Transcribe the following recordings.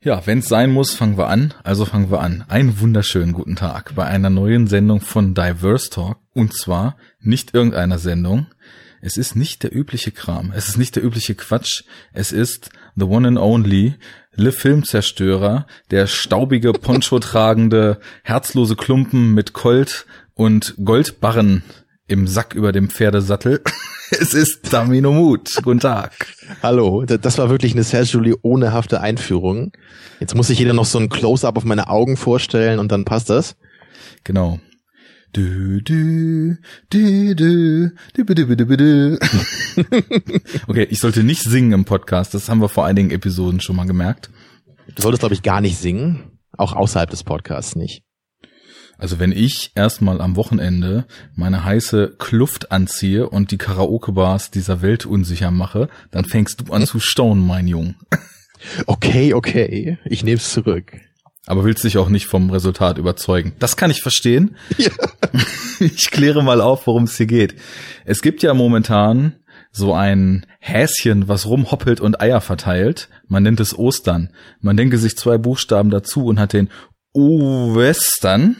Ja, wenn es sein muss, fangen wir an. Also fangen wir an. Einen wunderschönen guten Tag bei einer neuen Sendung von Diverse Talk. Und zwar nicht irgendeiner Sendung. Es ist nicht der übliche Kram. Es ist nicht der übliche Quatsch. Es ist the one and only Le Filmzerstörer, der staubige, poncho-tragende, herzlose Klumpen mit Colt und Goldbarren im Sack über dem Pferdesattel. Es ist Tamino Mut. Guten Tag. Hallo, das war wirklich eine Sergio Leone-hafte Einführung. Jetzt muss sich jeder noch so ein Close-up auf meine Augen vorstellen und dann passt das. Genau. Du, du, du, du, du, du, du, du, du. Okay, ich sollte nicht singen im Podcast. Das haben wir vor einigen Episoden schon mal gemerkt. Du solltest, glaube ich, gar nicht singen. Auch außerhalb des Podcasts nicht. Also wenn ich erstmal am Wochenende meine heiße Kluft anziehe und die Karaoke-Bars dieser Welt unsicher mache, dann fängst du an zu staunen, mein Jung. Okay, okay. Ich nehme es zurück. Aber willst dich auch nicht vom Resultat überzeugen. Das kann ich verstehen. Ja. Ich kläre mal auf, worum es hier geht. Es gibt ja momentan so ein Häschen, was rumhoppelt und Eier verteilt. Man nennt es Ostern. Man denke sich zwei Buchstaben dazu und hat den O-Western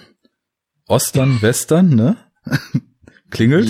Ostern, Western, ne? Klingelt?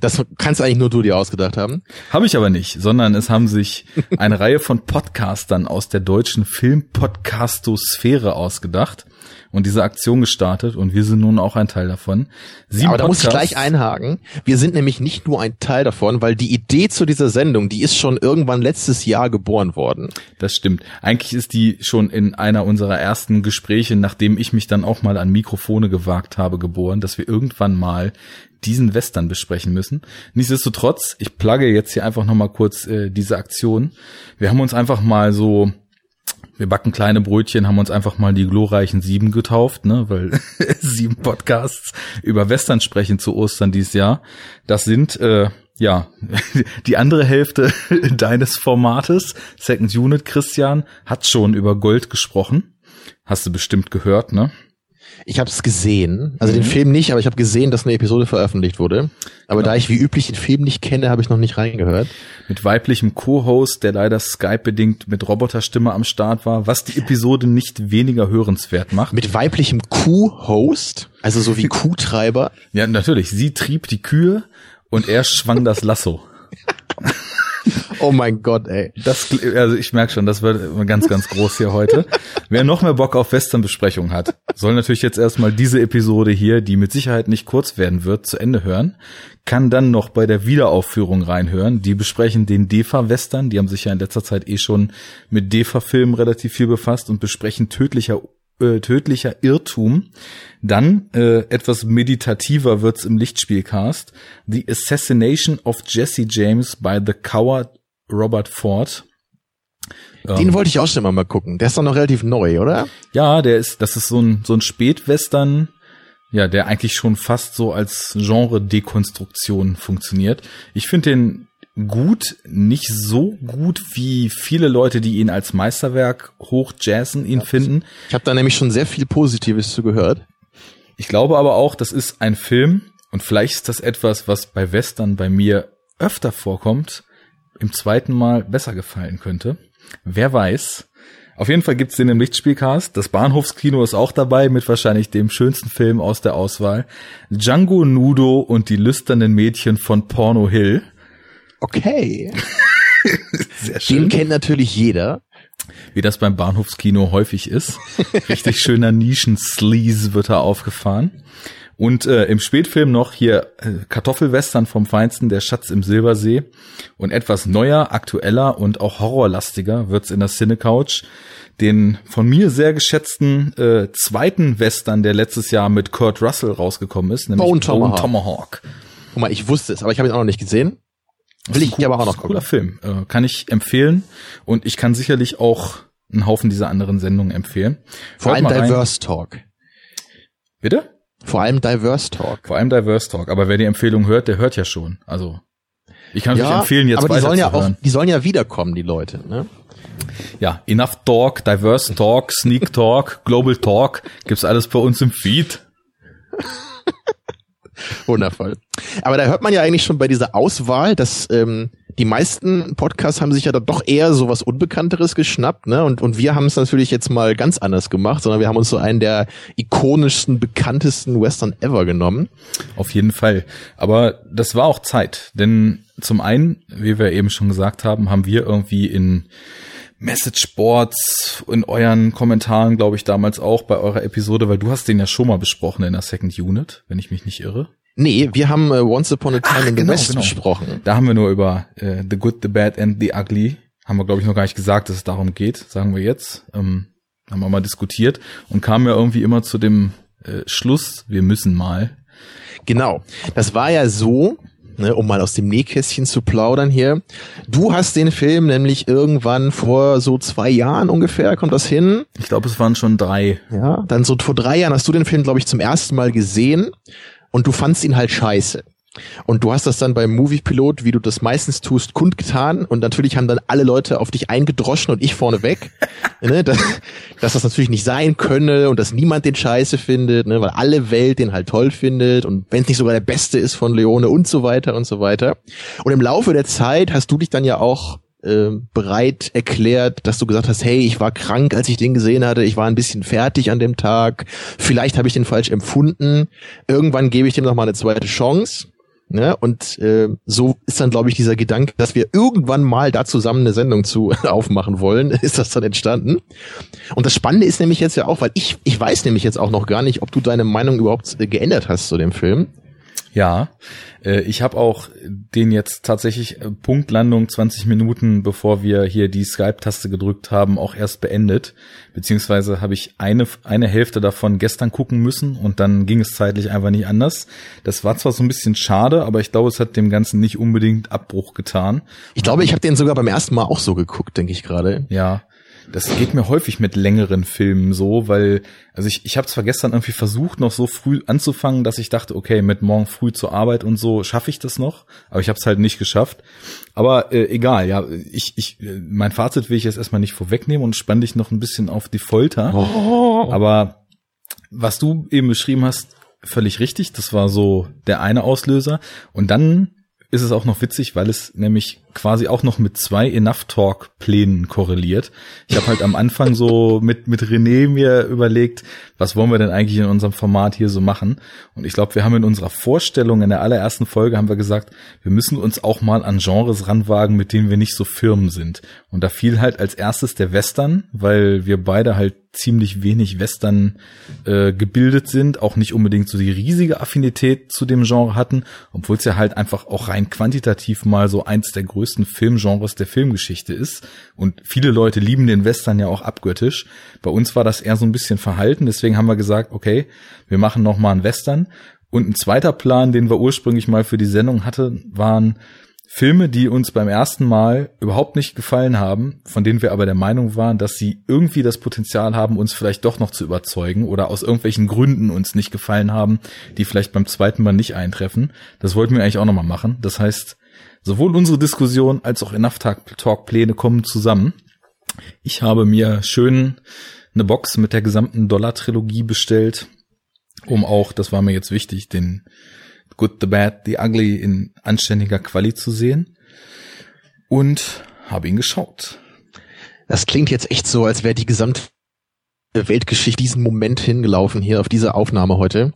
Das kannst eigentlich nur du dir ausgedacht haben. Habe ich aber nicht, sondern es haben sich eine Reihe von Podcastern aus der deutschen Filmpodcastosphäre ausgedacht und diese Aktion gestartet und wir sind nun auch ein Teil davon. Sieben Aber da Podcasts. muss ich gleich einhaken. Wir sind nämlich nicht nur ein Teil davon, weil die Idee zu dieser Sendung, die ist schon irgendwann letztes Jahr geboren worden. Das stimmt. Eigentlich ist die schon in einer unserer ersten Gespräche, nachdem ich mich dann auch mal an Mikrofone gewagt habe, geboren, dass wir irgendwann mal diesen Western besprechen müssen. Nichtsdestotrotz, ich plugge jetzt hier einfach nochmal kurz äh, diese Aktion. Wir haben uns einfach mal so wir backen kleine Brötchen, haben uns einfach mal die glorreichen Sieben getauft, ne, weil sieben Podcasts über Western sprechen zu Ostern dieses Jahr. Das sind äh, ja die andere Hälfte deines Formates. Second Unit Christian hat schon über Gold gesprochen. Hast du bestimmt gehört, ne? Ich habe es gesehen, also mhm. den Film nicht, aber ich habe gesehen, dass eine Episode veröffentlicht wurde. Aber genau. da ich wie üblich den Film nicht kenne, habe ich noch nicht reingehört. Mit weiblichem Co-Host, der leider Skype-bedingt mit Roboterstimme am Start war, was die Episode nicht weniger hörenswert macht. Mit weiblichem Co-Host, also so wie Kuhtreiber. Ja, natürlich. Sie trieb die Kühe und er schwang das Lasso. Oh mein Gott, ey. Das, also ich merke schon, das wird ganz, ganz groß hier heute. Wer noch mehr Bock auf Western-Besprechung hat, soll natürlich jetzt erstmal diese Episode hier, die mit Sicherheit nicht kurz werden wird, zu Ende hören. Kann dann noch bei der Wiederaufführung reinhören. Die besprechen den DEFA-Western. Die haben sich ja in letzter Zeit eh schon mit DEFA-Filmen relativ viel befasst und besprechen tödlicher äh, tödlicher Irrtum. Dann äh, etwas meditativer wird's im Lichtspielcast. The Assassination of Jesse James by the Coward Robert Ford. Den ähm, wollte ich auch schon mal gucken. Der ist doch noch relativ neu, oder? Ja, der ist, das ist so ein, so ein Spätwestern, ja, der eigentlich schon fast so als Genre-Dekonstruktion funktioniert. Ich finde den gut, nicht so gut wie viele Leute, die ihn als Meisterwerk hochjazzen, ihn finden. Ich habe da nämlich schon sehr viel Positives zu gehört. Ich glaube aber auch, das ist ein Film und vielleicht ist das etwas, was bei Western bei mir öfter vorkommt, im zweiten Mal besser gefallen könnte. Wer weiß. Auf jeden Fall gibt's den im Lichtspielcast. Das Bahnhofskino ist auch dabei mit wahrscheinlich dem schönsten Film aus der Auswahl. Django Nudo und die lüsternen Mädchen von Porno Hill. Okay. Sehr schön. Den kennt natürlich jeder. Wie das beim Bahnhofskino häufig ist. Richtig schöner Nischen-Sleaze wird da aufgefahren. Und äh, im Spätfilm noch hier äh, Kartoffelwestern vom Feinsten, der Schatz im Silbersee. Und etwas neuer, aktueller und auch horrorlastiger wird's in der Cinecouch. Den von mir sehr geschätzten äh, zweiten Western, der letztes Jahr mit Kurt Russell rausgekommen ist, nämlich Bone Tomahawk. Bone Tomahawk. Guck mal, ich wusste es, aber ich habe ihn auch noch nicht gesehen. Will ich cool, aber auch noch gucken. Cooler Film, äh, kann ich empfehlen. Und ich kann sicherlich auch einen Haufen dieser anderen Sendungen empfehlen. Vor allem Diverse Talk. Bitte? Vor allem Diverse Talk. Vor allem Diverse Talk. Aber wer die Empfehlung hört, der hört ja schon. Also ich kann ja, euch empfehlen, jetzt aber die sollen ja auch, die sollen ja wiederkommen, die Leute. Ne? Ja, Enough Talk, Diverse Talk, Sneak Talk, Global Talk, gibt's alles bei uns im Feed. Wundervoll. Aber da hört man ja eigentlich schon bei dieser Auswahl, dass ähm, die meisten Podcasts haben sich ja doch eher so was Unbekannteres geschnappt, ne? Und, und wir haben es natürlich jetzt mal ganz anders gemacht, sondern wir haben uns so einen der ikonischsten, bekanntesten Western ever genommen. Auf jeden Fall. Aber das war auch Zeit, denn zum einen, wie wir eben schon gesagt haben, haben wir irgendwie in Messageboards in euren Kommentaren, glaube ich, damals auch bei eurer Episode, weil du hast den ja schon mal besprochen in der Second Unit, wenn ich mich nicht irre. Nee, wir haben äh, Once Upon a Time Ach, in the genau, West genau. besprochen. Da haben wir nur über äh, The Good, The Bad and The Ugly, haben wir, glaube ich, noch gar nicht gesagt, dass es darum geht, sagen wir jetzt. Ähm, haben wir mal diskutiert und kamen ja irgendwie immer zu dem äh, Schluss, wir müssen mal. Genau. Das war ja so, ne, um mal aus dem Nähkästchen zu plaudern hier. Du hast den Film nämlich irgendwann vor so zwei Jahren ungefähr, kommt das hin? Ich glaube, es waren schon drei. Ja, dann so vor drei Jahren hast du den Film, glaube ich, zum ersten Mal gesehen und du fandst ihn halt scheiße. Und du hast das dann beim Movie-Pilot, wie du das meistens tust, kundgetan. Und natürlich haben dann alle Leute auf dich eingedroschen und ich vorneweg, ne, dass, dass das natürlich nicht sein könne und dass niemand den Scheiße findet, ne, weil alle Welt den halt toll findet und wenn es nicht sogar der Beste ist von Leone und so weiter und so weiter. Und im Laufe der Zeit hast du dich dann ja auch äh, bereit erklärt, dass du gesagt hast, hey, ich war krank, als ich den gesehen hatte, ich war ein bisschen fertig an dem Tag, vielleicht habe ich den falsch empfunden, irgendwann gebe ich dem noch mal eine zweite Chance Ne? Und äh, so ist dann, glaube ich, dieser Gedanke, dass wir irgendwann mal da zusammen eine Sendung zu aufmachen wollen, ist das dann entstanden. Und das Spannende ist nämlich jetzt ja auch, weil ich, ich weiß nämlich jetzt auch noch gar nicht, ob du deine Meinung überhaupt äh, geändert hast zu dem Film. Ja, äh, ich habe auch den jetzt tatsächlich äh, Punktlandung 20 Minuten, bevor wir hier die Skype-Taste gedrückt haben, auch erst beendet. Beziehungsweise habe ich eine, eine Hälfte davon gestern gucken müssen und dann ging es zeitlich einfach nicht anders. Das war zwar so ein bisschen schade, aber ich glaube, es hat dem Ganzen nicht unbedingt Abbruch getan. Ich glaube, ich habe den sogar beim ersten Mal auch so geguckt, denke ich gerade. Ja, das geht mir häufig mit längeren Filmen so, weil, also ich, ich habe zwar gestern irgendwie versucht, noch so früh anzufangen, dass ich dachte, okay, mit morgen früh zur Arbeit und so schaffe ich das noch, aber ich habe es halt nicht geschafft. Aber äh, egal, ja, ich, ich, mein Fazit will ich jetzt erstmal nicht vorwegnehmen und spann dich noch ein bisschen auf die Folter. Oh. Aber was du eben beschrieben hast, völlig richtig, das war so der eine Auslöser. Und dann ist es auch noch witzig, weil es nämlich quasi auch noch mit zwei Enough Talk Plänen korreliert. Ich habe halt am Anfang so mit mit René mir überlegt, was wollen wir denn eigentlich in unserem Format hier so machen? Und ich glaube, wir haben in unserer Vorstellung in der allerersten Folge haben wir gesagt, wir müssen uns auch mal an Genres ranwagen, mit denen wir nicht so firm sind. Und da fiel halt als erstes der Western, weil wir beide halt ziemlich wenig Western äh, gebildet sind, auch nicht unbedingt so die riesige Affinität zu dem Genre hatten, obwohl es ja halt einfach auch rein quantitativ mal so eins der größten Filmgenres der Filmgeschichte ist. Und viele Leute lieben den Western ja auch abgöttisch. Bei uns war das eher so ein bisschen verhalten, deswegen haben wir gesagt, okay, wir machen noch mal einen Western. Und ein zweiter Plan, den wir ursprünglich mal für die Sendung hatten, waren Filme, die uns beim ersten Mal überhaupt nicht gefallen haben, von denen wir aber der Meinung waren, dass sie irgendwie das Potenzial haben, uns vielleicht doch noch zu überzeugen oder aus irgendwelchen Gründen uns nicht gefallen haben, die vielleicht beim zweiten Mal nicht eintreffen. Das wollten wir eigentlich auch nochmal machen. Das heißt, sowohl unsere Diskussion als auch Enough Talk Pläne kommen zusammen. Ich habe mir schön eine Box mit der gesamten Dollar-Trilogie bestellt, um auch, das war mir jetzt wichtig, den Good, the Bad, the Ugly in anständiger Quali zu sehen und habe ihn geschaut. Das klingt jetzt echt so, als wäre die gesamte Weltgeschichte diesen Moment hingelaufen hier auf diese Aufnahme heute.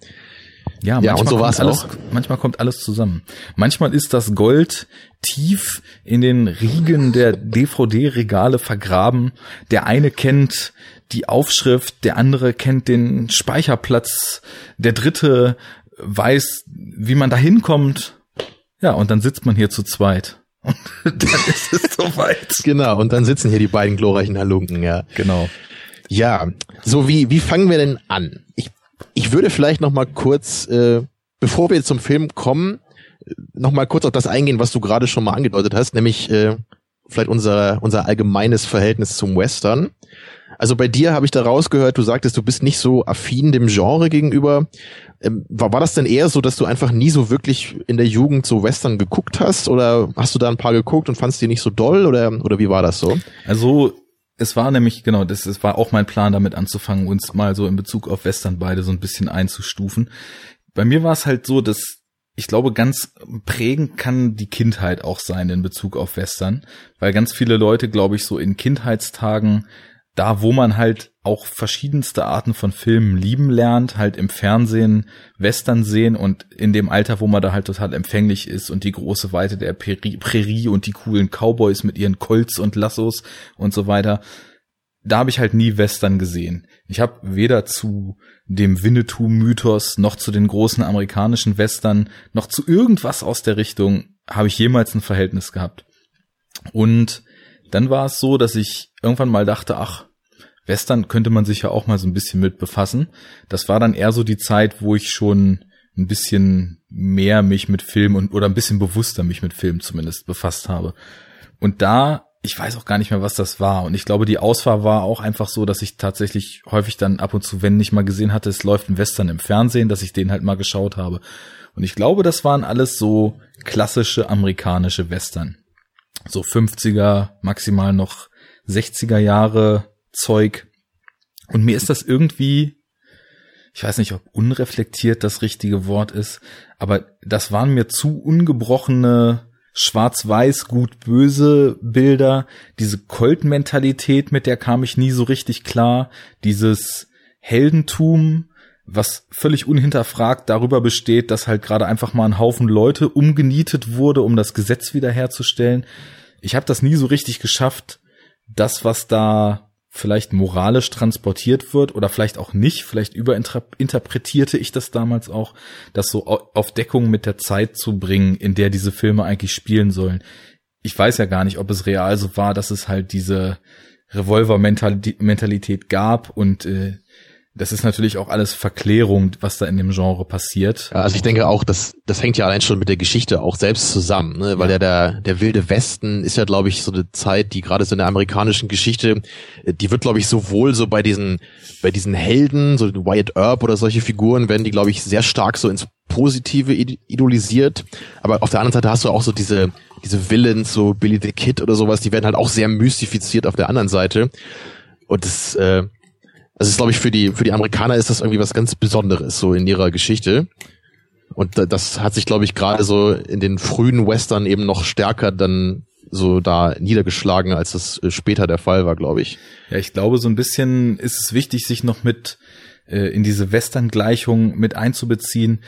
Ja, ja und so war es auch. Manchmal kommt alles zusammen. Manchmal ist das Gold tief in den Riegen der DVD-Regale vergraben. Der eine kennt die Aufschrift, der andere kennt den Speicherplatz, der dritte weiß, wie man da hinkommt. Ja, und dann sitzt man hier zu zweit. Und dann ist es soweit. Genau, und dann sitzen hier die beiden glorreichen Halunken, ja. Genau. Ja, so wie, wie fangen wir denn an? Ich, ich würde vielleicht noch mal kurz, äh, bevor wir zum Film kommen, noch mal kurz auf das eingehen, was du gerade schon mal angedeutet hast, nämlich äh, vielleicht unser, unser allgemeines Verhältnis zum Western. Also bei dir habe ich da rausgehört, du sagtest, du bist nicht so affin dem Genre gegenüber. Ähm, war, war das denn eher so, dass du einfach nie so wirklich in der Jugend so Western geguckt hast? Oder hast du da ein paar geguckt und fandst die nicht so doll? Oder, oder wie war das so? Also es war nämlich, genau, das, das war auch mein Plan, damit anzufangen, uns mal so in Bezug auf Western beide so ein bisschen einzustufen. Bei mir war es halt so, dass ich glaube, ganz prägend kann die Kindheit auch sein in Bezug auf Western, weil ganz viele Leute, glaube ich, so in Kindheitstagen, da wo man halt auch verschiedenste Arten von Filmen lieben lernt, halt im Fernsehen Western sehen und in dem Alter, wo man da halt total empfänglich ist und die große Weite der Prärie und die coolen Cowboys mit ihren Colts und Lassos und so weiter, da habe ich halt nie Western gesehen. Ich habe weder zu dem Winnetou-Mythos noch zu den großen amerikanischen Western noch zu irgendwas aus der Richtung habe ich jemals ein Verhältnis gehabt. Und dann war es so, dass ich irgendwann mal dachte, ach, Western könnte man sich ja auch mal so ein bisschen mit befassen. Das war dann eher so die Zeit, wo ich schon ein bisschen mehr mich mit Film und oder ein bisschen bewusster mich mit Film zumindest befasst habe. Und da ich weiß auch gar nicht mehr, was das war. Und ich glaube, die Auswahl war auch einfach so, dass ich tatsächlich häufig dann ab und zu, wenn nicht mal gesehen hatte, es läuft ein Western im Fernsehen, dass ich den halt mal geschaut habe. Und ich glaube, das waren alles so klassische amerikanische Western. So 50er, maximal noch 60er Jahre Zeug. Und mir ist das irgendwie, ich weiß nicht, ob unreflektiert das richtige Wort ist, aber das waren mir zu ungebrochene schwarz-weiß, gut-böse Bilder, diese Colt-Mentalität, mit der kam ich nie so richtig klar, dieses Heldentum, was völlig unhinterfragt darüber besteht, dass halt gerade einfach mal ein Haufen Leute umgenietet wurde, um das Gesetz wiederherzustellen. Ich habe das nie so richtig geschafft, das, was da vielleicht moralisch transportiert wird oder vielleicht auch nicht, vielleicht überinterpretierte ich das damals auch, das so auf Deckung mit der Zeit zu bringen, in der diese Filme eigentlich spielen sollen. Ich weiß ja gar nicht, ob es real so war, dass es halt diese Revolver-Mentalität gab und äh, das ist natürlich auch alles Verklärung, was da in dem Genre passiert. Also ich denke auch, das, das hängt ja allein schon mit der Geschichte auch selbst zusammen, ne? weil ja. der, der, der wilde Westen ist ja, glaube ich, so eine Zeit, die gerade so in der amerikanischen Geschichte, die wird, glaube ich, sowohl so bei diesen, bei diesen Helden, so Wyatt Earp oder solche Figuren, werden die, glaube ich, sehr stark so ins Positive idolisiert. Aber auf der anderen Seite hast du auch so diese, diese Villains, so Billy the Kid oder sowas, die werden halt auch sehr mystifiziert auf der anderen Seite. Und das, äh, also ist, glaube ich, für die, für die Amerikaner ist das irgendwie was ganz Besonderes, so in ihrer Geschichte. Und das hat sich, glaube ich, gerade so in den frühen Western eben noch stärker dann so da niedergeschlagen, als das äh, später der Fall war, glaube ich. Ja, ich glaube, so ein bisschen ist es wichtig, sich noch mit äh, in diese Western-Gleichung mit einzubeziehen,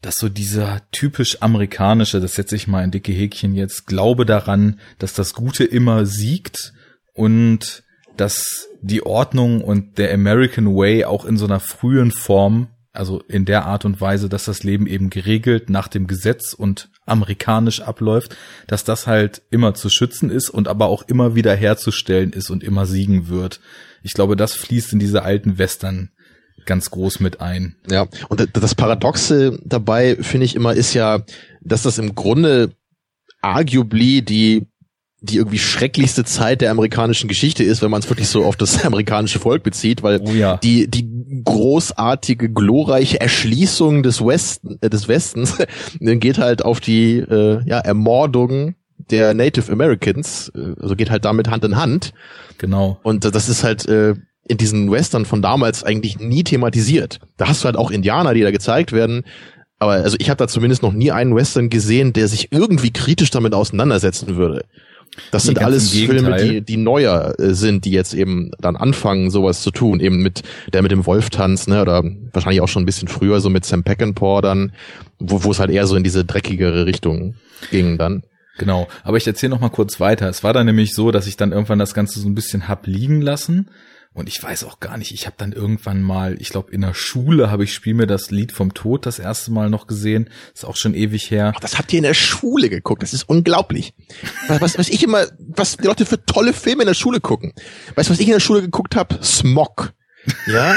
dass so dieser typisch amerikanische, das setze ich mal in dicke Häkchen jetzt, Glaube daran, dass das Gute immer siegt und dass die Ordnung und der American Way auch in so einer frühen Form, also in der Art und Weise, dass das Leben eben geregelt nach dem Gesetz und amerikanisch abläuft, dass das halt immer zu schützen ist und aber auch immer wieder herzustellen ist und immer siegen wird. Ich glaube, das fließt in diese alten Western ganz groß mit ein. Ja, und das Paradoxe dabei, finde ich immer, ist ja, dass das im Grunde arguably die die irgendwie schrecklichste Zeit der amerikanischen Geschichte ist, wenn man es wirklich so auf das amerikanische Volk bezieht, weil oh ja. die die großartige, glorreiche Erschließung des Westen äh, des Westens geht halt auf die äh, ja, Ermordung der Native Americans, äh, also geht halt damit Hand in Hand. Genau. Und das ist halt äh, in diesen Western von damals eigentlich nie thematisiert. Da hast du halt auch Indianer, die da gezeigt werden, aber also ich habe da zumindest noch nie einen Western gesehen, der sich irgendwie kritisch damit auseinandersetzen würde. Das sind alles Filme, die, die neuer äh, sind, die jetzt eben dann anfangen, sowas zu tun. Eben mit der mit dem Wolftanz, ne, oder wahrscheinlich auch schon ein bisschen früher, so mit Sam Peckinpah dann, wo, wo es halt eher so in diese dreckigere Richtung ging dann. Genau, aber ich erzähle noch mal kurz weiter. Es war dann nämlich so, dass ich dann irgendwann das Ganze so ein bisschen hab liegen lassen und ich weiß auch gar nicht, ich habe dann irgendwann mal, ich glaube in der Schule habe ich Spiel mir das Lied vom Tod das erste Mal noch gesehen. Ist auch schon ewig her. Ach, das habt ihr in der Schule geguckt. Das ist unglaublich. Was, was ich immer, was die Leute für tolle Filme in der Schule gucken. Weißt du, was ich in der Schule geguckt habe? Smog. Ja?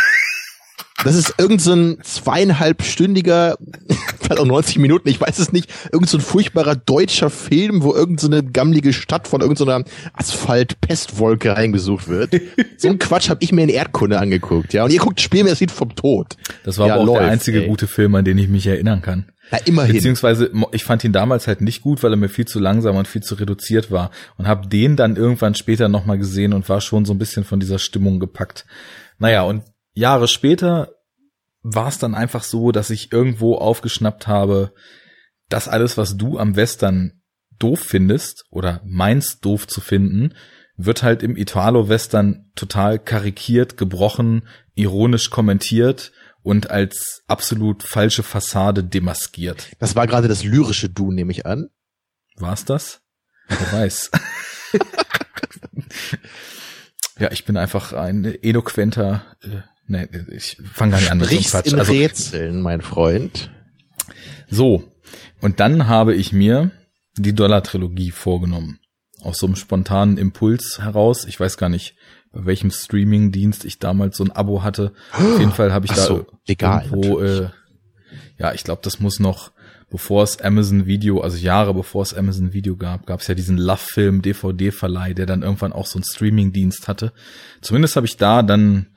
Das ist irgend so ein zweieinhalbstündiger, vielleicht auch 90 Minuten, ich weiß es nicht, irgend so ein furchtbarer deutscher Film, wo irgend so eine gammlige Stadt von irgendeiner so Asphalt-Pestwolke heimgesucht wird. so ein Quatsch habe ich mir in Erdkunde angeguckt, ja. Und ihr guckt Spiel mir das Lied vom Tod. Das war ja, aber auch läuft, der einzige ey. gute Film, an den ich mich erinnern kann. Na, immerhin. Beziehungsweise, ich fand ihn damals halt nicht gut, weil er mir viel zu langsam und viel zu reduziert war. Und habe den dann irgendwann später nochmal gesehen und war schon so ein bisschen von dieser Stimmung gepackt. Naja, und Jahre später war es dann einfach so, dass ich irgendwo aufgeschnappt habe, dass alles, was du am Western doof findest oder meinst doof zu finden, wird halt im Italo-Western total karikiert, gebrochen, ironisch kommentiert und als absolut falsche Fassade demaskiert. Das war gerade das lyrische Du, nehme ich an. War's das? Wer weiß. ja, ich bin einfach ein eloquenter, äh, nee, ich fange gar nicht an mit so Quatsch. in also, Rätseln, mein Freund. So, und dann habe ich mir die Dollar-Trilogie vorgenommen. Aus so einem spontanen Impuls heraus. Ich weiß gar nicht, bei welchem Streaming-Dienst ich damals so ein Abo hatte. Auf jeden Fall habe ich Ach so, da legal, irgendwo, äh, ja, ich glaube, das muss noch bevor es Amazon Video, also Jahre bevor es Amazon Video gab, gab es ja diesen Love-Film DVD-Verleih, der dann irgendwann auch so einen Streaming-Dienst hatte. Zumindest habe ich da dann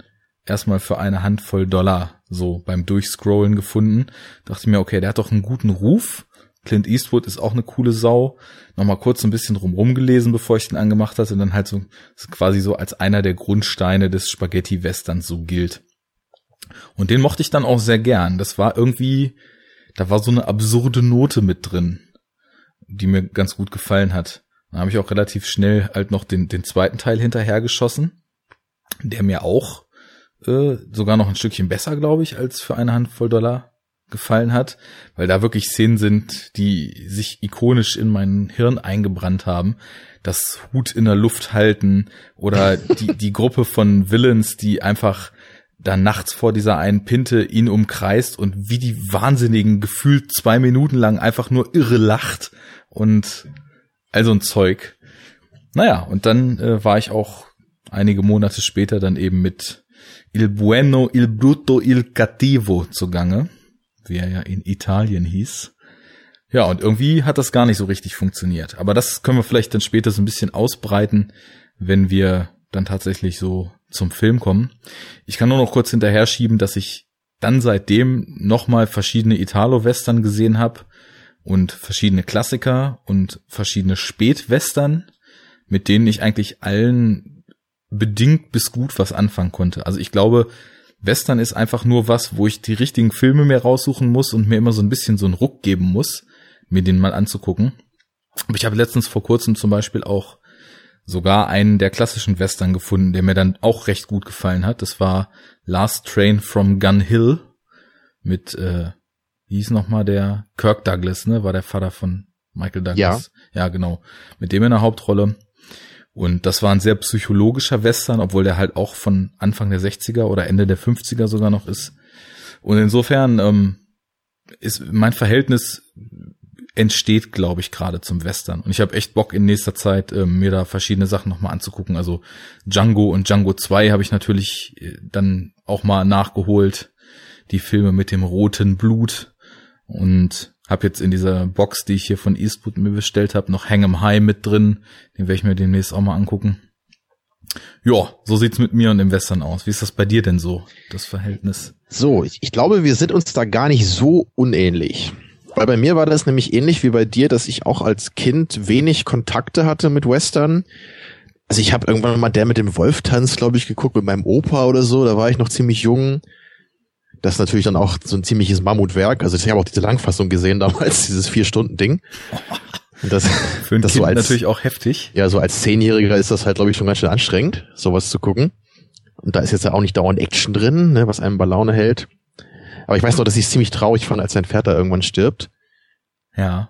erstmal für eine Handvoll Dollar so beim Durchscrollen gefunden. Dachte mir, okay, der hat doch einen guten Ruf. Clint Eastwood ist auch eine coole Sau. Nochmal kurz ein bisschen drumrum gelesen, bevor ich den angemacht hatte. Und dann halt so quasi so als einer der Grundsteine des Spaghetti-Westerns so gilt. Und den mochte ich dann auch sehr gern. Das war irgendwie da war so eine absurde Note mit drin, die mir ganz gut gefallen hat. Dann habe ich auch relativ schnell halt noch den, den zweiten Teil hinterhergeschossen, der mir auch äh, sogar noch ein Stückchen besser, glaube ich, als für eine Handvoll Dollar gefallen hat, weil da wirklich Szenen sind, die sich ikonisch in mein Hirn eingebrannt haben. Das Hut in der Luft halten oder die, die Gruppe von Villains, die einfach dann nachts vor dieser einen Pinte ihn umkreist und wie die Wahnsinnigen gefühlt zwei Minuten lang einfach nur irre lacht und also ein Zeug. Naja, und dann äh, war ich auch einige Monate später dann eben mit Il Bueno, Il Brutto, Il Cattivo zugange, wie er ja in Italien hieß. Ja, und irgendwie hat das gar nicht so richtig funktioniert. Aber das können wir vielleicht dann später so ein bisschen ausbreiten, wenn wir dann tatsächlich so zum Film kommen. Ich kann nur noch kurz hinterher schieben, dass ich dann seitdem nochmal verschiedene Italo-Western gesehen habe und verschiedene Klassiker und verschiedene Spätwestern, mit denen ich eigentlich allen bedingt bis gut was anfangen konnte. Also ich glaube, Western ist einfach nur was, wo ich die richtigen Filme mehr raussuchen muss und mir immer so ein bisschen so einen Ruck geben muss, mir den mal anzugucken. Aber ich habe letztens vor kurzem zum Beispiel auch sogar einen der klassischen Western gefunden, der mir dann auch recht gut gefallen hat. Das war Last Train from Gun Hill mit, äh, wie hieß nochmal der Kirk Douglas, ne? War der Vater von Michael Douglas. Ja. ja, genau. Mit dem in der Hauptrolle. Und das war ein sehr psychologischer Western, obwohl der halt auch von Anfang der 60er oder Ende der 50er sogar noch ist. Und insofern ähm, ist mein Verhältnis entsteht, glaube ich, gerade zum Western. Und ich habe echt Bock in nächster Zeit, äh, mir da verschiedene Sachen nochmal anzugucken. Also Django und Django 2 habe ich natürlich äh, dann auch mal nachgeholt. Die Filme mit dem roten Blut. Und habe jetzt in dieser Box, die ich hier von Eastwood mir bestellt habe, noch Hang 'em High mit drin. Den werde ich mir demnächst auch mal angucken. Ja, so sieht's mit mir und dem Western aus. Wie ist das bei dir denn so, das Verhältnis? So, ich, ich glaube, wir sind uns da gar nicht so unähnlich. Weil bei mir war das nämlich ähnlich wie bei dir, dass ich auch als Kind wenig Kontakte hatte mit Western. Also ich habe irgendwann mal der mit dem Wolf-Tanz, glaube ich, geguckt mit meinem Opa oder so. Da war ich noch ziemlich jung. Das ist natürlich dann auch so ein ziemliches Mammutwerk. Also ich habe auch diese Langfassung gesehen damals, dieses Vier-Stunden-Ding. Das, Für ein das kind so als, natürlich auch heftig. Ja, so als Zehnjähriger ist das halt, glaube ich, schon ganz schön anstrengend, sowas zu gucken. Und da ist jetzt ja auch nicht dauernd Action drin, ne, was einem bei Laune hält. Aber ich weiß noch, dass ich es ziemlich traurig fand, als sein Pferd da irgendwann stirbt. Ja.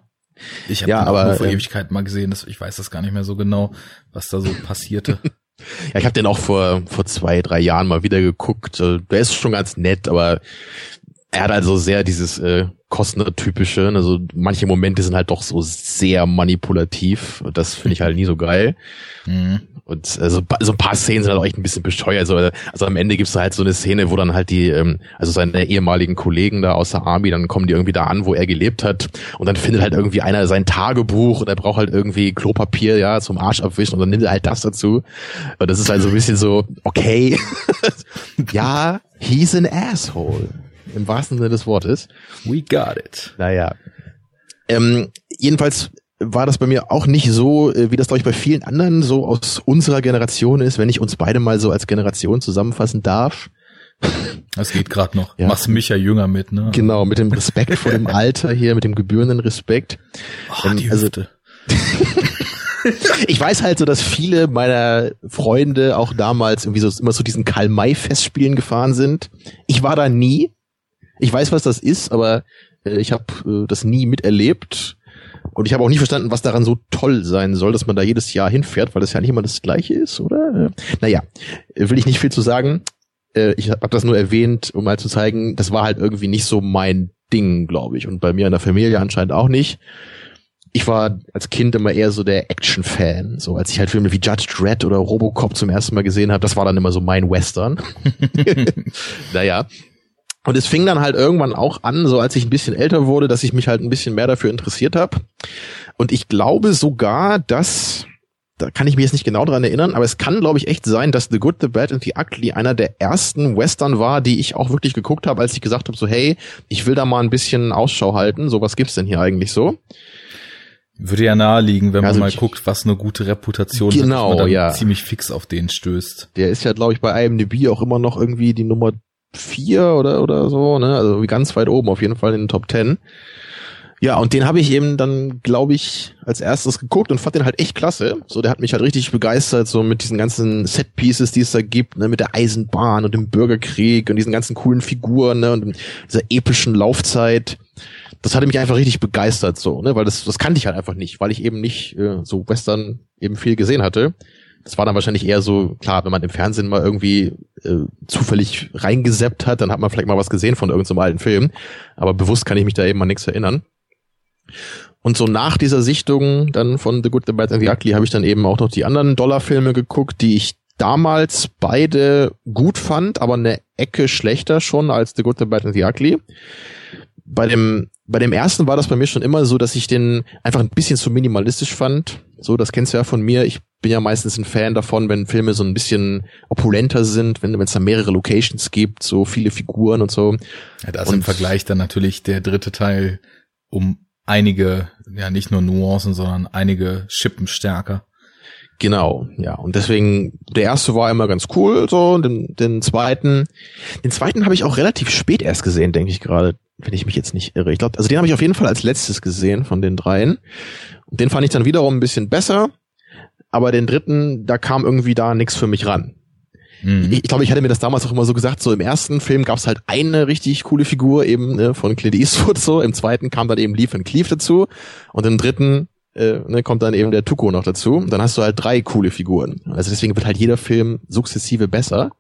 Ich habe ja, aber, nur vor ähm, Ewigkeit mal gesehen, dass ich weiß das gar nicht mehr so genau, was da so passierte. ja, ich habe den auch vor vor zwei, drei Jahren mal wieder geguckt. Äh, der ist schon ganz nett, aber er hat also sehr dieses äh, Kostner-typische. Also manche Momente sind halt doch so sehr manipulativ. Das finde ich halt nie so geil. Mhm. Und also, so ein paar Szenen sind halt auch echt ein bisschen bescheuert. Also, also am Ende gibt's halt so eine Szene, wo dann halt die, ähm, also seine ehemaligen Kollegen da aus der Army, dann kommen die irgendwie da an, wo er gelebt hat. Und dann findet halt irgendwie einer sein Tagebuch und er braucht halt irgendwie Klopapier, ja, zum Arsch abwischen und dann nimmt er halt das dazu. Und das ist halt so ein bisschen so, okay, ja, he's an asshole. Im wahrsten Sinne des Wortes. We got it. Naja. Ähm, jedenfalls war das bei mir auch nicht so, äh, wie das glaube ich bei vielen anderen so aus unserer Generation ist, wenn ich uns beide mal so als Generation zusammenfassen darf. Das geht gerade noch. Ja. Machst mich ja jünger mit, ne? Genau, mit dem Respekt vor dem Alter hier, mit dem gebührenden Respekt. Oh, Ähm, die also- Hüfte. Ich weiß halt so, dass viele meiner Freunde auch damals irgendwie so immer zu diesen Karl-May-Festspielen gefahren sind. Ich war da nie. Ich weiß, was das ist, aber äh, ich habe äh, das nie miterlebt. Und ich habe auch nie verstanden, was daran so toll sein soll, dass man da jedes Jahr hinfährt, weil das ja nicht immer das gleiche ist, oder? Äh, naja, will ich nicht viel zu sagen. Äh, ich habe das nur erwähnt, um mal zu zeigen, das war halt irgendwie nicht so mein Ding, glaube ich. Und bei mir in der Familie anscheinend auch nicht ich war als Kind immer eher so der Action-Fan. So als ich halt Filme wie Judge Dredd oder Robocop zum ersten Mal gesehen habe, das war dann immer so mein Western. naja. Und es fing dann halt irgendwann auch an, so als ich ein bisschen älter wurde, dass ich mich halt ein bisschen mehr dafür interessiert habe. Und ich glaube sogar, dass, da kann ich mich jetzt nicht genau dran erinnern, aber es kann, glaube ich, echt sein, dass The Good, The Bad and The Ugly einer der ersten Western war, die ich auch wirklich geguckt habe, als ich gesagt habe, so hey, ich will da mal ein bisschen Ausschau halten. So, was gibt's denn hier eigentlich so? Würde ja naheliegen, wenn Also man mal ich- guckt, was eine gute Reputation Genau, hat, dass man dann ja. ziemlich fix auf den stößt. Der ist ja, glaube ich, bei IMDb auch immer noch irgendwie die Nummer vier oder oder so, ne? Also ganz weit oben, auf jeden Fall in den Top Ten. Ja, und den habe ich eben dann, glaube ich, als erstes geguckt und fand den halt echt klasse. So, der hat mich halt richtig begeistert, so mit diesen ganzen Set-Pieces, die es da gibt, ne, mit der Eisenbahn und dem Bürgerkrieg und diesen ganzen coolen Figuren, ne, und dieser epischen Laufzeit. Das hatte mich einfach richtig begeistert, so, ne, weil das, das kannte ich halt einfach nicht, weil ich eben nicht äh, so Western eben viel gesehen hatte. Das war dann wahrscheinlich eher so, klar, wenn man im Fernsehen mal irgendwie äh, zufällig reingeseppt hat, dann hat man vielleicht mal was gesehen von irgendeinem alten Film. Aber bewusst kann ich mich da eben an nichts erinnern. Und so nach dieser Sichtung dann von The Good, The Bad and The Ugly habe ich dann eben auch noch die anderen Dollarfilme geguckt, die ich damals beide gut fand, aber eine Ecke schlechter schon als The Good, The Bad and The Ugly. Bei dem, bei dem ersten war das bei mir schon immer so, dass ich den einfach ein bisschen zu minimalistisch fand. So, das kennst du ja von mir. Ich bin ja meistens ein Fan davon, wenn Filme so ein bisschen opulenter sind, wenn es da mehrere Locations gibt, so viele Figuren und so. Ja, da ist Und- im Vergleich dann natürlich der dritte Teil um einige, ja nicht nur Nuancen, sondern einige Schippen stärker. Genau, ja. Und deswegen, der erste war immer ganz cool, so, und den, den zweiten, den zweiten habe ich auch relativ spät erst gesehen, denke ich gerade, wenn ich mich jetzt nicht irre. Ich glaube, also den habe ich auf jeden Fall als letztes gesehen von den dreien. Und den fand ich dann wiederum ein bisschen besser, aber den dritten, da kam irgendwie da nichts für mich ran. Mhm. Ich, ich glaube, ich hatte mir das damals auch immer so gesagt, so im ersten Film gab's halt eine richtig coole Figur, eben ne, von Clint Eastwood so, im zweiten kam dann eben Lee Van Cleef dazu und im dritten äh, ne, kommt dann eben der Tuco noch dazu. Und dann hast du halt drei coole Figuren. Also deswegen wird halt jeder Film sukzessive besser.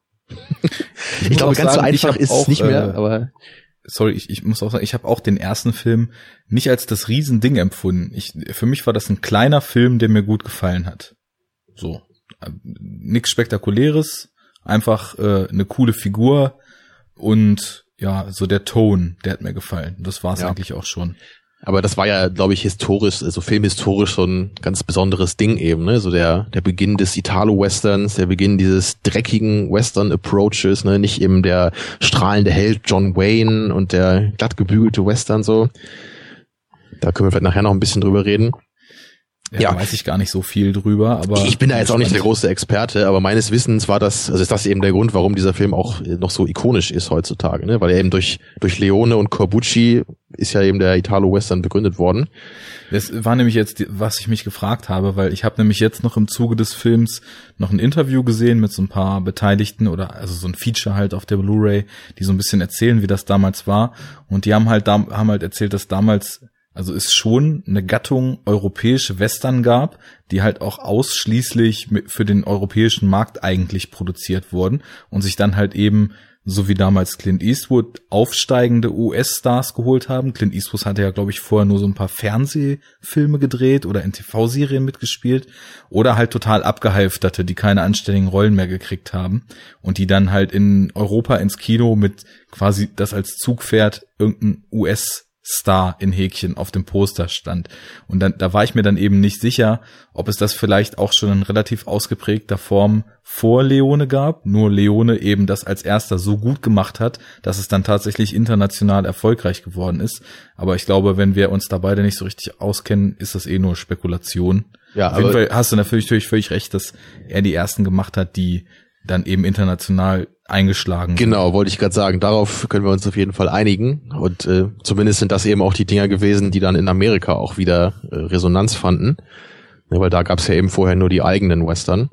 Ich, muss glaube, ganz sagen, so ich einfach ist es nicht mehr, äh, aber sorry, ich, ich muss auch sagen, ich habe auch den ersten Film nicht als das Riesending empfunden. Ich, für mich war das ein kleiner Film, der mir gut gefallen hat. So. Nix Spektakuläres, einfach äh, eine coole Figur und ja, so der Ton, der hat mir gefallen. Das war es Ja. eigentlich auch schon. Aber das war ja, glaube ich, historisch, also filmhistorisch so ein ganz besonderes Ding eben, ne? So der, der Beginn des Italo-Westerns, der Beginn dieses dreckigen Western-Approaches, ne? Nicht eben der strahlende Held John Wayne und der glatt gebügelte Western so. Da können wir vielleicht nachher noch ein bisschen drüber reden. Ja, Ja. Weiß ich gar nicht so viel drüber, aber ich bin da jetzt auch nicht der große Experte, aber meines Wissens war das, also ist das eben der Grund, warum dieser Film auch äh, noch so ikonisch ist heutzutage, ne? Weil er eben durch, durch Leone und Corbucci ist ja eben der Italo-Western begründet worden. Das war nämlich jetzt, was ich mich gefragt habe, weil ich habe nämlich jetzt noch im Zuge des Films noch ein Interview gesehen mit so ein paar Beteiligten oder also so ein Feature halt auf der Blu-ray, die so ein bisschen erzählen, wie das damals war. Und die haben halt haben halt erzählt, dass damals also es schon eine Gattung europäische Western gab, die halt auch ausschließlich für den europäischen Markt eigentlich produziert wurden und sich dann halt eben so wie damals Clint Eastwood aufsteigende US-Stars geholt haben. Clint Eastwood hatte ja, glaube ich, vorher nur so ein paar Fernsehfilme gedreht oder in TV-Serien mitgespielt oder halt total abgehalfterte, die keine anständigen Rollen mehr gekriegt haben und die dann halt in Europa ins Kino mit quasi das als Zugpferd irgendein US Star in Häkchen auf dem Poster stand. Und dann, da war ich mir dann eben nicht sicher, ob es das vielleicht auch schon in relativ ausgeprägter Form vor Leone gab, nur Leone eben das als erster so gut gemacht hat, dass es dann tatsächlich international erfolgreich geworden ist. Aber ich glaube, wenn wir uns da beide nicht so richtig auskennen, ist das eh nur Spekulation. Ja, Auf jeden Fall hast du natürlich, natürlich völlig recht, dass er die ersten gemacht hat, die dann eben international eingeschlagen. Genau, wollte ich gerade sagen. Darauf können wir uns auf jeden Fall einigen. Und äh, zumindest sind das eben auch die Dinger gewesen, die dann in Amerika auch wieder äh, Resonanz fanden. Ja, weil da gab es ja eben vorher nur die eigenen Western.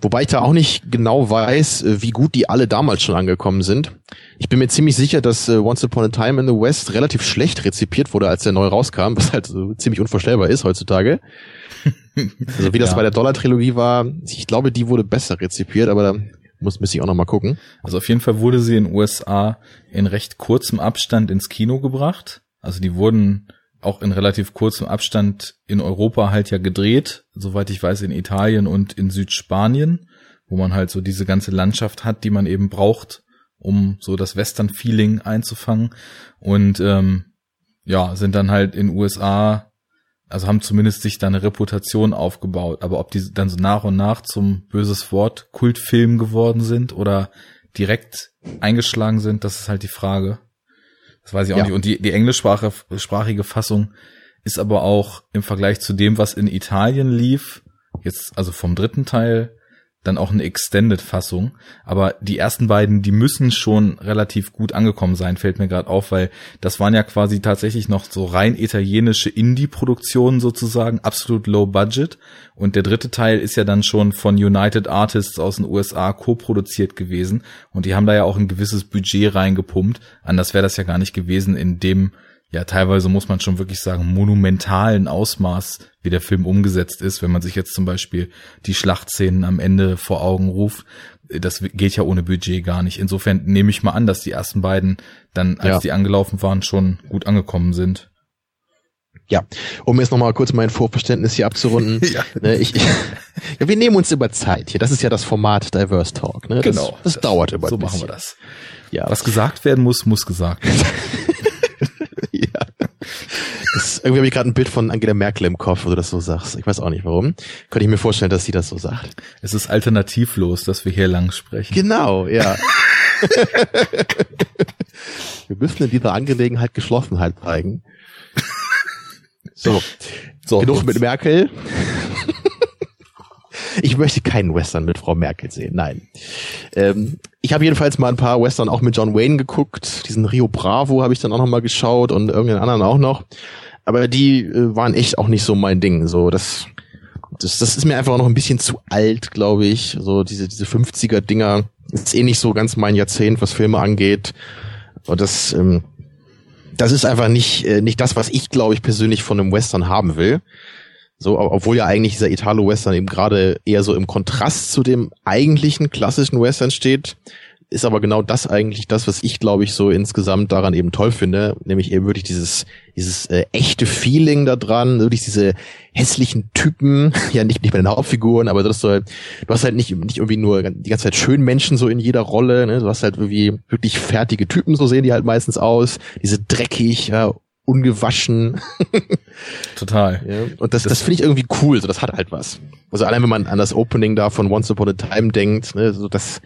Wobei ich da auch nicht genau weiß, äh, wie gut die alle damals schon angekommen sind. Ich bin mir ziemlich sicher, dass äh, Once Upon a Time in the West relativ schlecht rezipiert wurde, als der neu rauskam, was halt so ziemlich unvorstellbar ist heutzutage. Also wie das ja. bei der Dollar-Trilogie war, ich glaube, die wurde besser rezipiert, aber da muss, muss ich auch noch mal gucken. Also auf jeden Fall wurde sie in den USA in recht kurzem Abstand ins Kino gebracht. Also die wurden auch in relativ kurzem Abstand in Europa halt ja gedreht, soweit ich weiß in Italien und in Südspanien, wo man halt so diese ganze Landschaft hat, die man eben braucht, um so das Western-Feeling einzufangen. Und ähm, ja, sind dann halt in USA, also haben zumindest sich da eine Reputation aufgebaut. Aber ob die dann so nach und nach zum böses Wort Kultfilm geworden sind oder direkt eingeschlagen sind, das ist halt die Frage. Das weiß ich auch ja. nicht. Und die, die englischsprachige Fassung ist aber auch im Vergleich zu dem, was in Italien lief, jetzt also vom dritten Teil, dann auch eine Extended-Fassung. Aber die ersten beiden, die müssen schon relativ gut angekommen sein, fällt mir gerade auf, weil das waren ja quasi tatsächlich noch so rein italienische Indie-Produktionen sozusagen, absolut low budget. Und der dritte Teil ist ja dann schon von United Artists aus den USA co-produziert gewesen. Und die haben da ja auch ein gewisses Budget reingepumpt. Anders wäre das ja gar nicht gewesen in dem ja, teilweise muss man schon wirklich sagen, monumentalen Ausmaß, wie der Film umgesetzt ist, wenn man sich jetzt zum Beispiel die Schlachtszenen am Ende vor Augen ruft. Das geht ja ohne Budget gar nicht. Insofern nehme ich mal an, dass die ersten beiden dann, als ja. die angelaufen waren, schon gut angekommen sind. Ja, um jetzt nochmal kurz mein Vorverständnis hier abzurunden. ja. Ne, ich, ich, ja, wir nehmen uns über Zeit hier. Das ist ja das Format Diverse Talk. Ne? Das, genau. Das, das dauert immer. So machen wir das. Ja. Was gesagt werden muss, muss gesagt werden. Das, irgendwie habe ich gerade ein Bild von Angela Merkel im Kopf, wo du das so sagst. Ich weiß auch nicht warum. Könnte ich mir vorstellen, dass sie das so sagt. Es ist alternativlos, dass wir hier lang sprechen. Genau, ja. wir müssen in dieser Angelegenheit Geschlossenheit zeigen. So, so genug mit Merkel. Ich möchte keinen Western mit Frau Merkel sehen, nein. Ähm, ich habe jedenfalls mal ein paar Western auch mit John Wayne geguckt. Diesen Rio Bravo habe ich dann auch noch mal geschaut und irgendeinen anderen auch noch. Aber die äh, waren echt auch nicht so mein Ding. So, das, das, das ist mir einfach noch ein bisschen zu alt, glaube ich. So diese, diese 50er-Dinger ist eh nicht so ganz mein Jahrzehnt, was Filme angeht. Und das, ähm, das ist einfach nicht, äh, nicht das, was ich, glaube ich, persönlich von einem Western haben will. So, obwohl ja eigentlich dieser Italo-Western eben gerade eher so im Kontrast zu dem eigentlichen klassischen Western steht, ist aber genau das eigentlich das, was ich glaube ich so insgesamt daran eben toll finde, nämlich eben wirklich dieses dieses äh, echte Feeling da dran, wirklich diese hässlichen Typen, ja nicht nicht bei den Hauptfiguren, aber das so, du hast halt nicht nicht irgendwie nur die ganze Zeit schön Menschen so in jeder Rolle, ne? du hast halt irgendwie wirklich fertige Typen, so sehen die halt meistens aus, diese dreckig, ja, ungewaschen. Total. Ja, und das, das, das finde ich irgendwie cool, so das hat halt was. Also allein wenn man an das Opening da von Once Upon a Time denkt, ne, so das,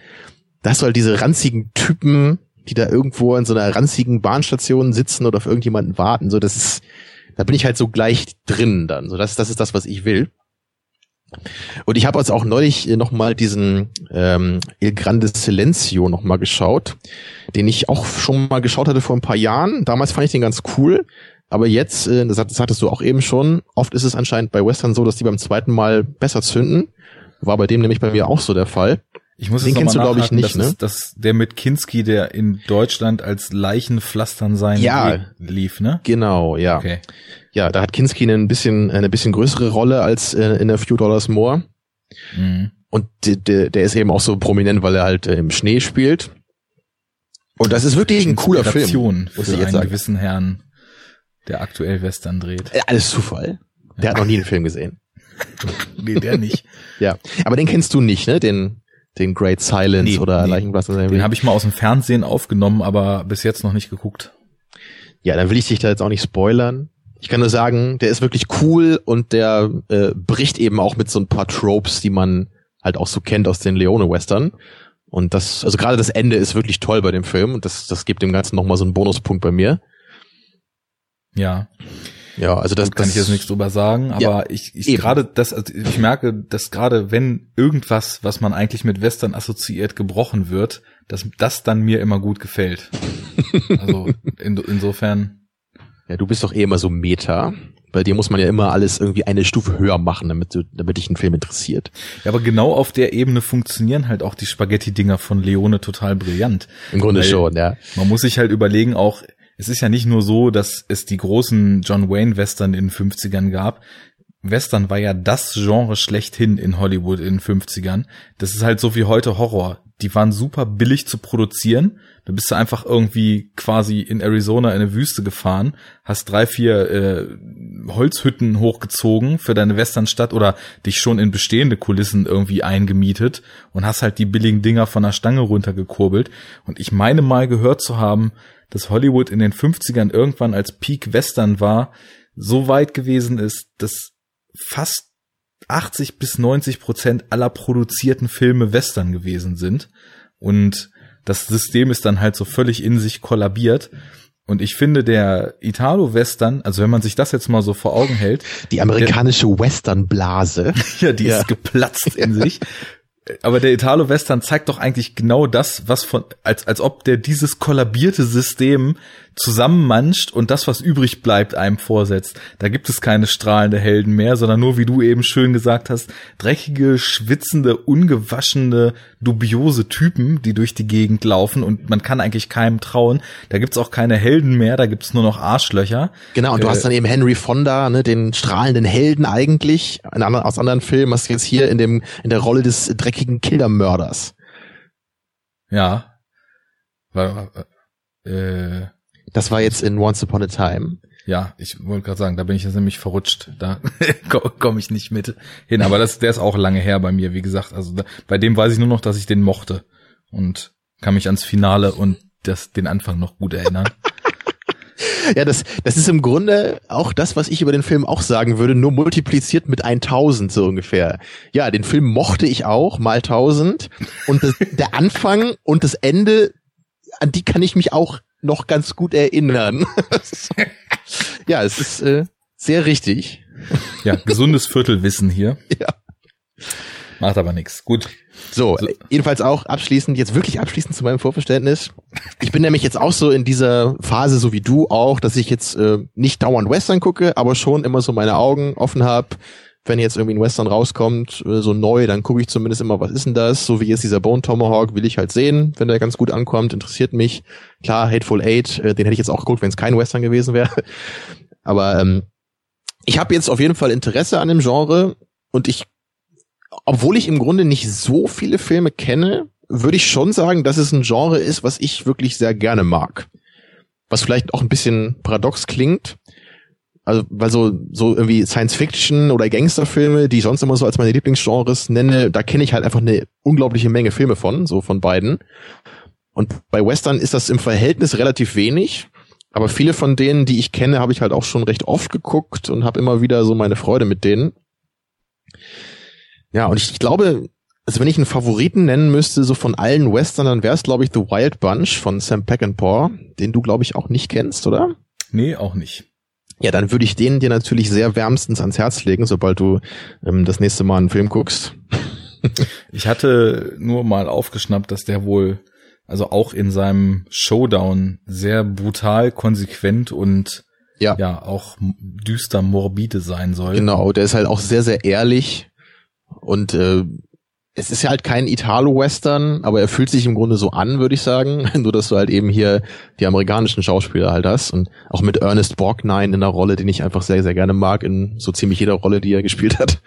das soll diese ranzigen Typen, die da irgendwo in so einer ranzigen Bahnstation sitzen oder auf irgendjemanden warten, so das ist, da bin ich halt so gleich drin dann. So das, das ist das, was ich will. Und ich habe jetzt auch neulich noch mal diesen ähm, Il Grande Silencio noch mal geschaut, den ich auch schon mal geschaut hatte vor ein paar Jahren. Damals fand ich den ganz cool, aber jetzt, äh, das, das hattest du auch eben schon, oft ist es anscheinend bei Western so, dass die beim zweiten Mal besser zünden. War bei dem nämlich bei mir auch so der Fall. Ich muss den kennst du glaube ich nicht, das ne? Ist, das der mit Kinski, der in Deutschland als Leichenpflastern sein ja, lief, ne? Genau, ja. Okay. Ja, da hat Kinski ein bisschen eine bisschen größere Rolle als äh, in A Few Dollars More. Mhm. Und der, der ist eben auch so prominent, weil er halt äh, im Schnee spielt. Und das ist wirklich ein cooler Film. Muss für ich jetzt einen sagen. gewissen Herrn, der aktuell Western dreht. Äh, alles Zufall. Der ja. hat noch nie einen Film gesehen. nee, der nicht. ja, aber den kennst du nicht, ne? Den den Great Silence nee, oder nee. Leichenblaster. Den habe ich mal aus dem Fernsehen aufgenommen, aber bis jetzt noch nicht geguckt. Ja, dann will ich dich da jetzt auch nicht spoilern. Ich kann nur sagen, der ist wirklich cool und der äh, bricht eben auch mit so ein paar Tropes, die man halt auch so kennt aus den Leone-Western. Und das, also gerade das Ende ist wirklich toll bei dem Film und das, das gibt dem Ganzen nochmal so einen Bonuspunkt bei mir. Ja. Ja, also das kann das, ich jetzt nichts drüber sagen, aber Ja, ich, ich gerade das, also ich merke, dass gerade wenn irgendwas, was man eigentlich mit Western assoziiert, gebrochen wird, dass das dann mir immer gut gefällt. Also in, insofern, Ja, du bist doch eh immer so Meta. Bei dir muss man ja immer alles irgendwie eine Stufe höher machen, damit du, damit dich ein Film interessiert. ja, aber genau auf der Ebene funktionieren halt auch die Spaghetti-Dinger von Leone total brillant. Im Grunde Weil- schon, ja. Man muss sich halt überlegen, auch, es ist ja nicht nur so, dass es die großen John Wayne Western in den 50ern gab. Western war ja das Genre schlechthin in Hollywood in den 50ern. Das ist halt so wie heute Horror. Die waren super billig zu produzieren. Da bist du einfach irgendwie quasi in Arizona in eine Wüste gefahren, hast drei, vier äh, Holzhütten hochgezogen für deine Westernstadt oder dich schon in bestehende Kulissen irgendwie eingemietet und hast halt die billigen Dinger von der Stange runtergekurbelt. Und ich meine mal gehört zu haben, dass Hollywood in den 50ern irgendwann als Peak Western war, so weit gewesen ist, dass fast 80 bis 90 Prozent aller produzierten Filme Western gewesen sind. Und das System ist dann halt so völlig in sich kollabiert. Und ich finde, der Italo-Western, also wenn man sich das jetzt mal so vor Augen hält, Die amerikanische Western-Blase. ja, die Ja. ist geplatzt in sich. Aber der Italo-Western zeigt doch eigentlich genau das, was von, als, als ob der dieses kollabierte System zusammenmanscht und das, was übrig bleibt, einem vorsetzt. Da gibt es keine strahlende Helden mehr, sondern nur, wie du eben schön gesagt hast, dreckige, schwitzende, ungewaschene, dubiose Typen, die durch die Gegend laufen und man kann eigentlich keinem trauen. Da gibt's auch keine Helden mehr, da gibt's nur noch Arschlöcher. Genau, und du Äh, hast dann eben Henry Fonda, ne, den strahlenden Helden eigentlich, in anderen, aus anderen Filmen, hast du jetzt hier in dem, in der Rolle des dreckigen Killermörders. Ja. War, äh, Das war jetzt in Once Upon a Time. Ja, ich wollte gerade sagen, da bin ich jetzt nämlich verrutscht. Da komme ich nicht mit hin. Aber das, der ist auch lange her bei mir, wie gesagt. Also da, bei dem weiß ich nur noch, dass ich den mochte und kann mich ans Finale und das, den Anfang noch gut erinnern. Ja, das, das ist im Grunde auch das, was ich über den Film auch sagen würde, nur multipliziert mit 1000 so ungefähr. Ja, den Film mochte ich auch, mal 1000. Und das, der Anfang und das Ende, an die kann ich mich auch noch ganz gut erinnern. ja, es ist äh, sehr richtig. Ja, gesundes Viertelwissen hier. Ja. Macht aber nichts. Gut. So, So. jedenfalls auch abschließend, jetzt wirklich abschließend zu meinem Vorverständnis. Ich bin nämlich jetzt auch so in dieser Phase, so wie du auch, dass ich jetzt äh, nicht dauernd Western gucke, aber schon immer so meine Augen offen habe. Wenn jetzt irgendwie ein Western rauskommt, äh, so neu, dann gucke ich zumindest immer, was ist denn das? So wie jetzt dieser Bone Tomahawk, will ich halt sehen, wenn der ganz gut ankommt, interessiert mich. Klar, Hateful Eight, äh, den hätte ich jetzt auch geguckt, wenn es kein Western gewesen wäre. Aber ähm, ich habe jetzt auf jeden Fall Interesse an dem Genre und ich obwohl ich im Grunde nicht so viele Filme kenne, würde ich schon sagen, dass es ein Genre ist, was ich wirklich sehr gerne mag. Was vielleicht auch ein bisschen paradox klingt. Also, weil so, so irgendwie Science Fiction oder Gangsterfilme, die ich sonst immer so als meine Lieblingsgenres nenne, da kenne ich halt einfach eine unglaubliche Menge Filme von, so von beiden. Und bei Western ist das im Verhältnis relativ wenig. Aber viele von denen, die ich kenne, habe ich halt auch schon recht oft geguckt und habe immer wieder so meine Freude mit denen. Ja, und ich, ich glaube, also wenn ich einen Favoriten nennen müsste, so von allen Western, dann wäre es, glaube ich, The Wild Bunch von Sam Peckinpah, den du, glaube ich, auch nicht kennst, oder? Nee, auch nicht. Ja, dann würde ich den dir natürlich sehr wärmstens ans Herz legen, sobald du ähm, das nächste Mal einen Film guckst. Ich hatte nur mal aufgeschnappt, dass der wohl, also auch in seinem Showdown sehr brutal, konsequent und Ja. ja auch düster morbide sein soll. Genau, der ist halt auch sehr, sehr ehrlich und äh, es ist ja halt kein Italo-Western, aber er fühlt sich im Grunde so an, würde ich sagen. Nur, dass du halt eben hier die amerikanischen Schauspieler halt hast und auch mit Ernest Borgnine in einer Rolle, den ich einfach sehr, sehr gerne mag, in so ziemlich jeder Rolle, die er gespielt hat.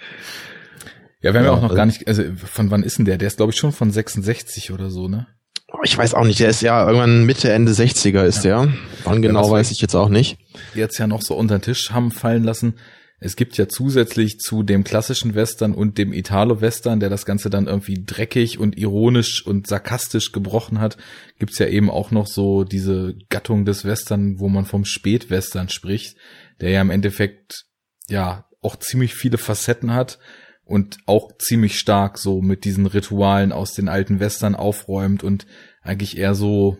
Ja, wir haben ja, Ja, auch noch also- gar nicht, also von wann ist denn der? Der ist glaube ich schon von 66 oder so, ne? Oh, Ich weiß auch nicht, der ist ja irgendwann Mitte, Ende 60er ist der. Wann genau, weiß weiß- ich jetzt auch nicht. Jetzt ja noch so unter den Tisch haben fallen lassen. Es gibt ja zusätzlich zu dem klassischen Western und dem Italo-Western, der das Ganze dann irgendwie dreckig und ironisch und sarkastisch gebrochen hat, gibt's ja eben auch noch so diese Gattung des Western, wo man vom Spätwestern spricht, der ja im Endeffekt ja auch ziemlich viele Facetten hat und auch ziemlich stark so mit diesen Ritualen aus den alten Western aufräumt und eigentlich eher so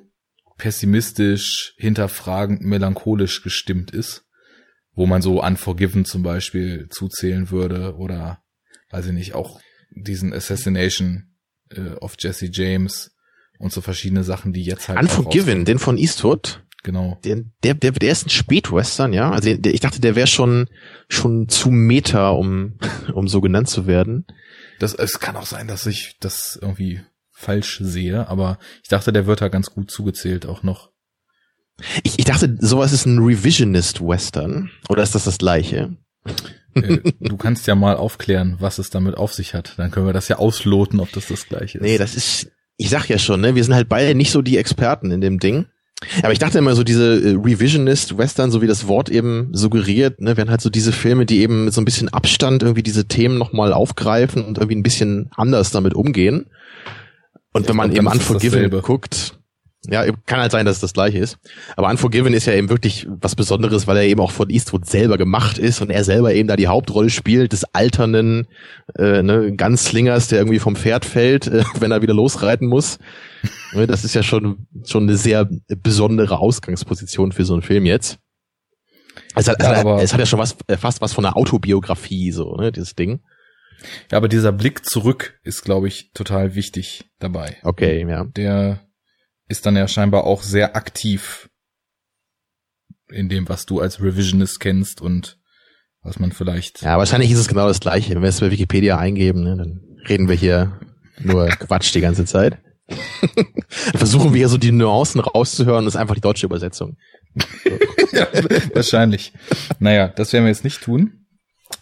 pessimistisch, hinterfragend, melancholisch gestimmt ist. Wo man so Unforgiven zum Beispiel zuzählen würde oder weiß ich nicht, auch diesen Assassination äh, of Jesse James und so verschiedene Sachen, die jetzt halt. Unforgiven, den von Eastwood. Genau. Der, der, der, der ist ein Spätwestern, ja. Also der, ich dachte, der wäre schon schon zu Meta, um um so genannt zu werden. Das es kann auch sein, dass ich das irgendwie falsch sehe, aber ich dachte, der wird da ganz gut zugezählt auch noch. Ich, ich dachte, sowas ist ein Revisionist Western oder ist das das gleiche? Äh, du kannst ja mal aufklären, was es damit auf sich hat. Dann können wir das ja ausloten, ob das das gleiche ist. Nee, das ist, ich sag ja schon, ne, wir sind halt beide nicht so die Experten in dem Ding. Aber ich dachte immer so diese äh, Revisionist Western, so wie das Wort eben suggeriert, ne, wären halt so diese Filme, die eben mit so ein bisschen Abstand irgendwie diese Themen nochmal aufgreifen und irgendwie ein bisschen anders damit umgehen. Und ich wenn man glaub, eben Unforgiven guckt, ja, kann halt sein, dass es das gleiche ist. Aber Unforgiven ist ja eben wirklich was Besonderes, weil er eben auch von Eastwood selber gemacht ist und er selber eben da die Hauptrolle spielt, des alternden äh, ne, Slingers, der irgendwie vom Pferd fällt, äh, wenn er wieder losreiten muss. Ne, das ist ja schon, schon eine sehr besondere Ausgangsposition für so einen Film jetzt. Es hat, ja, also, es hat ja schon was, äh, fast was von einer Autobiografie, so, ne, dieses Ding. Ja, aber dieser Blick zurück ist, glaube ich, total wichtig dabei. Okay, ja. Der ist dann ja scheinbar auch sehr aktiv in dem, was du als Revisionist kennst und was man vielleicht. Ja, wahrscheinlich ist es genau das Gleiche. Wenn wir es bei Wikipedia eingeben, ne, dann reden wir hier nur Quatsch die ganze Zeit. Versuchen wir hier so die Nuancen rauszuhören, das ist einfach die deutsche Übersetzung. Ja, wahrscheinlich. Naja, das werden wir jetzt nicht tun.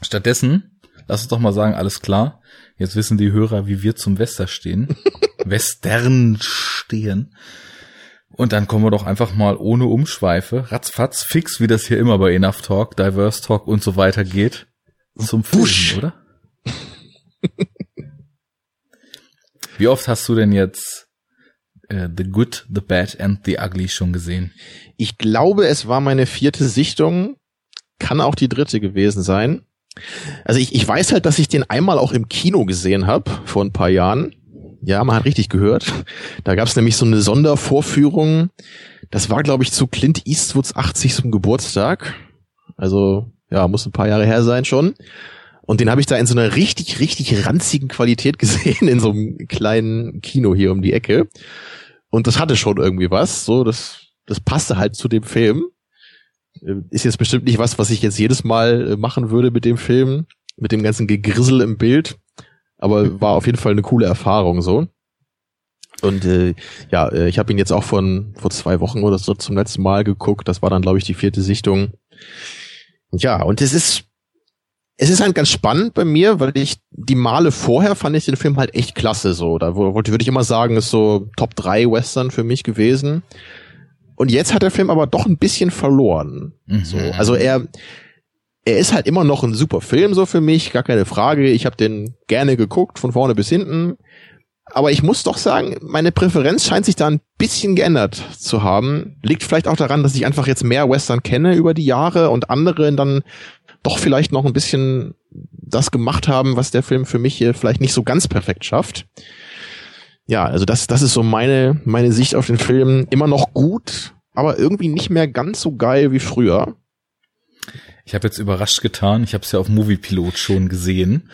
Stattdessen, lass uns doch mal sagen, alles klar. Jetzt wissen die Hörer, wie wir zum Wester stehen. Western stehen. Und dann kommen wir doch einfach mal ohne Umschweife, ratzfatz, fix, wie das hier immer bei Enough Talk, Diverse Talk und so weiter geht, zum Fusch, oder? wie oft hast du denn jetzt äh, The Good, The Bad and The Ugly schon gesehen? Ich glaube, es war meine vierte Sichtung, kann auch die dritte gewesen sein. Also ich, ich weiß halt, dass ich den einmal auch im Kino gesehen habe, vor ein paar Jahren. Ja, man hat richtig gehört. Da gab es nämlich so eine Sondervorführung. Das war, glaube ich, zu Clint Eastwoods 80. Geburtstag. Also, ja, muss ein paar Jahre her sein schon. Und den habe ich da in so einer richtig, richtig ranzigen Qualität gesehen, in so einem kleinen Kino hier um die Ecke. Und das hatte schon irgendwie was. So, das, das passte halt zu dem Film. Äh, ist jetzt bestimmt nicht was, was ich jetzt jedes Mal äh, machen würde mit dem Film, mit dem ganzen Gegrissel im Bild aber war auf jeden Fall eine coole Erfahrung so. Und äh, ja, äh, ich habe ihn jetzt auch von vor zwei Wochen oder so zum letzten Mal geguckt. Das war dann, glaube ich, die vierte Sichtung. Ja, und es ist es ist halt ganz spannend bei mir, weil ich die Male vorher fand ich den Film halt echt klasse so. Da wollte würde ich immer sagen, ist so Top 3 Western für mich gewesen. Und jetzt hat der Film aber doch ein bisschen verloren. Mhm. So, also er er ist halt immer noch ein super Film so für mich, gar keine Frage. Ich habe den gerne geguckt, von vorne bis hinten. Aber ich muss doch sagen, meine Präferenz scheint sich da ein bisschen geändert zu haben. Liegt vielleicht auch daran, dass ich einfach jetzt mehr Western kenne über die Jahre und andere dann doch vielleicht noch ein bisschen das gemacht haben, was der Film für mich hier vielleicht nicht so ganz perfekt schafft. Ja, also das, das ist so meine, meine Sicht auf den Film. Immer noch gut, aber irgendwie nicht mehr ganz so geil wie früher. Ich habe jetzt überrascht getan. Ich habe es ja auf Moviepilot schon gesehen.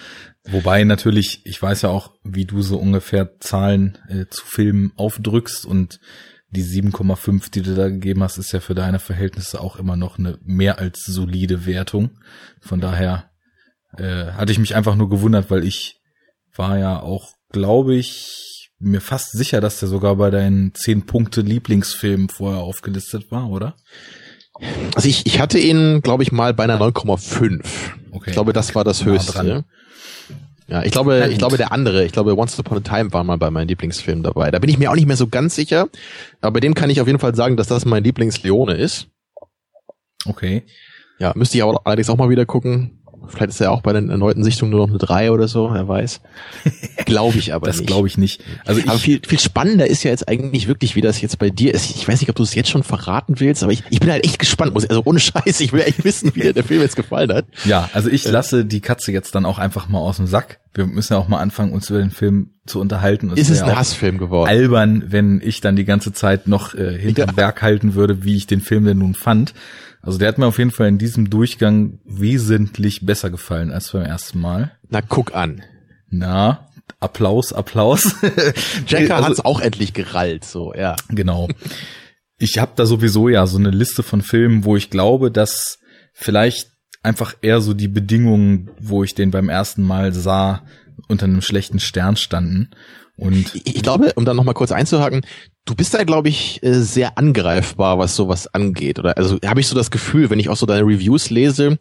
Wobei natürlich, ich weiß ja auch, wie du so ungefähr Zahlen äh, zu Filmen aufdrückst und die 7,5, die du da gegeben hast, ist ja für deine Verhältnisse auch immer noch eine mehr als solide Wertung. Von daher äh, hatte ich mich einfach nur gewundert, weil ich war ja auch, glaube ich, mir fast sicher, dass der sogar bei deinen 10 Punkte Lieblingsfilmen vorher aufgelistet war, oder? Also ich, ich hatte ihn, glaube ich, mal bei einer 9,5. Okay. Ich glaube, das war das Höchste. Ja, ich glaube, ich glaube, der andere, ich glaube, Once Upon a Time war mal bei meinen Lieblingsfilmen dabei. Da bin ich mir auch nicht mehr so ganz sicher. Aber bei dem kann ich auf jeden Fall sagen, dass das mein Lieblingsleone ist. Okay. Ja, müsste ich aber allerdings auch mal wieder gucken. Vielleicht ist er auch bei den erneuten Sichtungen nur noch eine 3 oder so, wer weiß. Glaube ich aber das nicht. Das glaube ich nicht. Also ich aber viel, viel spannender ist ja jetzt eigentlich wirklich, wie das jetzt bei dir ist. Ich weiß nicht, ob du es jetzt schon verraten willst, aber ich, ich bin halt echt gespannt. Also ohne Scheiß, ich will echt wissen, wie dir der Film jetzt gefallen hat. Ja, also ich äh. lasse die Katze jetzt dann auch einfach mal aus dem Sack wir müssen ja auch mal anfangen, uns über den Film zu unterhalten. Ist es ein Hassfilm geworden? Albern, wenn ich dann die ganze Zeit noch äh, hinterm ja. Berg halten würde, wie ich den Film denn nun fand. Also der hat mir auf jeden Fall in diesem Durchgang wesentlich besser gefallen als beim ersten Mal. Na, guck an. Na, Applaus, Applaus. Jacker also, hat's auch endlich gerallt, so, ja. Genau. Ich habe da sowieso ja so eine Liste von Filmen, wo ich glaube, dass vielleicht einfach eher so die Bedingungen, wo ich den beim ersten Mal sah, unter einem schlechten Stern standen. Und ich, glaube, um da noch mal kurz einzuhaken, du bist da, glaube ich, äh, sehr angreifbar, was sowas angeht. Oder also habe ich so das Gefühl, wenn ich auch so deine Reviews lese,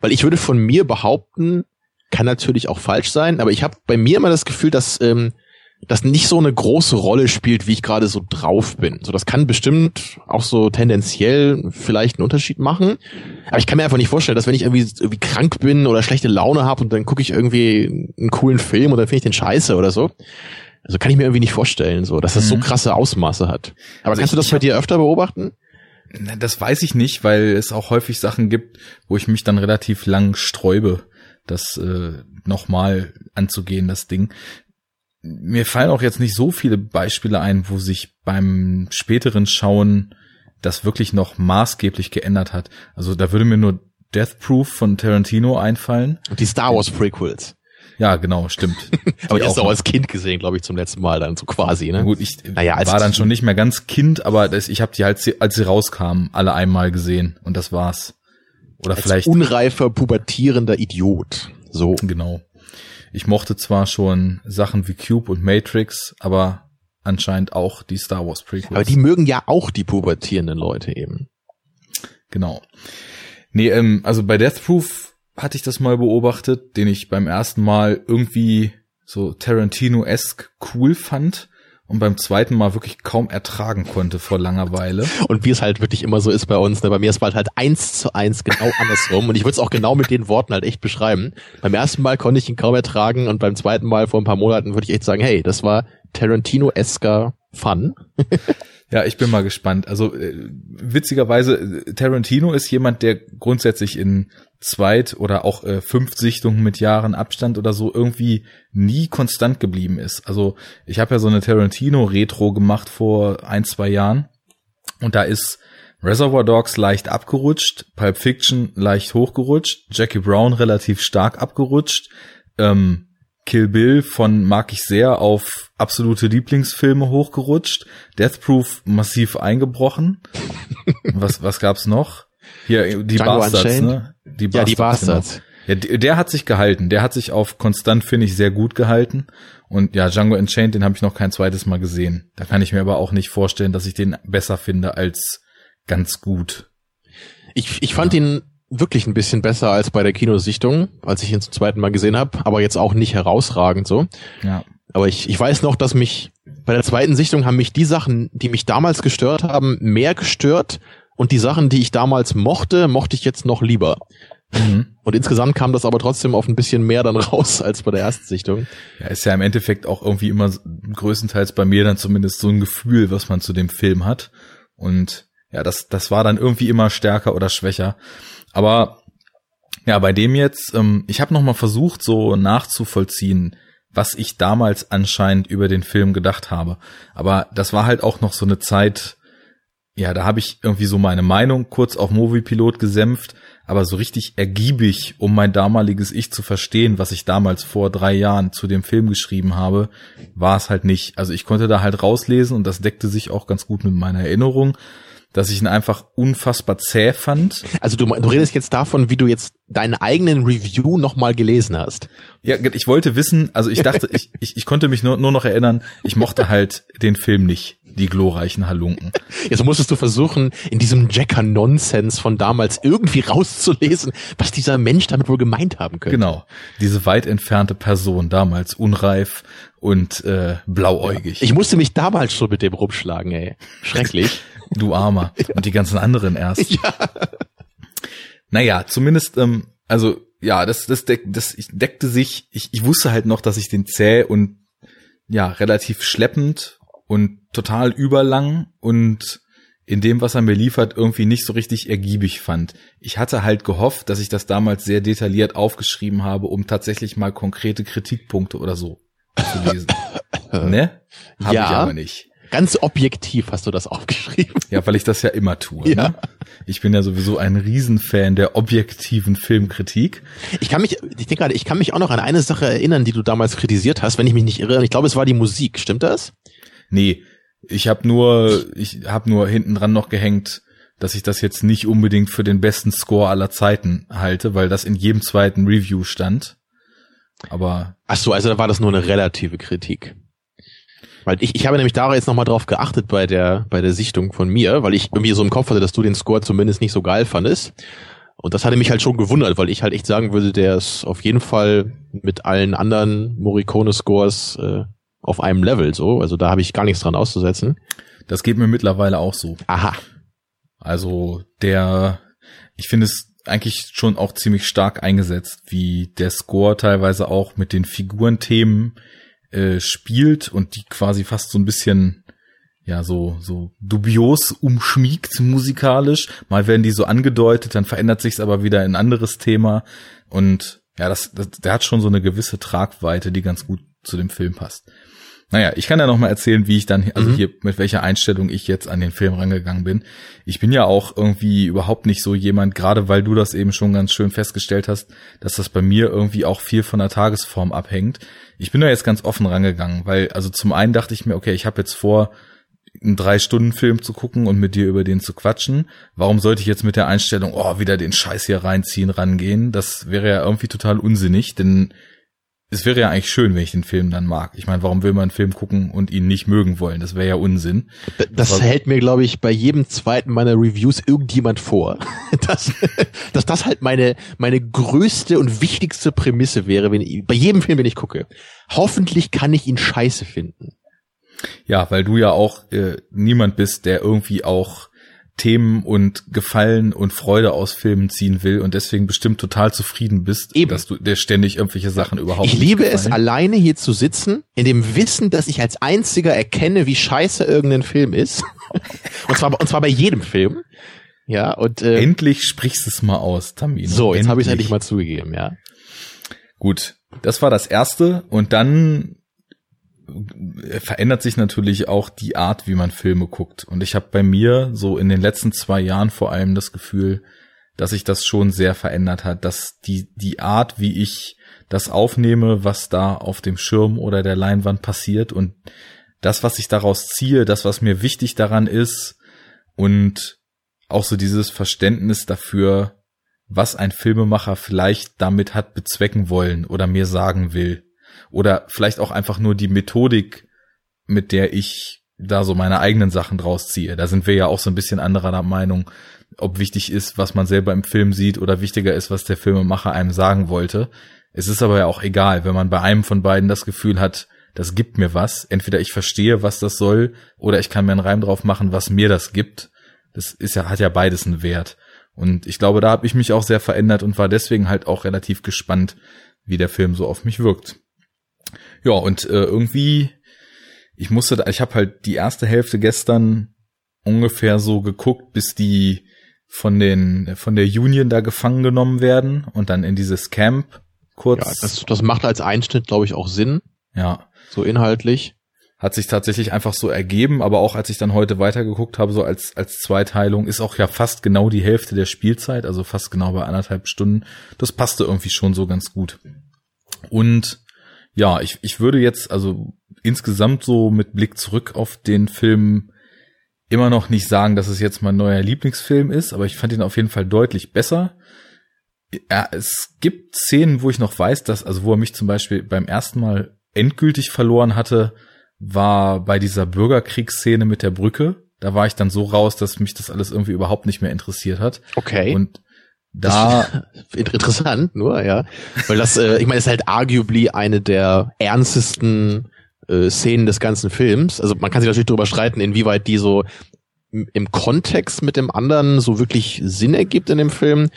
weil ich würde von mir behaupten, kann natürlich auch falsch sein, aber ich habe bei mir immer das Gefühl, dass ähm, das nicht so eine große Rolle spielt, wie ich gerade so drauf bin. So, das kann bestimmt auch so tendenziell vielleicht einen Unterschied machen. Aber ich kann mir einfach nicht vorstellen, dass wenn ich irgendwie, irgendwie krank bin oder schlechte Laune habe und dann gucke ich irgendwie einen coolen Film und dann finde ich den scheiße oder so. Also kann ich mir irgendwie nicht vorstellen, so, dass das mhm. so krasse Ausmaße hat. Aber also kannst ich, du das bei dir öfter beobachten? Das weiß ich nicht, weil es auch häufig Sachen gibt, wo ich mich dann relativ lang sträube das äh, nochmal anzugehen, das Ding. Mir fallen auch jetzt nicht so viele Beispiele ein, wo sich beim späteren Schauen das wirklich noch maßgeblich geändert hat. Also da würde mir nur Death Proof von Tarantino einfallen. Und die Star Wars Prequels. Ja, genau, stimmt. aber ich hast du auch als Kind gesehen, glaube ich, zum letzten Mal dann so quasi, ne? Gut, ich naja, war dann schon nicht mehr ganz Kind, aber das, ich habe die halt, als sie rauskamen, alle einmal gesehen und das war's. Oder Als vielleicht. Unreifer, pubertierender Idiot. So. Genau. Ich mochte zwar schon Sachen wie Cube und Matrix, aber anscheinend auch die Star Wars Prequels. Aber die mögen ja auch die pubertierenden Leute eben. Genau. Nee, ähm, also bei Death Proof hatte ich das mal beobachtet, den ich beim ersten Mal irgendwie so Tarantino-esque cool fand und beim zweiten Mal wirklich kaum ertragen konnte vor Langeweile. Und wie es halt wirklich immer so ist bei uns, ne? bei mir ist bald halt eins zu eins genau andersrum und ich würde es auch genau mit den Worten halt echt beschreiben. Beim ersten Mal konnte ich ihn kaum ertragen und beim zweiten Mal vor ein paar Monaten würde ich echt sagen, hey, das war Tarantino-esker Fun. Ja, ich bin mal gespannt. Also äh, witzigerweise, äh, Tarantino ist jemand, der grundsätzlich in Zweit- oder auch äh, fünf Sichtungen mit Jahren Abstand oder so irgendwie nie konstant geblieben ist. Also ich habe ja so eine Tarantino-Retro gemacht vor ein, zwei Jahren und da ist Reservoir Dogs leicht abgerutscht, Pulp Fiction leicht hochgerutscht, Jackie Brown relativ stark abgerutscht, ähm, Kill Bill von mag ich sehr auf absolute Lieblingsfilme hochgerutscht. Death Proof massiv eingebrochen. was, was gab's noch? Hier, die Django Bastards, ne? Die Bastards, ja, die Bastards. Genau. Ja, der hat sich gehalten. Der hat sich auf konstant, finde ich, sehr gut gehalten. Und ja, Django Unchained, den habe ich noch kein zweites Mal gesehen. Da kann ich mir aber auch nicht vorstellen, dass ich den besser finde als ganz gut. Ich, ich fand ja. ihn wirklich ein bisschen besser als bei der Kinosichtung, als ich ihn zum zweiten Mal gesehen habe, aber jetzt auch nicht herausragend so. Ja. Aber ich, ich weiß noch, dass mich bei der zweiten Sichtung haben mich die Sachen, die mich damals gestört haben, mehr gestört und die Sachen, die ich damals mochte, mochte ich jetzt noch lieber. Mhm. Und insgesamt kam das aber trotzdem auf ein bisschen mehr dann raus als bei der ersten Sichtung. Ja, ist ja im Endeffekt auch irgendwie immer größtenteils bei mir dann zumindest so ein Gefühl, was man zu dem Film hat. Und ja, das, das war dann irgendwie immer stärker oder schwächer. Aber ja, bei dem jetzt, ähm, ich habe noch mal versucht, so nachzuvollziehen, was ich damals anscheinend über den Film gedacht habe. Aber das war halt auch noch so eine Zeit, ja, da habe ich irgendwie so meine Meinung kurz auf Moviepilot gesämpft, aber so richtig ergiebig, um mein damaliges Ich zu verstehen, was ich damals vor drei Jahren zu dem Film geschrieben habe, war es halt nicht. Also ich konnte da halt rauslesen und das deckte sich auch ganz gut mit meiner Erinnerung dass ich ihn einfach unfassbar zäh fand. Also du, du redest jetzt davon, wie du jetzt deinen eigenen Review nochmal gelesen hast. Ja, ich wollte wissen, also ich dachte, ich, ich, ich konnte mich nur, nur noch erinnern, ich mochte halt den Film nicht, die glorreichen Halunken. Jetzt musstest du versuchen, in diesem Jacker-Nonsens von damals irgendwie rauszulesen, was dieser Mensch damit wohl gemeint haben könnte. Genau, diese weit entfernte Person, damals unreif und äh, blauäugig. Ich musste mich damals schon mit dem rumschlagen, ey. Schrecklich. Du Armer. Und die ganzen anderen erst. Ja. Naja, zumindest, ähm, also ja, das, das, deck, das ich deckte sich, ich, ich wusste halt noch, dass ich den zäh und ja, relativ schleppend und total überlang und in dem, was er mir liefert, irgendwie nicht so richtig ergiebig fand. Ich hatte halt gehofft, dass ich das damals sehr detailliert aufgeschrieben habe, um tatsächlich mal konkrete Kritikpunkte oder so zu lesen. ne? Hab Ja. ich aber nicht. Ganz objektiv hast du das aufgeschrieben. Ja, weil ich das ja immer tue. Ja. Ne? Ich bin ja sowieso ein Riesenfan der objektiven Filmkritik. Ich kann mich, ich denke gerade, ich kann mich auch noch an eine Sache erinnern, die du damals kritisiert hast, wenn ich mich nicht irre. Ich glaube, es war die Musik. Stimmt das? Nee, ich habe nur, ich habe nur hinten dran noch gehängt, dass ich das jetzt nicht unbedingt für den besten Score aller Zeiten halte, weil das in jedem zweiten Review stand. Aber Ach so, also da war das nur eine relative Kritik. Weil ich, ich habe nämlich da jetzt nochmal drauf geachtet bei der, bei der Sichtung von mir, weil ich irgendwie so im Kopf hatte, dass du den Score zumindest nicht so geil fandest. Und das hatte mich halt schon gewundert, weil ich halt echt sagen würde, der ist auf jeden Fall mit allen anderen Morricone-Scores äh, auf einem Level so. Also da habe ich gar nichts dran auszusetzen. das geht mir mittlerweile auch so. Aha. Also der, ich finde es eigentlich schon auch ziemlich stark eingesetzt, wie der Score teilweise auch mit den Figurenthemen äh, spielt und die quasi fast so ein bisschen ja so so dubios umschmiegt musikalisch. Mal werden die so angedeutet, dann verändert sich's aber wieder in ein anderes Thema und ja, das, das der hat schon so eine gewisse Tragweite, die ganz gut zu dem Film passt. Naja, ich kann ja noch mal erzählen, wie ich dann, also Mhm. hier, mit welcher Einstellung ich jetzt an den Film rangegangen bin. Ich bin ja auch irgendwie überhaupt nicht so jemand, gerade weil du das eben schon ganz schön festgestellt hast, dass das bei mir irgendwie auch viel von der Tagesform abhängt. Ich bin da jetzt ganz offen rangegangen, weil, also zum einen dachte ich mir, okay, ich habe jetzt vor, einen Drei-Stunden-Film zu gucken und mit dir über den zu quatschen. Warum sollte ich jetzt mit der Einstellung, oh, wieder den Scheiß hier reinziehen, rangehen? Das wäre ja irgendwie total unsinnig, denn es wäre ja eigentlich schön, wenn ich den Film dann mag. Ich meine, warum will man einen Film gucken und ihn nicht mögen wollen? Das wäre ja Unsinn. Das Aber- hält mir, glaube ich, bei jedem zweiten meiner Reviews irgendjemand vor. Dass, dass das halt meine, meine größte und wichtigste Prämisse wäre, wenn ich, bei jedem Film, den ich gucke. Hoffentlich kann ich ihn scheiße finden. Ja, weil du ja auch äh, niemand bist, der irgendwie auch Themen und Gefallen und Freude aus Filmen ziehen will und deswegen bestimmt total zufrieden bist, Eben. dass du dir ständig irgendwelche Sachen überhaupt Ich liebe es, alleine hier zu sitzen, in dem Wissen, dass ich als einziger erkenne, wie scheiße irgendein Film ist. und zwar, und zwar bei jedem Film. Ja, und äh, Endlich sprichst es mal aus, Tamino. so, jetzt habe ich es endlich mal zugegeben, ja. Gut, das war das erste und dann verändert sich natürlich auch die Art, wie man Filme guckt. Und ich habe bei mir so in den letzten zwei Jahren vor allem das Gefühl, dass sich das schon sehr verändert hat, dass die, die Art, wie ich das aufnehme, was da auf dem Schirm oder der Leinwand passiert und das, was ich daraus ziehe, das, was mir wichtig daran ist und auch so dieses Verständnis dafür, was ein Filmemacher vielleicht damit hat bezwecken wollen oder mir sagen will. Oder vielleicht auch einfach nur die Methodik, mit der ich da so meine eigenen Sachen draus ziehe. Da sind wir ja auch so ein bisschen anderer Meinung, ob wichtig ist, was man selber im Film sieht oder wichtiger ist, was der Filmemacher einem sagen wollte. Es ist aber ja auch egal, wenn man bei einem von beiden das Gefühl hat, das gibt mir was. Entweder ich verstehe, was das soll, oder ich kann mir einen Reim drauf machen, was mir das gibt. Das ist ja, hat ja beides einen Wert. Und ich glaube, da habe ich mich auch sehr verändert und war deswegen halt auch relativ gespannt, wie der Film so auf mich wirkt. Ja, und äh, irgendwie, ich musste, da, ich habe halt die erste Hälfte gestern ungefähr so geguckt, bis die von den von der Union da gefangen genommen werden und dann in dieses Camp kurz. Ja, das, das macht als Einschnitt, glaube ich, auch Sinn, ja, so inhaltlich. hat sich tatsächlich einfach so ergeben, aber auch als ich dann heute weitergeguckt habe, so als, als Zweiteilung, ist auch ja fast genau die Hälfte der Spielzeit, also fast genau bei anderthalb Stunden. Das passte irgendwie schon so ganz gut. Und ja, ich, ich würde jetzt also insgesamt so mit Blick zurück auf den Film immer noch nicht sagen, dass es jetzt mein neuer Lieblingsfilm ist, aber ich fand ihn auf jeden Fall deutlich besser. Ja, es gibt Szenen, wo ich noch weiß, dass, also wo er mich zum Beispiel beim ersten Mal endgültig verloren hatte, war bei dieser Bürgerkriegsszene mit der Brücke. Da war ich dann so raus, dass mich das alles irgendwie überhaupt nicht mehr interessiert hat. Okay. Und da, Inter- Interessant, nur, ja. Weil das, äh, ich meine, ist halt arguably eine der ernstesten äh, Szenen des ganzen Films. Also man kann sich natürlich darüber streiten, inwieweit die so im Kontext mit dem anderen so wirklich Sinn ergibt in dem Film.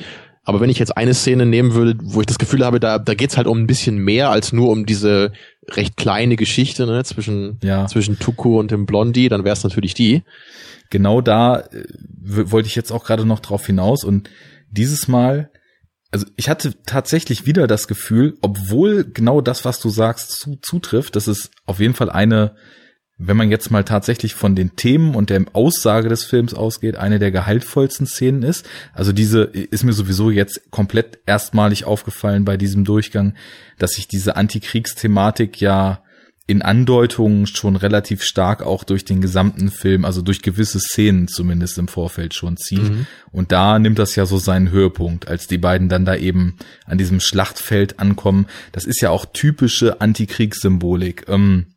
Aber wenn ich jetzt eine Szene nehmen würde, wo ich das Gefühl habe, da, da geht's halt um ein bisschen mehr als nur um diese recht kleine Geschichte ne, zwischen, Ja. zwischen Tuko und dem Blondie, dann wäre es natürlich die. genau da äh, wollte ich jetzt auch gerade noch drauf hinaus und dieses Mal, also ich hatte tatsächlich wieder das Gefühl, obwohl genau das, was du sagst, zu, zutrifft, dass es auf jeden Fall eine, wenn man jetzt mal tatsächlich von den Themen und der Aussage des Films ausgeht, eine der gehaltvollsten Szenen ist. Also diese ist mir sowieso jetzt komplett erstmalig aufgefallen bei diesem Durchgang, dass sich diese Antikriegsthematik ja in Andeutungen schon relativ stark auch durch den gesamten Film, also durch gewisse Szenen zumindest im Vorfeld schon zieht. Und da nimmt das ja so seinen Höhepunkt, als die beiden dann da eben an diesem Schlachtfeld ankommen. Das ist ja auch typische Antikriegssymbolik. Ähm,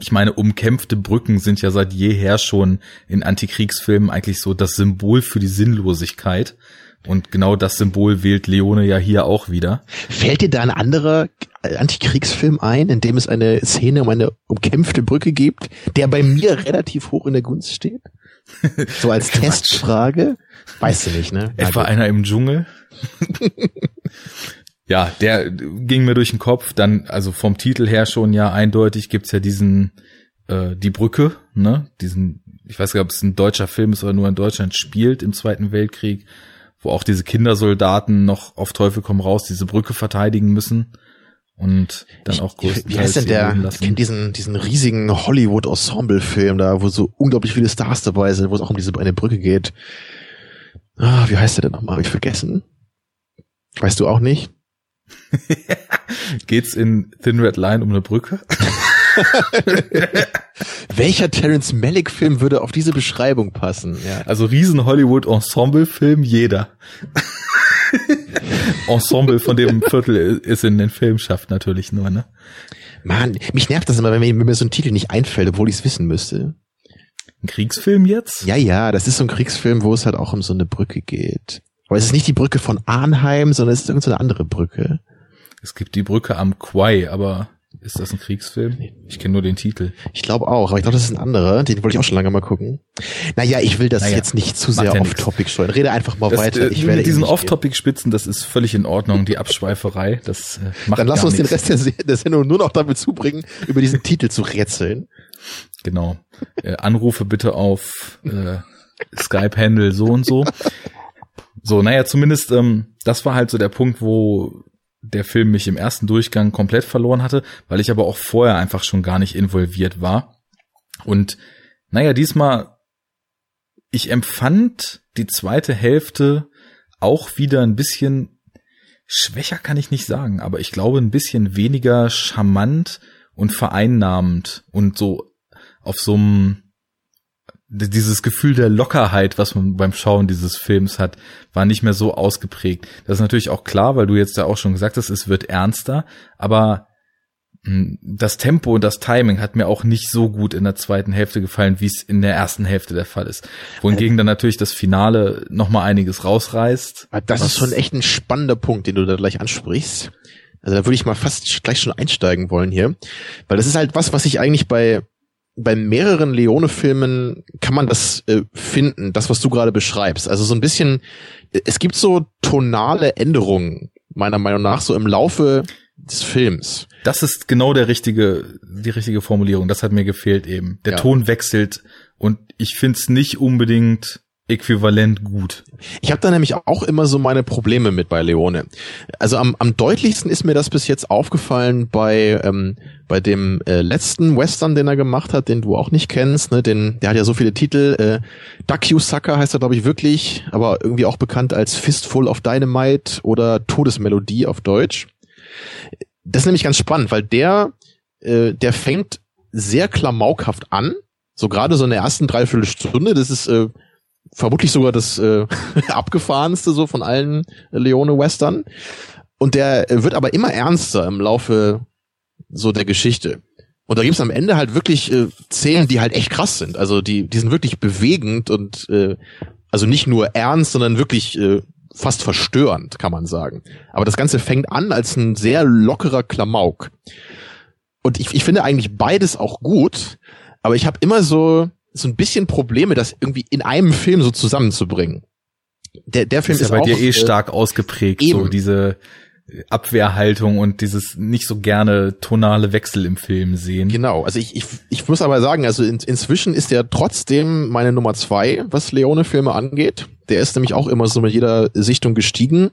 ich meine, umkämpfte Brücken sind ja seit jeher schon in Antikriegsfilmen eigentlich so das Symbol für die Sinnlosigkeit. Und genau das Symbol wählt Leone ja hier auch wieder. Fällt dir da ein anderer Antikriegsfilm ein, in dem es eine Szene um eine umkämpfte Brücke gibt, der bei mir relativ hoch in der Gunst steht? So als Testfrage? Weißt du nicht, ne? Etwa einer im Dschungel. ja, der ging mir durch den Kopf. Dann, also vom Titel her schon ja eindeutig gibt's ja diesen, äh, die Brücke, ne? Diesen, ich weiß gar nicht, ob es ein deutscher Film ist oder nur in Deutschland spielt im Zweiten Weltkrieg, wo auch diese Kindersoldaten noch auf Teufel komm raus diese Brücke verteidigen müssen und dann auch Wie größtenteils heißt denn der? Ich kenne diesen, diesen riesigen Hollywood-Ensemble-Film da, wo so unglaublich viele Stars dabei sind, wo es auch um diese eine Brücke geht. Ah, wie heißt der denn nochmal? Hab ich vergessen. Weißt du auch nicht? Geht's in Thin Red Line um eine Brücke? Welcher Terence Malick-Film würde auf diese Beschreibung passen? Ja. Also riesen Hollywood-Ensemble-Film, jeder. Ensemble von dem Viertel ist in den Film schafft natürlich nur, ne? Mann, mich nervt das immer, wenn mir, wenn mir so ein Titel nicht einfällt, obwohl ich es wissen müsste. Ein Kriegsfilm jetzt? Ja, ja, das ist so ein Kriegsfilm, wo es halt auch um so eine Brücke geht. Aber es ist nicht die Brücke von Arnheim, sondern es ist irgendeine so eine andere Brücke. Es gibt die Brücke am Quai, aber ist das ein Kriegsfilm? Ich kenne nur den Titel. Ich glaube auch, aber ich glaube, das ist ein anderer. Den wollte ich auch schon lange mal gucken. Naja, ich will das Naja, jetzt nicht zu sehr ja off-topic steuern. Rede einfach mal Das, weiter. äh, Ich werde mit diesen Off-Topic-Spitzen, das ist völlig in Ordnung, die Abschweiferei. Das äh, macht Dann lass uns den nichts. Rest der, der Sendung nur noch damit zubringen, über diesen Titel zu rätseln. Genau. Äh, Anrufe bitte auf äh, Skype-Handle so und so. So, naja, zumindest, ähm, das war halt so der Punkt, wo der Film mich im ersten Durchgang komplett verloren hatte, weil ich aber auch vorher einfach schon gar nicht involviert war. Und naja, diesmal, ich empfand die zweite Hälfte auch wieder ein bisschen schwächer, kann ich nicht sagen, aber ich glaube ein bisschen weniger charmant und vereinnahmend und so auf so einem dieses Gefühl der Lockerheit, was man beim Schauen dieses Films hat, war nicht mehr so ausgeprägt. Das ist natürlich auch klar, weil du jetzt ja auch schon gesagt hast, es wird ernster, aber mh, das Tempo und das Timing hat mir auch nicht so gut in der zweiten Hälfte gefallen, wie es in der ersten Hälfte der Fall ist. Wohingegen dann natürlich das Finale noch mal einiges rausreißt. Ah, Das ist schon echt ein spannender Punkt, den du da gleich ansprichst. Also da würde ich mal fast gleich schon einsteigen wollen hier. Weil das ist halt was, was ich eigentlich bei, bei mehreren Leone-Filmen kann man das äh, finden, das, was du gerade beschreibst. Also so ein bisschen, äh, es gibt so tonale Änderungen, meiner Meinung nach, so im Laufe des Films. Das ist genau der richtige, die richtige Formulierung. Das hat mir gefehlt eben. Der Ja. Ton wechselt und ich find's nicht unbedingt äquivalent gut. Ich habe da nämlich auch immer so meine Probleme mit bei Leone. Also am, am deutlichsten ist mir das bis jetzt aufgefallen bei ähm, bei dem äh, letzten Western, den er gemacht hat, den du auch nicht kennst. Ne? Den, der hat ja so viele Titel. Äh, Duck You Sucker heißt er, glaube ich, wirklich, aber irgendwie auch bekannt als Fistful of Dynamite oder Todesmelodie auf Deutsch. Das ist nämlich ganz spannend, weil der äh, der fängt sehr klamaukhaft an. So gerade so in der ersten Dreiviertelstunde, das ist äh, vermutlich sogar das äh, abgefahrenste so von allen Leone Western. Und der äh, wird aber immer ernster im Laufe so der Geschichte. Und da gibt's am Ende halt wirklich äh, Szenen, die halt echt krass sind. Also die, die sind wirklich bewegend und äh, also nicht nur ernst, sondern wirklich äh, fast verstörend, kann man sagen. Aber das Ganze fängt an als ein sehr lockerer Klamauk. Und ich, ich finde eigentlich beides auch gut, aber ich habe immer so so ein bisschen Probleme, das irgendwie in einem Film so zusammenzubringen. Der, der Film ist ja ist, bei auch, dir eh äh, stark ausgeprägt, so eben. diese Abwehrhaltung und dieses nicht so gerne tonale Wechsel im Film sehen. Genau, also ich, ich, ich muss aber sagen, also in, inzwischen ist er trotzdem meine Nummer zwei, was Leone-Filme angeht. Der ist nämlich auch immer so mit jeder Sichtung gestiegen.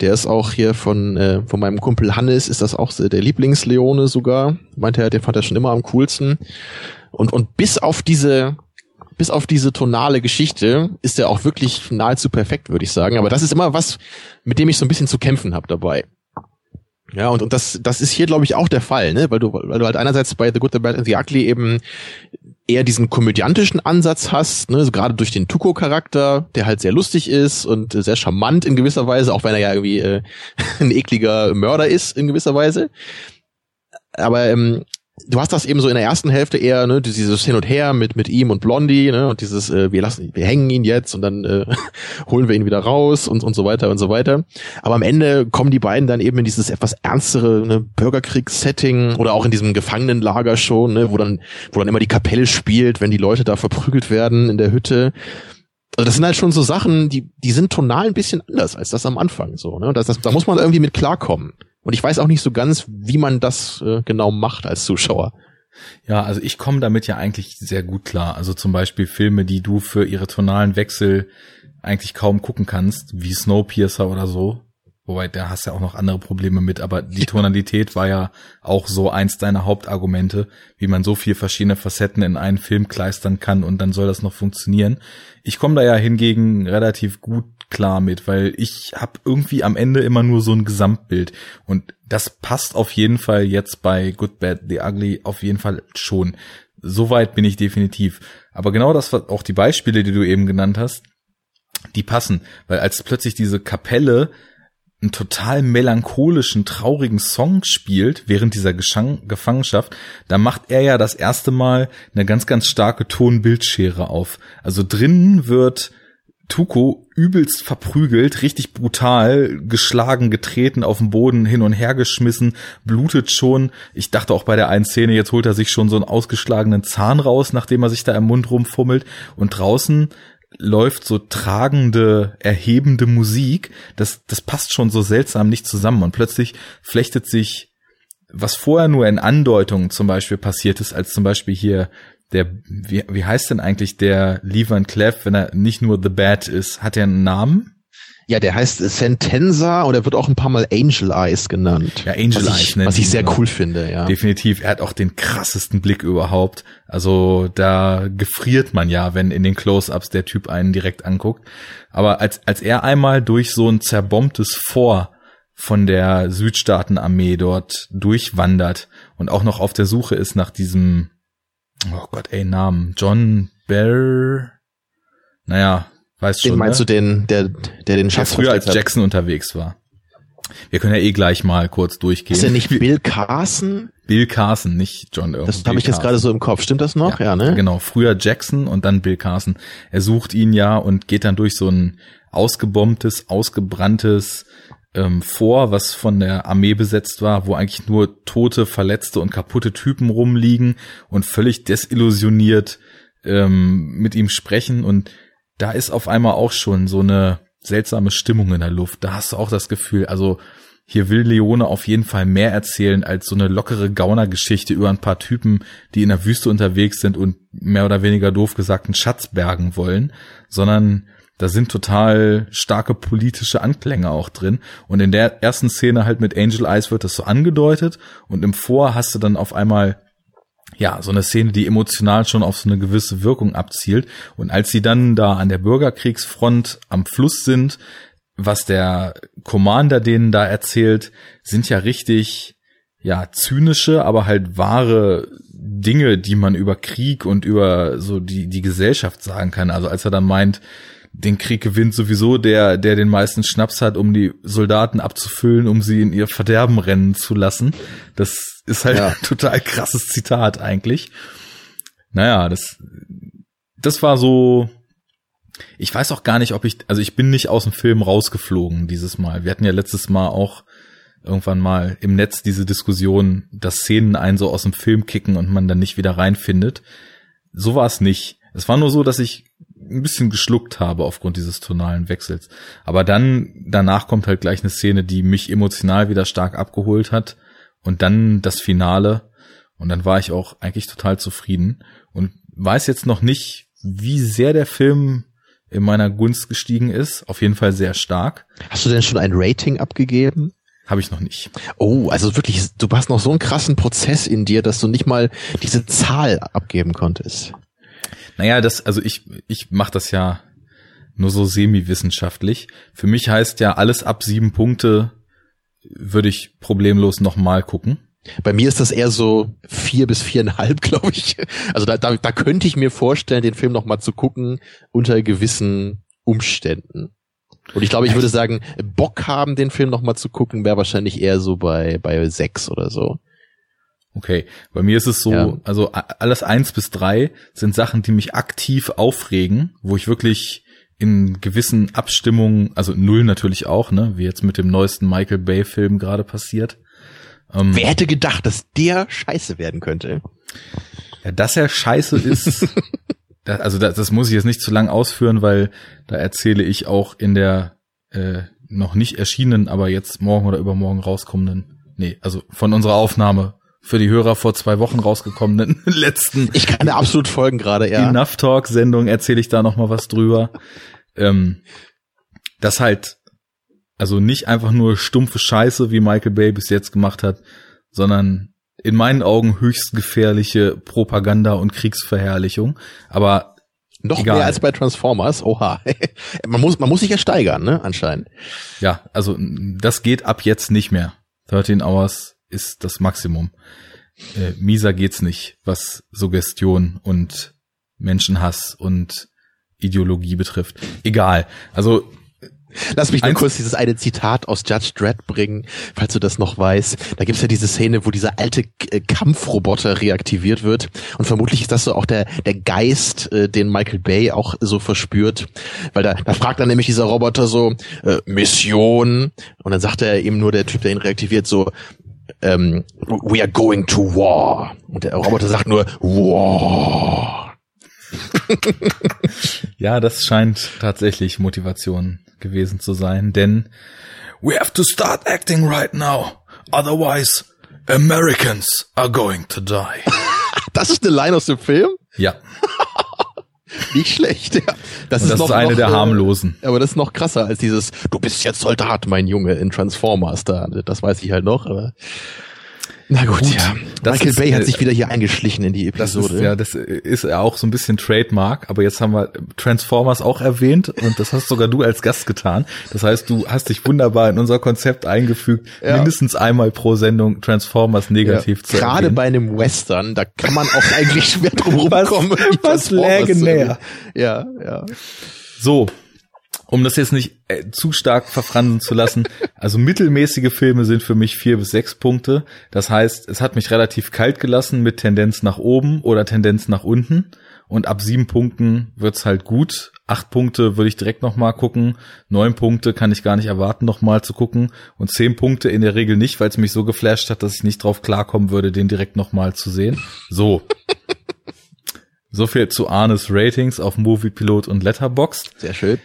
Der ist auch hier von, äh, von meinem Kumpel Hannes, ist das auch der Lieblingsleone sogar. Meinte er, den fand er schon immer am coolsten. Und, und bis auf diese, bis auf diese tonale Geschichte ist er auch wirklich nahezu perfekt, würde ich sagen. Aber das ist immer was, mit dem ich so ein bisschen zu kämpfen habe dabei. Ja, und, und das, das ist hier, glaube ich, auch der Fall, ne? Weil du, weil du halt einerseits bei The Good, The Bad and The Ugly eben eher diesen komödiantischen Ansatz hast, ne, also gerade durch den Tuko-Charakter, der halt sehr lustig ist und sehr charmant in gewisser Weise, auch wenn er ja irgendwie äh, ein ekliger Mörder ist in gewisser Weise. Aber ähm, du hast das eben so in der ersten Hälfte eher, ne, dieses Hin und Her mit mit ihm und Blondie, ne, und dieses, äh, wir lassen, wir hängen ihn jetzt und dann äh, holen wir ihn wieder raus und und so weiter und so weiter. Aber am Ende kommen die beiden dann eben in dieses etwas ernstere ne, Bürgerkriegssetting oder auch in diesem Gefangenenlager schon, ne, wo dann wo dann immer die Kapelle spielt, wenn die Leute da verprügelt werden in der Hütte. Also das sind halt schon so Sachen, die die sind tonal ein bisschen anders als das am Anfang so, ne? Das, das, da muss man irgendwie mit klarkommen. Und ich weiß auch nicht so ganz, wie man das äh, genau macht als Zuschauer. Ja, also ich komme damit ja eigentlich sehr gut klar. Also zum Beispiel Filme, die du für ihre tonalen Wechsel eigentlich kaum gucken kannst, wie Snowpiercer oder so. Wobei, da hast du ja auch noch andere Probleme mit, aber die Tonalität war ja auch so eins deiner Hauptargumente, wie man so viel verschiedene Facetten in einen Film kleistern kann und dann soll das noch funktionieren. Ich komme da ja hingegen relativ gut klar mit, weil ich habe irgendwie am Ende immer nur so ein Gesamtbild und das passt auf jeden Fall jetzt bei Good Bad The Ugly auf jeden Fall schon. Soweit bin ich definitiv. Aber genau das, was auch die Beispiele, die du eben genannt hast, die passen, weil als plötzlich diese Kapelle einen total melancholischen, traurigen Song spielt während dieser Geschang Gefangenschaft, da macht er ja das erste Mal eine ganz, ganz starke Tonbildschere auf. Also drinnen wird Tuko übelst verprügelt, richtig brutal, geschlagen, getreten, auf den Boden hin und her geschmissen, blutet schon. Ich dachte auch bei der einen Szene, jetzt holt er sich schon so einen ausgeschlagenen Zahn raus, nachdem er sich da im Mund rumfummelt. Und draußen läuft so tragende, erhebende Musik. Das, das passt schon so seltsam nicht zusammen. Und plötzlich flechtet sich was vorher nur in Andeutungen zum Beispiel passiert ist, als zum Beispiel hier der, wie, wie heißt denn eigentlich der Lee Van Cleef, wenn er nicht nur The Bad ist? Hat er einen Namen? Ja, der heißt Sentenza oder wird auch ein paar Mal Angel Eyes genannt. Ja, Angel was Eyes, ich, Was ich sehr cool finde, ja. Definitiv. Er hat auch den krassesten Blick überhaupt. Also da gefriert man ja, wenn in den Close-Ups der Typ einen direkt anguckt. Aber als, als er einmal durch so ein zerbombtes Vor von der Südstaatenarmee dort durchwandert und auch noch auf der Suche ist nach diesem oh Gott, ey, Namen. John Bear. Naja, weißt den schon. meinst ne? du den, der, der den Schatz der früher als hat? Jackson unterwegs war. Wir können ja eh gleich mal kurz durchgehen. Ist der nicht Bill Carson? Bill Carson, nicht John Irwin. Das habe ich jetzt gerade so im Kopf. Stimmt das noch? Ja, ne? Genau, früher Jackson und dann Bill Carson. Er sucht ihn ja und geht dann durch so ein ausgebombtes, ausgebranntes ähm, vor, was von der Armee besetzt war, wo eigentlich nur tote, verletzte und kaputte Typen rumliegen und völlig desillusioniert ähm, mit ihm sprechen. Und da ist auf einmal auch schon so eine seltsame Stimmung in der Luft. Da hast du auch das Gefühl, also hier will Leone auf jeden Fall mehr erzählen als so eine lockere Gaunergeschichte über ein paar Typen, die in der Wüste unterwegs sind und mehr oder weniger doof gesagt einen Schatz bergen wollen, sondern da sind total starke politische Anklänge auch drin. Und in der ersten Szene halt mit Angel Eyes wird das so angedeutet und im Vor hast du dann auf einmal ja, so eine Szene, die emotional schon auf so eine gewisse Wirkung abzielt. Und als sie dann da an der Bürgerkriegsfront am Fluss sind, was der Commander denen da erzählt, sind ja richtig, ja, zynische, aber halt wahre Dinge, die man über Krieg und über so die, die Gesellschaft sagen kann. Also als er dann meint, den Krieg gewinnt sowieso der, der den meisten Schnaps hat, um die Soldaten abzufüllen, um sie in ihr Verderben rennen zu lassen. Das ist halt Ja. ein total krasses Zitat eigentlich. Naja, das, das war so, ich weiß auch gar nicht, ob ich, also ich bin nicht aus dem Film rausgeflogen dieses Mal. Wir hatten ja letztes Mal auch irgendwann mal im Netz diese Diskussion, dass Szenen einen so aus dem Film kicken und man dann nicht wieder reinfindet. So war es nicht. Es war nur so, dass ich ein bisschen geschluckt habe aufgrund dieses tonalen Wechsels. Aber dann, danach kommt halt gleich eine Szene, die mich emotional wieder stark abgeholt hat. Und dann das Finale. Und dann war ich auch eigentlich total zufrieden und weiß jetzt noch nicht, wie sehr der Film in meiner Gunst gestiegen ist. Auf jeden Fall sehr stark. Hast du denn schon ein Rating abgegeben? Habe ich noch nicht. Oh, also wirklich, du hast noch so einen krassen Prozess in dir, dass du nicht mal diese Zahl abgeben konntest. Naja, das, also ich, ich mache das ja nur so semi-wissenschaftlich. Für mich heißt ja, alles ab sieben Punkte würde ich problemlos nochmal gucken. Bei mir ist das eher so vier bis viereinhalb, glaube ich. Also da, da, da könnte ich mir vorstellen, den Film nochmal zu gucken unter gewissen Umständen. Und ich glaube, ich würde sagen, Bock haben, den Film nochmal zu gucken, wäre wahrscheinlich eher so bei, bei sechs oder so. Okay, bei mir ist es so, ja. also alles eins bis drei sind Sachen, die mich aktiv aufregen, wo ich wirklich in gewissen Abstimmungen, also null natürlich auch, ne, wie jetzt mit dem neuesten Michael Bay Film gerade passiert. Ähm, Wer hätte gedacht, dass der scheiße werden könnte? Ja, dass er scheiße ist, das, also das, das muss ich jetzt nicht zu lang ausführen, weil da erzähle ich auch in der äh, noch nicht erschienenen, aber jetzt morgen oder übermorgen rauskommenden, nee, also von unserer Aufnahme für die Hörer vor zwei Wochen rausgekommenen letzten. Ich kann da absolut folgen gerade, ja. Enough Talk Sendung erzähle ich da noch mal was drüber. ähm, das halt, also nicht einfach nur stumpfe Scheiße, wie Michael Bay bis jetzt gemacht hat, sondern in meinen Augen höchst gefährliche Propaganda und Kriegsverherrlichung. Aber noch egal. mehr als bei Transformers. Oha. man muss, man muss sich ja steigern, ne, anscheinend. Ja, also das geht ab jetzt nicht mehr. 13 Hours ist das Maximum. Äh, mieser geht's nicht, was Suggestion und Menschenhass und Ideologie betrifft. Egal. Also Lass mich nur kurz dieses eine Zitat aus Judge Dredd bringen, falls du das noch weißt. Da gibt's ja diese Szene, wo dieser alte äh, Kampfroboter reaktiviert wird. Und vermutlich ist das so auch der, der Geist, äh, den Michael Bay auch so verspürt. Weil da, da fragt dann nämlich dieser Roboter so, äh, Mission. Und dann sagt er eben nur der Typ, der ihn reaktiviert, so, ähm, we are going to war. Und der Roboter sagt nur, war. ja, das scheint tatsächlich Motivation gewesen zu sein, denn we have to start acting right now, otherwise Americans are going to die. das ist eine Line aus dem Film? Ja. Nicht schlecht, ja. Das, ist, das noch, ist eine noch, der äh, harmlosen. Aber das ist noch krasser als dieses, du bist jetzt Soldat, mein Junge, in Transformers. Da, das weiß ich halt noch, aber na gut, gut ja. Michael Bay hat äh, sich wieder hier eingeschlichen in die Episode. Das ist, ja, das ist ja auch so ein bisschen Trademark, aber jetzt haben wir Transformers auch erwähnt und das hast sogar du als Gast getan. Das heißt, du hast dich wunderbar in unser Konzept eingefügt, ja. mindestens einmal pro Sendung Transformers negativ ja. zu Gerade erwähnen. bei einem Western, da kann man auch eigentlich schwer drum rumkommen. Was, was läge näher. Ja, ja. So, um das jetzt nicht äh, zu stark verfransen zu lassen, also mittelmäßige Filme sind für mich vier bis sechs Punkte. Das heißt, es hat mich relativ kalt gelassen mit Tendenz nach oben oder Tendenz nach unten. Und ab sieben Punkten wird's halt gut. Acht Punkte würde ich direkt nochmal gucken. Neun Punkte kann ich gar nicht erwarten, nochmal zu gucken. Und zehn Punkte in der Regel nicht, weil es mich so geflasht hat, dass ich nicht drauf klarkommen würde, den direkt nochmal zu sehen. So. So viel zu Arnes Ratings auf Moviepilot und Letterboxd. Sehr schön.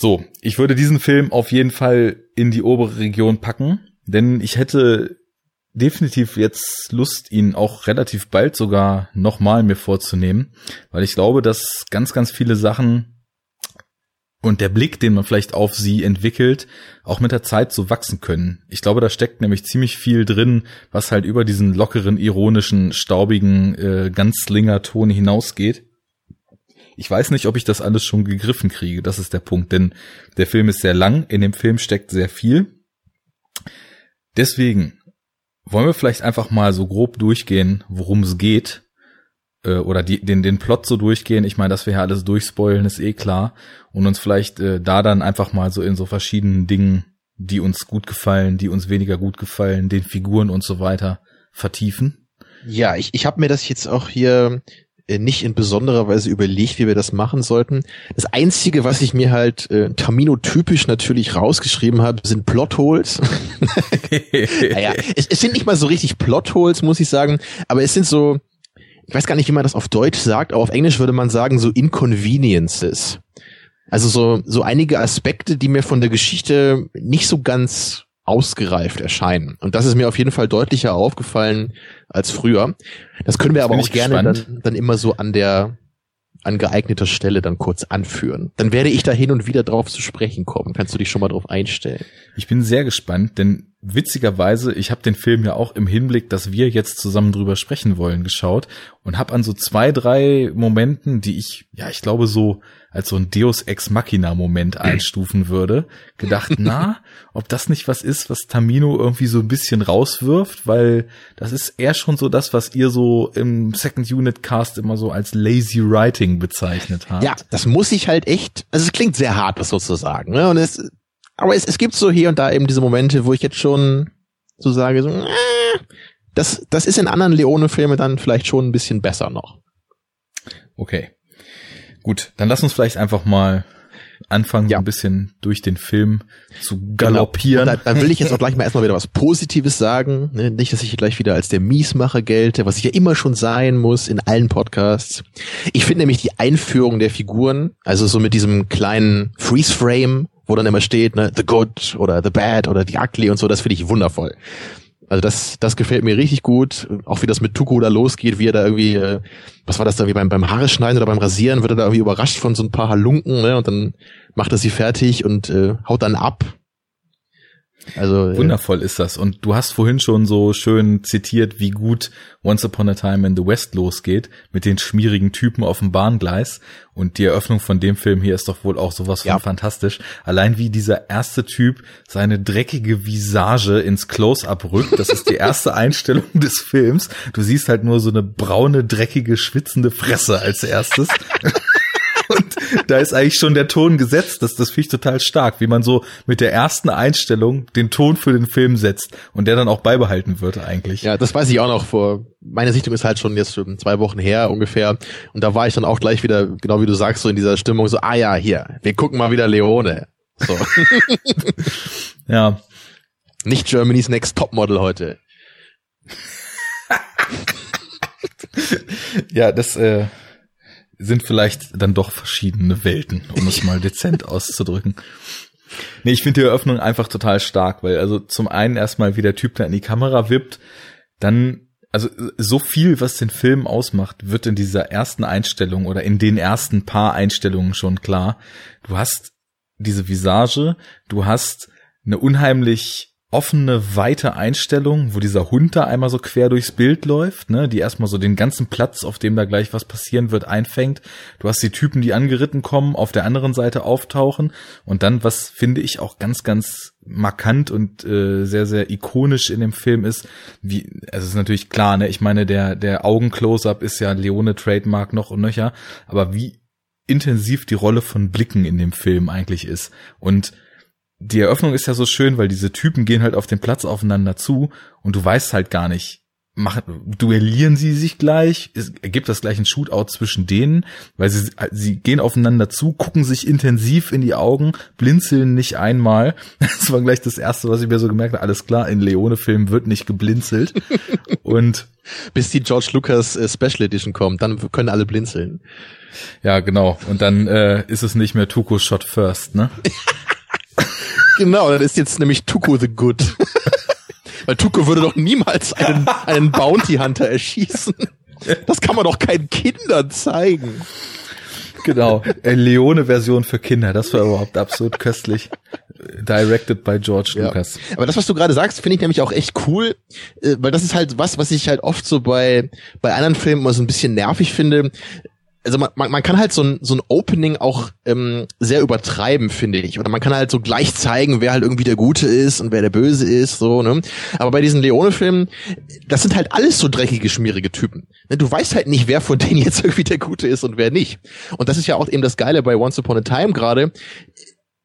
So, ich würde diesen Film auf jeden Fall in die obere Region packen, denn ich hätte definitiv jetzt Lust, ihn auch relativ bald sogar nochmal mir vorzunehmen, weil ich glaube, dass ganz, ganz viele Sachen und der Blick, den man vielleicht auf sie entwickelt, auch mit der Zeit so wachsen können. Ich glaube, da steckt nämlich ziemlich viel drin, was halt über diesen lockeren, ironischen, staubigen äh, Ganzlinger-Ton hinausgeht. Ich weiß nicht, ob ich das alles schon gegriffen kriege. Das ist der Punkt, denn der Film ist sehr lang. In dem Film steckt sehr viel. Deswegen wollen wir vielleicht einfach mal so grob durchgehen, worum es geht äh, oder die, den, den Plot so durchgehen. Ich meine, dass wir hier alles durchspoilen, ist eh klar. Und uns vielleicht äh, da dann einfach mal so in so verschiedenen Dingen, die uns gut gefallen, die uns weniger gut gefallen, den Figuren und so weiter vertiefen. Ja, ich, ich habe mir das jetzt auch hier nicht in besonderer Weise überlegt, wie wir das machen sollten. Das Einzige, was ich mir halt äh, Tamino-typisch natürlich rausgeschrieben habe, sind Plotholes. naja, es, es sind nicht mal so richtig Plotholes, muss ich sagen, aber es sind so, ich weiß gar nicht, wie man das auf Deutsch sagt, aber auf Englisch würde man sagen so Inconveniences. Also so, so einige Aspekte, die mir von der Geschichte nicht so ganz ausgereift erscheinen. Und das ist mir auf jeden Fall deutlicher aufgefallen als früher. Das können wir das aber auch gerne dann, dann immer so an der an geeigneter Stelle dann kurz anführen. Dann werde ich da hin und wieder drauf zu sprechen kommen. Kannst du dich schon mal drauf einstellen? Ich bin sehr gespannt, denn witzigerweise, ich habe den Film ja auch im Hinblick, dass wir jetzt zusammen drüber sprechen wollen, geschaut und habe an so zwei, drei Momenten, die ich, ja, ich glaube so als so ein Deus Ex Machina Moment einstufen würde, gedacht, na, ob das nicht was ist, was Tamino irgendwie so ein bisschen rauswirft, weil das ist eher schon so das, was ihr so im Second Unit Cast immer so als lazy writing bezeichnet habt. Ja, das muss ich halt echt, also es klingt sehr hart, das sozusagen, ne? Und es, aber es, es gibt so hier und da eben diese Momente, wo ich jetzt schon so sage, so, äh, das, das ist in anderen Leone-Filmen dann vielleicht schon ein bisschen besser noch. Okay. Gut, dann lass uns vielleicht einfach mal anfangen, ja. so ein bisschen durch den Film zu genau. galoppieren. Genau. Da, da, will ich jetzt auch gleich mal erstmal wieder was Positives sagen. Ne? Nicht, dass ich gleich wieder als der Miesmacher gelte, was ich ja immer schon sein muss in allen Podcasts. Ich finde nämlich die Einführung der Figuren, also so mit diesem kleinen Freeze-Frame, wo dann immer steht, ne, the good oder the bad oder the ugly und so, das finde ich wundervoll. Also das, das gefällt mir richtig gut. Auch wie das mit Tuko da losgeht, wie er da irgendwie, äh, was war das da, wie beim, beim Haare schneiden oder beim Rasieren, wird er da irgendwie überrascht von so ein paar Halunken, ne? Und dann macht er sie fertig und äh, haut dann ab. Also äh, wundervoll ist das. Und du hast vorhin schon so schön zitiert, wie gut Once Upon a Time in the West losgeht mit den schmierigen Typen auf dem Bahngleis. Und die Eröffnung von dem Film hier ist doch wohl auch sowas von ja. fantastisch. Allein wie dieser erste Typ seine dreckige Visage ins Close-up rückt. Das ist die erste Einstellung des Films. Du siehst halt nur so eine braune, dreckige, schwitzende Fresse als erstes. Und da ist eigentlich schon der Ton gesetzt. Das, das finde ich total stark, wie man so mit der ersten Einstellung den Ton für den Film setzt und der dann auch beibehalten wird eigentlich. Ja, das weiß ich auch noch vor. Meine Sichtung ist halt schon jetzt schon zwei Wochen her ungefähr. Und da war ich dann auch gleich wieder, genau wie du sagst, so in dieser Stimmung, so, ah ja, hier, wir gucken mal wieder Leone. So. ja. Nicht Germany's Next Topmodel heute. ja, das, äh, sind vielleicht dann doch verschiedene Welten, um es mal dezent auszudrücken. Nee, ich finde die Eröffnung einfach total stark, weil also zum einen erstmal wie der Typ da in die Kamera wippt, dann also so viel, was den Film ausmacht, wird in dieser ersten Einstellung oder in den ersten paar Einstellungen schon klar. Du hast diese Visage, du hast eine unheimlich offene, weite Einstellung, wo dieser Hund da einmal so quer durchs Bild läuft, ne, die erstmal so den ganzen Platz, auf dem da gleich was passieren wird, einfängt. Du hast die Typen, die angeritten kommen, auf der anderen Seite auftauchen und dann, was finde ich auch ganz, ganz markant und äh, sehr, sehr ikonisch in dem Film ist, wie, also es ist natürlich klar, ne, ich meine, der, der Augen-Close-Up ist ja Leone Trademark noch und nöcher, aber wie intensiv die Rolle von Blicken in dem Film eigentlich ist und die Eröffnung ist ja so schön, weil diese Typen gehen halt auf den Platz aufeinander zu und du weißt halt gar nicht, machen, duellieren sie sich gleich, es ergibt das gleich ein Shootout zwischen denen, weil sie, sie gehen aufeinander zu, gucken sich intensiv in die Augen, blinzeln nicht einmal. Das war gleich das erste, was ich mir so gemerkt habe. Alles klar, in Leone-Filmen wird nicht geblinzelt. und bis die George Lucas äh, Special Edition kommt, dann können alle blinzeln. Ja, genau. Und dann äh, ist es nicht mehr Tuko Shot First, ne? Genau, dann ist jetzt nämlich Tuko the Good. Weil Tuko würde doch niemals einen, einen Bounty Hunter erschießen. Das kann man doch keinen Kindern zeigen. Genau, Leone-Version für Kinder, das war überhaupt absolut köstlich. Directed by George ja. Lucas. Aber das, was du gerade sagst, finde ich nämlich auch echt cool, äh, weil das ist halt was, was ich halt oft so bei, bei anderen Filmen immer so ein bisschen nervig finde also man, man, man kann halt so ein, so ein Opening auch ähm, sehr übertreiben, finde ich. Oder man kann halt so gleich zeigen, wer halt irgendwie der Gute ist und wer der Böse ist, so, ne? Aber bei diesen Leone-Filmen, das sind halt alles so dreckige, schmierige Typen. Ne? Du weißt halt nicht, wer von denen jetzt irgendwie der Gute ist und wer nicht. Und das ist ja auch eben das Geile bei Once Upon a Time gerade.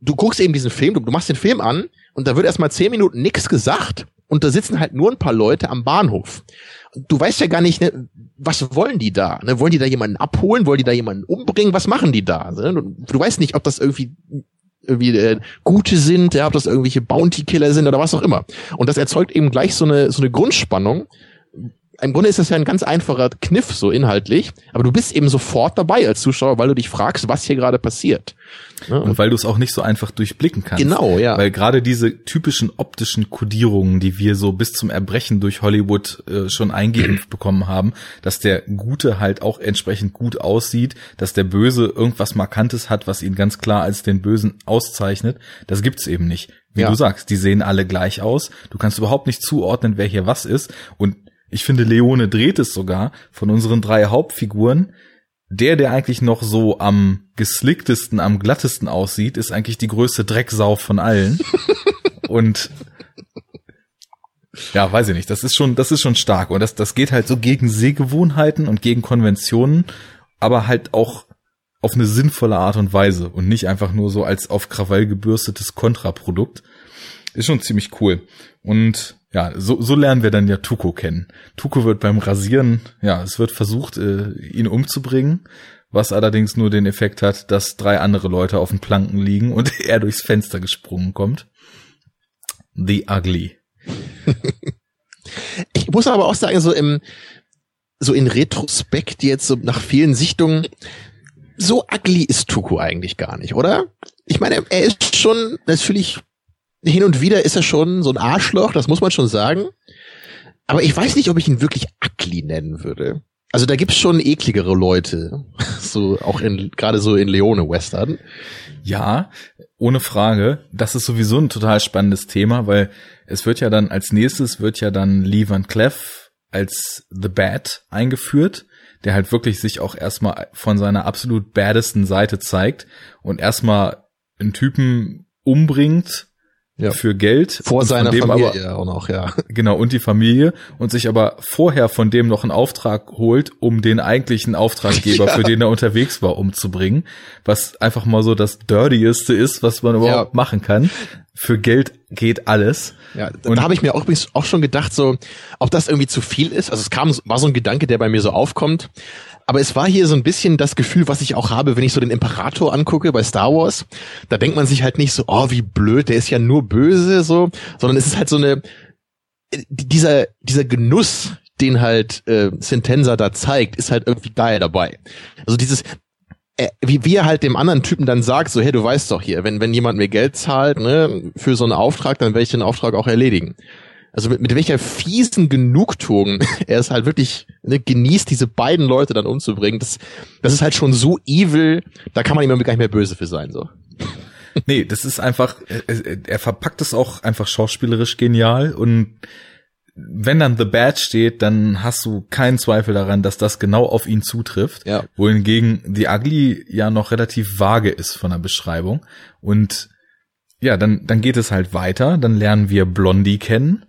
Du guckst eben diesen Film, du, du machst den Film an und da wird erstmal zehn Minuten nichts gesagt und da sitzen halt nur ein paar Leute am Bahnhof du weißt ja gar nicht, ne, was wollen die da? Ne? Wollen die da jemanden abholen? Wollen die da jemanden umbringen? Was machen die da? Ne? Du, du weißt nicht, ob das irgendwie irgendwie äh, gute sind, ja, ob das irgendwelche Bounty Killer sind oder was auch immer. Und das erzeugt eben gleich so eine so eine Grundspannung. im Grunde ist das ja ein ganz einfacher Kniff, so inhaltlich, aber du bist eben sofort dabei als Zuschauer, weil du dich fragst, was hier gerade passiert. Und, und weil du es auch nicht so einfach durchblicken kannst. Genau, ja. Weil gerade diese typischen optischen Kodierungen, die wir so bis zum Erbrechen durch Hollywood äh, schon eingeimpft bekommen haben, dass der Gute halt auch entsprechend gut aussieht, dass der Böse irgendwas Markantes hat, was ihn ganz klar als den Bösen auszeichnet, das gibt's eben nicht. Wie ja. du sagst, die sehen alle gleich aus. Du kannst überhaupt nicht zuordnen, wer hier was ist. Und ich finde, Leone dreht es sogar von unseren drei Hauptfiguren der, der eigentlich noch so am geslicktesten, am glattesten aussieht, ist eigentlich die größte Drecksau von allen. Und ja, weiß ich nicht. Das ist schon, das ist schon stark. Und das, das geht halt so gegen Sehgewohnheiten und gegen Konventionen, aber halt auch auf eine sinnvolle Art und Weise und nicht einfach nur so als auf Krawall gebürstetes Kontraprodukt. Ist schon ziemlich cool. Und ja, so, so lernen wir dann ja Tuko kennen. Tuko wird beim Rasieren, ja, es wird versucht, äh, ihn umzubringen, was allerdings nur den Effekt hat, dass drei andere Leute auf den Planken liegen und er durchs Fenster gesprungen kommt. The Ugly. ich muss aber auch sagen, so im, so in Retrospekt jetzt so nach vielen Sichtungen, so ugly ist Tuko eigentlich gar nicht, oder? Ich meine, er ist schon natürlich hin und wieder ist er schon so ein Arschloch, das muss man schon sagen. Aber ich weiß nicht, ob ich ihn wirklich ugly nennen würde. Also da gibt's schon ekligere Leute, so auch in gerade so in Leone Western. Ja, ohne Frage. Das ist sowieso ein total spannendes Thema, weil es wird ja dann als nächstes wird ja dann Lee Van Cleef als The Bad eingeführt, der halt wirklich sich auch erstmal von seiner absolut badesten Seite zeigt und erstmal einen Typen umbringt, ja. für Geld. Vor seiner Familie aber, auch noch, ja. Genau, und die Familie und sich aber vorher von dem noch einen Auftrag holt, um den eigentlichen Auftraggeber, ja. für den er unterwegs war, umzubringen. Was einfach mal so das Dirtieste ist, was man überhaupt ja. machen kann. Für Geld geht alles. Ja, und da habe ich mir auch übrigens auch schon gedacht, so, ob das irgendwie zu viel ist. Also es kam, war so ein Gedanke, der bei mir so aufkommt. Aber es war hier so ein bisschen das Gefühl, was ich auch habe, wenn ich so den Imperator angucke bei Star Wars. Da denkt man sich halt nicht so, oh, wie blöd, der ist ja nur böse, so, sondern es ist halt so eine, dieser, dieser Genuss, den halt äh, Sentenza da zeigt, ist halt irgendwie geil dabei. Also dieses, äh, wie, wie er halt dem anderen Typen dann sagt, so, hey, du weißt doch hier, wenn, wenn jemand mir Geld zahlt, ne, für so einen Auftrag, dann werde ich den Auftrag auch erledigen. Also mit, mit welcher fiesen Genugtuung er es halt wirklich ne, genießt, diese beiden Leute dann umzubringen. Das, das ist halt schon so evil, da kann man ihm gar nicht mehr böse für sein, so. Nee, das ist einfach, er, er verpackt es auch einfach schauspielerisch genial und wenn dann The Bad steht, dann hast du keinen Zweifel daran, dass das genau auf ihn zutrifft. Ja. Wohingegen The Ugly ja noch relativ vage ist von der Beschreibung. Und ja, dann, dann geht es halt weiter. Dann lernen wir Blondie kennen,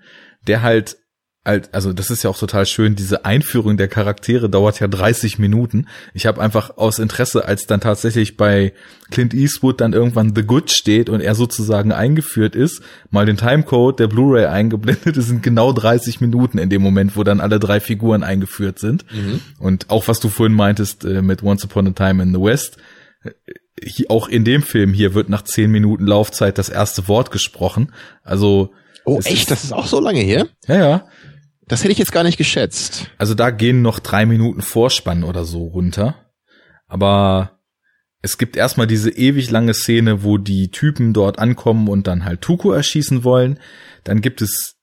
der halt also das ist ja auch total schön, diese Einführung der Charaktere dauert ja 30 Minuten. Ich habe einfach aus Interesse, als dann tatsächlich bei Clint Eastwood dann irgendwann The Good steht und er sozusagen eingeführt ist, mal den Timecode der Blu-ray eingeblendet, es sind genau 30 Minuten in dem Moment, wo dann alle drei Figuren eingeführt sind. Mhm. Und auch was du vorhin meintest äh, mit Once Upon a Time in the West, auch in dem Film hier wird nach zehn Minuten Laufzeit das erste Wort gesprochen. Also Oh, echt? Ist, das ist auch so lange hier? Ja, ja. Das hätte ich jetzt gar nicht geschätzt. Also da gehen noch drei Minuten Vorspann oder so runter. Aber es gibt erstmal diese ewig lange Szene, wo die Typen dort ankommen und dann halt Tuko erschießen wollen. Dann gibt es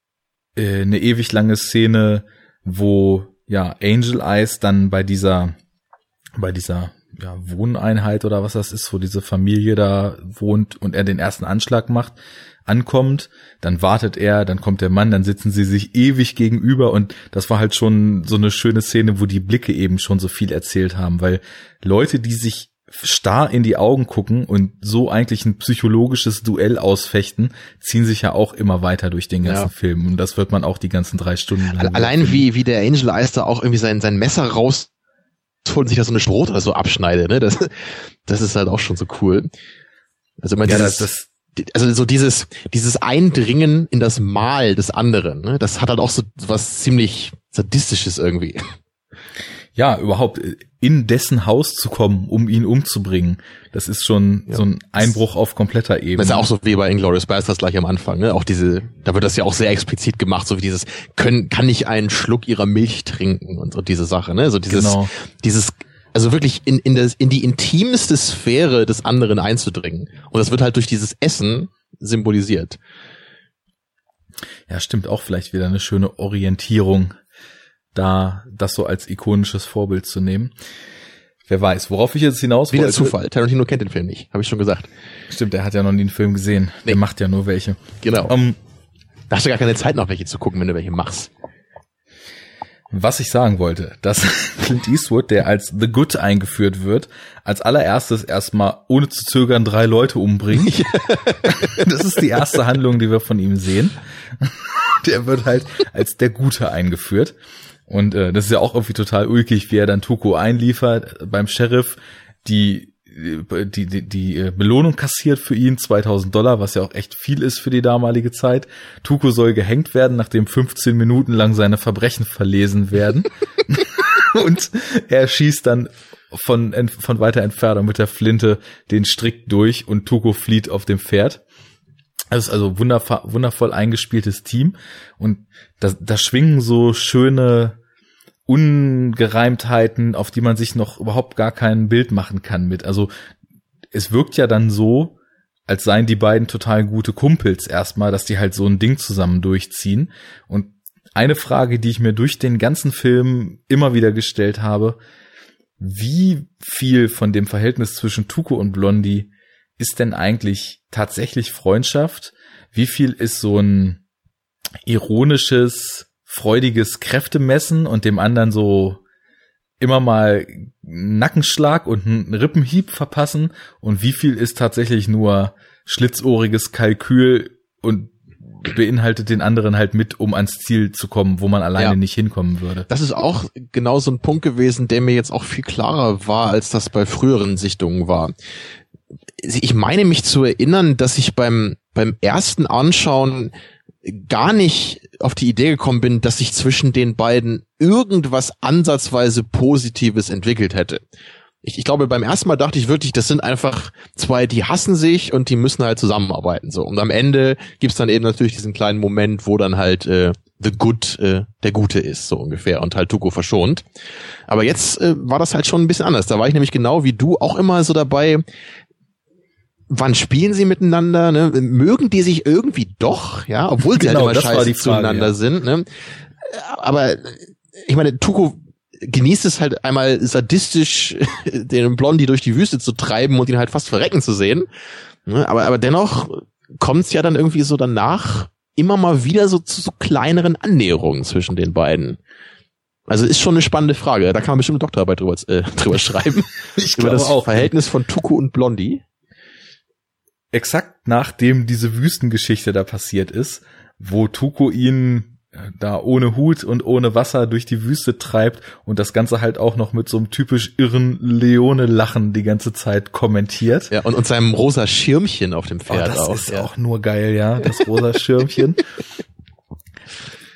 äh, eine ewig lange Szene, wo ja Angel Eyes dann bei dieser bei dieser ja, Wohneinheit oder was das ist, wo diese Familie da wohnt und er den ersten Anschlag macht, ankommt, dann wartet er, dann kommt der Mann, dann sitzen sie sich ewig gegenüber und das war halt schon so eine schöne Szene, wo die Blicke eben schon so viel erzählt haben, weil Leute, die sich starr in die Augen gucken und so eigentlich ein psychologisches Duell ausfechten, ziehen sich ja auch immer weiter durch den ganzen ja. Film. Und das wird man auch die ganzen drei Stunden lang. Allein wie, wie der Angel Eyes da auch irgendwie sein, sein Messer raus und sich da so eine Brot oder so abschneidet, ne? Das, das ist halt auch schon so cool. Also man ja, dieses, das, das, also so dieses, dieses Eindringen in das Mal des anderen, ne? Das hat halt auch so was ziemlich sadistisches irgendwie. Ja, überhaupt. In dessen Haus zu kommen, um ihn umzubringen. Das ist schon ja. so ein Einbruch auf kompletter Ebene. Das ist ja auch so wie bei Inglourious Basterds gleich am Anfang, ne? Auch diese, da wird das ja auch sehr explizit gemacht, so wie dieses, können, kann ich einen Schluck ihrer Milch trinken und so diese Sache, ne? So dieses, genau. dieses, also wirklich in, in, das, in die intimste Sphäre des anderen einzudringen. Und das wird halt durch dieses Essen symbolisiert. Ja, stimmt auch vielleicht wieder eine schöne Orientierung da das so als ikonisches Vorbild zu nehmen. Wer weiß, worauf ich jetzt hinaus Wieder wollte. Zufall. Tarantino kennt den Film nicht, habe ich schon gesagt. Stimmt, er hat ja noch nie einen Film gesehen. Nee. Der macht ja nur welche. Genau. Um, ähm, da hast du gar keine Zeit noch welche zu gucken, wenn du welche machst. Was ich sagen wollte, dass Clint Eastwood, der als The Good eingeführt wird, als allererstes erstmal ohne zu zögern drei Leute umbringt. das ist die erste Handlung, die wir von ihm sehen. Der wird halt als der Gute eingeführt. Und äh, das ist ja auch irgendwie total ulkig, wie er dann Tuko einliefert beim Sheriff, die die, die, die äh, Belohnung kassiert für ihn, 2000 Dollar, was ja auch echt viel ist für die damalige Zeit. Tuko soll gehängt werden, nachdem 15 Minuten lang seine Verbrechen verlesen werden. und er schießt dann von, von weiter Entfernung mit der Flinte den Strick durch und Tuko flieht auf dem Pferd. Das ist also wundervoll, wundervoll eingespieltes Team und da, da schwingen so schöne Ungereimtheiten, auf die man sich noch überhaupt gar kein Bild machen kann mit. Also es wirkt ja dann so, als seien die beiden total gute Kumpels erstmal, dass die halt so ein Ding zusammen durchziehen. Und eine Frage, die ich mir durch den ganzen Film immer wieder gestellt habe, wie viel von dem Verhältnis zwischen Tuko und Blondie ist denn eigentlich tatsächlich Freundschaft? Wie viel ist so ein ironisches freudiges Kräftemessen und dem anderen so immer mal Nackenschlag und einen Rippenhieb verpassen und wie viel ist tatsächlich nur schlitzohriges Kalkül und beinhaltet den anderen halt mit, um ans Ziel zu kommen, wo man alleine ja. nicht hinkommen würde. Das ist auch genau so ein Punkt gewesen, der mir jetzt auch viel klarer war, als das bei früheren Sichtungen war. Ich meine mich zu erinnern, dass ich beim, beim ersten Anschauen gar nicht auf die Idee gekommen bin, dass sich zwischen den beiden irgendwas ansatzweise Positives entwickelt hätte. Ich, ich glaube, beim ersten Mal dachte ich wirklich, das sind einfach zwei, die hassen sich und die müssen halt zusammenarbeiten. So. Und am Ende gibt's dann eben natürlich diesen kleinen Moment, wo dann halt äh, The Good äh, der Gute ist, so ungefähr, und halt Tuko verschont. Aber jetzt äh, war das halt schon ein bisschen anders. Da war ich nämlich genau wie du auch immer so dabei, wann spielen sie miteinander? Ne? Mögen die sich irgendwie doch, ja, obwohl sie halt genau, halt immer scheiße Frage, zueinander ja. sind. Ne? Aber ich meine, Tuko genießt es halt einmal sadistisch, den Blondie durch die Wüste zu treiben und ihn halt fast verrecken zu sehen. Ne? Aber, aber dennoch kommt es ja dann irgendwie so danach immer mal wieder so zu so kleineren Annäherungen zwischen den beiden. Also ist schon eine spannende Frage. Da kann man bestimmt eine Doktorarbeit drüber, äh, drüber schreiben. ich Über das auch. Verhältnis von Tuko und Blondie exakt nachdem diese Wüstengeschichte da passiert ist, wo Tuko ihn äh, da ohne Hut und ohne Wasser durch die Wüste treibt und das Ganze halt auch noch mit so einem typisch irren Leone-Lachen die ganze Zeit kommentiert. Ja, und, und seinem rosa Schirmchen auf dem oh, Pferd oh, das auch. ist ja. auch nur geil, ja, das rosa Schirmchen.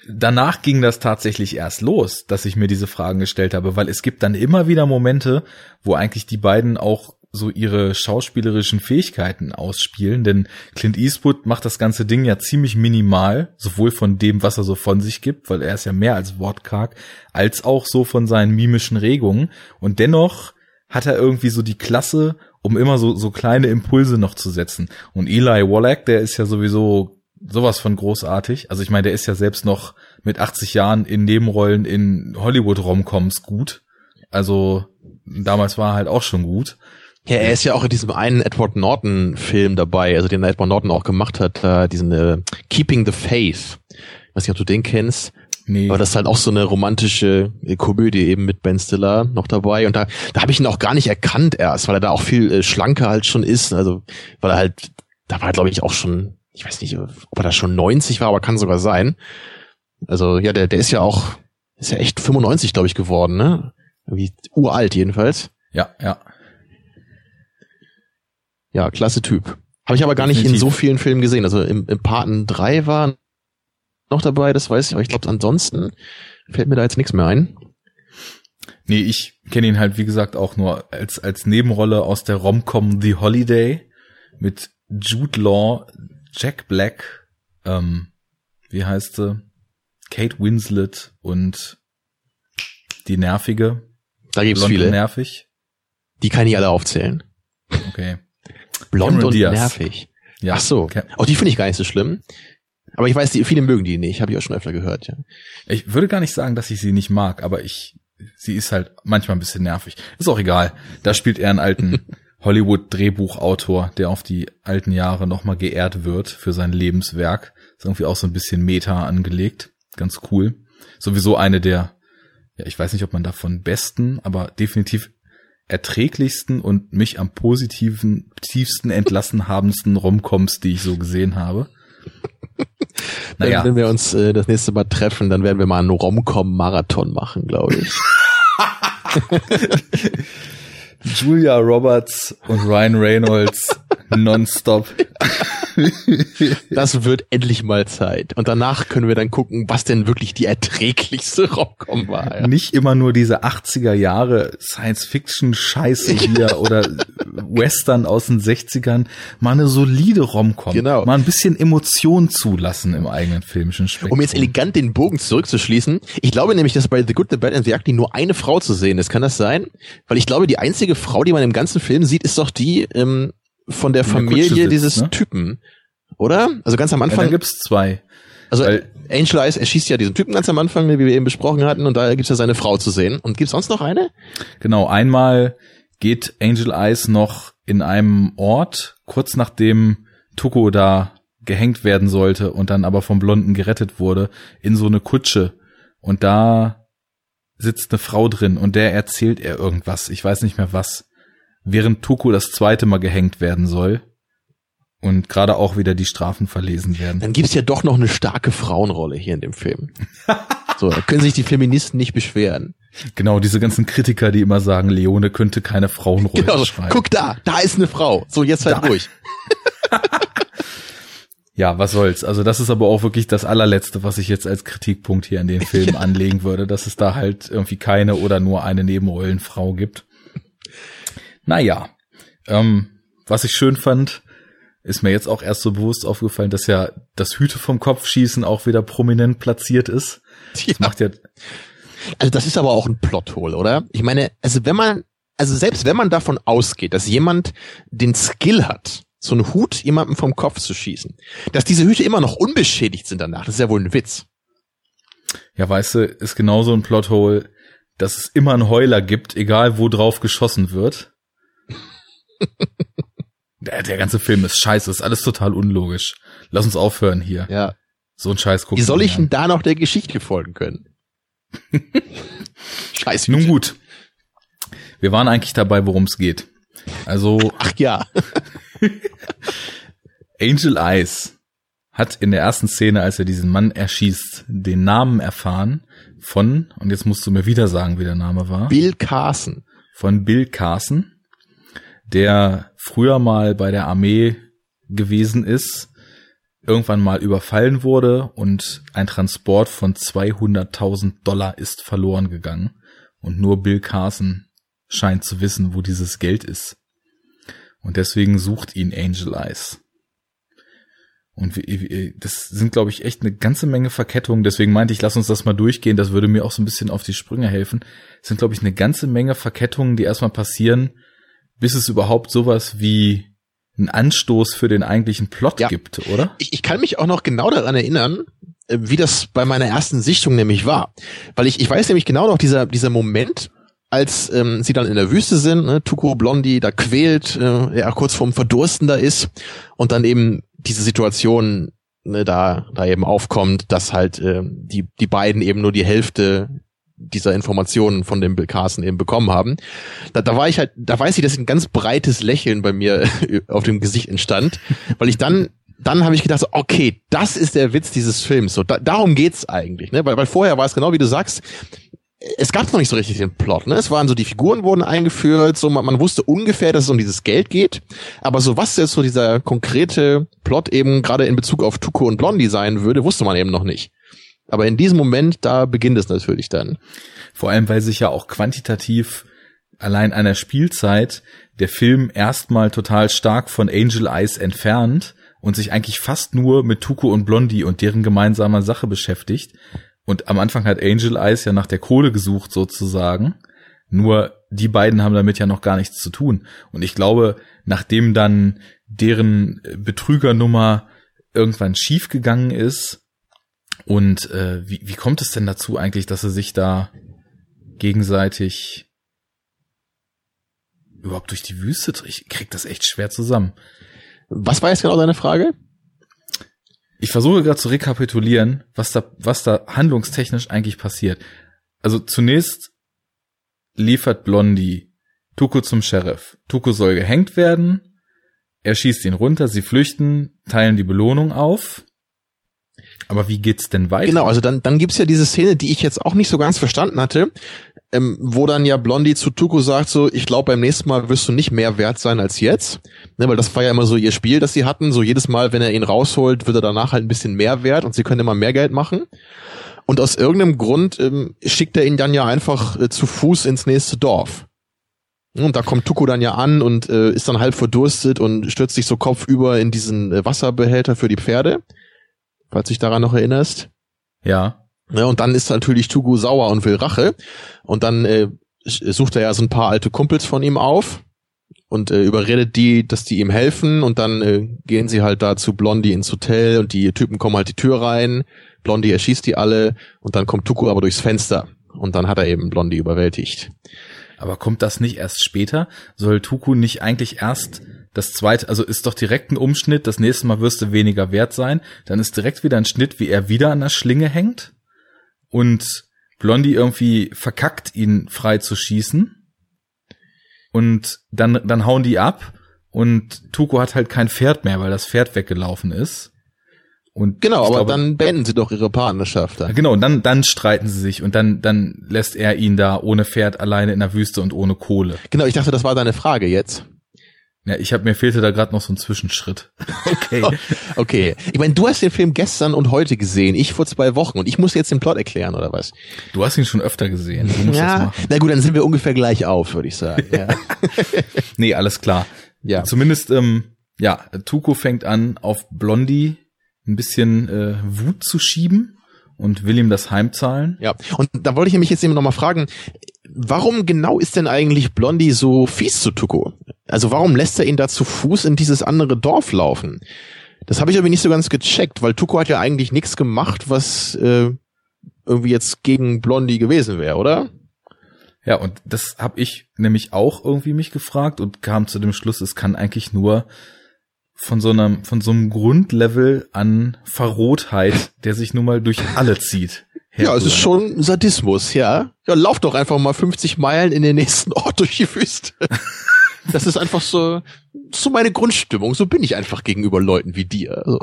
Danach ging das tatsächlich erst los, dass ich mir diese Fragen gestellt habe, weil es gibt dann immer wieder Momente, wo eigentlich die beiden auch so ihre schauspielerischen Fähigkeiten ausspielen, denn Clint Eastwood macht das ganze Ding ja ziemlich minimal, sowohl von dem, was er so von sich gibt, weil er ist ja mehr als wortkarg, als auch so von seinen mimischen Regungen und dennoch hat er irgendwie so die Klasse, um immer so, so kleine Impulse noch zu setzen. Und Eli Wallach, der ist ja sowieso sowas von großartig. Also ich meine, der ist ja selbst noch mit 80 Jahren in Nebenrollen in Hollywood-Romcoms gut. Also damals war er halt auch schon gut. Ja, er ist ja auch in diesem einen Edward Norton Film dabei, also den Edward Norton auch gemacht hat, äh, diesen äh, Keeping the Faith. Ich weiß nicht, ob du den kennst. Nee. Aber das ist halt auch so eine romantische äh, Komödie eben mit Ben Stiller noch dabei. Und da, da habe ich ihn auch gar nicht erkannt erst, weil er da auch viel äh, schlanker halt schon ist. Also, weil er halt, da war er glaube ich auch schon, ich weiß nicht, ob er da schon 90 war, aber kann sogar sein. Also, ja, der, der ist ja auch, ist ja echt 95, glaube ich, geworden, ne? Irgendwie uralt jedenfalls. Ja, ja. Ja, klasse Typ. Habe ich aber gar Definitiv. nicht in so vielen Filmen gesehen. Also im, im Paten 3 war noch dabei, das weiß ich, aber ich glaube ansonsten fällt mir da jetzt nichts mehr ein. Nee, ich kenne ihn halt, wie gesagt, auch nur als, als Nebenrolle aus der Romcom The Holiday mit Jude Law, Jack Black, ähm, wie heißt sie? Kate Winslet und die nervige. Da gibt's blond viele. Nervig. Die kann ich alle aufzählen. Okay. Blond Cameron und Diaz. nervig. Ja. Ach so. Cam- Auch die finde ich gar nicht so schlimm. Aber ich weiß, die, viele mögen die nicht. Habe ich auch schon öfter gehört. Ja. Ich würde gar nicht sagen, dass ich sie nicht mag, aber ich, sie ist halt manchmal ein bisschen nervig. Ist auch egal. Da spielt er einen alten Hollywood-Drehbuchautor, der auf die alten Jahre nochmal geehrt wird für sein Lebenswerk. Ist irgendwie auch so ein bisschen Meta angelegt. Ganz cool. Sowieso eine der, ja, ich weiß nicht, ob man davon besten, aber definitiv erträglichsten und mich am positiven, tiefsten entlassen habendsten Romcoms, die ich so gesehen habe. Naja. Wenn, wenn wir uns äh, das nächste Mal treffen, dann werden wir mal einen Romcom-Marathon machen, glaube ich. Julia Roberts und Ryan Reynolds nonstop. Das wird endlich mal Zeit. Und danach können wir dann gucken, was denn wirklich die erträglichste Romcom war. Ja. Nicht immer nur diese 80er Jahre Science-Fiction-Scheiße hier oder Western aus den 60ern. Mal eine solide Romcom. Genau. Mal ein bisschen Emotion zulassen im eigenen filmischen Spektrum. Um jetzt elegant den Bogen zurückzuschließen, ich glaube nämlich, dass bei The Good, The Bad and The Ugly nur eine Frau zu sehen ist. Kann das sein? Weil ich glaube, die einzige Frau, die man im ganzen Film sieht, ist doch die ähm, von der der Familie sitzt, dieses ne? Typen. Oder? Also ganz am ja, Anfang. dann gibt's zwei. also weil- Angel Eyes erschießt ja diesen Typen ganz am Anfang, wie wir eben besprochen hatten, und da gibt's ja seine Frau zu sehen. Und gibt's sonst noch eine? Genau, einmal geht Angel Eyes noch in einem Ort, kurz nachdem Tuko da gehängt werden sollte und dann aber vom Blonden gerettet wurde, in so eine Kutsche. Und da sitzt eine Frau drin und der erzählt er irgendwas. Ich weiß nicht mehr was. Während Tuko das zweite Mal gehängt werden soll. Und gerade auch wieder die Strafen verlesen werden. Dann gibt's ja doch noch eine starke Frauenrolle hier in dem Film. so, da können sich die Feministen nicht beschweren. Genau, diese ganzen Kritiker, die immer sagen, Leone könnte keine Frauenrolle Genau, schreiben. guck da, da ist eine Frau. So, jetzt halt Da. ruhig. Ja, was soll's. Also das ist aber auch wirklich das allerletzte, was ich jetzt als Kritikpunkt hier an den Film anlegen würde, dass es da halt irgendwie keine oder nur eine Nebenrollenfrau gibt. Naja, ähm, was ich schön fand, ist mir jetzt auch erst so bewusst aufgefallen, dass ja das Hüte vom Kopf schießen auch wieder prominent platziert ist. Ja. Das macht ja, Also das ist aber auch ein Plothole, oder? Ich meine, also wenn man, also selbst wenn man davon ausgeht, dass jemand den Skill hat, so einen Hut jemandem vom Kopf zu schießen, dass diese Hüte immer noch unbeschädigt sind danach, das ist ja wohl ein Witz. ja, weißt du, ist genauso ein Plothole, dass es immer einen Heuler gibt, egal wo drauf geschossen wird. Der, der ganze Film ist scheiße, ist alles total unlogisch. Lass uns aufhören hier. Ja. So ein Scheiß gucken. Wie soll ich denn da noch der Geschichte folgen können? Scheiße. Nun gut. Wir waren eigentlich dabei, worum es geht. Also Ach ja. Angel Eyes hat in der ersten Szene, als er diesen Mann erschießt, den Namen erfahren von, und jetzt musst du mir wieder sagen, wie der Name war, Bill Carson. von Bill Carson, der früher mal bei der Armee gewesen ist, irgendwann mal überfallen wurde und ein Transport von 200.000 Dollar ist verloren gegangen. Und nur Bill Carson scheint zu wissen, wo dieses Geld ist. Und deswegen sucht ihn Angel Eyes. Und das sind, glaube ich, echt eine ganze Menge Verkettungen. Deswegen meinte ich, lass uns das mal durchgehen. Das würde mir auch so ein bisschen auf die Sprünge helfen. Es sind, glaube ich, eine ganze Menge Verkettungen, die erstmal passieren, bis es überhaupt sowas wie einen Anstoß für den eigentlichen Plot Ja. gibt, oder? Ich, ich kann mich auch noch genau daran erinnern, äh, wie das bei meiner ersten Sichtung nämlich war. Weil ich, ich weiß nämlich genau noch dieser, dieser Moment, als ähm, sie dann in der Wüste sind, ne, Tuko Blondie da quält, äh, er kurz vorm Verdursten da ist und dann eben diese Situation ne, da, da eben aufkommt, dass halt äh, die, die beiden eben nur die Hälfte dieser Informationen von dem Bill Carson eben bekommen haben. Da, da war ich halt, da weiß ich, dass ein ganz breites Lächeln bei mir auf dem Gesicht entstand, weil ich dann dann habe ich gedacht, so, okay, das ist der Witz dieses Films. So, da, darum geht's eigentlich, ne? Weil, weil vorher war es genau wie du sagst, es gab noch nicht so richtig den Plot, ne? Es waren so, die Figuren wurden eingeführt, so man, man wusste ungefähr, dass es um dieses Geld geht. Aber so was jetzt so dieser konkrete Plot eben gerade in Bezug auf Tuko und Blondie sein würde, wusste man eben noch nicht. Aber in diesem Moment, da beginnt es natürlich dann. Vor allem, weil sich ja auch quantitativ allein einer Spielzeit der Film erstmal total stark von Angel Eyes entfernt und sich eigentlich fast nur mit Tuko und Blondie und deren gemeinsamer Sache beschäftigt. Und am Anfang hat Angel Eyes ja nach der Kohle gesucht sozusagen. Nur die beiden haben damit ja noch gar nichts zu tun. Und ich glaube, nachdem dann deren Betrügernummer irgendwann schiefgegangen ist und äh, wie, wie kommt es denn dazu eigentlich, dass sie sich da gegenseitig überhaupt durch die Wüste Ich krieg das echt schwer zusammen. Was war jetzt genau deine Frage? Ich versuche gerade zu rekapitulieren, was da, was da handlungstechnisch eigentlich passiert. Also zunächst liefert Blondie Tuko zum Sheriff. Tuko soll gehängt werden. Er schießt ihn runter, sie flüchten, teilen die Belohnung auf. Aber wie geht's denn weiter? Genau, also dann, dann gibt's ja diese Szene, die ich jetzt auch nicht so ganz verstanden hatte, ähm, wo dann ja Blondie zu Tuko sagt so, ich glaube beim nächsten Mal wirst du nicht mehr wert sein als jetzt, ne, weil das war ja immer so ihr Spiel, das sie hatten, so jedes Mal, wenn er ihn rausholt, wird er danach halt ein bisschen mehr wert und sie können immer mehr Geld machen. Und aus irgendeinem Grund ähm, schickt er ihn dann ja einfach äh, zu Fuß ins nächste Dorf. Und da kommt Tuko dann ja an und äh, ist dann halb verdurstet und stürzt sich so kopfüber in diesen äh, Wasserbehälter für die Pferde, falls du dich daran noch erinnerst. Ja. Ja, und dann ist natürlich Tugu sauer und will Rache. Und dann äh, sucht er ja so ein paar alte Kumpels von ihm auf und äh, überredet die, dass die ihm helfen. Und dann äh, gehen sie halt da zu Blondie ins Hotel und die Typen kommen halt die Tür rein. Blondie erschießt die alle und dann kommt Tuku aber durchs Fenster. Und dann hat er eben Blondie überwältigt. Aber kommt das nicht erst später? Soll Tuku nicht eigentlich erst das zweite, also ist doch direkt ein Umschnitt, das nächste Mal wirst du weniger wert sein, dann ist direkt wieder ein Schnitt, wie er wieder an der Schlinge hängt? und Blondie irgendwie verkackt, ihn frei zu schießen. Und dann, dann hauen die ab und Tuko hat halt kein Pferd mehr, weil das Pferd weggelaufen ist. Und genau, aber glaube, dann beenden sie doch ihre Partnerschaft. Dann. Genau, und dann, dann streiten sie sich und dann, dann lässt er ihn da ohne Pferd alleine in der Wüste und ohne Kohle. Genau, ich dachte, das war deine Frage jetzt. Ja, ich habe mir fehlte da gerade noch so ein Zwischenschritt. Okay. okay. Ich meine, du hast den Film gestern und heute gesehen, ich vor zwei Wochen und ich muss jetzt den Plot erklären oder was? Du hast ihn schon öfter gesehen. Ja. Na gut, dann sind wir ungefähr gleich auf, würde ich sagen. Ja. nee, alles klar. Ja. Zumindest ähm, ja, Tuko fängt an auf Blondie ein bisschen äh, Wut zu schieben und will ihm das heimzahlen. Ja, und da wollte ich mich jetzt eben nochmal fragen, warum genau ist denn eigentlich Blondie so fies zu Tuko? Also warum lässt er ihn da zu Fuß in dieses andere Dorf laufen? Das habe ich aber nicht so ganz gecheckt, weil Tuko hat ja eigentlich nichts gemacht, was äh, irgendwie jetzt gegen Blondie gewesen wäre, oder? Ja, und das habe ich nämlich auch irgendwie mich gefragt und kam zu dem Schluss, es kann eigentlich nur von so einem von so einem Grundlevel an Verrohtheit, der sich nun mal durch alle zieht. Ja, es ist schon Sadismus, ja. Ja, lauf doch einfach mal 50 Meilen in den nächsten Ort durch die Wüste. Das ist einfach so, so meine Grundstimmung. So bin ich einfach gegenüber Leuten wie dir. Also.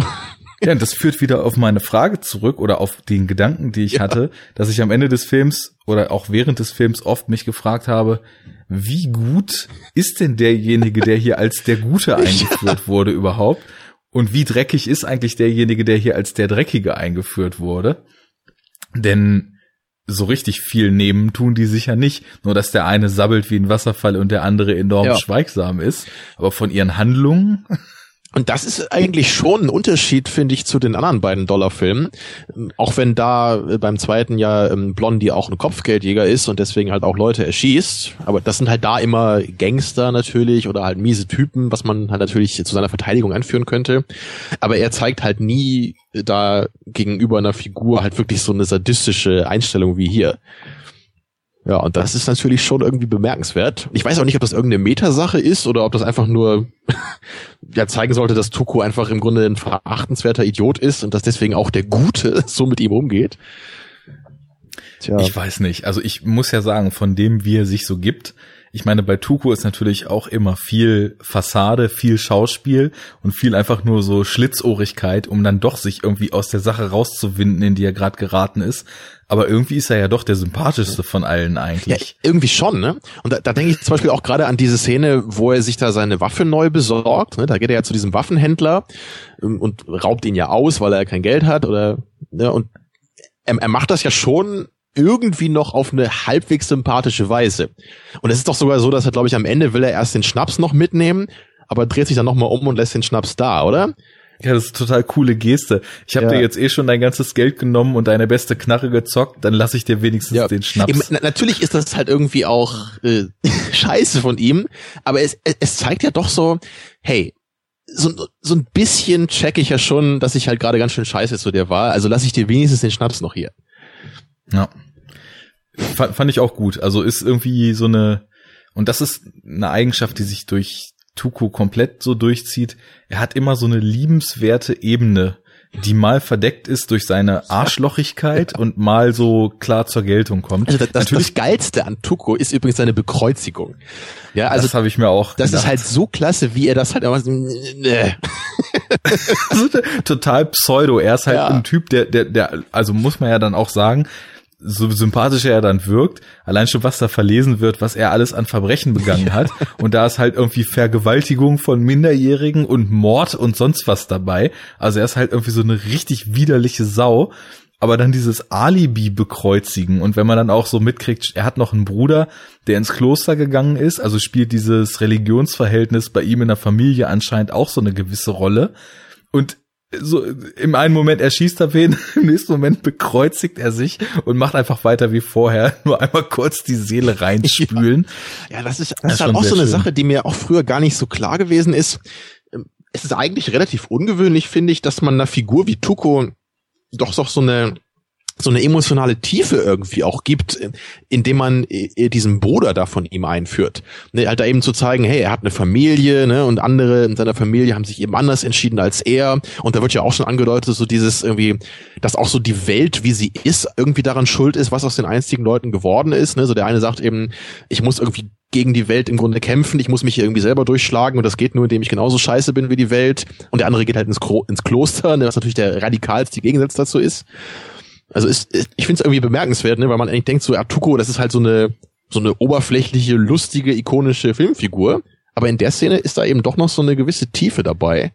Ja, und das führt wieder auf meine Frage zurück oder auf den Gedanken, die ich ja. hatte, dass ich am Ende des Films oder auch während des Films oft mich gefragt habe, wie gut ist denn derjenige, der hier als der Gute eingeführt ja. wurde überhaupt? Und wie dreckig ist eigentlich derjenige, der hier als der Dreckige eingeführt wurde? Denn so richtig viel nehmen tun die sicher nicht. Nur dass der eine sabbelt wie ein Wasserfall und der andere enorm ja. schweigsam ist. Aber von ihren Handlungen. Und das ist eigentlich schon ein Unterschied, finde ich, zu den anderen beiden Dollarfilmen. Auch wenn da äh, beim zweiten ja ähm, Blondie auch ein Kopfgeldjäger ist und deswegen halt auch Leute erschießt. Aber das sind halt da immer Gangster natürlich oder halt miese Typen, was man halt natürlich zu seiner Verteidigung anführen könnte. Aber er zeigt halt nie da gegenüber einer Figur halt wirklich so eine sadistische Einstellung wie hier. Ja, und das ist natürlich schon irgendwie bemerkenswert. Ich weiß auch nicht, ob das irgendeine Metasache ist oder ob das einfach nur ja zeigen sollte, dass Tuko einfach im Grunde ein verachtenswerter Idiot ist und dass deswegen auch der Gute so mit ihm umgeht. Tja. Ich weiß nicht. Also ich muss ja sagen, von dem, wie er sich so gibt, ich meine, bei Tuko ist natürlich auch immer viel Fassade, viel Schauspiel und viel einfach nur so Schlitzohrigkeit, um dann doch sich irgendwie aus der Sache rauszuwinden, in die er gerade geraten ist. Aber irgendwie ist er ja doch der sympathischste von allen eigentlich. Ja, irgendwie schon, ne? Und da, da denke ich zum Beispiel auch gerade an diese Szene, wo er sich da seine Waffe neu besorgt. Ne? Da geht er ja zu diesem Waffenhändler ähm, und raubt ihn ja aus, weil er kein Geld hat oder ne? und er, er macht das ja schon irgendwie noch auf eine halbwegs sympathische Weise. Und es ist doch sogar so, dass er, glaube ich, am Ende will er erst den Schnaps noch mitnehmen, aber dreht sich dann nochmal um und lässt den Schnaps da, oder? Ja, das ist total coole Geste. Ich habe ja. dir jetzt eh schon dein ganzes Geld genommen und deine beste Knarre gezockt, dann lass ich dir wenigstens ja. den Schnaps. Eben, natürlich ist das halt irgendwie auch äh, scheiße von ihm, aber es, es zeigt ja doch so, hey, so, so ein bisschen check ich ja schon, dass ich halt gerade ganz schön scheiße zu dir war, also lass ich dir wenigstens den Schnaps noch hier. Ja. Fand, fand ich auch gut. Also ist irgendwie so eine, und das ist eine Eigenschaft, die sich durch Tuko komplett so durchzieht. Er hat immer so eine liebenswerte Ebene, die mal verdeckt ist durch seine Arschlochigkeit und mal so klar zur Geltung kommt. Also das, das, das Geilste an Tuko ist übrigens seine Bekreuzigung. Ja, also das habe ich mir auch. Das gedacht. ist halt so klasse, wie er das halt immer so, nee. total pseudo. Er ist halt ja. ein Typ, der, der, der, also muss man ja dann auch sagen, so sympathischer er dann wirkt, allein schon was da verlesen wird, was er alles an Verbrechen begangen hat. Und da ist halt irgendwie Vergewaltigung von Minderjährigen und Mord und sonst was dabei. Also er ist halt irgendwie so eine richtig widerliche Sau. Aber dann dieses Alibi bekreuzigen und wenn man dann auch so mitkriegt, er hat noch einen Bruder, der ins Kloster gegangen ist, also spielt dieses Religionsverhältnis bei ihm in der Familie anscheinend auch so eine gewisse Rolle. Und so im einen Moment erschießt er wen, im nächsten Moment bekreuzigt er sich und macht einfach weiter wie vorher, nur einmal kurz die Seele reinspülen. Ja, ja das ist, das, das ist halt auch so eine schön. Sache, die mir auch früher gar nicht so klar gewesen ist. Es ist eigentlich relativ ungewöhnlich, finde ich, dass man einer Figur wie Tuko doch so eine so eine emotionale Tiefe irgendwie auch gibt, indem man äh, diesen Bruder da von ihm einführt. Ne, halt da eben zu zeigen, hey, er hat eine Familie, ne, und andere in seiner Familie haben sich eben anders entschieden als er. Und da wird ja auch schon angedeutet, so dieses irgendwie, dass auch so die Welt, wie sie ist, irgendwie daran schuld ist, was aus den einzigen Leuten geworden ist. Ne? So der eine sagt eben, ich muss irgendwie gegen die Welt im Grunde kämpfen, ich muss mich hier irgendwie selber durchschlagen und das geht nur, indem ich genauso scheiße bin wie die Welt. Und der andere geht halt ins, Klo ins Kloster, ne, was natürlich der radikalste Gegensatz dazu ist. Also ist, ich finde es irgendwie bemerkenswert, ne, weil man eigentlich denkt, so Artuko, das ist halt so eine so eine oberflächliche, lustige, ikonische Filmfigur. Aber in der Szene ist da eben doch noch so eine gewisse Tiefe dabei.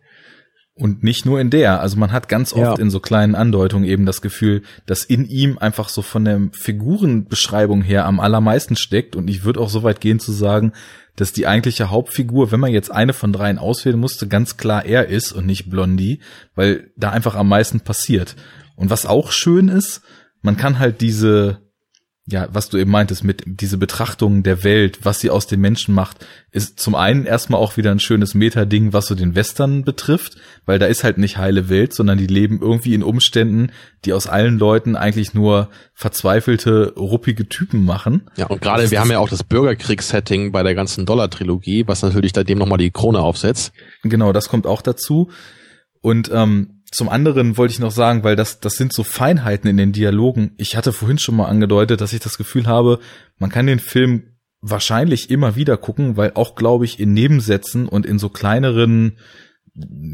Und nicht nur in der. Also man hat ganz oft ja. in so kleinen Andeutungen eben das Gefühl, dass in ihm einfach so von der Figurenbeschreibung her am allermeisten steckt. Und ich würde auch so weit gehen zu sagen, dass die eigentliche Hauptfigur, wenn man jetzt eine von dreien auswählen musste, ganz klar er ist und nicht Blondie, weil da einfach am meisten passiert. Und was auch schön ist, man kann halt diese, ja, was du eben meintest, mit diese Betrachtung der Welt, was sie aus den Menschen macht, ist zum einen erstmal auch wieder ein schönes Meta-Ding, was so den Western betrifft, weil da ist halt nicht heile Welt, sondern die leben irgendwie in Umständen, die aus allen Leuten eigentlich nur verzweifelte, ruppige Typen machen. Ja, und gerade, wir haben ja auch das Bürgerkriegssetting bei der ganzen Dollar-Trilogie, was natürlich da dem nochmal die Krone aufsetzt. Genau, das kommt auch dazu. Und ähm, zum anderen wollte ich noch sagen, weil das, das sind so Feinheiten in den Dialogen. Ich hatte vorhin schon mal angedeutet, dass ich das Gefühl habe, man kann den Film wahrscheinlich immer wieder gucken, weil auch, glaube ich, in Nebensätzen und in so kleineren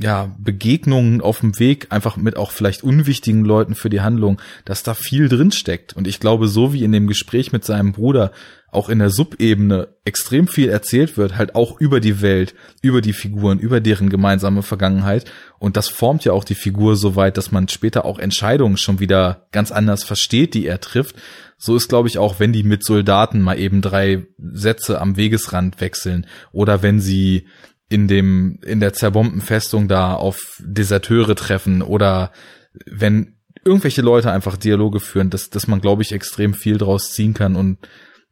ja, Begegnungen auf dem Weg, einfach mit auch vielleicht unwichtigen Leuten für die Handlung, dass da viel drin steckt. Und ich glaube, so wie in dem Gespräch mit seinem Bruder auch in der Subebene extrem viel erzählt wird, halt auch über die Welt, über die Figuren, über deren gemeinsame Vergangenheit. Und das formt ja auch die Figur so weit, dass man später auch Entscheidungen schon wieder ganz anders versteht, die er trifft. So ist, glaube ich, auch, wenn die mit Soldaten mal eben drei Sätze am Wegesrand wechseln oder wenn sie in dem, in der zerbombten Festung da auf Deserteure treffen oder wenn irgendwelche Leute einfach Dialoge führen, dass, dass man, glaube ich, extrem viel draus ziehen kann und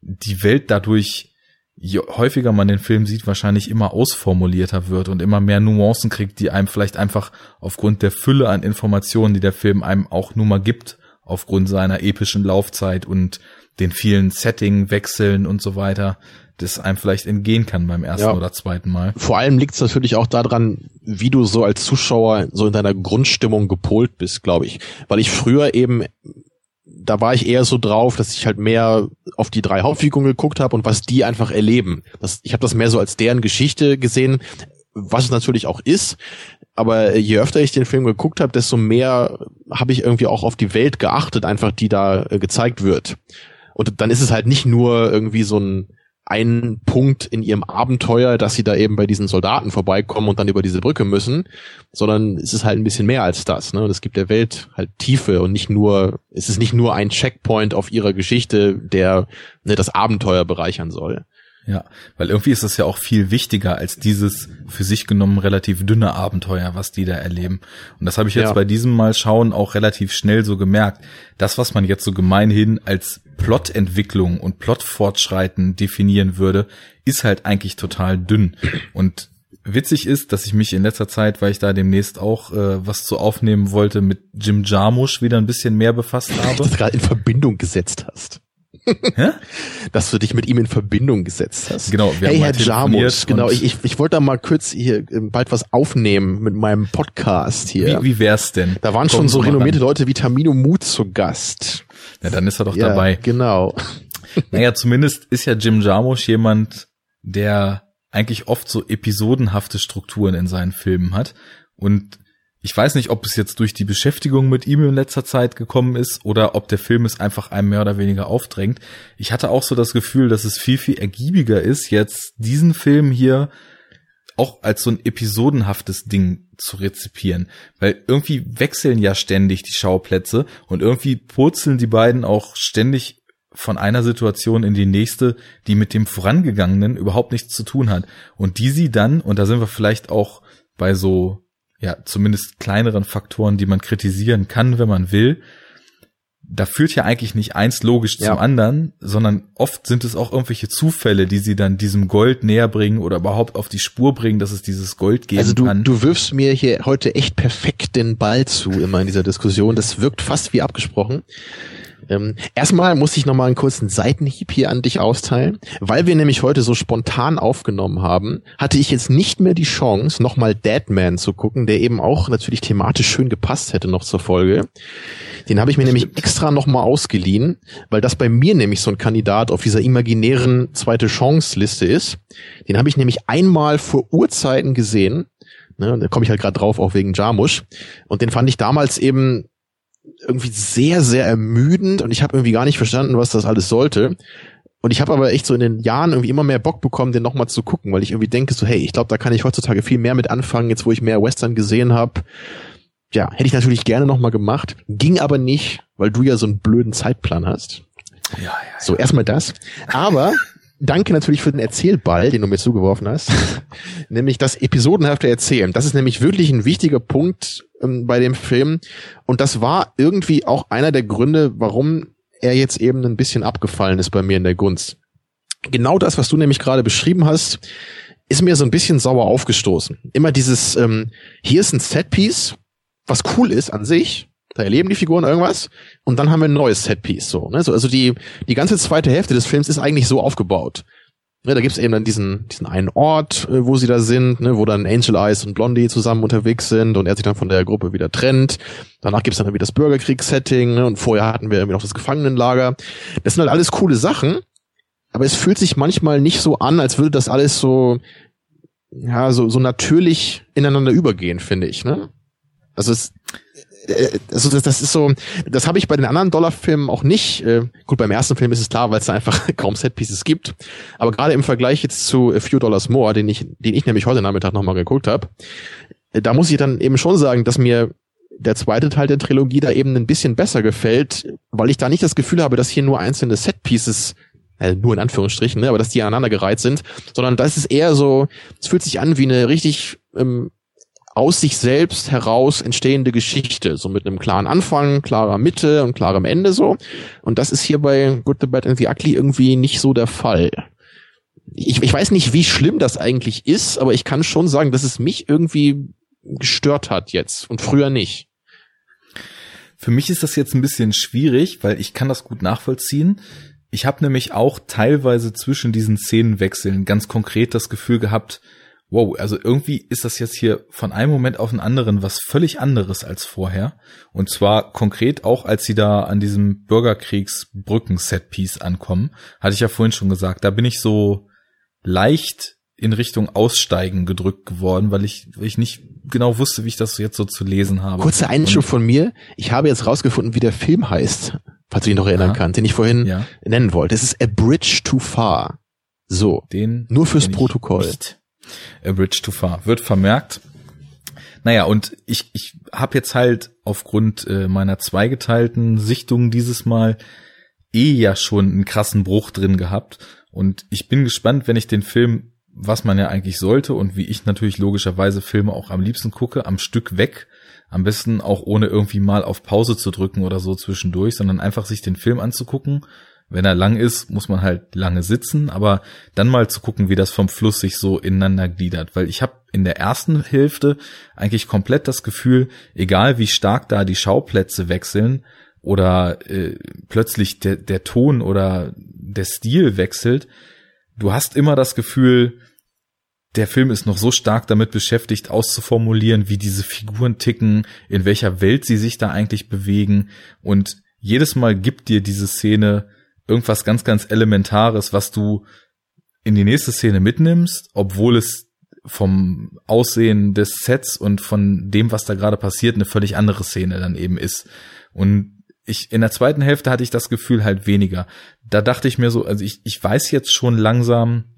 die Welt dadurch, je häufiger man den Film sieht, wahrscheinlich immer ausformulierter wird und immer mehr Nuancen kriegt, die einem vielleicht einfach aufgrund der Fülle an Informationen, die der Film einem auch nur mal gibt, aufgrund seiner epischen Laufzeit und den vielen Setting-Wechseln und so weiter, das einem vielleicht entgehen kann beim ersten ja. oder zweiten Mal. Vor allem liegt es natürlich auch daran, wie du so als Zuschauer so in deiner Grundstimmung gepolt bist, glaube ich. Weil ich früher eben da war ich eher so drauf, dass ich halt mehr auf die drei Hauptfiguren geguckt habe und was die einfach erleben. Das, ich habe das mehr so als deren Geschichte gesehen, was es natürlich auch ist. Aber je öfter ich den Film geguckt habe, desto mehr habe ich irgendwie auch auf die Welt geachtet, einfach die da äh, gezeigt wird. Und dann ist es halt nicht nur irgendwie so ein ein Punkt in ihrem Abenteuer, dass sie da eben bei diesen Soldaten vorbeikommen und dann über diese Brücke müssen, sondern es ist halt ein bisschen mehr als das. Ne? Und es gibt der Welt halt Tiefe und nicht nur, es ist nicht nur ein Checkpoint auf ihrer Geschichte, der ne, das Abenteuer bereichern soll. Ja, weil irgendwie ist das ja auch viel wichtiger als dieses für sich genommen relativ dünne Abenteuer, was die da erleben. Und das habe ich jetzt ja. bei diesem Mal schauen auch relativ schnell so gemerkt. Das, was man jetzt so gemeinhin als Plotentwicklung und Plotfortschreiten definieren würde, ist halt eigentlich total dünn. Und witzig ist, dass ich mich in letzter Zeit, weil ich da demnächst auch äh, was zu aufnehmen wollte, mit Jim Jarmusch wieder ein bisschen mehr befasst habe. Das gerade in Verbindung gesetzt hast. Dass du dich mit ihm in Verbindung gesetzt hast. Genau, wir hey, Herr Jamus, genau, ich, ich, ich wollte da mal kurz hier ähm, bald was aufnehmen mit meinem Podcast hier. Wie, wie wär's denn? Da waren Komm schon so renommierte ran. Leute wie Tamino Mut zu Gast. Ja, dann ist er doch ja, dabei. Genau. Naja, zumindest ist ja Jim Jarmusch jemand, der eigentlich oft so episodenhafte Strukturen in seinen Filmen hat und ich weiß nicht, ob es jetzt durch die Beschäftigung mit ihm in letzter Zeit gekommen ist oder ob der Film es einfach einem mehr oder weniger aufdrängt. Ich hatte auch so das Gefühl, dass es viel, viel ergiebiger ist, jetzt diesen Film hier auch als so ein episodenhaftes Ding zu rezipieren. Weil irgendwie wechseln ja ständig die Schauplätze und irgendwie purzeln die beiden auch ständig von einer Situation in die nächste, die mit dem vorangegangenen überhaupt nichts zu tun hat. Und die sie dann, und da sind wir vielleicht auch bei so ja, zumindest kleineren Faktoren, die man kritisieren kann, wenn man will, da führt ja eigentlich nicht eins logisch ja. zum anderen, sondern oft sind es auch irgendwelche Zufälle, die sie dann diesem Gold näher bringen oder überhaupt auf die Spur bringen, dass es dieses Gold geben also du, kann. Du wirfst mir hier heute echt perfekt den Ball zu, immer in dieser Diskussion. Das wirkt fast wie abgesprochen. Ähm, erstmal muss ich nochmal einen kurzen Seitenhieb hier an dich austeilen. Weil wir nämlich heute so spontan aufgenommen haben, hatte ich jetzt nicht mehr die Chance, nochmal Deadman zu gucken, der eben auch natürlich thematisch schön gepasst hätte noch zur Folge. Den habe ich mir nämlich extra nochmal ausgeliehen, weil das bei mir nämlich so ein Kandidat auf dieser imaginären zweite Chance-Liste ist. Den habe ich nämlich einmal vor Urzeiten gesehen. Ne, da komme ich halt gerade drauf, auch wegen Jarmusch. Und den fand ich damals eben irgendwie sehr, sehr ermüdend und ich habe irgendwie gar nicht verstanden, was das alles sollte. Und ich habe aber echt so in den Jahren irgendwie immer mehr Bock bekommen, den nochmal zu gucken, weil ich irgendwie denke so, hey, ich glaube, da kann ich heutzutage viel mehr mit anfangen, jetzt wo ich mehr Western gesehen habe. Ja, hätte ich natürlich gerne nochmal gemacht, ging aber nicht, weil du ja so einen blöden Zeitplan hast. Ja, ja, ja. So, erstmal das. Aber danke natürlich für den Erzählball, den du mir zugeworfen hast. nämlich das episodenhafte Erzählen. Das ist nämlich wirklich ein wichtiger Punkt ähm, bei dem Film. Und das war irgendwie auch einer der Gründe, warum er jetzt eben ein bisschen abgefallen ist bei mir in der Gunst. Genau das, was du nämlich gerade beschrieben hast, ist mir so ein bisschen sauer aufgestoßen. Immer dieses, ähm, hier ist ein Setpiece, was cool ist an sich, da erleben die Figuren irgendwas und dann haben wir ein neues Setpiece so, ne? so also die die ganze zweite Hälfte des Films ist eigentlich so aufgebaut Ne, da gibt's eben dann diesen, diesen einen Ort, äh, wo sie da sind, ne, wo dann Angel Eyes und Blondie zusammen unterwegs sind und er sich dann von der Gruppe wieder trennt. Danach gibt's dann irgendwie das Bürgerkriegssetting ne, und vorher hatten wir irgendwie noch das Gefangenenlager. Das sind halt alles coole Sachen, aber es fühlt sich manchmal nicht so an, als würde das alles so, ja, so, so natürlich ineinander übergehen, finde ich. Ne? Also es, also das, das ist so, das habe ich bei den anderen Dollarfilmen auch nicht. Äh, gut, beim ersten Film ist es klar, weil es da einfach kaum Setpieces gibt. Aber gerade im Vergleich jetzt zu A Few Dollars More, den ich, den ich nämlich heute Nachmittag nochmal geguckt habe, äh, da muss ich dann eben schon sagen, dass mir der zweite Teil der Trilogie da eben ein bisschen besser gefällt, weil ich da nicht das Gefühl habe, dass hier nur einzelne Setpieces äh, nur in Anführungsstrichen, ne, aber dass die aneinandergereiht sind, sondern das ist eher so, es fühlt sich an wie eine richtig ähm, aus sich selbst heraus entstehende Geschichte, so mit einem klaren Anfang, klarer Mitte und klarem Ende so. Und das ist hier bei Good, the Bad and the Ugly irgendwie nicht so der Fall. Ich, ich weiß nicht, wie schlimm das eigentlich ist, aber ich kann schon sagen, dass es mich irgendwie gestört hat jetzt und früher nicht. Für mich ist das jetzt ein bisschen schwierig, weil ich kann das gut nachvollziehen. Ich habe nämlich auch teilweise zwischen diesen Szenenwechseln ganz konkret das Gefühl gehabt, wow, also irgendwie ist das jetzt hier von einem Moment auf den anderen was völlig anderes als vorher. Und zwar konkret auch, als sie da an diesem Bürgerkriegsbrücken-Setpiece ankommen, hatte ich ja vorhin schon gesagt, da bin ich so leicht in Richtung Aussteigen gedrückt geworden, weil ich, weil ich nicht genau wusste, wie ich das jetzt so zu lesen habe. Kurzer Einschub von mir. Ich habe jetzt rausgefunden, wie der Film heißt, falls du dich noch erinnern ja. kannst, den ich vorhin ja. nennen wollte. Es ist A Bridge Too Far. So. Den Nur fürs Protokoll. Nicht. A Bridge Too Far. Wird vermerkt. Naja, und ich, ich habe jetzt halt aufgrund äh, meiner zweigeteilten Sichtung dieses Mal eh ja schon einen krassen Bruch drin gehabt. Und ich bin gespannt, wenn ich den Film, was man ja eigentlich sollte und wie ich natürlich logischerweise Filme auch am liebsten gucke, am Stück weg. Am besten auch ohne irgendwie mal auf Pause zu drücken oder so zwischendurch, sondern einfach sich den Film anzugucken. Wenn er lang ist, muss man halt lange sitzen, aber dann mal zu gucken, wie das vom Fluss sich so ineinander gliedert. Weil ich habe in der ersten Hälfte eigentlich komplett das Gefühl, egal wie stark da die Schauplätze wechseln oder äh, plötzlich der, der Ton oder der Stil wechselt, du hast immer das Gefühl, der Film ist noch so stark damit beschäftigt, auszuformulieren, wie diese Figuren ticken, in welcher Welt sie sich da eigentlich bewegen. Und jedes Mal gibt dir diese Szene irgendwas ganz, ganz Elementares, was du in die nächste Szene mitnimmst, obwohl es vom Aussehen des Sets und von dem, was da gerade passiert, eine völlig andere Szene dann eben ist. Und ich, in der zweiten Hälfte hatte ich das Gefühl halt weniger. Da dachte ich mir so, also ich, ich weiß jetzt schon langsam,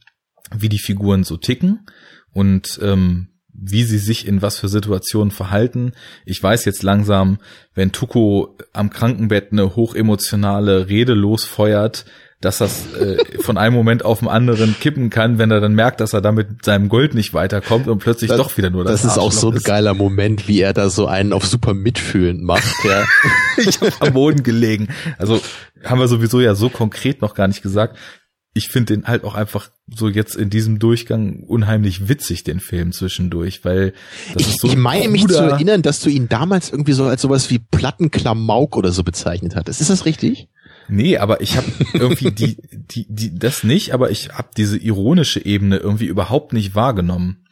wie die Figuren so ticken und ähm, wie sie sich in was für Situationen verhalten. Ich weiß jetzt langsam, wenn Tuko am Krankenbett eine hochemotionale Rede losfeuert, dass das äh, von einem Moment auf den anderen kippen kann, wenn er dann merkt, dass er damit mit seinem Gold nicht weiterkommt und plötzlich Das- doch wieder nur das Das ist auch so ein Arschloch geiler Moment, wie er da so einen auf super mitfühlend macht, ja. ich hab am Boden gelegen. Also haben wir sowieso ja so konkret noch gar nicht gesagt. Ich finde den halt auch einfach so jetzt in diesem Durchgang unheimlich witzig, den Film zwischendurch, weil das Ich, ist so ich ein meine mich zu erinnern, dass du ihn damals irgendwie so als sowas wie Plattenklamauk oder so bezeichnet hattest. Ist das richtig? Nee, aber ich habe irgendwie die, die, die, das nicht, aber ich habe diese ironische Ebene irgendwie überhaupt nicht wahrgenommen.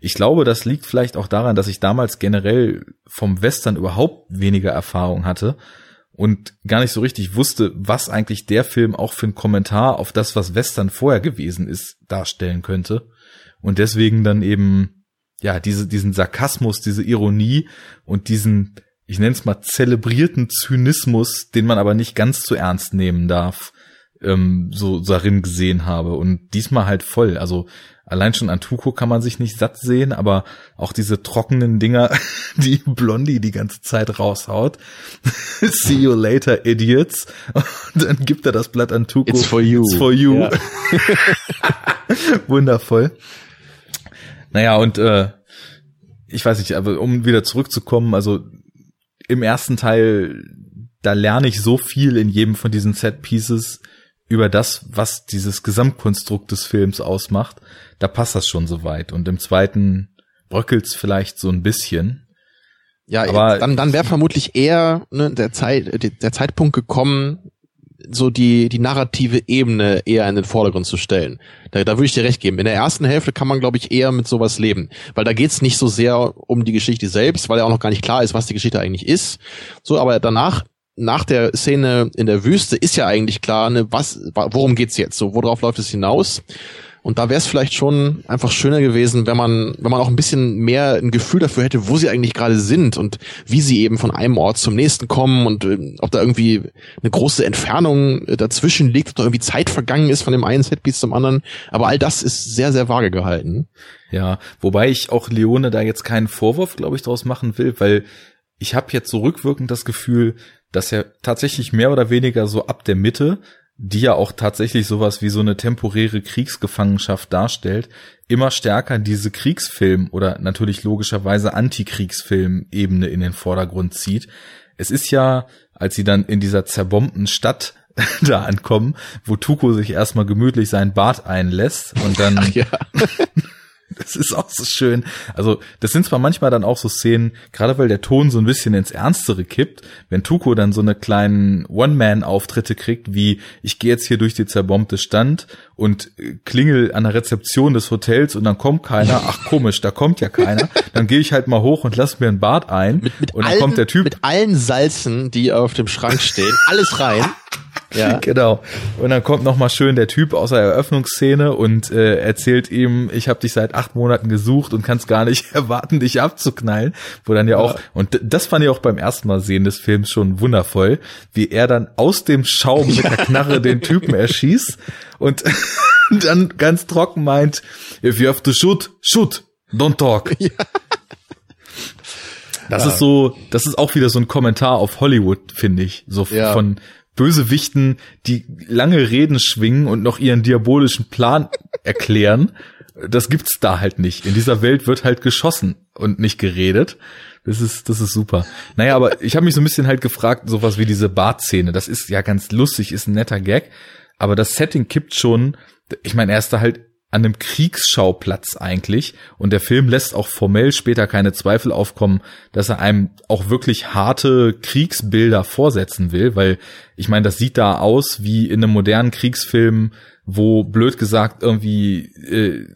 Ich glaube, das liegt vielleicht auch daran, dass ich damals generell vom Western überhaupt weniger Erfahrung hatte und gar nicht so richtig wusste, was eigentlich der Film auch für ein Kommentar auf das, was Western vorher gewesen ist, darstellen könnte. Und deswegen dann eben, ja, diese, diesen Sarkasmus, diese Ironie und diesen, ich nenne es mal, zelebrierten Zynismus, den man aber nicht ganz zu ernst nehmen darf, ähm, so darin gesehen habe. Und diesmal halt voll. Also allein schon an Tuko kann man sich nicht satt sehen, aber auch diese trockenen Dinger, die Blondie die ganze Zeit raushaut. See you later, idiots. Und dann gibt er das Blatt an Tuko. It's for you. It's for you. Ja. Wundervoll. Naja, und äh, ich weiß nicht, aber um wieder zurückzukommen, also im ersten Teil, da lerne ich so viel in jedem von diesen Set Pieces über das, was dieses Gesamtkonstrukt des Films ausmacht. Da passt das schon so weit. Und im zweiten bröckelt's vielleicht so ein bisschen. Ja, Aber- dann, dann wäre vermutlich eher ne, der, Zeit, der Zeitpunkt gekommen, so die, die narrative Ebene eher in den Vordergrund zu stellen. Da, da würde ich dir recht geben. In der ersten Hälfte kann man, glaube ich, eher mit sowas leben. Weil da geht's nicht so sehr um die Geschichte selbst, weil ja auch noch gar nicht klar ist, was die Geschichte eigentlich ist. So, aber danach, nach der Szene in der Wüste, ist ja eigentlich klar, ne, was, worum geht's jetzt? So, worauf läuft es hinaus? Und da wäre es vielleicht schon einfach schöner gewesen, wenn man, wenn man auch ein bisschen mehr ein Gefühl dafür hätte, wo sie eigentlich gerade sind und wie sie eben von einem Ort zum nächsten kommen und äh, ob da irgendwie eine große Entfernung äh, dazwischen liegt, ob da irgendwie Zeit vergangen ist von dem einen Setpiece zum anderen. Aber all das ist sehr, sehr vage gehalten. Ja, wobei ich auch Leone da jetzt keinen Vorwurf, glaube ich, draus machen will, weil ich habe jetzt so rückwirkend das Gefühl, dass er tatsächlich mehr oder weniger so ab der Mitte, die ja auch tatsächlich sowas wie so eine temporäre Kriegsgefangenschaft darstellt, immer stärker diese Kriegsfilm oder natürlich logischerweise Antikriegsfilm-Ebene in den Vordergrund zieht. Es ist ja, als sie dann in dieser zerbombten Stadt da ankommen, wo Tuko sich erstmal gemütlich sein Bart einlässt und dann Ja. das ist auch so schön. Also, das sind zwar manchmal dann auch so Szenen, gerade weil der Ton so ein bisschen ins Ernstere kippt, wenn Tuko dann so eine kleinen One-Man-Auftritte kriegt, wie ich gehe jetzt hier durch die zerbombte Stand und äh, klingel an der Rezeption des Hotels und dann kommt keiner. Ach komisch, da kommt ja keiner. Dann gehe ich halt mal hoch und lass mir ein Bad ein Mit, mit, und dann allen, kommt der Typ mit allen Salzen, die auf dem Schrank stehen, alles rein. Ja. Genau. Und dann kommt noch mal schön der Typ aus der Eröffnungsszene und äh, erzählt ihm, ich habe dich seit acht Monaten gesucht und kannst gar nicht erwarten, dich abzuknallen. Wo dann ja, ja auch, und das fand ich auch beim ersten Mal sehen des Films schon wundervoll, wie er dann aus dem Schaum mit der Knarre den Typen erschießt und dann ganz trocken meint, if you have to shoot, shoot, don't talk. Ja. Das ja. ist so, das ist auch wieder so ein Kommentar auf Hollywood, finde ich. So ja. von Bösewichten, die lange Reden schwingen und noch ihren diabolischen Plan erklären. Das gibt's da halt nicht. In dieser Welt wird halt geschossen und nicht geredet. Das ist, das ist super. Naja, aber ich habe mich so ein bisschen halt gefragt, sowas wie diese Bartszene. Das ist ja ganz lustig, ist ein netter Gag. Aber das Setting kippt schon. Ich meine, er ist da halt an einem Kriegsschauplatz eigentlich. Und der Film lässt auch formell später keine Zweifel aufkommen, dass er einem auch wirklich harte Kriegsbilder vorsetzen will, weil ich meine, das sieht da aus wie in einem modernen Kriegsfilm, wo blöd gesagt irgendwie äh,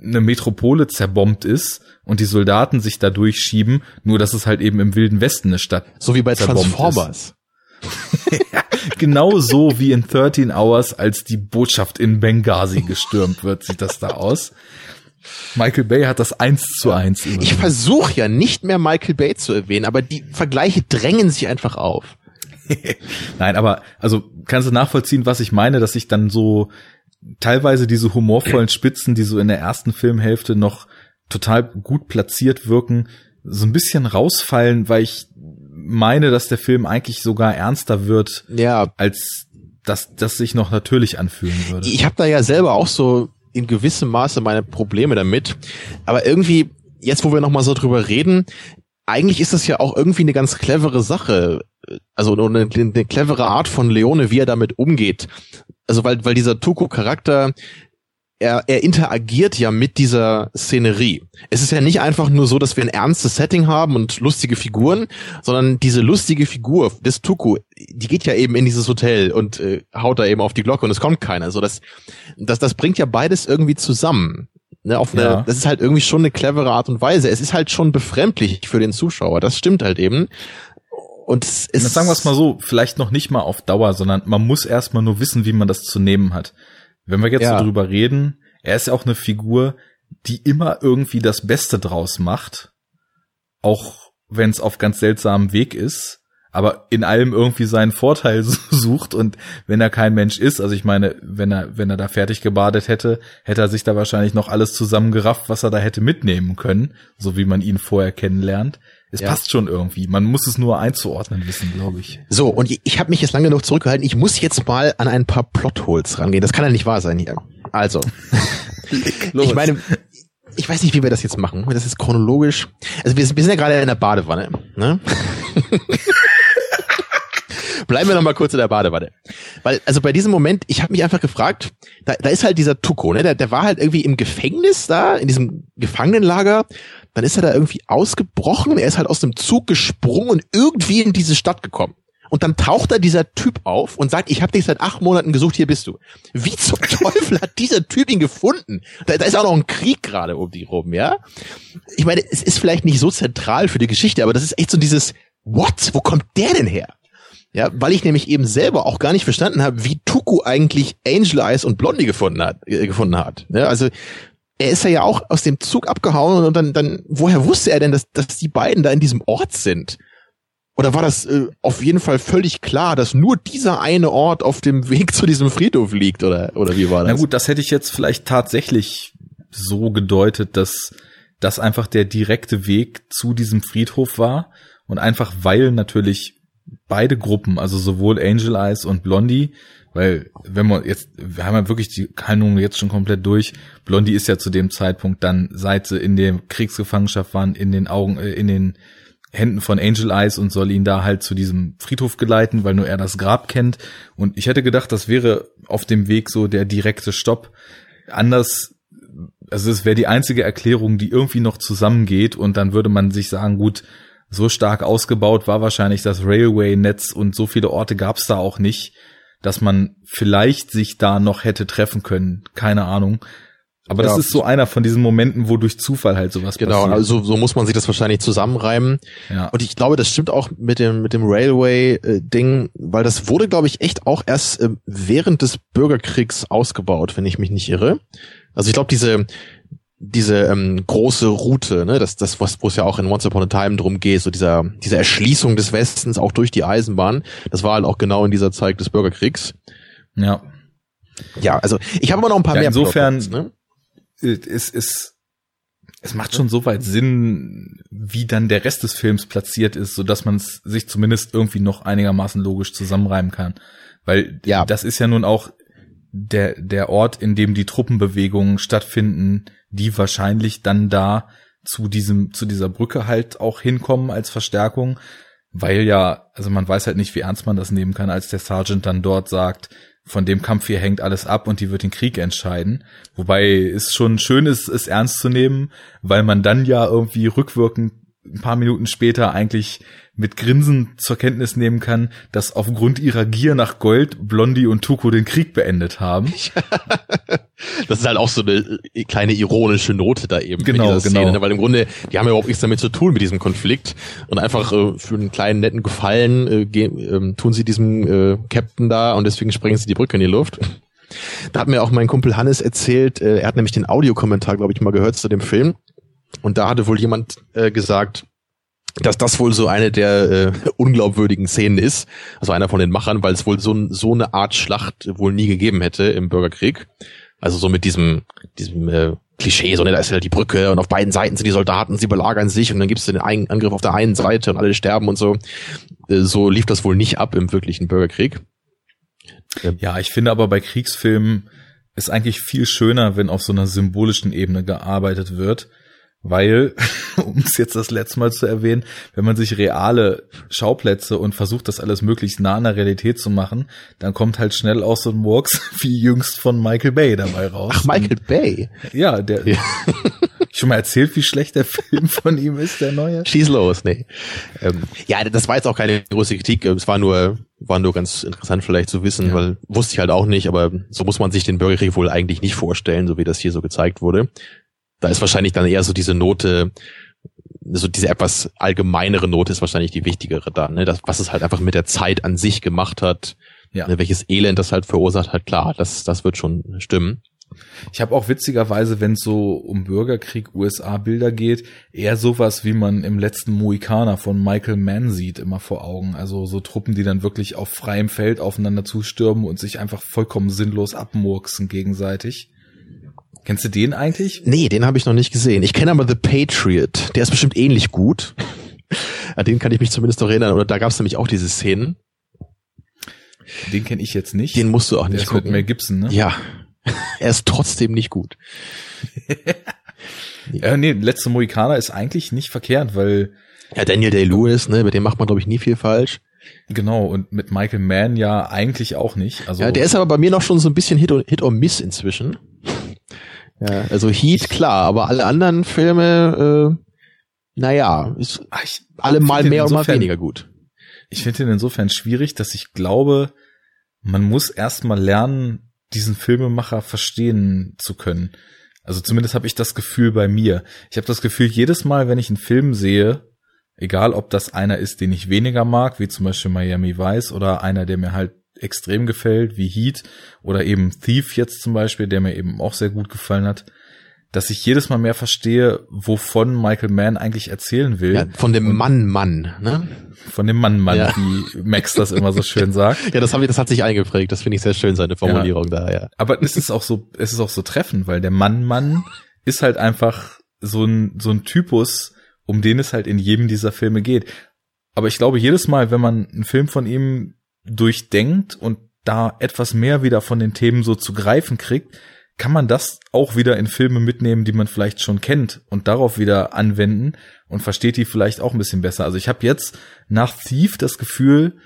eine Metropole zerbombt ist und die Soldaten sich da durchschieben, nur dass es halt eben im Wilden Westen eine Stadt So wie bei Transformers. genau so wie in 13 Hours, als die Botschaft in Benghazi gestürmt wird, sieht das da aus. Michael Bay hat das eins zu eins. Übernommen. Ich versuche ja nicht mehr Michael Bay zu erwähnen, aber die Vergleiche drängen sich einfach auf. Nein, aber also kannst du nachvollziehen, was ich meine, dass ich dann so teilweise diese humorvollen Spitzen, die so in der ersten Filmhälfte noch total gut platziert wirken, so ein bisschen rausfallen, weil ich meine, dass der Film eigentlich sogar ernster wird, ja. als dass das sich noch natürlich anfühlen würde. Ich habe da ja selber auch so in gewissem Maße meine Probleme damit, aber irgendwie jetzt, wo wir noch mal so drüber reden, eigentlich ist das ja auch irgendwie eine ganz clevere Sache, also eine, eine clevere Art von Leone, wie er damit umgeht. Also weil weil dieser Tuko-Charakter er, er interagiert ja mit dieser Szenerie. Es ist ja nicht einfach nur so, dass wir ein ernstes Setting haben und lustige Figuren, sondern diese lustige Figur des Tuku, die geht ja eben in dieses Hotel und äh, haut da eben auf die Glocke und es kommt keiner. So das, das, das bringt ja beides irgendwie zusammen. Ne, auf eine, ja. Das ist halt irgendwie schon eine clevere Art und Weise. Es ist halt schon befremdlich für den Zuschauer. Das stimmt halt eben. Und es ist. Sagen wir es mal so, vielleicht noch nicht mal auf Dauer, sondern man muss erstmal nur wissen, wie man das zu nehmen hat. Wenn wir jetzt ja. so drüber reden, er ist ja auch eine Figur, die immer irgendwie das Beste draus macht, auch wenn es auf ganz seltsamem Weg ist, aber in allem irgendwie seinen Vorteil sucht und wenn er kein Mensch ist, also ich meine, wenn er wenn er da fertig gebadet hätte, hätte er sich da wahrscheinlich noch alles zusammengerafft, was er da hätte mitnehmen können, so wie man ihn vorher kennenlernt. Es ja. passt schon irgendwie. Man muss es nur einzuordnen wissen, glaube ich. So, und ich habe mich jetzt lange genug zurückgehalten. Ich muss jetzt mal an ein paar Plotholes rangehen. Das kann ja nicht wahr sein hier. Also, ich meine, ich weiß nicht, wie wir das jetzt machen. Das ist chronologisch. Also wir, wir sind ja gerade in der Badewanne. Ne? Bleiben wir noch mal kurz in der Badewanne. Weil, also bei diesem Moment, ich habe mich einfach gefragt, da, da ist halt dieser Tuko, ne? Der, der war halt irgendwie im Gefängnis da, in diesem Gefangenenlager. Dann ist er da irgendwie ausgebrochen, er ist halt aus dem Zug gesprungen und irgendwie in diese Stadt gekommen. Und dann taucht da dieser Typ auf und sagt, ich habe dich seit acht Monaten gesucht, hier bist du. Wie zum Teufel hat dieser Typ ihn gefunden? Da, da ist auch noch ein Krieg gerade um die rum, ja? Ich meine, es ist vielleicht nicht so zentral für die Geschichte, aber das ist echt so dieses, what? Wo kommt der denn her? Ja, weil ich nämlich eben selber auch gar nicht verstanden habe, wie Tuku eigentlich Angel Eyes und Blondie gefunden hat, äh, gefunden hat. Ja, also er ist ja auch aus dem Zug abgehauen und dann, dann, woher wusste er denn, dass, dass die beiden da in diesem Ort sind? Oder war das äh, auf jeden Fall völlig klar, dass nur dieser eine Ort auf dem Weg zu diesem Friedhof liegt? Oder, oder wie war das? Na gut, das hätte ich jetzt vielleicht tatsächlich so gedeutet, dass das einfach der direkte Weg zu diesem Friedhof war. Und einfach weil natürlich beide Gruppen, also sowohl Angel Eyes und Blondie, weil wenn man jetzt, wir haben ja wirklich die Handlung jetzt schon komplett durch. Blondie ist ja zu dem Zeitpunkt dann, seit sie in der Kriegsgefangenschaft waren, in den Augen, äh, in den Händen von Angel Eyes und soll ihn da halt zu diesem Friedhof geleiten, weil nur er das Grab kennt. Und ich hätte gedacht, das wäre auf dem Weg so der direkte Stopp. Anders, also es wäre die einzige Erklärung, die irgendwie noch zusammengeht und dann würde man sich sagen, gut, so stark ausgebaut war wahrscheinlich das Railway-Netz und so viele Orte gab es da auch nicht, dass man vielleicht sich da noch hätte treffen können. Keine Ahnung. Aber das Ja. ist so einer von diesen Momenten, wo durch Zufall halt sowas Genau, passiert. also so muss man sich das wahrscheinlich zusammenreimen. ja. Und ich glaube, das stimmt auch mit dem mit dem Railway-Ding, weil das wurde, glaube ich, echt auch erst ähm, während des Bürgerkriegs ausgebaut, wenn ich mich nicht irre. Also ich glaube, diese diese ähm, große Route, ne, das das was wo es ja auch in Once Upon a Time drum geht, so dieser diese Erschließung des Westens auch durch die Eisenbahn, das war halt auch genau in dieser Zeit des Bürgerkriegs. ja. Ja, also ich habe aber noch ein paar Ja, mehr. insofern- ne? es ist es macht schon soweit Sinn, wie dann der Rest des Films platziert ist, so dass man es sich zumindest irgendwie noch einigermaßen logisch zusammenreimen kann, weil Ja. das ist ja nun auch der der Ort, in dem die Truppenbewegungen stattfinden, die wahrscheinlich dann da zu diesem zu dieser Brücke halt auch hinkommen als Verstärkung, weil ja also man weiß halt nicht, wie ernst man das nehmen kann, als der Sergeant dann dort sagt, von dem Kampf hier hängt alles ab und die wird den Krieg entscheiden. Wobei es schon schön ist, es ernst zu nehmen, weil man dann ja irgendwie rückwirkend ein paar Minuten später eigentlich mit Grinsen zur Kenntnis nehmen kann, dass aufgrund ihrer Gier nach Gold Blondie und Tuko den Krieg beendet haben. Das ist halt auch so eine äh, kleine ironische Note da eben. in Genau, dieser Szene, genau. Weil im Grunde, die haben ja überhaupt nichts damit zu tun mit diesem Konflikt. Und einfach äh, für einen kleinen netten Gefallen äh, ähm, tun sie diesem äh, Captain da und deswegen sprengen sie die Brücke in die Luft. Da hat mir auch mein Kumpel Hannes erzählt, äh, er hat nämlich den Audiokommentar, glaube ich, mal gehört zu dem Film. Und da hatte wohl jemand äh, gesagt, dass das wohl so eine der äh, unglaubwürdigen Szenen ist. Also einer von den Machern, weil es wohl so, so eine Art Schlacht wohl nie gegeben hätte im Bürgerkrieg. Also so mit diesem, diesem äh, Klischee, so ne, da ist ja die Brücke und auf beiden Seiten sind die Soldaten, sie belagern sich und dann gibt's den einen Angriff auf der einen Seite und alle sterben und so. Äh, so lief das wohl nicht ab im wirklichen Bürgerkrieg. Ja, ich finde aber bei Kriegsfilmen ist eigentlich viel schöner, wenn auf so einer symbolischen Ebene gearbeitet wird, weil, um es jetzt das letzte Mal zu erwähnen, wenn man sich reale Schauplätze und versucht, das alles möglichst nah an der Realität zu machen, dann kommt halt schnell auch so ein Murks wie jüngst von Michael Bay dabei raus. Ach, Michael Bay. Ja, der. Ja. Schon mal erzählt, wie schlecht der Film von ihm ist, der neue? Schieß los, nee. Ähm, ja, das war jetzt auch keine große Kritik. Es war nur, war nur ganz interessant vielleicht zu wissen, Ja. weil wusste ich halt auch nicht, aber so muss man sich den Bürgerkrieg wohl eigentlich nicht vorstellen, so wie das hier so gezeigt wurde. Da ist wahrscheinlich dann eher so diese Note, so diese etwas allgemeinere Note ist wahrscheinlich die wichtigere da, ne? Das, was es halt einfach mit der Zeit an sich gemacht hat, Ja. ne? welches Elend das halt verursacht hat, klar, das, das wird schon stimmen. Ich habe auch witzigerweise, wenn es so um Bürgerkrieg USA-Bilder geht, eher sowas, wie man im letzten Mohikaner von Michael Mann sieht, immer vor Augen. Also so Truppen, die dann wirklich auf freiem Feld aufeinander zustürmen und sich einfach vollkommen sinnlos abmurksen gegenseitig. Kennst du den eigentlich? Nee, den habe ich noch nicht gesehen. Ich kenne aber The Patriot. Der ist bestimmt ähnlich gut. An den kann ich mich zumindest noch erinnern. Oder da gab es nämlich auch diese Szenen. Den kenne ich jetzt nicht. Den musst du auch Der nicht ist mit gucken. Mel Gibson, ne? Ja. er ist trotzdem nicht gut. Ja, nee, letzte Mohikaner ist eigentlich nicht verkehrt, weil Ja, Daniel Day-Lewis, ne, mit dem macht man, glaube ich, nie viel falsch. genau und mit Michael Mann ja eigentlich auch nicht. Also Ja, der ist aber bei mir noch schon so ein bisschen Hit, or- Hit or Miss inzwischen. Ja, also Heat, klar, aber alle anderen Filme, äh, naja, ist Ah, ich, alle mal mehr und mal weniger gut. ich finde ihn insofern schwierig, dass ich glaube, man muss erstmal lernen, diesen Filmemacher verstehen zu können. Also zumindest habe ich das Gefühl bei mir. Ich habe das Gefühl, jedes Mal, wenn ich einen Film sehe, egal ob das einer ist, den ich weniger mag, wie zum Beispiel Miami Vice, oder einer, der mir halt extrem gefällt, wie Heat, oder eben Thief jetzt zum Beispiel, der mir eben auch sehr gut gefallen hat, dass ich jedes Mal mehr verstehe, wovon Michael Mann eigentlich erzählen will. Ja, von dem Mann, Mann, ne? Von dem Mann, Mann, Ja. wie Max das immer so schön sagt. Ja, das, hab ich, das hat sich eingeprägt. Das finde ich sehr schön, seine Formulierung da, ja. Aber es ist auch so, es ist auch so treffend, weil der Mann, Mann ist halt einfach so ein, so ein Typus, um den es halt in jedem dieser Filme geht. Aber ich glaube, jedes Mal, wenn man einen Film von ihm durchdenkt und da etwas mehr wieder von den Themen so zu greifen kriegt, kann man das auch wieder in Filme mitnehmen, die man vielleicht schon kennt und darauf wieder anwenden und versteht die vielleicht auch ein bisschen besser. Also ich habe jetzt nach Thief das Gefühl,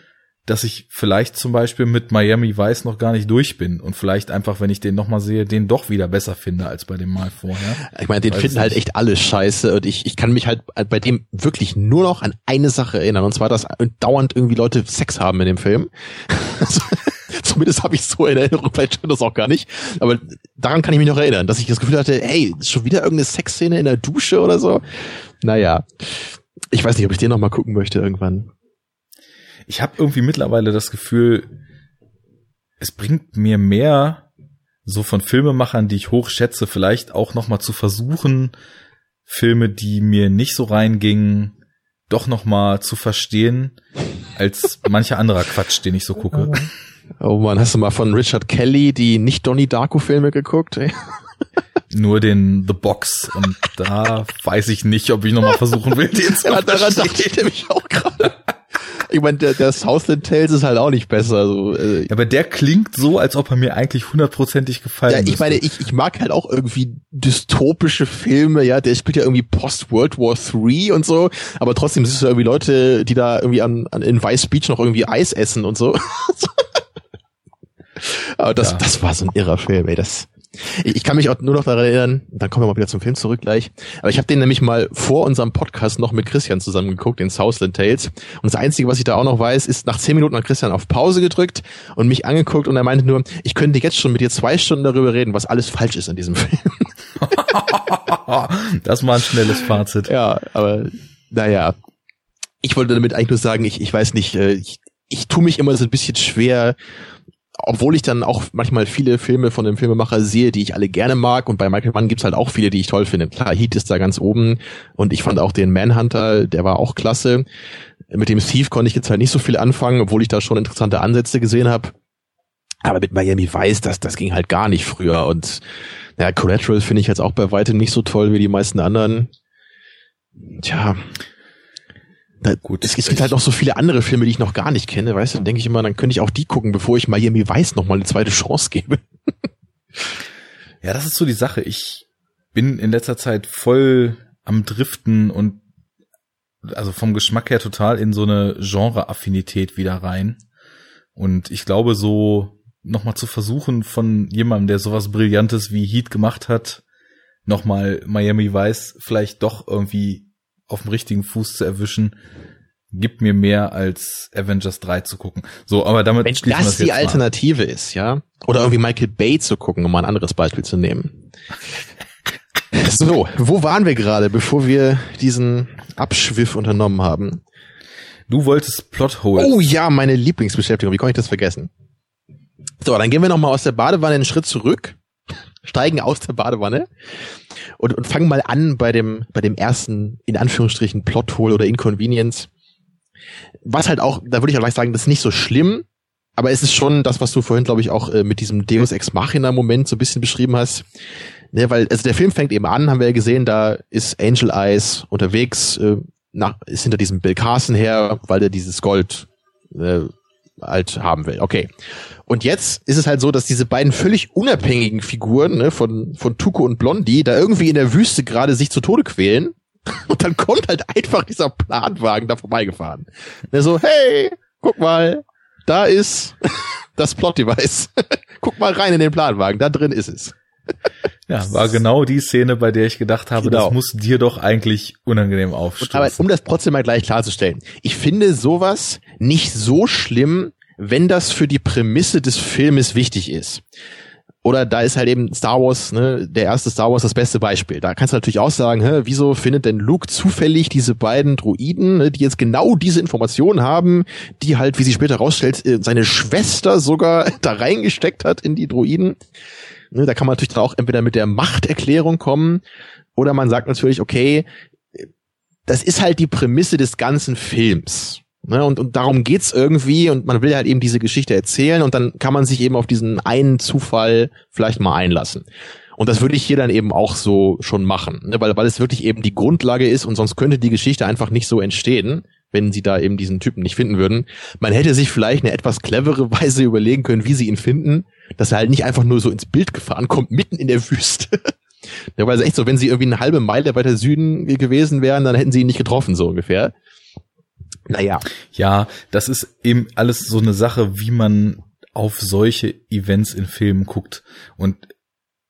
dass ich vielleicht zum Beispiel mit Miami Vice noch gar nicht durch bin und vielleicht einfach, wenn ich den nochmal sehe, den doch wieder besser finde als bei dem Mal vorher. Ich meine, den Weiß finden halt echt alle scheiße und ich, ich kann mich halt bei dem wirklich nur noch an eine Sache erinnern und zwar, dass dauernd irgendwie Leute Sex haben in dem Film. zumindest habe ich so in Erinnerung, vielleicht stimmt das auch gar nicht, aber daran kann ich mich noch erinnern, dass ich das Gefühl hatte, hey, schon wieder irgendeine Sexszene in der Dusche oder so. Naja, ich weiß nicht, ob ich den noch mal gucken möchte irgendwann. Ich habe irgendwie mittlerweile das Gefühl, es bringt mir mehr, so von Filmemachern, die ich hochschätze, vielleicht auch noch mal zu versuchen, Filme, die mir nicht so reingingen, doch noch mal zu verstehen, als mancher anderer Quatsch, den ich so gucke. Oh man, hast du mal von Richard Kelly die nicht Donnie Darko Filme geguckt? Nur den The Box und da weiß ich nicht, ob ich noch mal versuchen will, den zu ja, daran dachte ich nämlich auch gerade. Ich meine, der, der Southland Tales ist halt auch nicht besser. So, äh, ja, aber der klingt so, als ob er mir eigentlich hundertprozentig gefallen Ja, ich müsste. meine, ich, ich mag halt auch irgendwie dystopische Filme, ja, der spielt ja irgendwie Post-World War III und so, aber trotzdem sind es ja irgendwie Leute, die da irgendwie an, an in Vice Beach noch irgendwie Eis essen und so. aber das, ja. das war so ein irrer Film, ey, das, ich, kann mich auch nur noch daran erinnern, dann kommen wir mal wieder zum Film zurück gleich. Aber ich habe den nämlich mal vor unserem Podcast noch mit Christian zusammen geguckt, den Southland Tales. Und das Einzige, was ich da auch noch weiß, ist, nach zehn Minuten hat Christian auf Pause gedrückt und mich angeguckt und er meinte nur, ich könnte jetzt schon mit dir zwei Stunden darüber reden, was alles falsch ist an diesem Film. das war ein schnelles Fazit. Ja, aber naja. Ich wollte damit eigentlich nur sagen, ich, ich weiß nicht, äh, ich, ich tue mich immer so ein bisschen schwer, obwohl ich dann auch manchmal viele Filme von dem Filmemacher sehe, die ich alle gerne mag und bei Michael Mann gibt's halt auch viele, die ich toll finde. Klar, Heat ist da ganz oben und ich fand auch den Manhunter, der war auch klasse. Mit dem Thief konnte ich jetzt halt nicht so viel anfangen, obwohl ich da schon interessante Ansätze gesehen habe. Aber mit Miami Vice, das, das ging halt gar nicht früher und ja, Collateral finde ich jetzt auch bei weitem nicht so toll wie die meisten anderen. Tja, da, Gut, es, es gibt halt noch so viele andere Filme, die ich noch gar nicht kenne, weißt du, dann denke ich immer, dann könnte ich auch die gucken, bevor ich Miami Weiß noch mal eine zweite Chance gebe. ja, das ist so die Sache. Ich bin in letzter Zeit voll am Driften und also vom Geschmack her total in so eine Genre-Affinität wieder rein. Und ich glaube, so nochmal zu versuchen von jemandem, der sowas Brillantes wie Heat gemacht hat, nochmal Miami Vice vielleicht doch irgendwie auf dem richtigen Fuß zu erwischen, gibt mir mehr als Avengers 3 zu gucken. So, aber damit Wenn das, das die Alternative mal. ist, ja, oder irgendwie Michael Bay zu gucken, um mal ein anderes Beispiel zu nehmen. so, wo waren wir gerade, bevor wir diesen Abschwiff unternommen haben? Du wolltest Plotholes. Oh ja, meine Lieblingsbeschäftigung. Wie konnte ich das vergessen? So, dann gehen wir noch mal aus der Badewanne einen Schritt zurück, steigen aus der Badewanne und, und fangen mal an bei dem, bei dem ersten, in Anführungsstrichen, Plothole oder Inconvenience. Was halt auch, da würde ich halt gleich sagen, das ist nicht so schlimm, aber es ist schon das, was du vorhin, glaube ich, auch äh, mit diesem Deus Ex Machina Moment so ein bisschen beschrieben hast. Ne, weil, also der Film fängt eben an, haben wir ja gesehen, da ist Angel Eyes unterwegs, äh, nach, ist hinter diesem Bill Carson her, weil er dieses Gold äh, halt haben will. Okay. Und jetzt ist es halt so, dass diese beiden völlig unabhängigen Figuren ne, von, von Tuko und Blondie da irgendwie in der Wüste gerade sich zu Tode quälen. Und dann kommt halt einfach dieser Planwagen da vorbeigefahren. Der so, hey, guck mal, da ist das Plot-Device. guck mal rein in den Planwagen, da drin ist es. Ja, war genau die Szene, bei der ich gedacht habe, genau. das muss dir doch eigentlich unangenehm aufstoßen. Aber um das trotzdem mal gleich klarzustellen, ich finde sowas nicht so schlimm, wenn das für die Prämisse des Filmes wichtig ist. Oder da ist halt eben Star Wars, ne, der erste Star Wars das beste Beispiel. Da kannst du natürlich auch sagen, hä, wieso findet denn Luke zufällig diese beiden Druiden, ne, die jetzt genau diese Informationen haben, die halt, wie sie später rausstellt, äh, seine Schwester sogar da reingesteckt hat in die Druiden. Ne, da kann man natürlich dann auch entweder mit der Machterklärung kommen oder man sagt natürlich, okay, das ist halt die Prämisse des ganzen Films. Ne, und, und darum geht's irgendwie und man will halt eben diese Geschichte erzählen und dann kann man sich eben auf diesen einen Zufall vielleicht mal einlassen. Und das würde ich hier dann eben auch so schon machen, ne, weil, weil es wirklich eben die Grundlage ist und sonst könnte die Geschichte einfach nicht so entstehen, wenn sie da eben diesen Typen nicht finden würden. Man hätte sich vielleicht eine etwas clevere Weise überlegen können, wie sie ihn finden, dass er halt nicht einfach nur so ins Bild gefahren kommt, mitten in der Wüste. ja, weil es echt so, wenn sie irgendwie eine halbe Meile weiter Süden gewesen wären, dann hätten sie ihn nicht getroffen, so ungefähr. Naja. Ja, das ist eben alles so eine Sache, wie man auf solche Events in Filmen guckt. Und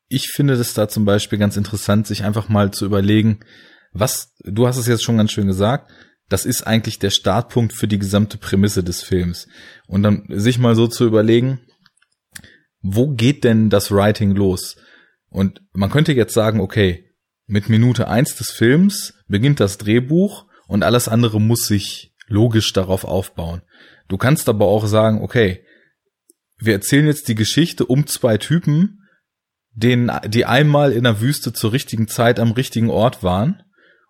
ich finde das da zum Beispiel ganz interessant, sich einfach mal zu überlegen, was, du hast es jetzt schon ganz schön gesagt, das ist eigentlich der Startpunkt für die gesamte Prämisse des Films. Und dann sich mal so zu überlegen, wo geht denn das Writing los? Und man könnte jetzt sagen, okay, mit Minute eins des Films beginnt das Drehbuch und alles andere muss sich logisch darauf aufbauen. Du kannst aber auch sagen, okay, wir erzählen jetzt die Geschichte um zwei Typen, denen, die einmal in der Wüste zur richtigen Zeit am richtigen Ort waren.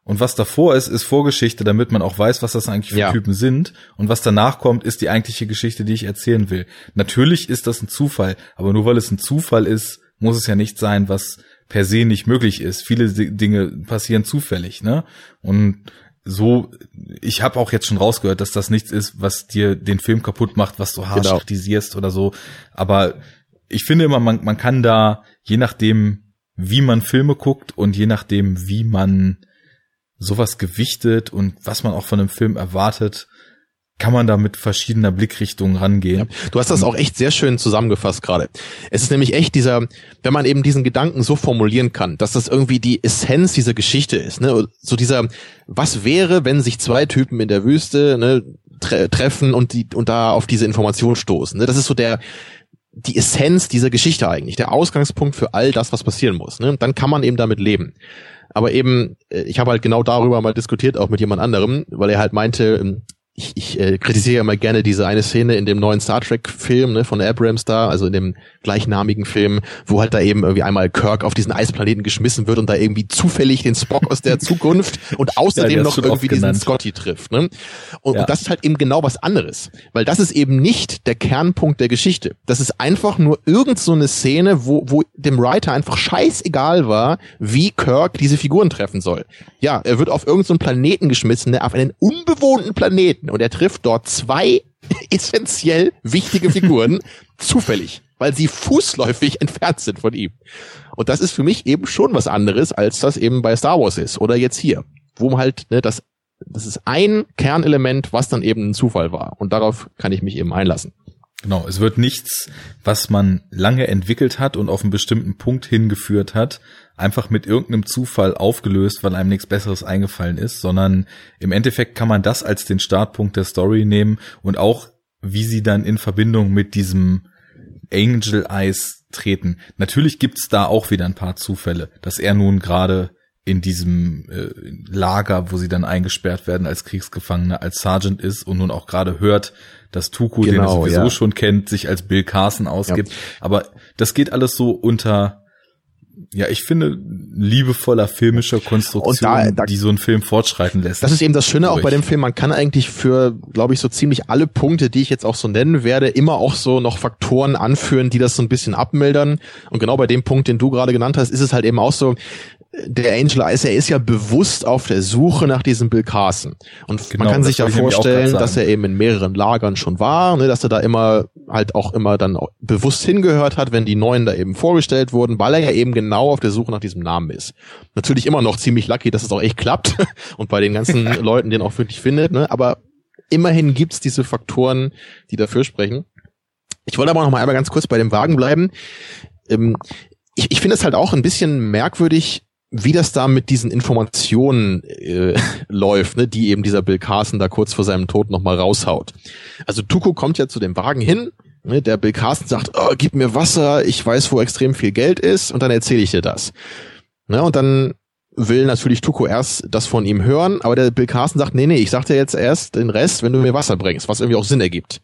Und was davor ist, ist Vorgeschichte, damit man auch weiß, was das eigentlich für ja. Typen sind. Und was danach kommt, ist die eigentliche Geschichte, die ich erzählen will. Natürlich ist das ein Zufall, aber nur weil es ein Zufall ist, muss es ja nicht sein, was per se nicht möglich ist. Viele Dinge passieren zufällig, ne? Und so, ich habe auch jetzt schon rausgehört, dass das nichts ist, was dir den Film kaputt macht, was du harsch genau. kritisierst oder so. Aber ich finde immer, man, man kann da, je nachdem, wie man Filme guckt und je nachdem, wie man sowas gewichtet und was man auch von einem Film erwartet, kann man da mit verschiedener Blickrichtungen rangehen. Ja, du hast das auch echt sehr schön zusammengefasst gerade. Es ist nämlich echt dieser, wenn man eben diesen Gedanken so formulieren kann, dass das irgendwie die Essenz dieser Geschichte ist, ne? So dieser, was wäre, wenn sich zwei Typen in der Wüste ne, tre treffen und die und da auf diese Information stoßen. Ne? Das ist so der die Essenz dieser Geschichte eigentlich, der Ausgangspunkt für all das, was passieren muss. Ne? Dann kann man eben damit leben. Aber eben, äh, ich habe halt genau darüber mal diskutiert, auch mit jemand anderem, weil er halt meinte, ähm, ich, ich äh, kritisiere ja mal gerne diese eine Szene in dem neuen Star Trek Film ne, von Abrams da, also in dem gleichnamigen Film, wo halt da eben irgendwie einmal Kirk auf diesen Eisplaneten geschmissen wird und da irgendwie zufällig den Spock aus der Zukunft und außerdem ja, noch irgendwie diesen Scotty trifft. Ne? Und, ja. und das ist halt eben genau was anderes, weil das ist eben nicht der Kernpunkt der Geschichte. Das ist einfach nur irgend so eine Szene, wo, wo dem Writer einfach scheißegal war, wie Kirk diese Figuren treffen soll. Ja, er wird auf irgendeinen so Planeten geschmissen, ne, auf einen unbewohnten Planeten Planeten und er trifft dort zwei essentiell wichtige Figuren zufällig, weil sie fußläufig entfernt sind von ihm. Und das ist für mich eben schon was anderes, als das eben bei Star Wars ist oder jetzt hier, wo halt ne, das das ist ein Kernelement, was dann eben ein Zufall war und darauf kann ich mich eben einlassen. Genau, es wird nichts, was man lange entwickelt hat und auf einen bestimmten Punkt hingeführt hat, einfach mit irgendeinem Zufall aufgelöst, weil einem nichts Besseres eingefallen ist, sondern im Endeffekt kann man das als den Startpunkt der Story nehmen und auch, wie sie dann in Verbindung mit diesem Angel Eyes treten. Natürlich gibt's da auch wieder ein paar Zufälle, dass er nun gerade in diesem äh, Lager, wo sie dann eingesperrt werden als Kriegsgefangene, als Sergeant ist und nun auch gerade hört, dass Tuku, genau, den er genau, sowieso ja. schon kennt, sich als Bill Carson ausgibt. Ja. Aber das geht alles so unter ja, ich finde, liebevoller filmischer Konstruktion, da, da, die so einen Film fortschreiten lässt. Das ist eben das Schöne auch bei dem Film. Man kann eigentlich für, glaube ich, so ziemlich alle Punkte, die ich jetzt auch so nennen werde, immer auch so noch Faktoren anführen, die das so ein bisschen abmildern. Und genau bei dem Punkt, den du gerade genannt hast, ist es halt eben auch so, der Angel Eyes, er ist ja bewusst auf der Suche nach diesem Bill Carson. Und genau, man kann sich ja vorstellen, dass er eben in mehreren Lagern schon war, ne, dass er da immer halt auch immer dann bewusst hingehört hat, wenn die neuen da eben vorgestellt wurden, weil er ja eben genau auf der Suche nach diesem Namen ist. Natürlich immer noch ziemlich lucky, dass es auch echt klappt und bei den ganzen Leuten den auch wirklich findet, ne, aber immerhin gibt's diese Faktoren, die dafür sprechen. Ich wollte aber noch mal einmal ganz kurz bei dem Wagen bleiben. Ähm, ich, ich finde es halt auch ein bisschen merkwürdig, wie das da mit diesen Informationen äh, läuft, ne, die eben dieser Bill Carson da kurz vor seinem Tod nochmal raushaut. Also Tuko kommt ja zu dem Wagen hin, ne, der Bill Carson sagt, oh, gib mir Wasser, ich weiß, wo extrem viel Geld ist, und dann erzähle ich dir das. Ne, und dann will natürlich Tuko erst das von ihm hören, aber der Bill Carson sagt, nee, nee, ich sag dir jetzt erst den Rest, wenn du mir Wasser bringst, was irgendwie auch Sinn ergibt.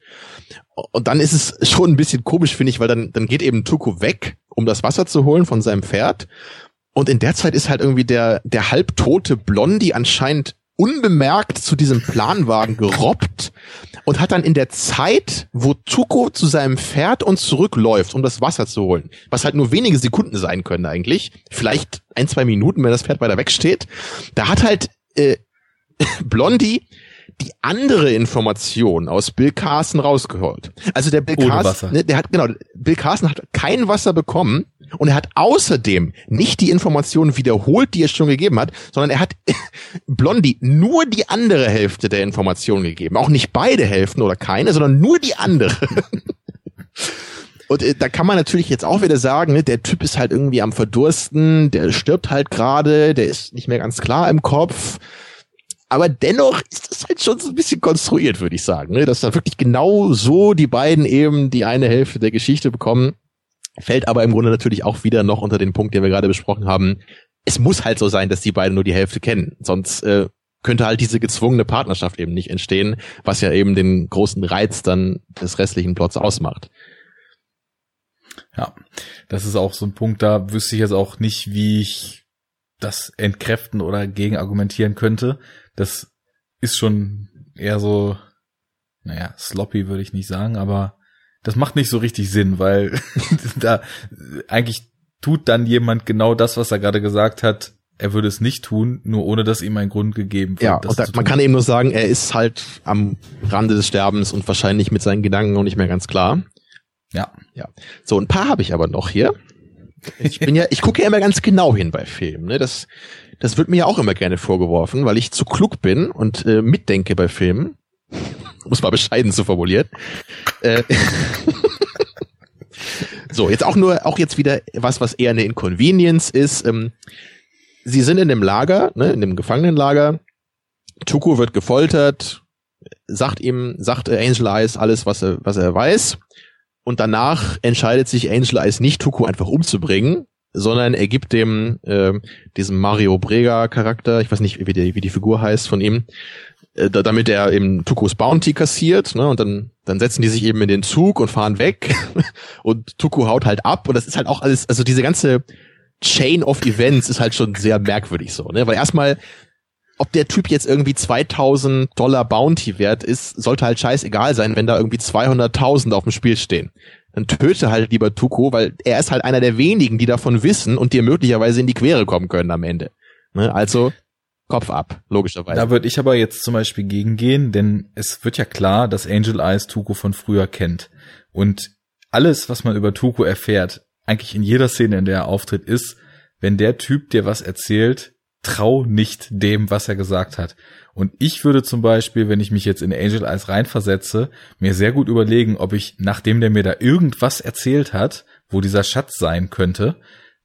Und dann ist es schon ein bisschen komisch, finde ich, weil dann, dann geht eben Tuko weg, um das Wasser zu holen von seinem Pferd und in der Zeit ist halt irgendwie der, der halbtote Blondie anscheinend unbemerkt zu diesem Planwagen gerobbt und hat dann in der Zeit, wo Tuko zu seinem Pferd und zurückläuft, um das Wasser zu holen, was halt nur wenige Sekunden sein können eigentlich, vielleicht ein, zwei Minuten, wenn das Pferd weiter wegsteht, da hat halt äh, Blondie die andere Information aus Bill Carson rausgeholt. Also der Bill Ohne Carson, ne, der hat genau, Bill Carson hat kein Wasser bekommen und er hat außerdem nicht die Informationen wiederholt, die er schon gegeben hat, sondern er hat Blondie nur die andere Hälfte der Informationen gegeben. Auch nicht beide Hälften oder keine, sondern nur die andere. Und äh, da kann man natürlich jetzt auch wieder sagen, ne, der Typ ist halt irgendwie am Verdursten, der stirbt halt gerade, der ist nicht mehr ganz klar im Kopf. Aber dennoch ist das halt schon so ein bisschen konstruiert, würde ich sagen, ne? dass da wirklich genau so die beiden eben die eine Hälfte der Geschichte bekommen. fällt aber im Grunde natürlich auch wieder noch unter den Punkt, den wir gerade besprochen haben. Es muss halt so sein, dass die beiden nur die Hälfte kennen. Sonst äh, könnte halt diese gezwungene Partnerschaft eben nicht entstehen, was ja eben den großen Reiz dann des restlichen Plots ausmacht. Ja, das ist auch so ein Punkt, da wüsste ich jetzt auch nicht, wie ich das entkräften oder gegen argumentieren könnte. Das ist schon eher so, naja, sloppy würde ich nicht sagen, aber das macht nicht so richtig Sinn, weil da eigentlich tut dann jemand genau das, was er gerade gesagt hat, er würde es nicht tun, nur ohne dass ihm ein Grund gegeben wird. Ja, und da, man kann eben nur sagen, er ist halt am Rande des Sterbens und wahrscheinlich mit seinen Gedanken noch nicht mehr ganz klar. Ja. Ja. So, ein paar habe ich aber noch hier. Ich bin ja, ich gucke ja immer ganz genau hin bei Filmen. Ne? Das, das wird mir ja auch immer gerne vorgeworfen, weil ich zu klug bin und äh, mitdenke bei Filmen. Muss mal bescheiden zu formulieren. Äh, so, jetzt auch nur, auch jetzt wieder was, was eher eine Inconvenience ist. Ähm, sie sind in dem Lager, ne, in dem Gefangenenlager. Tuku wird gefoltert, sagt ihm, sagt Angel Eyes alles, was er, was er weiß. Und danach entscheidet sich Angel Eyes nicht, Tuku einfach umzubringen, sondern er gibt dem, äh, diesem Mario Brega Charakter, ich weiß nicht, wie die, wie die Figur heißt von ihm, äh, damit er eben Tukus Bounty kassiert, ne, und dann, dann setzen die sich eben in den Zug und fahren weg und Tuku haut halt ab und das ist halt auch alles, also diese ganze Chain of Events ist halt schon sehr merkwürdig so, ne? Weil erstmal, ob der Typ jetzt irgendwie 2000 Dollar Bounty wert ist, sollte halt scheißegal sein, wenn da irgendwie 200.000 auf dem Spiel stehen. Dann töte halt lieber Tuko, weil er ist halt einer der wenigen, die davon wissen und dir möglicherweise in die Quere kommen können am Ende. Ne? Also Kopf ab, logischerweise. Da würde ich aber jetzt zum Beispiel gegengehen, denn es wird ja klar, dass Angel Eyes Tuko von früher kennt. Und alles, was man über Tuko erfährt, eigentlich in jeder Szene, in der er auftritt, ist, wenn der Typ dir was erzählt, trau nicht dem, was er gesagt hat. Und ich würde zum Beispiel, wenn ich mich jetzt in Angel Eyes reinversetze, mir sehr gut überlegen, ob ich, nachdem der mir da irgendwas erzählt hat, wo dieser Schatz sein könnte,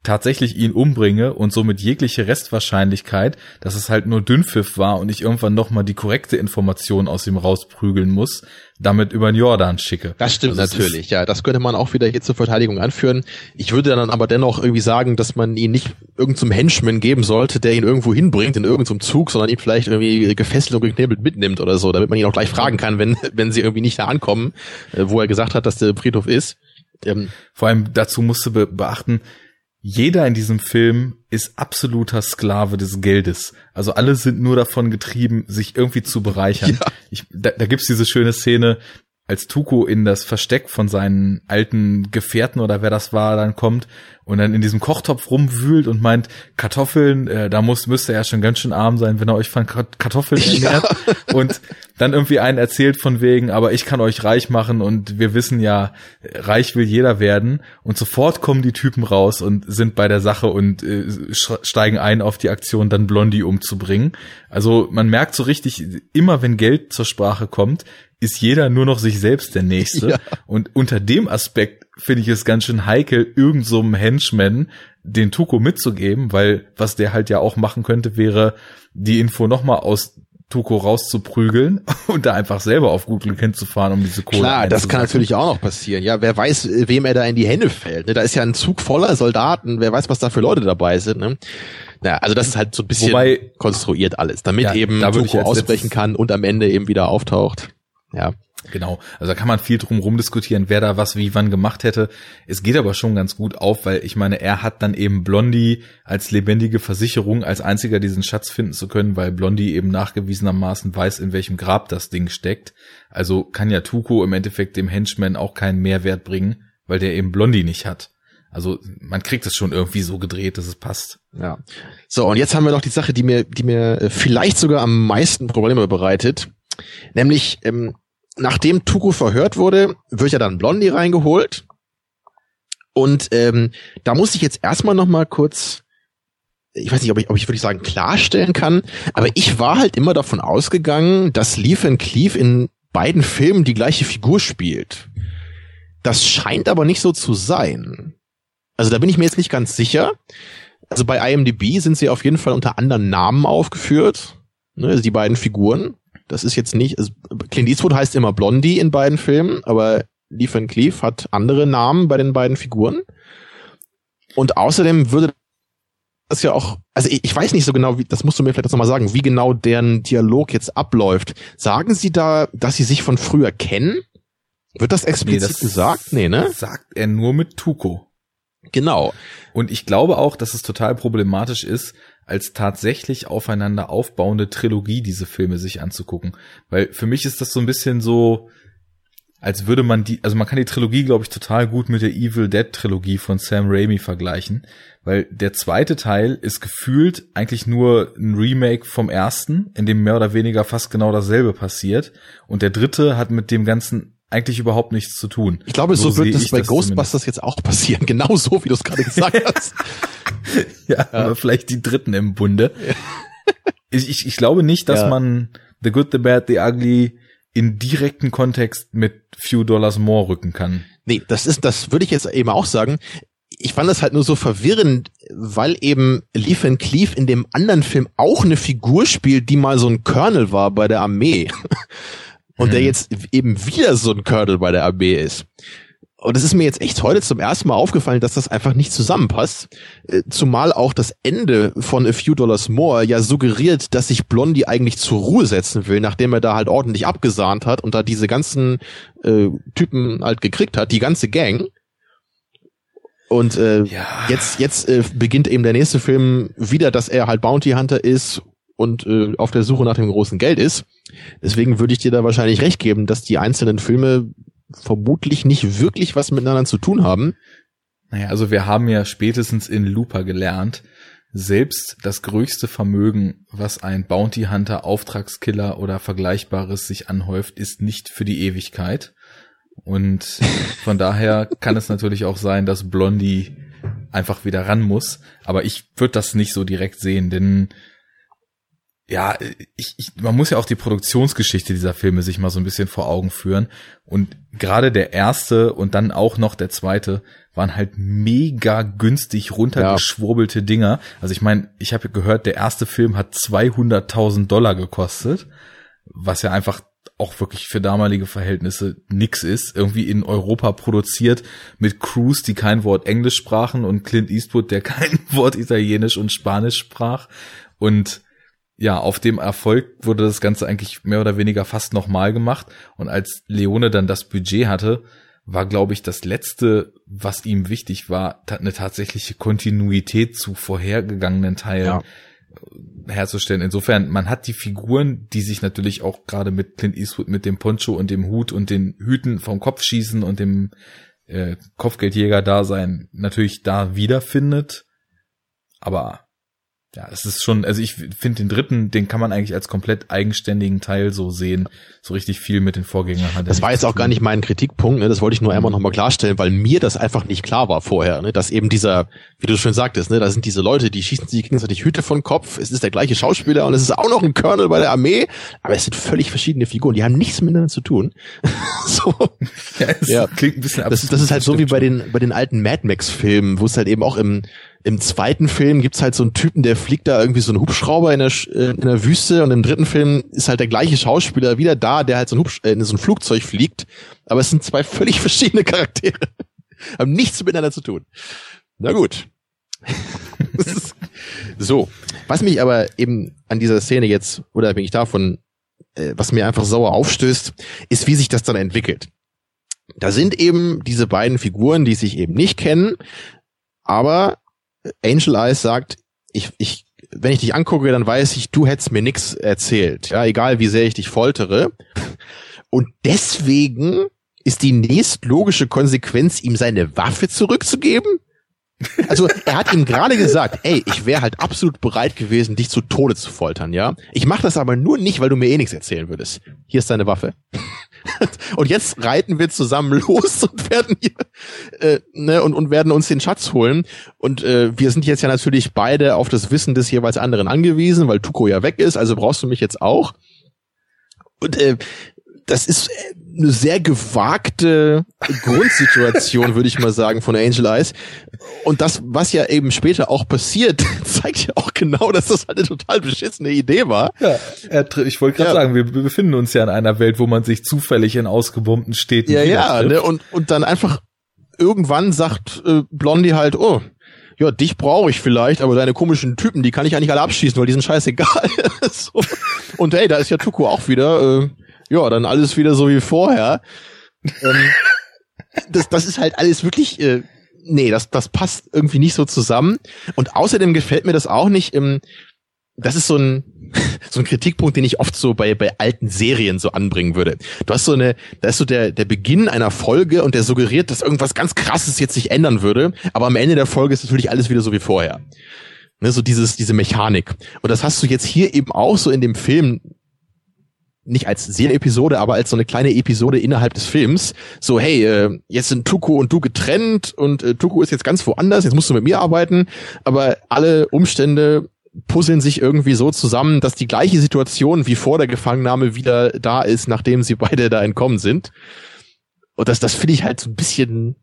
tatsächlich ihn umbringe und somit jegliche Restwahrscheinlichkeit, dass es halt nur Dünnpfiff war und ich irgendwann nochmal die korrekte Information aus ihm rausprügeln muss, damit über den Jordan schicke. Das stimmt also natürlich, ja. Das könnte man auch wieder hier zur Verteidigung anführen. Ich würde dann aber dennoch irgendwie sagen, dass man ihn nicht irgendeinem Henchman geben sollte, der ihn irgendwo hinbringt in irgendeinem Zug, sondern ihn vielleicht irgendwie gefesselt und geknebelt mitnimmt oder so, damit man ihn auch gleich fragen kann, wenn, wenn sie irgendwie nicht da ankommen, äh, wo er gesagt hat, dass der Friedhof ist. Ähm, Vor allem dazu musst du be beachten, jeder in diesem Film ist absoluter Sklave des Geldes. Also alle sind nur davon getrieben, sich irgendwie zu bereichern. Ja. Ich, da, da gibt's diese schöne Szene, als Tuko in das Versteck von seinen alten Gefährten oder wer das war dann kommt und dann in diesem Kochtopf rumwühlt und meint, Kartoffeln, äh, da muss, müsste er schon ganz schön arm sein, wenn er euch von Kartoffeln ernährt. Ja. Und dann irgendwie einen erzählt von wegen, aber ich kann euch reich machen und wir wissen ja, reich will jeder werden. Und sofort kommen die Typen raus und sind bei der Sache und äh, steigen ein auf die Aktion, dann Blondie umzubringen. Also man merkt so richtig, immer wenn Geld zur Sprache kommt, ist jeder nur noch sich selbst der Nächste. Ja. Und unter dem Aspekt finde ich es ganz schön heikel, irgend so einem Henchman den Tuko mitzugeben, weil was der halt ja auch machen könnte, wäre die Info nochmal aus Tuko rauszuprügeln und da einfach selber auf gut Glück hinzufahren, um diese Kohle Klar, das kann natürlich auch noch passieren. Ja, wer weiß, wem er da in die Hände fällt. Ne? Da ist ja ein Zug voller Soldaten. Wer weiß, was da für Leute dabei sind. Ne? Ja, also das ist halt so ein bisschen Wobei, konstruiert alles, damit ja, eben Tuko ausbrechen kann und am Ende eben wieder auftaucht. Ja. Genau. Also da kann man viel drum rum diskutieren, wer da was wie wann gemacht hätte. Es geht aber schon ganz gut auf, weil ich meine, er hat dann eben Blondie als lebendige Versicherung, als einziger diesen Schatz finden zu können, weil Blondie eben nachgewiesenermaßen weiß, in welchem Grab das Ding steckt. Also kann ja Tuko im Endeffekt dem Henchman auch keinen Mehrwert bringen, weil der eben Blondie nicht hat. Also man kriegt es schon irgendwie so gedreht, dass es passt. Ja. So, und jetzt haben wir noch die Sache, die mir, die mir äh, vielleicht sogar am meisten Probleme bereitet. Nämlich, ähm, nachdem Tuku verhört wurde, wird ja dann Blondie reingeholt. Und ähm, da muss ich jetzt erstmal noch mal kurz, ich weiß nicht, ob ich, ob ich würde sagen klarstellen kann, aber ich war halt immer davon ausgegangen, dass Leaf and Cleave in beiden Filmen die gleiche Figur spielt. Das scheint aber nicht so zu sein. Also da bin ich mir jetzt nicht ganz sicher. Also bei IMDb sind sie auf jeden Fall unter anderen Namen aufgeführt, ne, also die beiden Figuren. Das ist jetzt nicht, also Clint Eastwood heißt immer Blondie in beiden Filmen, aber Lee Van Cleef hat andere Namen bei den beiden Figuren. Und außerdem würde das ja auch, also ich, ich weiß nicht so genau, wie, das musst du mir vielleicht nochmal sagen, wie genau deren Dialog jetzt abläuft. Sagen sie da, dass sie sich von früher kennen? Wird das explizit nee, das gesagt? Nee, ne? Sagt er nur mit Tuko. Genau. Und ich glaube auch, dass es total problematisch ist, als tatsächlich aufeinander aufbauende Trilogie diese Filme sich anzugucken. Weil für mich ist das so ein bisschen so, als würde man die, also man kann die Trilogie, glaube ich, total gut mit der Evil Dead Trilogie von Sam Raimi vergleichen, weil der zweite Teil ist gefühlt eigentlich nur ein Remake vom ersten, in dem mehr oder weniger fast genau dasselbe passiert und der dritte hat mit dem ganzen eigentlich überhaupt nichts zu tun. Ich glaube, so, so wird es bei Ghostbusters zumindest. jetzt auch passieren, genau so, wie du es gerade gesagt hast. ja, ja, aber vielleicht die dritten im Bunde. ich, ich, ich glaube nicht, dass ja. man The Good, The Bad, The Ugly in direkten Kontext mit Few Dollars More rücken kann. Nee, das ist, das würde ich jetzt eben auch sagen. Ich fand das halt nur so verwirrend, weil eben Lee Van Cleef in dem anderen Film auch eine Figur spielt, die mal so ein Colonel war bei der Armee. Und hm. der mhm. jetzt eben wieder so ein Colonel bei der Armee ist. Und es ist mir jetzt echt heute zum ersten Mal aufgefallen, dass das einfach nicht zusammenpasst. Äh, zumal auch das Ende von A Few Dollars More ja suggeriert, dass sich Blondie eigentlich zur Ruhe setzen will, nachdem er da halt ordentlich abgesahnt hat und da diese ganzen äh, Typen halt gekriegt hat, die ganze Gang. Und äh, ja. jetzt, jetzt äh, beginnt eben der nächste Film wieder, dass er halt Bounty Hunter ist und äh, auf der Suche nach dem großen Geld ist. Deswegen würde ich dir da wahrscheinlich recht geben, dass die einzelnen Filme vermutlich nicht wirklich was miteinander zu tun haben. Naja, also wir haben ja spätestens in Looper gelernt, selbst das größte Vermögen, was ein Bounty Hunter, Auftragskiller oder Vergleichbares sich anhäuft, ist nicht für die Ewigkeit. Und von daher kann es natürlich auch sein, dass Blondie einfach wieder ran muss. Aber ich würde das nicht so direkt sehen, denn ja, ich, ich, man muss ja auch die Produktionsgeschichte dieser Filme sich mal so ein bisschen vor Augen führen. Und gerade der erste und dann auch noch der zweite waren halt mega günstig runtergeschwurbelte ja. Dinger. Also ich meine, ich habe gehört, der erste Film hat 200.000 Dollar gekostet, was ja einfach auch wirklich für damalige Verhältnisse nix ist. Irgendwie in Europa produziert mit Crews, die kein Wort Englisch sprachen und Clint Eastwood, der kein Wort Italienisch und Spanisch sprach. Und ja, auf dem Erfolg wurde das Ganze eigentlich mehr oder weniger fast nochmal gemacht. Und als Leone dann das Budget hatte, war, glaube ich, das letzte, was ihm wichtig war, eine tatsächliche Kontinuität zu vorhergegangenen Teilen ja. herzustellen. Insofern, man hat die Figuren, die sich natürlich auch gerade mit Clint Eastwood, mit dem Poncho und dem Hut und den Hüten vom Kopf schießen und dem äh, Kopfgeldjäger-Dasein natürlich da wiederfindet. Aber ja, es ist schon, also ich finde den dritten, den kann man eigentlich als komplett eigenständigen Teil so sehen. So richtig viel mit den Vorgängern hat. Das war jetzt auch gar nicht mein Kritikpunkt, ne? das wollte ich nur einmal nochmal klarstellen, weil mir das einfach nicht klar war vorher, ne? dass eben dieser, wie du schon sagtest, ne? da sind diese Leute, die schießen sich gegenseitig Hüte von Kopf, es ist der gleiche Schauspieler und es ist auch noch ein Colonel bei der Armee, aber es sind völlig verschiedene Figuren, die haben nichts miteinander zu tun. so. Ja, ja. klingt ein bisschen absurd. Das, das ist halt so wie bei den, bei den alten Mad Max Filmen, wo es halt eben auch im, im zweiten Film gibt's halt so einen Typen, der fliegt da irgendwie so einen Hubschrauber in der, äh, in der Wüste und im dritten Film ist halt der gleiche Schauspieler wieder da, der halt so ein, Hubsch äh, so ein Flugzeug fliegt. Aber es sind zwei völlig verschiedene Charaktere. Haben nichts miteinander zu tun. Na gut. so. Was mich aber eben an dieser Szene jetzt, oder bin ich davon, äh, was mir einfach sauer aufstößt, ist, wie sich das dann entwickelt. Da sind eben diese beiden Figuren, die sich eben nicht kennen, aber Angel Eyes sagt, ich, ich, wenn ich dich angucke, dann weiß ich, du hättest mir nichts erzählt. Ja, egal wie sehr ich dich foltere. Und deswegen ist die nächstlogische Konsequenz, ihm seine Waffe zurückzugeben? Also er hat ihm gerade gesagt, ey, ich wäre halt absolut bereit gewesen, dich zu Tode zu foltern, ja. Ich mache das aber nur nicht, weil du mir eh nichts erzählen würdest. Hier ist deine Waffe. und jetzt reiten wir zusammen los und werden hier, äh, ne, und, und werden uns den Schatz holen. Und äh, wir sind jetzt ja natürlich beide auf das Wissen des jeweils anderen angewiesen, weil Tuko ja weg ist, also brauchst du mich jetzt auch. Und äh, das ist, eine sehr gewagte Grundsituation, würde ich mal sagen, von Angel Eyes. Und das, was ja eben später auch passiert, zeigt ja auch genau, dass das halt eine total beschissene Idee war. Ja, ich wollte gerade ja. sagen, wir befinden uns ja in einer Welt, wo man sich zufällig in ausgebombten Städten Ja, ja, ne? und, und dann einfach irgendwann sagt äh, Blondie halt, oh, ja, dich brauche ich vielleicht, aber deine komischen Typen, die kann ich eigentlich alle abschießen, weil die sind scheißegal. so. Und hey, da ist ja Tuku auch wieder. Äh, ja, dann alles wieder so wie vorher. ähm, das, das ist halt alles wirklich, äh, nee, das, das passt irgendwie nicht so zusammen. Und außerdem gefällt mir das auch nicht. Ähm, das ist so ein, so ein Kritikpunkt, den ich oft so bei, bei alten Serien so anbringen würde. Du hast so eine, da ist so der, der Beginn einer Folge und der suggeriert, dass irgendwas ganz krasses jetzt sich ändern würde, aber am Ende der Folge ist natürlich alles wieder so wie vorher. Ne, so dieses, diese Mechanik. Und das hast du jetzt hier eben auch so in dem Film nicht als Serienepisode, aber als so eine kleine Episode innerhalb des Films. So, hey, äh, jetzt sind Tuko und du getrennt und äh, Tuko ist jetzt ganz woanders, jetzt musst du mit mir arbeiten, aber alle Umstände puzzeln sich irgendwie so zusammen, dass die gleiche Situation wie vor der Gefangennahme wieder da ist, nachdem sie beide da entkommen sind. Und das, das finde ich halt so ein bisschen,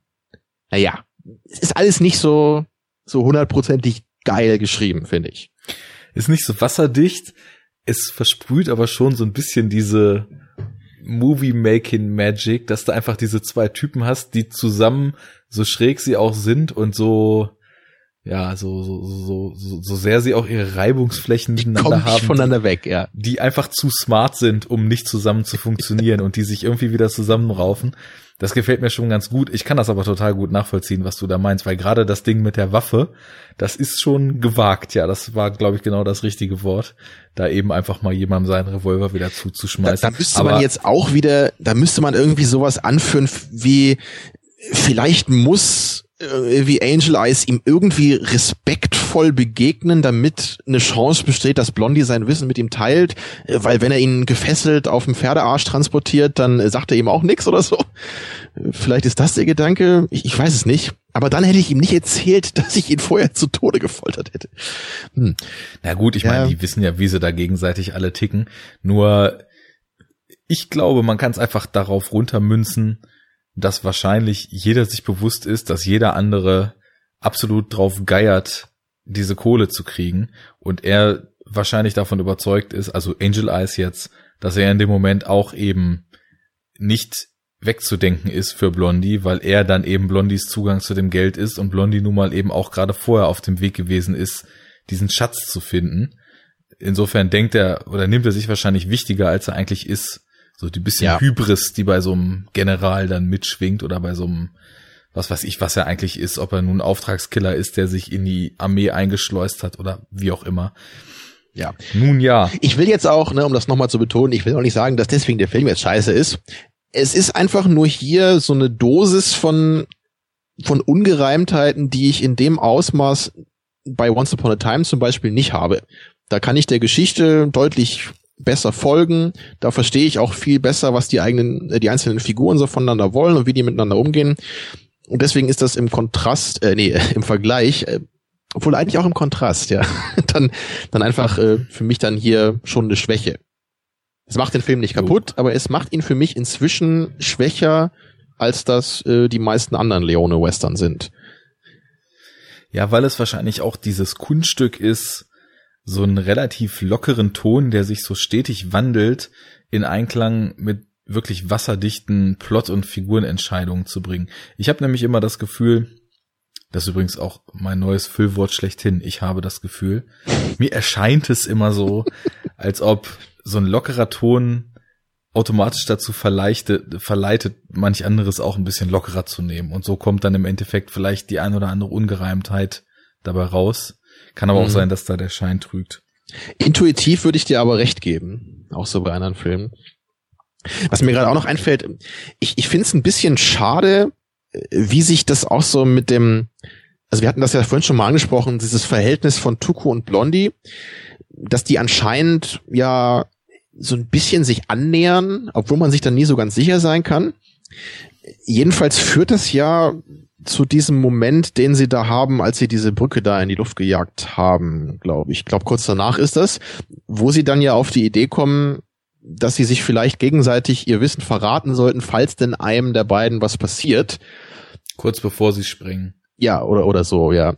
naja, ist alles nicht so, so hundertprozentig geil geschrieben, finde ich. Ist nicht so wasserdicht, es versprüht aber schon so ein bisschen diese Movie-Making-Magic, dass du einfach diese zwei Typen hast, die zusammen, so schräg sie auch sind und so, ja, so, so, so, so, so sehr sie auch ihre Reibungsflächen die miteinander haben. voneinander weg, ja. Die einfach zu smart sind, um nicht zusammen zu funktionieren und die sich irgendwie wieder zusammenraufen. Das gefällt mir schon ganz gut. Ich kann das aber total gut nachvollziehen, was du da meinst, weil gerade das Ding mit der Waffe, das ist schon gewagt. Ja, das war, glaube ich, genau das richtige Wort, da eben einfach mal jemandem seinen Revolver wieder zuzuschmeißen. Da, da müsste aber man jetzt auch wieder, da müsste man irgendwie sowas anführen wie, vielleicht muss wie Angel Eyes ihm irgendwie respektvoll begegnen, damit eine Chance besteht, dass Blondie sein Wissen mit ihm teilt, äh, weil wenn er ihn gefesselt auf dem Pferdearsch transportiert, dann äh, sagt er ihm auch nichts oder so. Vielleicht ist das der Gedanke, ich, ich, weiß es nicht. Aber dann hätte ich ihm nicht erzählt, dass ich ihn vorher zu Tode gefoltert hätte. Hm. Na gut, ich ja. meine, die wissen ja, wie sie da gegenseitig alle ticken. Nur ich glaube, man kann es einfach darauf runtermünzen, dass wahrscheinlich jeder sich bewusst ist, dass jeder andere absolut drauf geiert, diese Kohle zu kriegen und er wahrscheinlich davon überzeugt ist, also Angel Eyes jetzt, dass er in dem Moment auch eben nicht wegzudenken ist für Blondie, weil er dann eben Blondies Zugang zu dem Geld ist und Blondie nun mal eben auch gerade vorher auf dem Weg gewesen ist, diesen Schatz zu finden. Insofern denkt er oder nimmt er sich wahrscheinlich wichtiger, als er eigentlich ist, so die bisschen ja. Hybris, die bei so einem General dann mitschwingt oder bei so einem, was weiß ich, was er eigentlich ist, ob er nun Auftragskiller ist, der sich in die Armee eingeschleust hat oder wie auch immer. Ja. Nun ja. Ich will jetzt auch, ne, um das nochmal zu betonen, ich will auch nicht sagen, dass deswegen der Film jetzt scheiße ist. Es ist einfach nur hier so eine Dosis von, von Ungereimtheiten, die ich in dem Ausmaß bei Once Upon a Time zum Beispiel nicht habe. Da kann ich der Geschichte deutlich besser folgen. Da verstehe ich auch viel besser, was die eigenen, äh, die einzelnen Figuren so voneinander wollen und wie die miteinander umgehen. Und deswegen ist das im Kontrast, äh, nee, im Vergleich, äh, obwohl eigentlich auch im Kontrast, ja, dann, dann einfach äh, für mich dann hier schon eine Schwäche. Es macht den Film nicht kaputt, aber es macht ihn für mich inzwischen schwächer, als das äh, die meisten anderen Leone-Western sind. Ja, weil es wahrscheinlich auch dieses Kunststück ist, so einen relativ lockeren Ton, der sich so stetig wandelt, in Einklang mit wirklich wasserdichten Plot- und Figurenentscheidungen zu bringen. Ich habe nämlich immer das Gefühl, das ist übrigens auch mein neues Füllwort schlechthin, ich habe das Gefühl, mir erscheint es immer so, als ob so ein lockerer Ton automatisch dazu verleitet, verleitet, manch anderes auch ein bisschen lockerer zu nehmen. Und so kommt dann im Endeffekt vielleicht die ein oder andere Ungereimtheit dabei raus. Kann aber mhm. auch sein, dass da der Schein trügt. Intuitiv würde ich dir aber recht geben, auch so bei anderen Filmen. Was mir gerade auch noch einfällt, ich, ich finde es ein bisschen schade, wie sich das auch so mit dem, also wir hatten das ja vorhin schon mal angesprochen, dieses Verhältnis von Tuku und Blondie, dass die anscheinend ja so ein bisschen sich annähern, obwohl man sich dann nie so ganz sicher sein kann. Jedenfalls führt das ja zu diesem Moment, den sie da haben, als sie diese Brücke da in die Luft gejagt haben, glaube ich. Ich glaube, kurz danach ist das, wo sie dann ja auf die Idee kommen, dass sie sich vielleicht gegenseitig ihr Wissen verraten sollten, falls denn einem der beiden was passiert. Kurz bevor sie springen. Ja, oder, oder so, ja.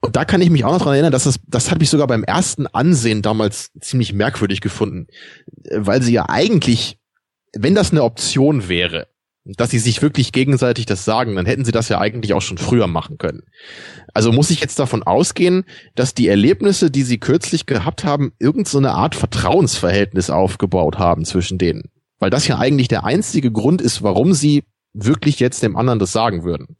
Und da kann ich mich auch noch dran erinnern, dass das, das habe ich sogar beim ersten Ansehen damals ziemlich merkwürdig gefunden, weil sie ja eigentlich, wenn das eine Option wäre, dass sie sich wirklich gegenseitig das sagen, dann hätten sie das ja eigentlich auch schon früher machen können. Also muss ich jetzt davon ausgehen, dass die Erlebnisse, die sie kürzlich gehabt haben, irgendeine so Art Vertrauensverhältnis aufgebaut haben zwischen denen. Weil das ja eigentlich der einzige Grund ist, warum sie wirklich jetzt dem anderen das sagen würden.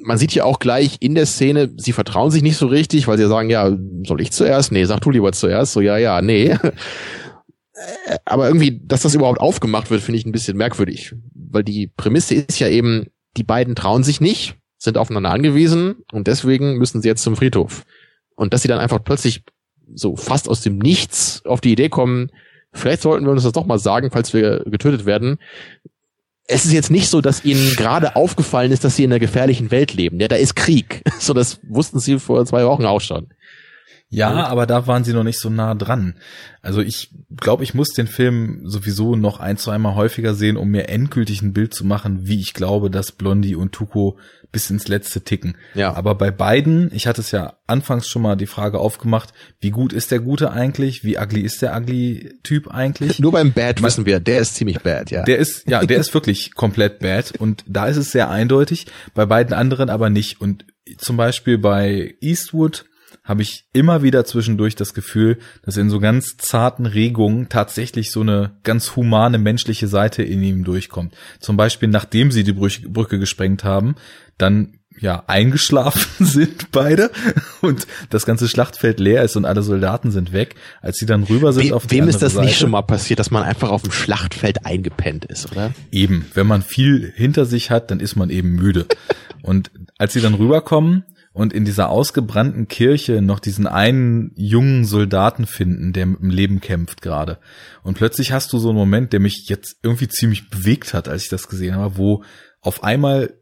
Man sieht ja auch gleich in der Szene, sie vertrauen sich nicht so richtig, weil sie sagen, ja, soll ich zuerst? Nee, sag du lieber zuerst. So, ja, ja, nee. Aber irgendwie, dass das überhaupt aufgemacht wird, finde ich ein bisschen merkwürdig weil die Prämisse ist ja eben, die beiden trauen sich nicht, sind aufeinander angewiesen und deswegen müssen sie jetzt zum Friedhof. Und dass sie dann einfach plötzlich so fast aus dem Nichts auf die Idee kommen, vielleicht sollten wir uns das doch mal sagen, falls wir getötet werden. Es ist jetzt nicht so, dass ihnen gerade aufgefallen ist, dass sie in einer gefährlichen Welt leben. Ja, da ist Krieg. So, das wussten sie vor zwei Wochen auch schon. Ja, aber da waren sie noch nicht so nah dran. Also ich glaube, ich muss den Film sowieso noch ein, zweimal häufiger sehen, um mir endgültig ein Bild zu machen, wie ich glaube, dass Blondie und Tuko bis ins letzte ticken. Ja. Aber bei beiden, ich hatte es ja anfangs schon mal die Frage aufgemacht, wie gut ist der Gute eigentlich? Wie ugly ist der ugly Typ eigentlich? Nur beim Bad wissen wir, der ist ziemlich bad, ja. Der ist, ja, der ist wirklich komplett bad und da ist es sehr eindeutig, bei beiden anderen aber nicht. Und zum Beispiel bei Eastwood habe ich immer wieder zwischendurch das Gefühl, dass in so ganz zarten Regungen tatsächlich so eine ganz humane menschliche Seite in ihm durchkommt. Zum Beispiel, nachdem sie die Brücke gesprengt haben, dann ja eingeschlafen sind beide und das ganze Schlachtfeld leer ist und alle Soldaten sind weg, als sie dann rüber sind We auf die Wem ist das Seite, nicht schon mal passiert, dass man einfach auf dem Schlachtfeld eingepennt ist, oder? Eben, wenn man viel hinter sich hat, dann ist man eben müde. und als sie dann rüberkommen, und in dieser ausgebrannten Kirche noch diesen einen jungen Soldaten finden, der mit dem Leben kämpft gerade. Und plötzlich hast du so einen Moment, der mich jetzt irgendwie ziemlich bewegt hat, als ich das gesehen habe, wo auf einmal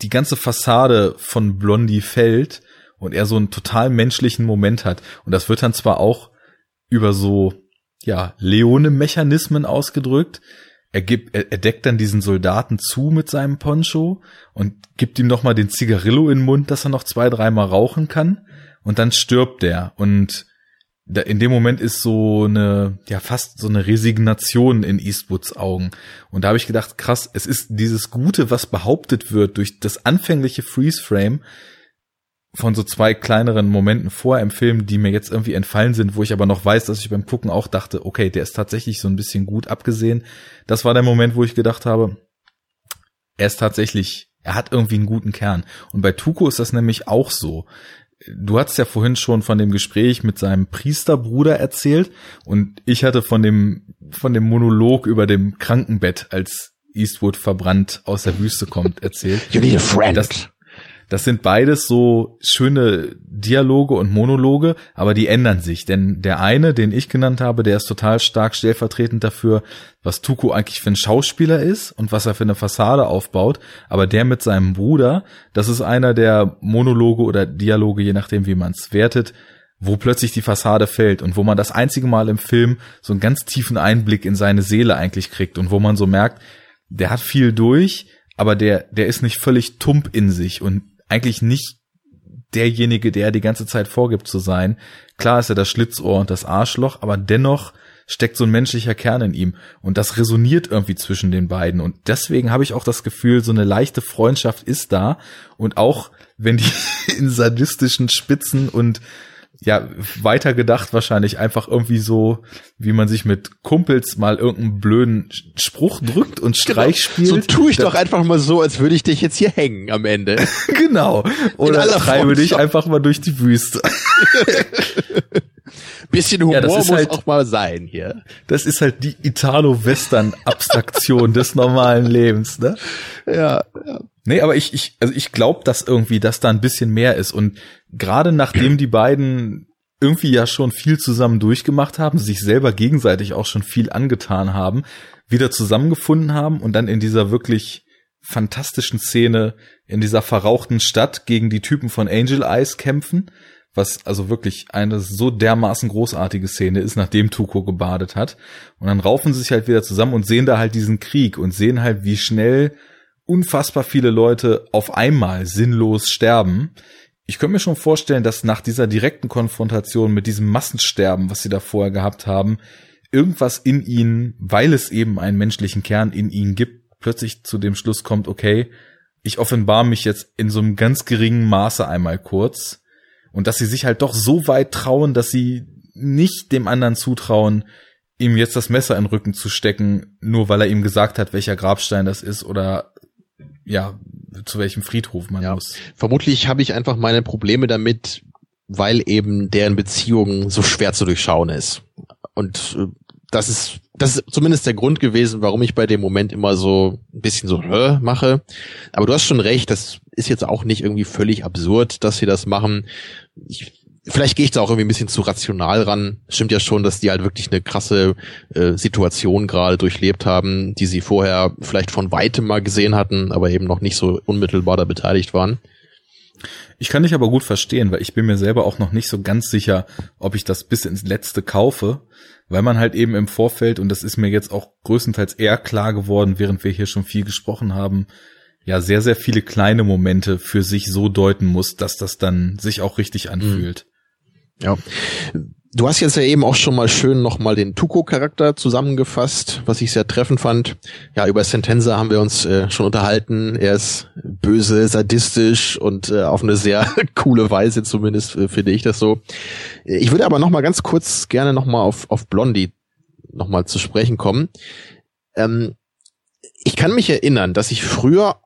die ganze Fassade von Blondie fällt und er so einen total menschlichen Moment hat. Und das wird dann zwar auch über so, ja, Leone-Mechanismen ausgedrückt, er gibt, er, er deckt dann diesen Soldaten zu mit seinem Poncho und gibt ihm nochmal den Zigarillo in den Mund, dass er noch zwei, dreimal rauchen kann und dann stirbt er und da, in dem Moment ist so eine, ja, fast so eine Resignation in Eastwoods Augen. Und da habe ich gedacht, krass, es ist dieses Gute, was behauptet wird durch das anfängliche Freeze-Frame, von so zwei kleineren Momenten vor im Film, die mir jetzt irgendwie entfallen sind, wo ich aber noch weiß, dass ich beim Gucken auch dachte, okay, der ist tatsächlich so ein bisschen gut abgesehen. Das war der Moment, wo ich gedacht habe, er ist tatsächlich, er hat irgendwie einen guten Kern. Und bei Tuko ist das nämlich auch so. Du hast ja vorhin schon von dem Gespräch mit seinem Priesterbruder erzählt und ich hatte von dem, von dem Monolog über dem Krankenbett, als Eastwood verbrannt aus der Wüste kommt, erzählt. You need a friend. Das, das sind beides so schöne Dialoge und Monologe, aber die ändern sich. Denn der eine, den ich genannt habe, der ist total stark stellvertretend dafür, was Tuko eigentlich für ein Schauspieler ist und was er für eine Fassade aufbaut. Aber der mit seinem Bruder, das ist einer der Monologe oder Dialoge, je nachdem, wie man es wertet, wo plötzlich die Fassade fällt und wo man das einzige Mal im Film so einen ganz tiefen Einblick in seine Seele eigentlich kriegt und wo man so merkt, der hat viel durch, aber der, der ist nicht völlig tump in sich und eigentlich nicht derjenige, der die ganze Zeit vorgibt zu sein. Klar ist er das Schlitzohr und das Arschloch, aber dennoch steckt so ein menschlicher Kern in ihm. Und das resoniert irgendwie zwischen den beiden. Und deswegen habe ich auch das Gefühl, so eine leichte Freundschaft ist da. Und auch wenn die in sadistischen Spitzen und ja, weitergedacht wahrscheinlich einfach irgendwie so, wie man sich mit Kumpels mal irgendeinen blöden Spruch drückt und genau. Streich spielt. So tue ich doch einfach mal so, als würde ich dich jetzt hier hängen am Ende. genau. Oder treibe dich einfach mal durch die Wüste. Bisschen Humor ja, muss halt, auch mal sein hier. Das ist halt die Italo-Western-Abstraktion des normalen Lebens, ne? Ja, ja. Nee, aber ich, ich, also ich glaube, dass irgendwie, dass da ein bisschen mehr ist. Und gerade nachdem die beiden irgendwie ja schon viel zusammen durchgemacht haben, sich selber gegenseitig auch schon viel angetan haben, wieder zusammengefunden haben und dann in dieser wirklich fantastischen Szene in dieser verrauchten Stadt gegen die Typen von Angel Eyes kämpfen, was also wirklich eine so dermaßen großartige Szene ist, nachdem Tuko gebadet hat. Und dann raufen sie sich halt wieder zusammen und sehen da halt diesen Krieg und sehen halt, wie schnell unfassbar viele Leute auf einmal sinnlos sterben. Ich könnte mir schon vorstellen, dass nach dieser direkten Konfrontation mit diesem Massensterben, was sie da vorher gehabt haben, irgendwas in ihnen, weil es eben einen menschlichen Kern in ihnen gibt, plötzlich zu dem Schluss kommt, okay, ich offenbar mich jetzt in so einem ganz geringen Maße einmal kurz und dass sie sich halt doch so weit trauen, dass sie nicht dem anderen zutrauen, ihm jetzt das Messer in den Rücken zu stecken, nur weil er ihm gesagt hat, welcher Grabstein das ist oder ja, zu welchem Friedhof man ja. muss. Vermutlich habe ich einfach meine Probleme damit, weil eben deren Beziehung so schwer zu durchschauen ist. Und äh, das ist, das ist zumindest der Grund gewesen, warum ich bei dem Moment immer so ein bisschen so Hö? mache. Aber du hast schon recht, das ist jetzt auch nicht irgendwie völlig absurd, dass sie das machen. Ich, vielleicht gehe ich da auch irgendwie ein bisschen zu rational ran. Stimmt ja schon, dass die halt wirklich eine krasse äh, Situation gerade durchlebt haben, die sie vorher vielleicht von weitem mal gesehen hatten, aber eben noch nicht so unmittelbar da beteiligt waren. Ich kann dich aber gut verstehen, weil ich bin mir selber auch noch nicht so ganz sicher, ob ich das bis ins Letzte kaufe, weil man halt eben im Vorfeld, und das ist mir jetzt auch größtenteils eher klar geworden, während wir hier schon viel gesprochen haben, ja sehr, sehr viele kleine Momente für sich so deuten muss, dass das dann sich auch richtig anfühlt. Ja. Du hast jetzt ja eben auch schon mal schön nochmal den Tuko-Charakter zusammengefasst, was ich sehr treffend fand. Ja, über Sentenza haben wir uns äh, schon unterhalten. Er ist böse, sadistisch und äh, auf eine sehr coole Weise zumindest, äh, finde ich das so. Ich würde aber nochmal ganz kurz gerne nochmal auf, auf Blondie nochmal zu sprechen kommen. Ähm, ich kann mich erinnern, dass ich früher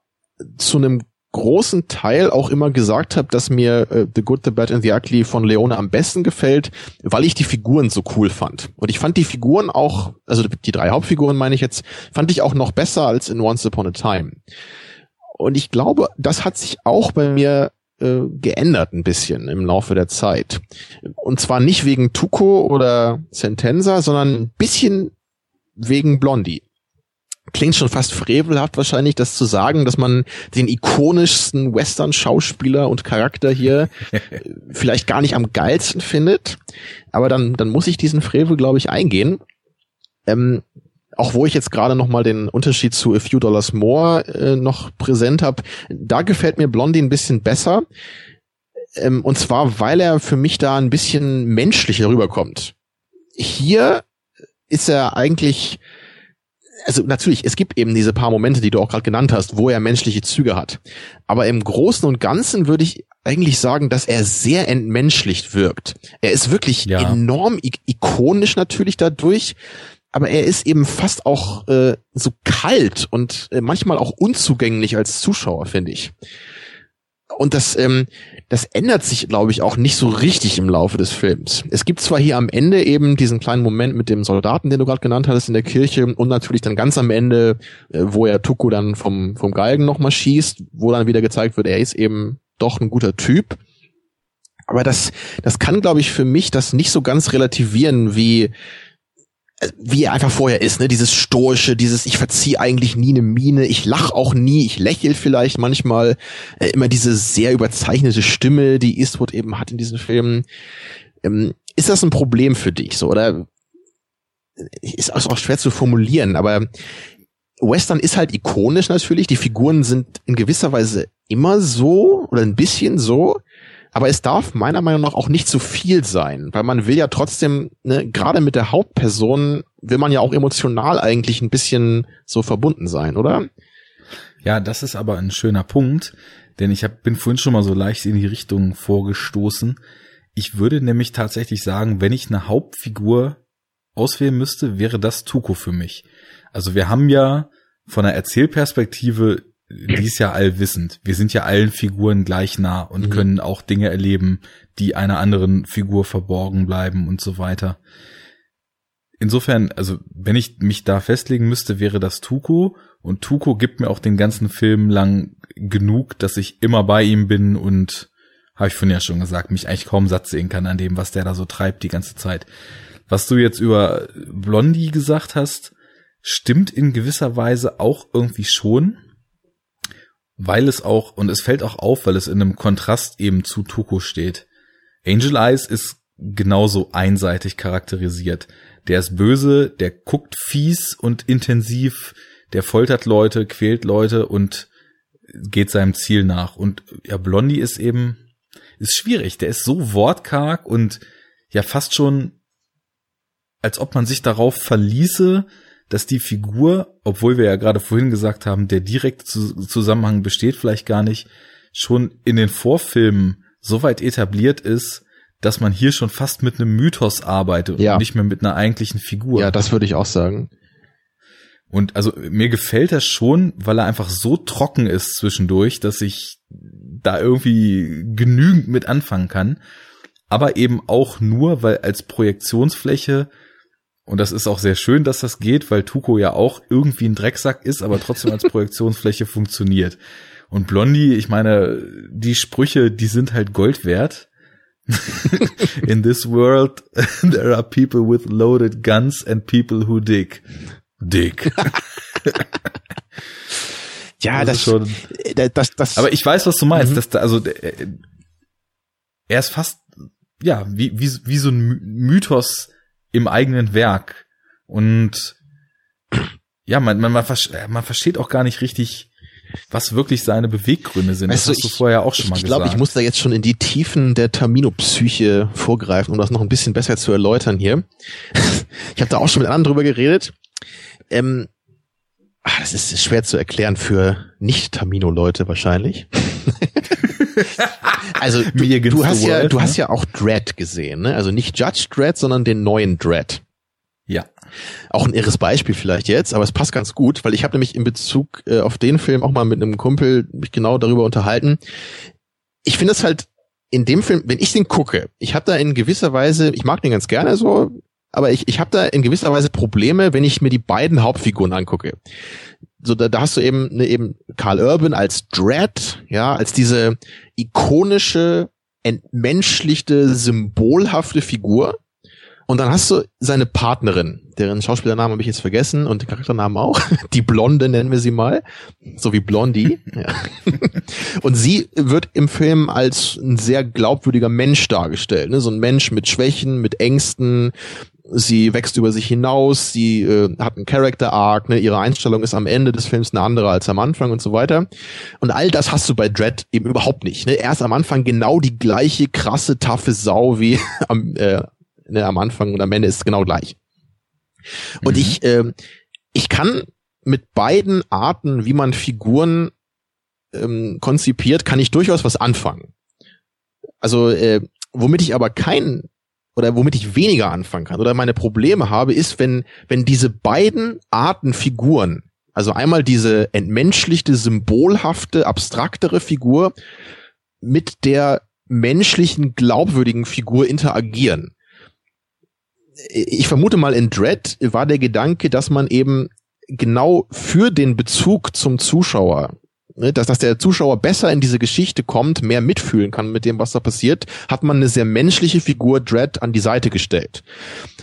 zu einem großen Teil auch immer gesagt habe, dass mir äh, The Good, The Bad and The Ugly von Leone am besten gefällt, weil ich die Figuren so cool fand. Und ich fand die Figuren auch, also die drei Hauptfiguren meine ich jetzt, fand ich auch noch besser als in Once Upon a Time. Und ich glaube, das hat sich auch bei mir äh, geändert ein bisschen im Laufe der Zeit. Und zwar nicht wegen Tuco oder Sentenza, sondern ein bisschen wegen Blondie klingt schon fast frevelhaft wahrscheinlich, das zu sagen, dass man den ikonischsten Western-Schauspieler und Charakter hier vielleicht gar nicht am geilsten findet. Aber dann, dann muss ich diesen Frevel, glaube ich, eingehen. Ähm, auch wo ich jetzt gerade noch mal den Unterschied zu A Few Dollars More äh, noch präsent habe, da gefällt mir Blondie ein bisschen besser. Ähm, und zwar, weil er für mich da ein bisschen menschlicher rüberkommt. Hier ist er eigentlich also natürlich, es gibt eben diese paar Momente, die du auch gerade genannt hast, wo er menschliche Züge hat. Aber im Großen und Ganzen würde ich eigentlich sagen, dass er sehr entmenschlicht wirkt. Er ist wirklich ja. enorm ikonisch natürlich dadurch, aber er ist eben fast auch äh, so kalt und äh, manchmal auch unzugänglich als Zuschauer, finde ich. Und das, ähm, das ändert sich, glaube ich, auch nicht so richtig im Laufe des Films. Es gibt zwar hier am Ende eben diesen kleinen Moment mit dem Soldaten, den du gerade genannt hattest in der Kirche, und natürlich dann ganz am Ende, äh, wo er Tuko dann vom, vom Galgen nochmal schießt, wo dann wieder gezeigt wird, er ist eben doch ein guter Typ. Aber das, das kann, glaube ich, für mich das nicht so ganz relativieren, wie, wie er einfach vorher ist, ne? Dieses stoische, dieses ich verzieh eigentlich nie eine Miene, ich lach auch nie, ich lächel vielleicht manchmal, äh, immer diese sehr überzeichnete Stimme, die Eastwood eben hat in diesen Filmen. Ähm, ist das ein Problem für dich so oder ist auch schwer zu formulieren, aber Western ist halt ikonisch natürlich, die Figuren sind in gewisser Weise immer so oder ein bisschen so, aber es darf meiner Meinung nach auch nicht zu viel sein, weil man will ja trotzdem, ne, gerade mit der Hauptperson will man ja auch emotional eigentlich ein bisschen so verbunden sein, oder? Ja, das ist aber ein schöner Punkt, denn ich hab, bin vorhin schon mal so leicht in die Richtung vorgestoßen. Ich würde nämlich tatsächlich sagen, wenn ich eine Hauptfigur auswählen müsste, wäre das Tuko für mich. Also wir haben ja von der Erzählperspektive die ist ja allwissend. Wir sind ja allen Figuren gleich nah und mhm. können auch Dinge erleben, die einer anderen Figur verborgen bleiben und so weiter. Insofern, also wenn ich mich da festlegen müsste, wäre das Tuko und Tuko gibt mir auch den ganzen Film lang genug, dass ich immer bei ihm bin und habe ich von ja schon gesagt, mich eigentlich kaum satt sehen kann an dem, was der da so treibt die ganze Zeit. Was du jetzt über Blondie gesagt hast, stimmt in gewisser Weise auch irgendwie schon weil es auch, und es fällt auch auf, weil es in einem Kontrast eben zu Tuko steht. Angel Eyes ist genauso einseitig charakterisiert. Der ist böse, der guckt fies und intensiv, der foltert Leute, quält Leute und geht seinem Ziel nach. Und ja, Blondie ist eben, ist schwierig. Der ist so wortkarg und ja fast schon, als ob man sich darauf verließe, dass die Figur, obwohl wir ja gerade vorhin gesagt haben, der direkte Zusammenhang besteht vielleicht gar nicht, schon in den Vorfilmen so weit etabliert ist, dass man hier schon fast mit einem Mythos arbeitet ja. und nicht mehr mit einer eigentlichen Figur. Ja, das würde ich auch sagen. Und also mir gefällt das schon, weil er einfach so trocken ist zwischendurch, dass ich da irgendwie genügend mit anfangen kann. Aber eben auch nur, weil als Projektionsfläche, und das ist auch sehr schön, dass das geht, weil Tuko ja auch irgendwie ein Drecksack ist, aber trotzdem als Projektionsfläche funktioniert. Und Blondie, ich meine, die Sprüche, die sind halt Gold wert. In this world, there are people with loaded guns and people who dig. Dig. ja, das, das, schon, äh, das, das, Aber ich weiß, was du meinst. Mhm. Dass da, also, äh, er ist fast, ja, wie, wie, wie so ein Mythos im eigenen Werk. Und ja, man, man, man, man versteht auch gar nicht richtig, was wirklich seine Beweggründe sind. Weißt das hast du vorher auch schon ich, mal ich gesagt. Ich glaube, ich muss da jetzt schon in die Tiefen der Tamino-Psyche vorgreifen, um das noch ein bisschen besser zu erläutern hier. ich habe da auch schon mit anderen drüber geredet. Ähm, ach, das ist schwer zu erklären für Nicht-Tamino-Leute wahrscheinlich. also du, du hast ja, du hast ne? ja auch Dread gesehen, ne? Also nicht Judge Dread, sondern den neuen Dread. Ja. Auch ein irres Beispiel vielleicht jetzt, aber es passt ganz gut, weil ich habe nämlich in Bezug äh, auf den Film auch mal mit einem Kumpel mich genau darüber unterhalten. Ich finde es halt in dem Film, wenn ich den gucke, ich habe da in gewisser Weise, ich mag den ganz gerne so, aber ich, ich habe da in gewisser Weise Probleme, wenn ich mir die beiden Hauptfiguren angucke. So, da, da hast du eben, ne, eben Carl Urban als Dread, ja, als diese ikonische, entmenschlichte, symbolhafte Figur und dann hast du seine Partnerin, deren Schauspielernamen habe ich jetzt vergessen und den Charakternamen auch. Die Blonde nennen wir sie mal. So wie Blondie. Ja. Und sie wird im Film als ein sehr glaubwürdiger Mensch dargestellt. Ne? So ein Mensch mit Schwächen, mit Ängsten. Sie wächst über sich hinaus, sie äh, hat einen Character Arc, ne? ihre Einstellung ist am Ende des Films eine andere als am Anfang und so weiter. Und all das hast du bei Dread eben überhaupt nicht. Ne? Er ist am Anfang genau die gleiche krasse, taffe Sau wie am, äh, ne, am Anfang und am Ende ist es genau gleich. Und mhm. ich, äh, ich kann mit beiden Arten, wie man Figuren ähm, konzipiert, kann ich durchaus was anfangen. Also, äh, womit ich aber kein oder womit ich weniger anfangen kann oder meine Probleme habe, ist, wenn, wenn diese beiden Arten Figuren, also einmal diese entmenschlichte, symbolhafte, abstraktere Figur mit der menschlichen, glaubwürdigen Figur interagieren. Ich vermute mal in Dread war der Gedanke, dass man eben genau für den Bezug zum Zuschauer ne, dass, dass der Zuschauer besser in diese Geschichte kommt, mehr mitfühlen kann mit dem, was da passiert, hat man eine sehr menschliche Figur Dread an die Seite gestellt.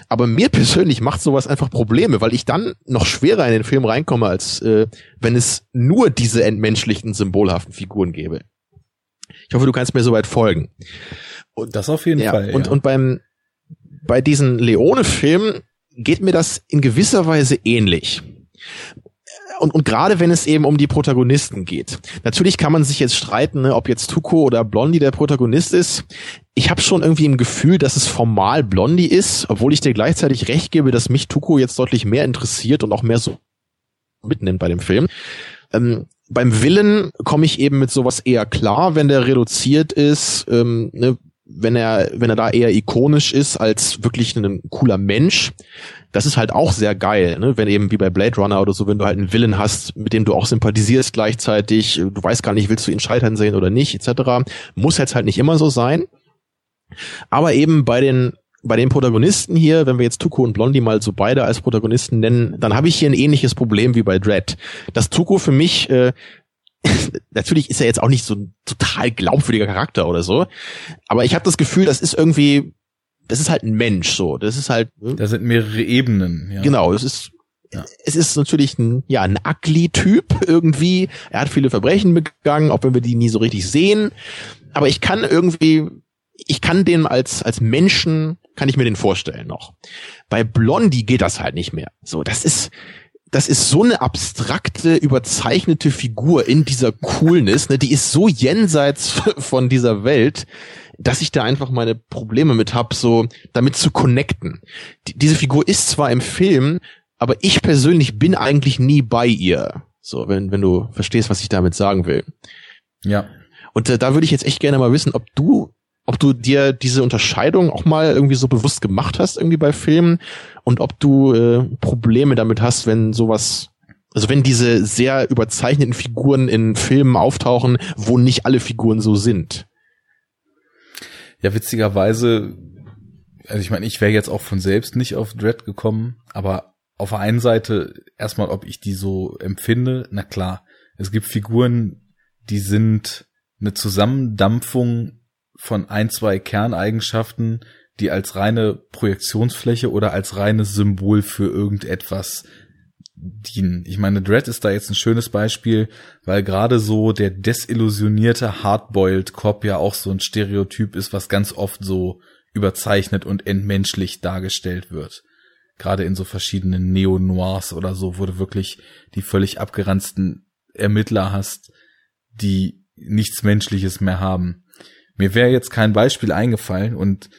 Aber mir persönlich macht sowas einfach Probleme, weil ich dann noch schwerer in den Film reinkomme, als äh, wenn es nur diese entmenschlichten, symbolhaften Figuren gäbe. Ich hoffe, du kannst mir soweit folgen. Und, das auf jeden ja, Fall. Und, ja. und beim, bei diesen Leone-Filmen geht mir das in gewisser Weise ähnlich. Und, und gerade wenn es eben um die Protagonisten geht. Natürlich kann man sich jetzt streiten, ne, ob jetzt Tuko oder Blondie der Protagonist ist. Ich habe schon irgendwie im Gefühl, dass es formal Blondie ist, obwohl ich dir gleichzeitig recht gebe, dass mich Tuko jetzt deutlich mehr interessiert und auch mehr so mitnimmt bei dem Film. Ähm, beim Willen komme ich eben mit sowas eher klar, wenn der reduziert ist. Ähm, ne, wenn er, wenn er da eher ikonisch ist als wirklich ein cooler Mensch, das ist halt auch sehr geil, ne? Wenn eben wie bei Blade Runner oder so, wenn du halt einen Villain hast, mit dem du auch sympathisierst gleichzeitig, du weißt gar nicht, willst du ihn scheitern sehen oder nicht, etc. Muss jetzt halt nicht immer so sein. Aber eben bei den bei den Protagonisten hier, wenn wir jetzt Tuko und Blondie mal so beide als Protagonisten nennen, dann habe ich hier ein ähnliches Problem wie bei Dread. Dass Tuko für mich äh, natürlich ist er jetzt auch nicht so ein total glaubwürdiger Charakter oder so, aber ich habe das Gefühl, das ist irgendwie, das ist halt ein Mensch so. Das ist halt. Ne? Da sind mehrere Ebenen. Ja. Genau, es ist ja. Es ist natürlich ein, ja, ein Ugly-Typ irgendwie. Er hat viele Verbrechen begangen, auch wenn wir die nie so richtig sehen. Aber ich kann irgendwie ich kann den als, als Menschen, kann ich mir den vorstellen noch. Bei Blondie geht das halt nicht mehr. So, das ist, das ist so eine abstrakte, überzeichnete Figur in dieser Coolness, ne, die ist so jenseits von dieser Welt, dass ich da einfach meine Probleme mit hab, so damit zu connecten. Die, diese Figur ist zwar im Film, aber ich persönlich bin eigentlich nie bei ihr. So, wenn, wenn du verstehst, was ich damit sagen will. Ja. Und äh, da würde ich jetzt echt gerne mal wissen, ob du ob du dir diese Unterscheidung auch mal irgendwie so bewusst gemacht hast irgendwie bei Filmen und ob du äh, Probleme damit hast, wenn sowas also wenn diese sehr überzeichneten Figuren in Filmen auftauchen, wo nicht alle Figuren so sind. Ja, witzigerweise, also ich meine, ich wäre jetzt auch von selbst nicht auf Dread gekommen, aber auf der einen Seite erstmal, ob ich die so empfinde, na klar, es gibt Figuren, die sind eine Zusammendampfung von ein, zwei Kerneigenschaften, die als reine Projektionsfläche oder als reines Symbol für irgendetwas dienen. Ich meine, Dread ist da jetzt ein schönes Beispiel, weil gerade so der desillusionierte Hardboiled Cop ja auch so ein Stereotyp ist, was ganz oft so überzeichnet und entmenschlich dargestellt wird. Gerade in so verschiedenen Neo-Noirs oder so, wo du wirklich die völlig abgeranzten Ermittler hast, die nichts Menschliches mehr haben. Mir wäre jetzt kein Beispiel eingefallen und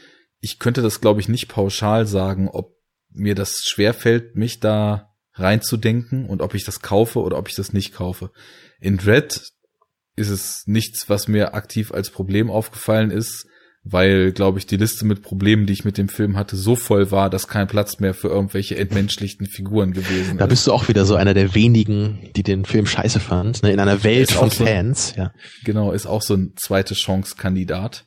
ich könnte das, glaube ich, nicht pauschal sagen, ob mir das schwerfällt, mich da reinzudenken und ob ich das kaufe oder ob ich das nicht kaufe. In Dread ist es nichts, was mir aktiv als Problem aufgefallen ist weil, glaube ich, die Liste mit Problemen, die ich mit dem Film hatte, so voll war, dass kein Platz mehr für irgendwelche entmenschlichten Figuren gewesen ist. Da bist du auch wieder so einer der wenigen, die den Film scheiße fand, ne? in einer Welt von so, Fans. Ja. Genau, ist auch so ein zweite Chance-Kandidat.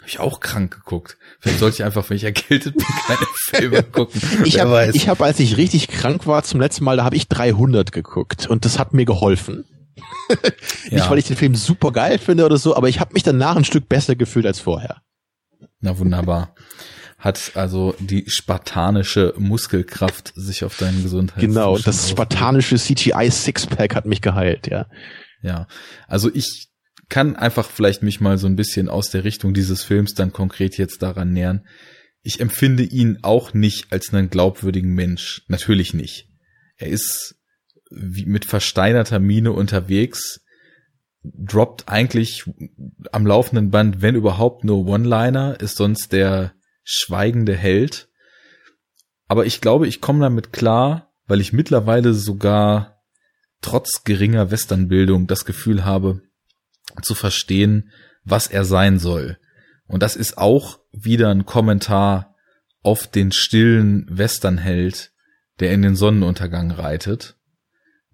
Habe ich auch krank geguckt. Vielleicht sollte ich einfach, wenn ich erkältet bin, keine Filme gucken. ich habe, ich hab, als ich richtig krank war zum letzten Mal, da habe ich 300 geguckt und das hat mir geholfen. Nicht, ja. weil ich den Film super geil finde oder so, aber ich habe mich danach ein Stück besser gefühlt als vorher. Na wunderbar. Hat also die spartanische Muskelkraft sich auf deinen Gesundheit. Genau, das spartanische CGI Sixpack hat mich geheilt, ja. Ja, also ich kann einfach vielleicht mich mal so ein bisschen aus der Richtung dieses Films dann konkret jetzt daran nähern. Ich empfinde ihn auch nicht als einen glaubwürdigen Mensch. Natürlich nicht. Er ist wie mit versteinerter Miene unterwegs, droppt eigentlich am laufenden Band, wenn überhaupt, nur One-Liner, ist sonst der schweigende Held. Aber ich glaube, ich komme damit klar, weil ich mittlerweile sogar trotz geringer Westernbildung das Gefühl habe, zu verstehen, was er sein soll. Und das ist auch wieder ein Kommentar auf den stillen Westernheld, der in den Sonnenuntergang reitet.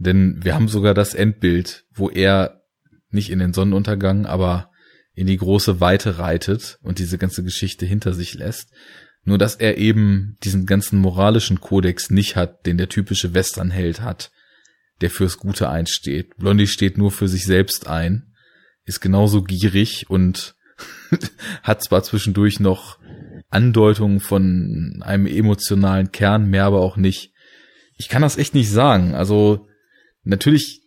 Denn wir haben sogar das Endbild, wo er nicht in den Sonnenuntergang, aber in die große Weite reitet und diese ganze Geschichte hinter sich lässt. Nur dass er eben diesen ganzen moralischen Kodex nicht hat, den der typische Westernheld hat, der fürs Gute einsteht. Blondie steht nur für sich selbst ein, ist genauso gierig und hat zwar zwischendurch noch Andeutungen von einem emotionalen Kern, mehr aber auch nicht. Ich kann das echt nicht sagen. Also natürlich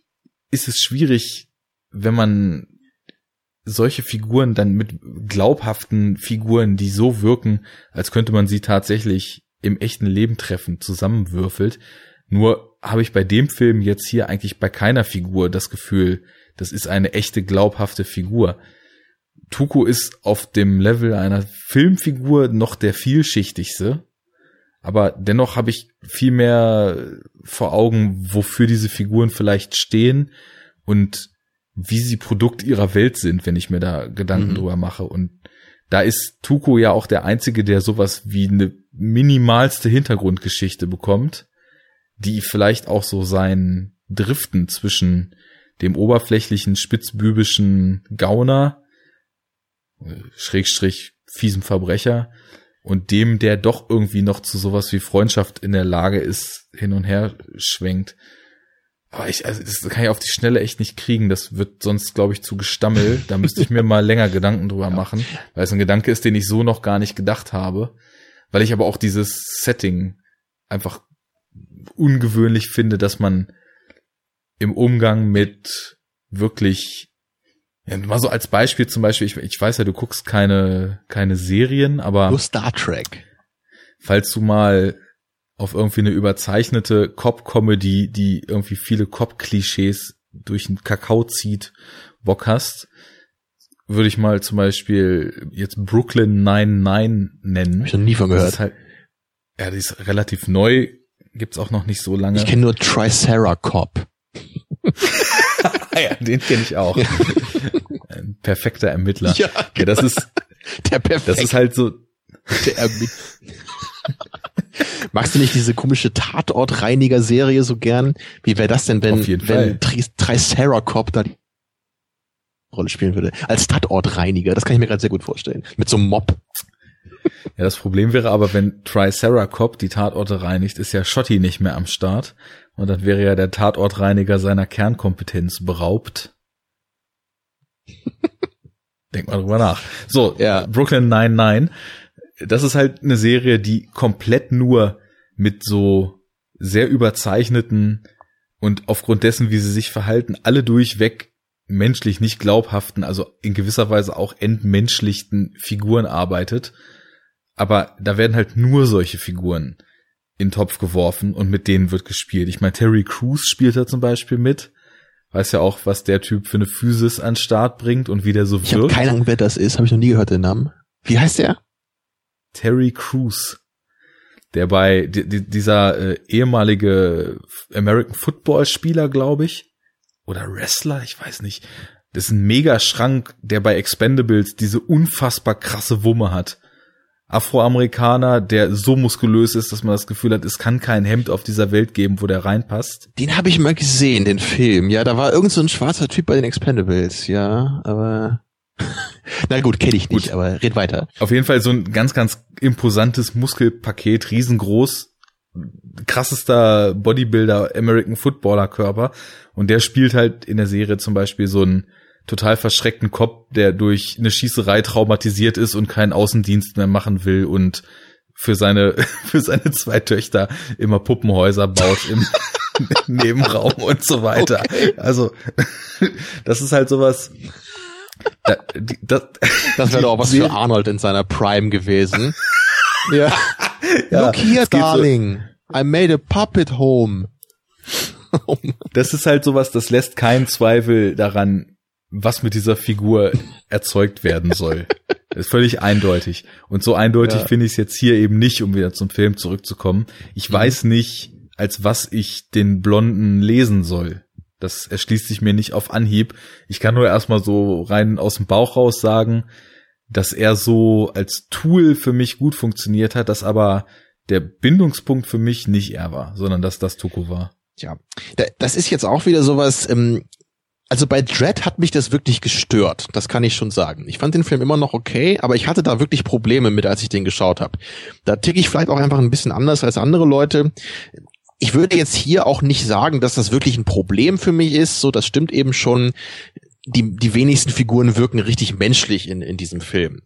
ist es schwierig, wenn man solche Figuren dann mit glaubhaften Figuren, die so wirken, als könnte man sie tatsächlich im echten Leben treffen, zusammenwürfelt. Nur habe ich bei dem Film jetzt hier eigentlich bei keiner Figur das Gefühl, das ist eine echte glaubhafte Figur. Tuko ist auf dem Level einer Filmfigur noch der vielschichtigste. Aber dennoch habe ich viel mehr vor Augen, wofür diese Figuren vielleicht stehen und wie sie Produkt ihrer Welt sind, wenn ich mir da Gedanken mhm. drüber mache. Und da ist Tuko ja auch der Einzige, der sowas wie eine minimalste Hintergrundgeschichte bekommt, die vielleicht auch so sein Driften zwischen dem oberflächlichen, spitzbübischen Gauner, äh, Schrägstrich fiesem Verbrecher und dem, der doch irgendwie noch zu sowas wie Freundschaft in der Lage ist, hin und her schwenkt. Aber ich, also das kann ich auf die Schnelle echt nicht kriegen. Das wird sonst, glaube ich, zu Gestammel. Da müsste ich mir mal länger Gedanken drüber machen, weil es ein Gedanke ist, den ich so noch gar nicht gedacht habe. Weil ich aber auch dieses Setting einfach ungewöhnlich finde, dass man im Umgang mit wirklich Ja, mal so als Beispiel zum Beispiel, ich, ich weiß ja, du guckst keine, keine Serien, aber. Nur Star Trek. Falls du mal auf irgendwie eine überzeichnete Cop-Comedy, die irgendwie viele Cop-Klischees durch den Kakao zieht, Bock hast, würde ich mal zum Beispiel jetzt Brooklyn 99 nennen. Hab ich noch nie von gehört. Halt, ja, die ist relativ neu, gibt's auch noch nicht so lange. Ich kenne nur Triceracop. ja, den kenne ich auch. Ein perfekter Ermittler. Ja, genau. ja, das ist der perfekte. Das ist halt so der Ermittler. Magst du nicht diese komische Tatortreiniger-Serie so gern? Wie wäre das denn, wenn, wenn Triceracop da die Rolle spielen würde? Als Tatortreiniger, das kann ich mir gerade sehr gut vorstellen. Mit so einem Mob. Ja, das Problem wäre aber, wenn Triceracop die Tatorte reinigt, ist ja Schotti nicht mehr am Start. Und dann wäre ja der Tatortreiniger seiner Kernkompetenz beraubt. Denk mal drüber nach. So, ja. Brooklyn 99. Das ist halt eine Serie, die komplett nur mit so sehr überzeichneten und aufgrund dessen, wie sie sich verhalten, alle durchweg menschlich nicht glaubhaften, also in gewisser Weise auch entmenschlichten Figuren arbeitet. Aber da werden halt nur solche Figuren in den Topf geworfen und mit denen wird gespielt. Ich meine, Terry Crews spielt da zum Beispiel mit. Weiß ja auch, was der Typ für eine Physis an Start bringt und wie der so wirkt. Ich habe keine Ahnung, wer das ist. Habe ich noch nie gehört, den Namen. Wie heißt der? Terry Crews. Der bei dieser äh, ehemalige American Football Spieler, glaube ich, oder Wrestler, ich weiß nicht. Das ist ein Megaschrank, der bei Expendables diese unfassbar krasse Wumme hat. Afroamerikaner, der so muskulös ist, dass man das Gefühl hat, es kann kein Hemd auf dieser Welt geben, wo der reinpasst. Den habe ich mal gesehen, den Film. Ja, da war irgend so ein schwarzer Typ bei den Expendables, ja, aber na gut, kenne ich nicht, gut. aber red weiter. Auf jeden Fall so ein ganz, ganz imposantes Muskelpaket, riesengroß, krassester Bodybuilder, American Footballer Körper. Und der spielt halt in der Serie zum Beispiel so einen total verschreckten Kopf, der durch eine Schießerei traumatisiert ist und keinen Außendienst mehr machen will und für seine, für seine zwei Töchter immer Puppenhäuser baut im Nebenraum und so weiter. Okay. Also, das ist halt sowas. Da, die, das das wäre doch was für Arnold in seiner Prime gewesen. ja. ja. Look here, darling. So. I made a puppet home. das ist halt sowas, das lässt keinen Zweifel daran was mit dieser Figur erzeugt werden soll. ist völlig eindeutig. Und so eindeutig ja. finde ich es jetzt hier eben nicht, um wieder zum Film zurückzukommen. Ich mhm. weiß nicht, als was ich den Blonden lesen soll. Das erschließt sich mir nicht auf Anhieb. Ich kann nur erstmal so rein aus dem Bauch raus sagen, dass er so als Tool für mich gut funktioniert hat, dass aber der Bindungspunkt für mich nicht er war, sondern dass das Tuko war. Tja, das ist jetzt auch wieder sowas, ähm, also bei Dread hat mich das wirklich gestört, das kann ich schon sagen. Ich fand den Film immer noch okay, aber ich hatte da wirklich Probleme mit, als ich den geschaut habe. Da ticke ich vielleicht auch einfach ein bisschen anders als andere Leute. Ich würde jetzt hier auch nicht sagen, dass das wirklich ein Problem für mich ist, so das stimmt eben schon. Die, die wenigsten Figuren wirken richtig menschlich in, in diesem Film.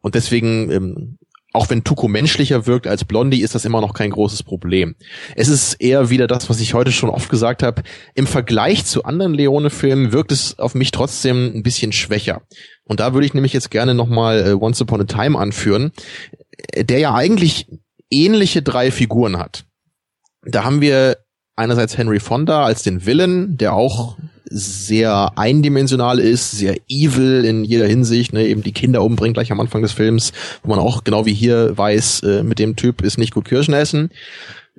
Und deswegen ähm, auch wenn Tuko menschlicher wirkt als Blondie, ist das immer noch kein großes Problem. Es ist eher wieder das, was ich heute schon oft gesagt habe. Im Vergleich zu anderen Leone-Filmen wirkt es auf mich trotzdem ein bisschen schwächer. Und da würde ich nämlich jetzt gerne nochmal äh, Once Upon a Time anführen, äh, der ja eigentlich ähnliche drei Figuren hat. Da haben wir einerseits Henry Fonda als den Villain, der auch sehr eindimensional ist, sehr evil in jeder Hinsicht, ne, eben die Kinder umbringt gleich am Anfang des Films, wo man auch genau wie hier weiß, äh, mit dem Typ ist nicht gut Kirschen essen.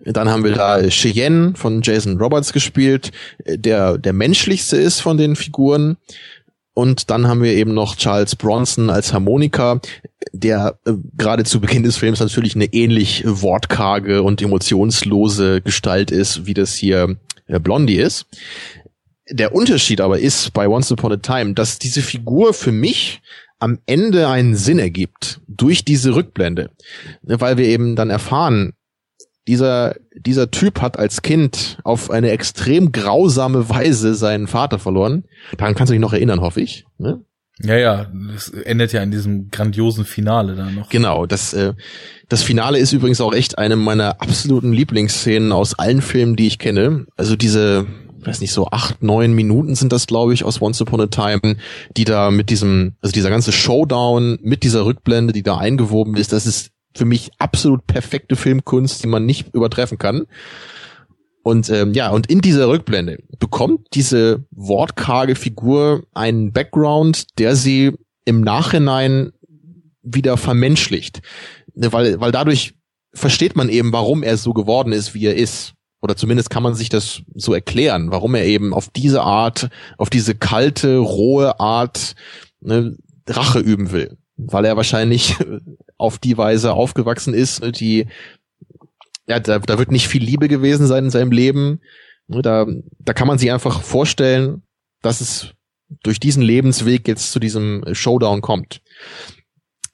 Dann haben wir da Cheyenne von Jason Roberts gespielt, äh, der der menschlichste ist von den Figuren. Und dann haben wir eben noch Charles Bronson als Harmonika, der äh, gerade zu Beginn des Films natürlich eine ähnlich wortkarge und emotionslose Gestalt ist, wie das hier äh, Blondie ist. Der Unterschied aber ist bei Once Upon a Time, dass diese Figur für mich am Ende einen Sinn ergibt durch diese Rückblende, ne, weil wir eben dann erfahren, dieser, dieser Typ hat als Kind auf eine extrem grausame Weise seinen Vater verloren. Daran kannst du dich noch erinnern, hoffe ich. Ne? Ja, ja, das endet ja in diesem grandiosen Finale da noch. Genau, das, äh, das Finale ist übrigens auch echt eine meiner absoluten Lieblingsszenen aus allen Filmen, die ich kenne. Also diese, weiß nicht, so acht, neun Minuten sind das, glaube ich, aus Once Upon a Time, die da mit diesem, also dieser ganze Showdown mit dieser Rückblende, die da eingewoben ist, das ist für mich absolut perfekte Filmkunst, die man nicht übertreffen kann. Und ähm, ja, und in dieser Rückblende bekommt diese wortkarge Figur einen Background, der sie im Nachhinein wieder vermenschlicht. Ne, weil, weil dadurch versteht man eben, warum er so geworden ist, wie er ist. Oder zumindest kann man sich das so erklären, warum er eben auf diese Art, auf diese kalte, rohe Art ne, Rache üben will. Weil er wahrscheinlich auf die Weise aufgewachsen ist, die, ja, da, da wird nicht viel Liebe gewesen sein in seinem Leben. Ne, da, da kann man sich einfach vorstellen, dass es durch diesen Lebensweg jetzt zu diesem Showdown kommt.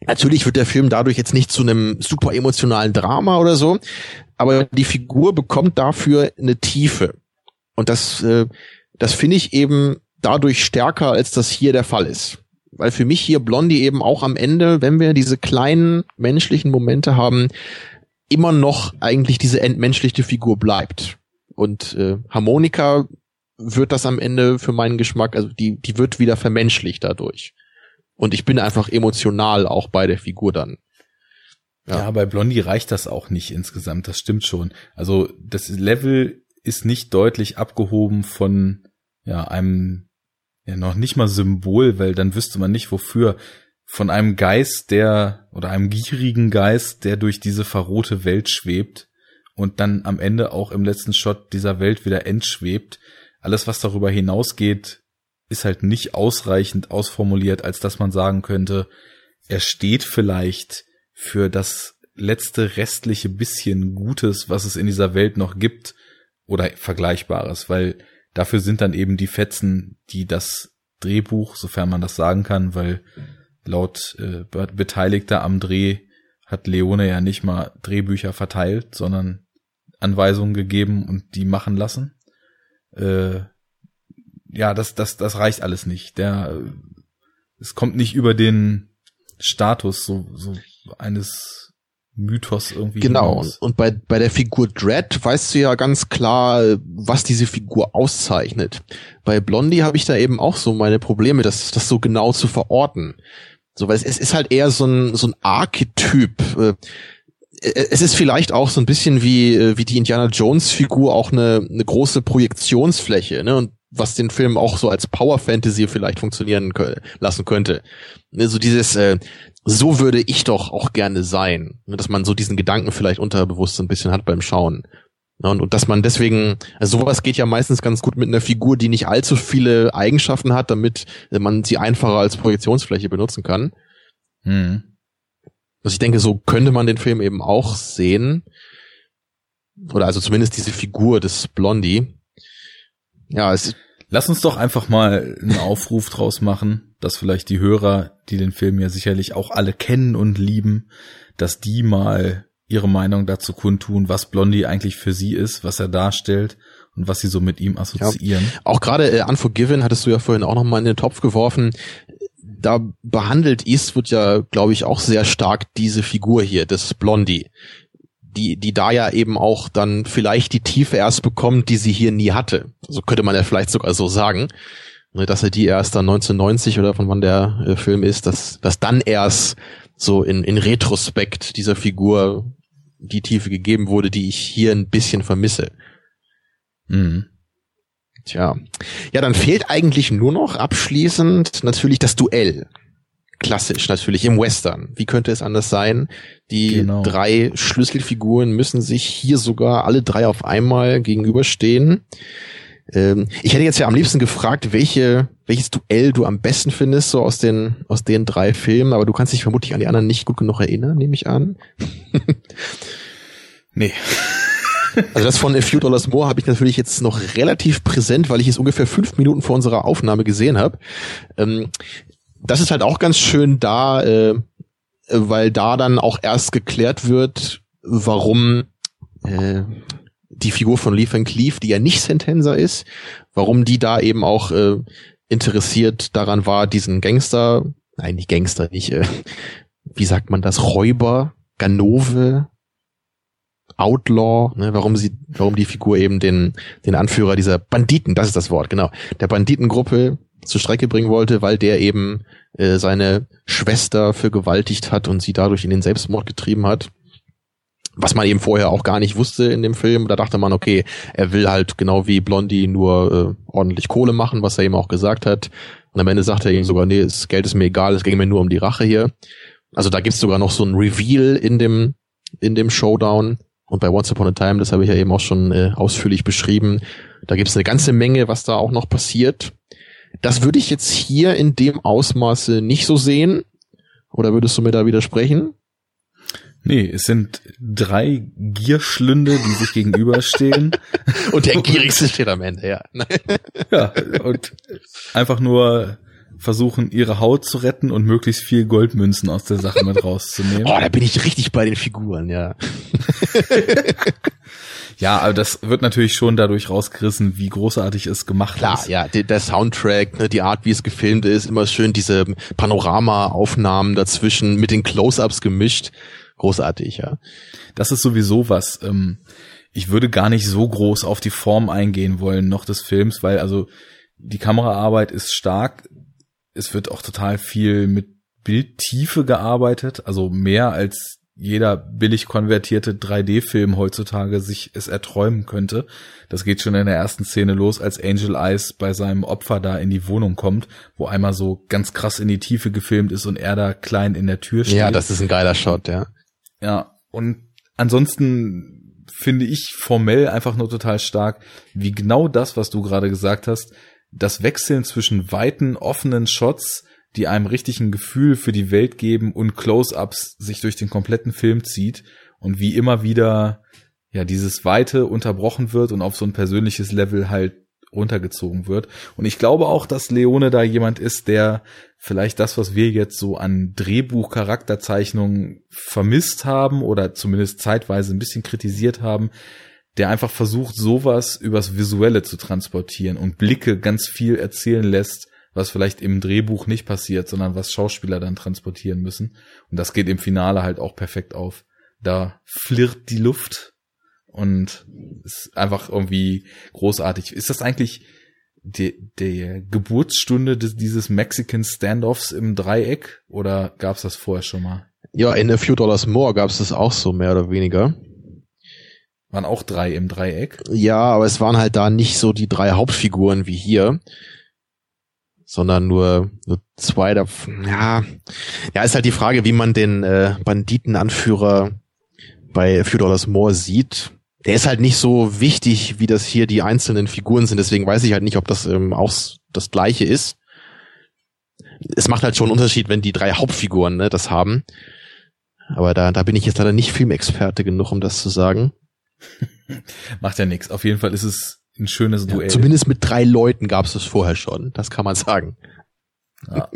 Natürlich wird der Film dadurch jetzt nicht zu einem super emotionalen Drama oder so, aber die Figur bekommt dafür eine Tiefe. Und das, äh, das finde ich eben dadurch stärker, als das hier der Fall ist. Weil für mich hier Blondie eben auch am Ende, wenn wir diese kleinen menschlichen Momente haben, immer noch eigentlich diese entmenschlichte Figur bleibt. Und äh, Harmonika wird das am Ende für meinen Geschmack, also die, die wird wieder vermenschlicht dadurch. Und ich bin einfach emotional auch bei der Figur dann. Ja. ja, bei Blondie reicht das auch nicht insgesamt, das stimmt schon. Also das Level ist nicht deutlich abgehoben von ja einem ja noch nicht mal Symbol, weil dann wüsste man nicht wofür von einem Geist, der oder einem gierigen Geist, der durch diese verrohte Welt schwebt und dann am Ende auch im letzten Shot dieser Welt wieder entschwebt. Alles, was darüber hinausgeht, ist halt nicht ausreichend ausformuliert, als dass man sagen könnte, er steht vielleicht für das letzte restliche bisschen Gutes, was es in dieser Welt noch gibt oder Vergleichbares, weil dafür sind dann eben die Fetzen, die das Drehbuch, sofern man das sagen kann, weil laut äh, Beteiligter am Dreh hat Leone ja nicht mal Drehbücher verteilt, sondern Anweisungen gegeben und die machen lassen. Äh, ja, das, das, das reicht alles nicht. Der, es kommt nicht über den Status so, so eines Mythos irgendwie. Genau. Hinaus. Und bei, bei der Figur Dread weißt du ja ganz klar, was diese Figur auszeichnet. Bei Blondie habe ich da eben auch so meine Probleme, das, das so genau zu verorten. So, weil es, es ist halt eher so ein, so ein Archetyp. Äh, es ist vielleicht auch so ein bisschen wie, äh, wie die Indiana Jones Figur auch eine, eine große Projektionsfläche, ne? Und was den Film auch so als Power Fantasy vielleicht funktionieren lassen könnte. Ne, so dieses, äh, so würde ich doch auch gerne sein, ne, dass man so diesen Gedanken vielleicht unterbewusst so ein bisschen hat beim Schauen. Ne, und, und dass man deswegen, also sowas geht ja meistens ganz gut mit einer Figur, die nicht allzu viele Eigenschaften hat, damit man sie einfacher als Projektionsfläche benutzen kann. Hm. Also ich denke, so könnte man den Film eben auch sehen. Oder also zumindest diese Figur des Blondie. Ja, es Lass uns doch einfach mal einen Aufruf draus machen, dass vielleicht die Hörer, die den Film ja sicherlich auch alle kennen und lieben, dass die mal ihre Meinung dazu kundtun, was Blondie eigentlich für sie ist, was er darstellt und was sie so mit ihm assoziieren. Ja, auch gerade äh, Unforgiven hattest du ja vorhin auch noch mal in den Topf geworfen. Da behandelt Eastwood ja, glaube ich, auch sehr stark diese Figur hier, des Blondie die, die da ja eben auch dann vielleicht die Tiefe erst bekommt, die sie hier nie hatte. So könnte man ja vielleicht sogar so sagen, ne, dass er die erst dann 1990 oder von wann der äh, Film ist, dass, dass dann erst so in, in Retrospekt dieser Figur die Tiefe gegeben wurde, die ich hier ein bisschen vermisse. Mhm. Tja. Ja, dann fehlt eigentlich nur noch abschließend natürlich das Duell klassisch natürlich im Western. Wie könnte es anders sein? Die genau. drei Schlüsselfiguren müssen sich hier sogar alle drei auf einmal gegenüberstehen. Ähm, ich hätte jetzt ja am liebsten gefragt, welche, welches Duell du am besten findest, so aus den, aus den drei Filmen, aber du kannst dich vermutlich an die anderen nicht gut genug erinnern, nehme ich an. nee. Also das von A Few Dollars More habe ich natürlich jetzt noch relativ präsent, weil ich es ungefähr fünf Minuten vor unserer Aufnahme gesehen habe. Ähm, das ist halt auch ganz schön da, äh, weil da dann auch erst geklärt wird, warum äh, die Figur von Lee Van Cleef, die ja nicht Sentenza ist, warum die da eben auch äh, interessiert daran war, diesen Gangster, nein, nicht Gangster, nicht, äh, wie sagt man das, Räuber, Ganove, Outlaw, ne, warum sie, warum die Figur eben den, den Anführer dieser Banditen, das ist das Wort, genau, der Banditengruppe zur Strecke bringen wollte, weil der eben äh, seine Schwester vergewaltigt hat und sie dadurch in den Selbstmord getrieben hat. Was man eben vorher auch gar nicht wusste in dem Film. Da dachte man, okay, er will halt genau wie Blondie nur äh, ordentlich Kohle machen, was er eben auch gesagt hat. Und am Ende sagt er ihm sogar, nee, das Geld ist mir egal, es ging mir nur um die Rache hier. Also da gibt's sogar noch so ein Reveal in dem, in dem Showdown. Und bei Once Upon a Time, das habe ich ja eben auch schon äh, ausführlich beschrieben, da gibt's eine ganze Menge, was da auch noch passiert. Das würde ich jetzt hier in dem Ausmaße nicht so sehen. Oder würdest du mir da widersprechen? Nee, es sind drei Gierschlünde, die sich gegenüberstehen. und der gierigste steht am Ende, ja. ja, und einfach nur versuchen, ihre Haut zu retten und möglichst viel Goldmünzen aus der Sache mit rauszunehmen. Oh, da bin ich richtig bei den Figuren, ja. Ja, aber das wird natürlich schon dadurch rausgerissen, wie großartig es gemacht Klar, ist. Klar, ja, der, Soundtrack, ne, die Art, wie es gefilmt ist, immer schön diese Panorama-Aufnahmen dazwischen mit den Close-ups gemischt. Großartig, ja. Das ist sowieso was. Ähm, ich würde gar nicht so groß auf die Form eingehen wollen noch des Films, weil also die Kameraarbeit ist stark. Es wird auch total viel mit Bildtiefe gearbeitet, also mehr als jeder billig konvertierte 3D-Film heutzutage sich es erträumen könnte. Das geht schon in der ersten Szene los, als Angel Eyes bei seinem Opfer da in die Wohnung kommt, wo einmal so ganz krass in die Tiefe gefilmt ist und er da klein in der Tür steht. Ja, das ist ein geiler Shot, ja. Ja, und ansonsten finde ich formell einfach nur total stark, wie genau das, was du gerade gesagt hast, das Wechseln zwischen weiten, offenen Shots die einem richtigen Gefühl für die Welt geben und Close-ups sich durch den kompletten Film zieht und wie immer wieder ja dieses Weite unterbrochen wird und auf so ein persönliches Level halt runtergezogen wird. Und ich glaube auch, dass Leone da jemand ist, der vielleicht das, was wir jetzt so an Drehbuch-Charakterzeichnungen vermisst haben oder zumindest zeitweise ein bisschen kritisiert haben, der einfach versucht, sowas übers Visuelle zu transportieren und Blicke ganz viel erzählen lässt, was vielleicht im Drehbuch nicht passiert, sondern was Schauspieler dann transportieren müssen. Und das geht im Finale halt auch perfekt auf. Da flirrt die Luft und ist einfach irgendwie großartig. Ist das eigentlich die, der Geburtsstunde des, dieses Mexican Standoffs im Dreieck oder gab's das vorher schon mal? Ja, in A Few Dollars More gab's das auch so mehr oder weniger. Waren auch drei im Dreieck? Ja, aber es waren halt da nicht so die drei Hauptfiguren wie hier, sondern nur, nur zwei davon. Ja, ja, ist halt die Frage, wie man den äh, Banditenanführer bei Few Dollars More sieht. Der ist halt nicht so wichtig, wie das hier die einzelnen Figuren sind. Deswegen weiß ich halt nicht, ob das ähm, auch das Gleiche ist. Es macht halt schon einen Unterschied, wenn die drei Hauptfiguren ne, das haben. Aber da, da bin ich jetzt leider nicht Filmexperte genug, um das zu sagen. Macht ja nichts. Auf jeden Fall ist es ein schönes Duell. Ja, zumindest mit drei Leuten gab es das vorher schon, das kann man sagen. Ja,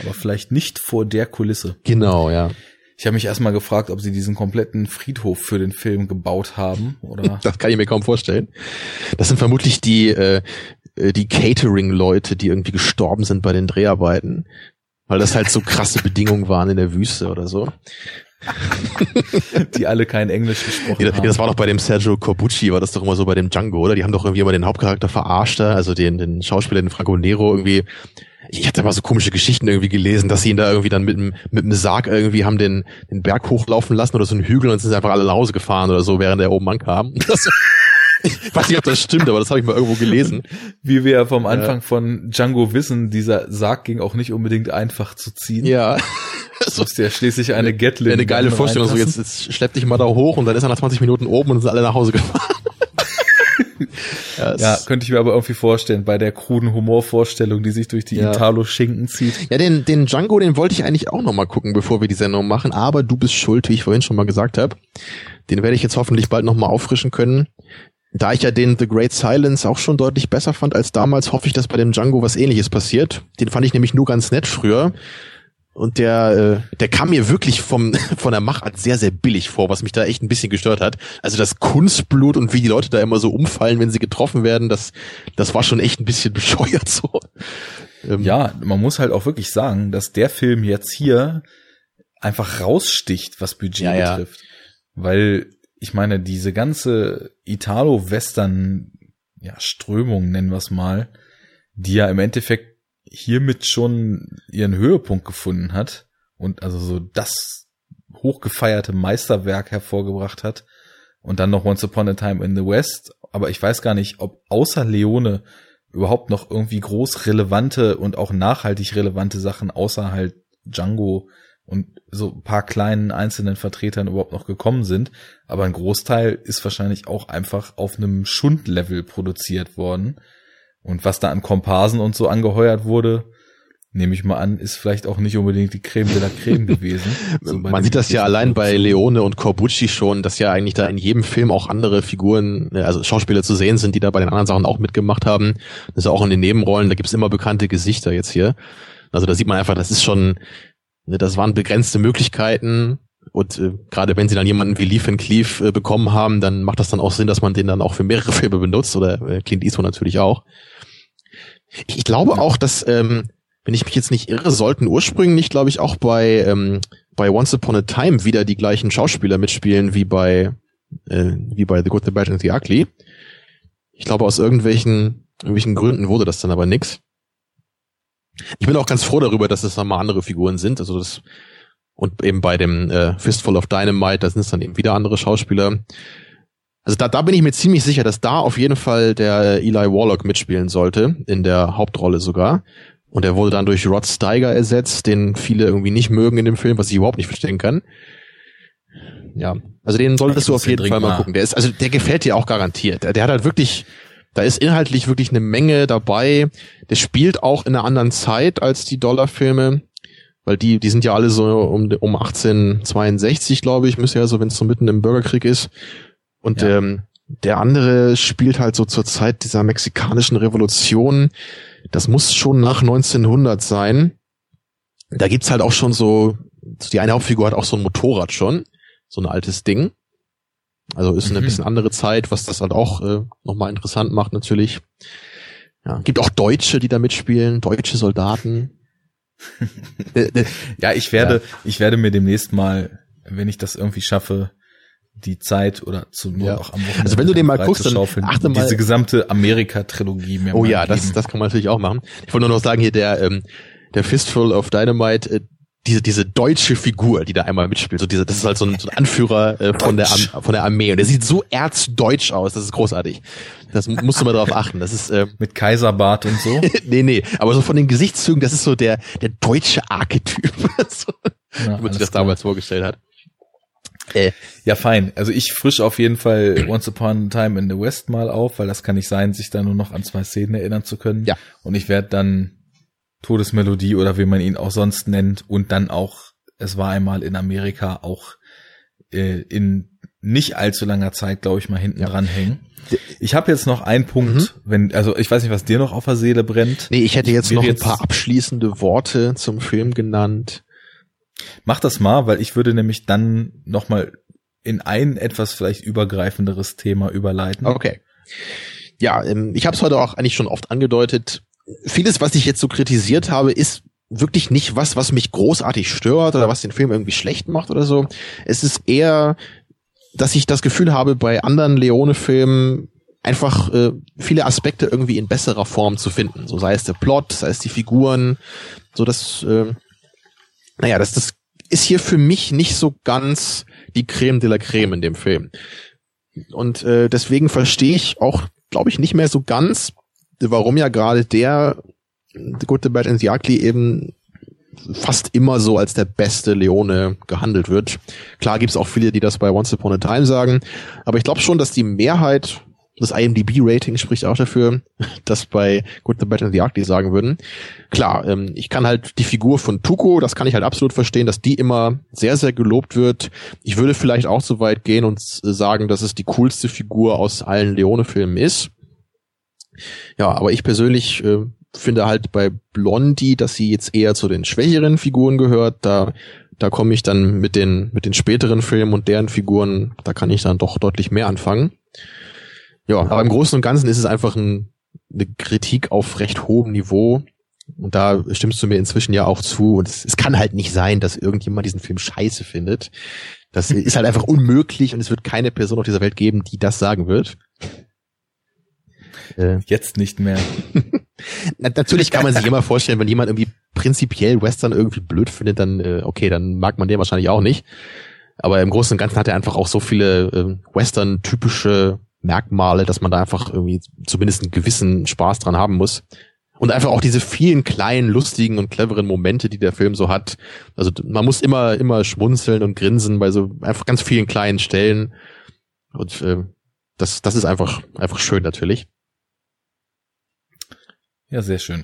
aber vielleicht nicht vor der Kulisse. Genau, ja. Ich habe mich erstmal gefragt, ob sie diesen kompletten Friedhof für den Film gebaut haben, oder? Das kann ich mir kaum vorstellen. Das sind vermutlich die äh, äh, die Catering-Leute, die irgendwie gestorben sind bei den Dreharbeiten, weil das halt so krasse Bedingungen waren in der Wüste oder so. die alle kein Englisch gesprochen ja, haben. Das war doch bei dem Sergio Corbucci, war das doch immer so bei dem Django, oder? Die haben doch irgendwie immer den Hauptcharakter verarscht, also den, den Schauspieler, den Franco Nero irgendwie. Ich hatte mal so komische Geschichten irgendwie gelesen, dass sie ihn da irgendwie dann mit einem mit einem Sarg irgendwie haben den den Berg hochlaufen lassen oder so einen Hügel und sind einfach alle nach Hause gefahren oder so, während er oben ankam. Das, ich weiß nicht, ob das stimmt, aber das habe ich mal irgendwo gelesen. Wie wir ja vom Anfang von Django wissen, dieser Sarg ging auch nicht unbedingt einfach zu ziehen. Ja. so ist ja schließlich eine Gatlin. Eine geile Vorstellung, so jetzt, jetzt schlepp dich mal da hoch und dann ist er nach 20 Minuten oben und sind alle nach Hause gefahren. ja, ja, könnte ich mir aber irgendwie vorstellen, bei der kruden Humorvorstellung, die sich durch die ja. Italo-Schinken zieht. Ja, den, den Django, den wollte ich eigentlich auch noch mal gucken, bevor wir die Sendung machen, aber du bist schuld, wie ich vorhin schon mal gesagt habe. Den werde ich jetzt hoffentlich bald noch mal auffrischen können. Da ich ja den The Great Silence auch schon deutlich besser fand als damals, hoffe ich, dass bei dem Django was ähnliches passiert. Den fand ich nämlich nur ganz nett früher. Und der, äh, der kam mir wirklich vom, von der Machart sehr, sehr billig vor, was mich da echt ein bisschen gestört hat. Also das Kunstblut und wie die Leute da immer so umfallen, wenn sie getroffen werden, das, das war schon echt ein bisschen bescheuert so. Ähm, ja, man muss halt auch wirklich sagen, dass der Film jetzt hier einfach raussticht, was Budget ja, betrifft. Ja. Weil ich meine, diese ganze Italo-Western, ja, nennen wir es mal, die ja im Endeffekt hiermit schon ihren Höhepunkt gefunden hat und also so das hochgefeierte Meisterwerk hervorgebracht hat und dann noch Once Upon a Time in the West. Aber ich weiß gar nicht, ob außer Leone überhaupt noch irgendwie groß relevante und auch nachhaltig relevante Sachen außer halt Django und so ein paar kleinen einzelnen Vertretern überhaupt noch gekommen sind. Aber ein Großteil ist wahrscheinlich auch einfach auf einem Schundlevel produziert worden. Und was da an Komparsen und so angeheuert wurde, nehme ich mal an, ist vielleicht auch nicht unbedingt die Creme de la Creme gewesen. So Man sieht das ja allein bei Leone und Corbucci schon, dass ja eigentlich da in jedem Film auch andere Figuren, äh, also Schauspieler zu sehen sind, die da bei den anderen Sachen auch mitgemacht haben. Das ist auch in den Nebenrollen, da gibt's immer bekannte Gesichter jetzt hier. Also da sieht man einfach, das ist schon, das waren begrenzte Möglichkeiten. Und äh, gerade wenn sie dann jemanden wie Lee Van Cleef äh, bekommen haben, dann macht das dann auch Sinn, dass man den dann auch für mehrere Filme benutzt oder äh, Clint Eastwood natürlich auch. Ich, ich glaube auch, dass ähm, wenn ich mich jetzt nicht irre, sollten ursprünglich, glaube ich, auch bei, ähm, bei Once Upon a Time wieder die gleichen Schauspieler mitspielen wie bei, äh, wie bei The Good, The Bad and The Ugly. Ich glaube, aus irgendwelchen, irgendwelchen Gründen wurde das dann aber nix. Ich bin auch ganz froh darüber, dass es dann mal andere Figuren sind. Also das, und eben bei dem äh, Fistful of Dynamite, da sind es dann eben wieder andere Schauspieler. Also da, da bin ich mir ziemlich sicher, dass da auf jeden Fall der Eli Warlock mitspielen sollte, in der Hauptrolle sogar. Und er wurde dann durch Rod Steiger ersetzt, den viele irgendwie nicht mögen in dem Film, was ich überhaupt nicht verstehen kann. Ja, also den solltest du auf jeden Fall mal gucken. Der ist, also der gefällt dir auch garantiert. Der, der hat halt wirklich, da ist inhaltlich wirklich eine Menge dabei. Der spielt auch in einer anderen Zeit als die Dollarfilme, weil die, die sind ja alle so um, um 1862, glaube ich, müsste ja so, wenn es so mitten im Bürgerkrieg ist. Und ja. ähm, der andere spielt halt so zur Zeit dieser mexikanischen Revolution. Das muss schon nach 1900 sein. Da gibt's halt auch schon so, die eine Hauptfigur hat auch so ein Motorrad schon, so ein altes Ding. Also ist eine mhm. bisschen andere Zeit, was das halt auch äh, nochmal interessant macht natürlich. Ja, gibt auch Deutsche, die da mitspielen, deutsche Soldaten. Äh, äh, ja, ich werde, ja. ich werde mir demnächst mal, wenn ich das irgendwie schaffe, die Zeit oder zu nur ja. auch am Wochenende. Also wenn du den mal guckst, dann achte mal. Diese gesamte Amerika-Trilogie Oh ja, das, das kann man natürlich auch machen. Ich wollte nur noch sagen hier, der, ähm, der Fistful of Dynamite, äh, diese, diese deutsche Figur, die da einmal mitspielt, so diese, das ist halt so ein, so ein Anführer äh, von, der, von der Armee und der sieht so erzdeutsch aus, das ist großartig. Das musst du mal drauf achten. Das ist äh, mit Kaiserbart und so. nee, nee, aber so von den Gesichtszügen, das ist so der der deutsche Archetyp, so, ja, wie man sich das klar. damals vorgestellt hat. Äh, ja, fein. Also ich frisch auf jeden Fall Once Upon a Time in the West mal auf, weil das kann nicht sein, sich da nur noch an zwei Szenen erinnern zu können. Ja. Und ich werde dann Todesmelodie oder wie man ihn auch sonst nennt und dann auch, es war einmal in Amerika auch äh, in nicht allzu langer Zeit, glaube ich, mal hinten ja. dran hängen. Ich habe jetzt noch einen Punkt, mhm. wenn, also ich weiß nicht, was dir noch auf der Seele brennt. Nee, ich hätte jetzt noch ein paar abschließende Worte zum Film genannt. Mach das mal, weil ich würde nämlich dann nochmal in ein etwas vielleicht übergreifenderes Thema überleiten. Okay. Ja, ähm, ich habe es heute auch eigentlich schon oft angedeutet. Vieles, was ich jetzt so kritisiert habe, ist wirklich nicht was, was mich großartig stört oder was den Film irgendwie schlecht macht oder so. Es ist eher, dass ich das Gefühl habe, bei anderen Leone-Filmen einfach äh, viele Aspekte irgendwie in besserer Form zu finden. So sei es der Plot, sei es die Figuren, so dass äh, naja, das, das ist hier für mich nicht so ganz die Creme de la Creme in dem Film. Und äh, deswegen verstehe ich auch, glaube ich, nicht mehr so ganz, warum ja gerade der Good, The Bad and The Ugly eben fast immer so als der beste Leone gehandelt wird. Klar gibt's auch viele, die das bei Once Upon a Time sagen, aber ich glaube schon, dass die Mehrheit das IMDb-Rating spricht auch dafür, dass bei Good, the Bad and the Ugly sagen würden. Klar, ähm, ich kann halt die Figur von Tuko, das kann ich halt absolut verstehen, dass die immer sehr, sehr gelobt wird. Ich würde vielleicht auch so weit gehen und sagen, dass es die coolste Figur aus allen Leone-Filmen ist. Ja, aber ich persönlich äh, finde halt bei Blondie, dass sie jetzt eher zu den schwächeren Figuren gehört. Da da komme ich dann mit den mit den späteren Filmen und deren Figuren, da kann ich dann doch deutlich mehr anfangen. Ja, aber im Großen und Ganzen ist es einfach ein, eine Kritik auf recht hohem Niveau. Und da stimmst du mir inzwischen ja auch zu. Und es, es kann halt nicht sein, dass irgendjemand diesen Film scheiße findet. Das ist halt einfach unmöglich und es wird keine Person auf dieser Welt geben, die das sagen wird. Äh, Jetzt nicht mehr. Natürlich kann man sich immer vorstellen, wenn jemand irgendwie prinzipiell Western irgendwie blöd findet, dann äh, okay, dann mag man den wahrscheinlich auch nicht. Aber im Großen und Ganzen hat er einfach auch so viele äh, Western-typische Merkmale, dass man da einfach irgendwie zumindest einen gewissen Spaß dran haben muss. Und einfach auch diese vielen kleinen, lustigen und cleveren Momente, die der Film so hat. Also man muss immer, immer schmunzeln und grinsen bei so einfach ganz vielen kleinen Stellen. Und äh, das, das ist einfach, einfach schön natürlich. Ja, sehr schön.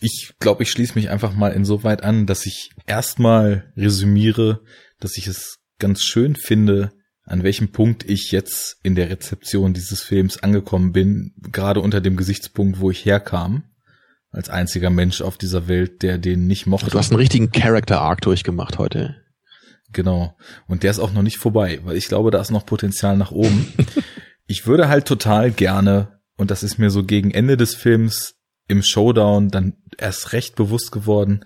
Ich glaube, ich schließe mich einfach mal insoweit an, dass ich erstmal resümiere, dass ich es ganz schön finde, an welchem Punkt ich jetzt in der Rezeption dieses Films angekommen bin, gerade unter dem Gesichtspunkt, wo ich herkam, als einziger Mensch auf dieser Welt, der den nicht mochte. Du hast einen richtigen Character Arc durchgemacht heute. Genau. Und der ist auch noch nicht vorbei, weil ich glaube, da ist noch Potenzial nach oben. ich würde halt total gerne, und das ist mir so gegen Ende des Films im Showdown dann erst recht bewusst geworden,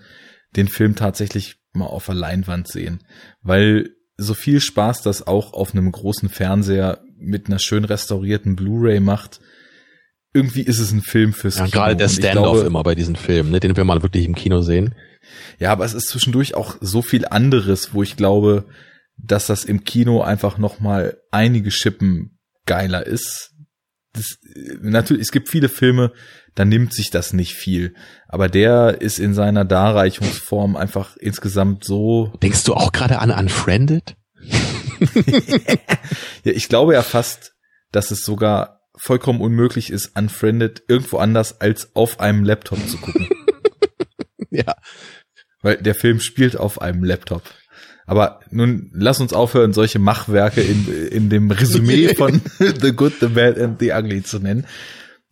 den Film tatsächlich mal auf der Leinwand sehen. Weil so viel Spaß das auch auf einem großen Fernseher mit einer schön restaurierten Blu-ray macht, irgendwie ist es ein Film fürs ja, Kino. Gerade der Standoff immer bei diesen Filmen, ne, den wir mal wirklich im Kino sehen. Ja, aber es ist zwischendurch auch so viel anderes, wo ich glaube, dass das im Kino einfach noch mal einige Schippen geiler ist. Das, natürlich, es gibt viele Filme, da nimmt sich das nicht viel. Aber der ist in seiner Darreichungsform einfach insgesamt so. Denkst du auch gerade an Unfriended? ja, ich glaube ja fast, dass es sogar vollkommen unmöglich ist, Unfriended irgendwo anders als auf einem Laptop zu gucken. ja. Weil der Film spielt auf einem Laptop. Aber nun lass uns aufhören, solche Machwerke in, in dem Resümee von The Good, The Bad and The Ugly zu nennen.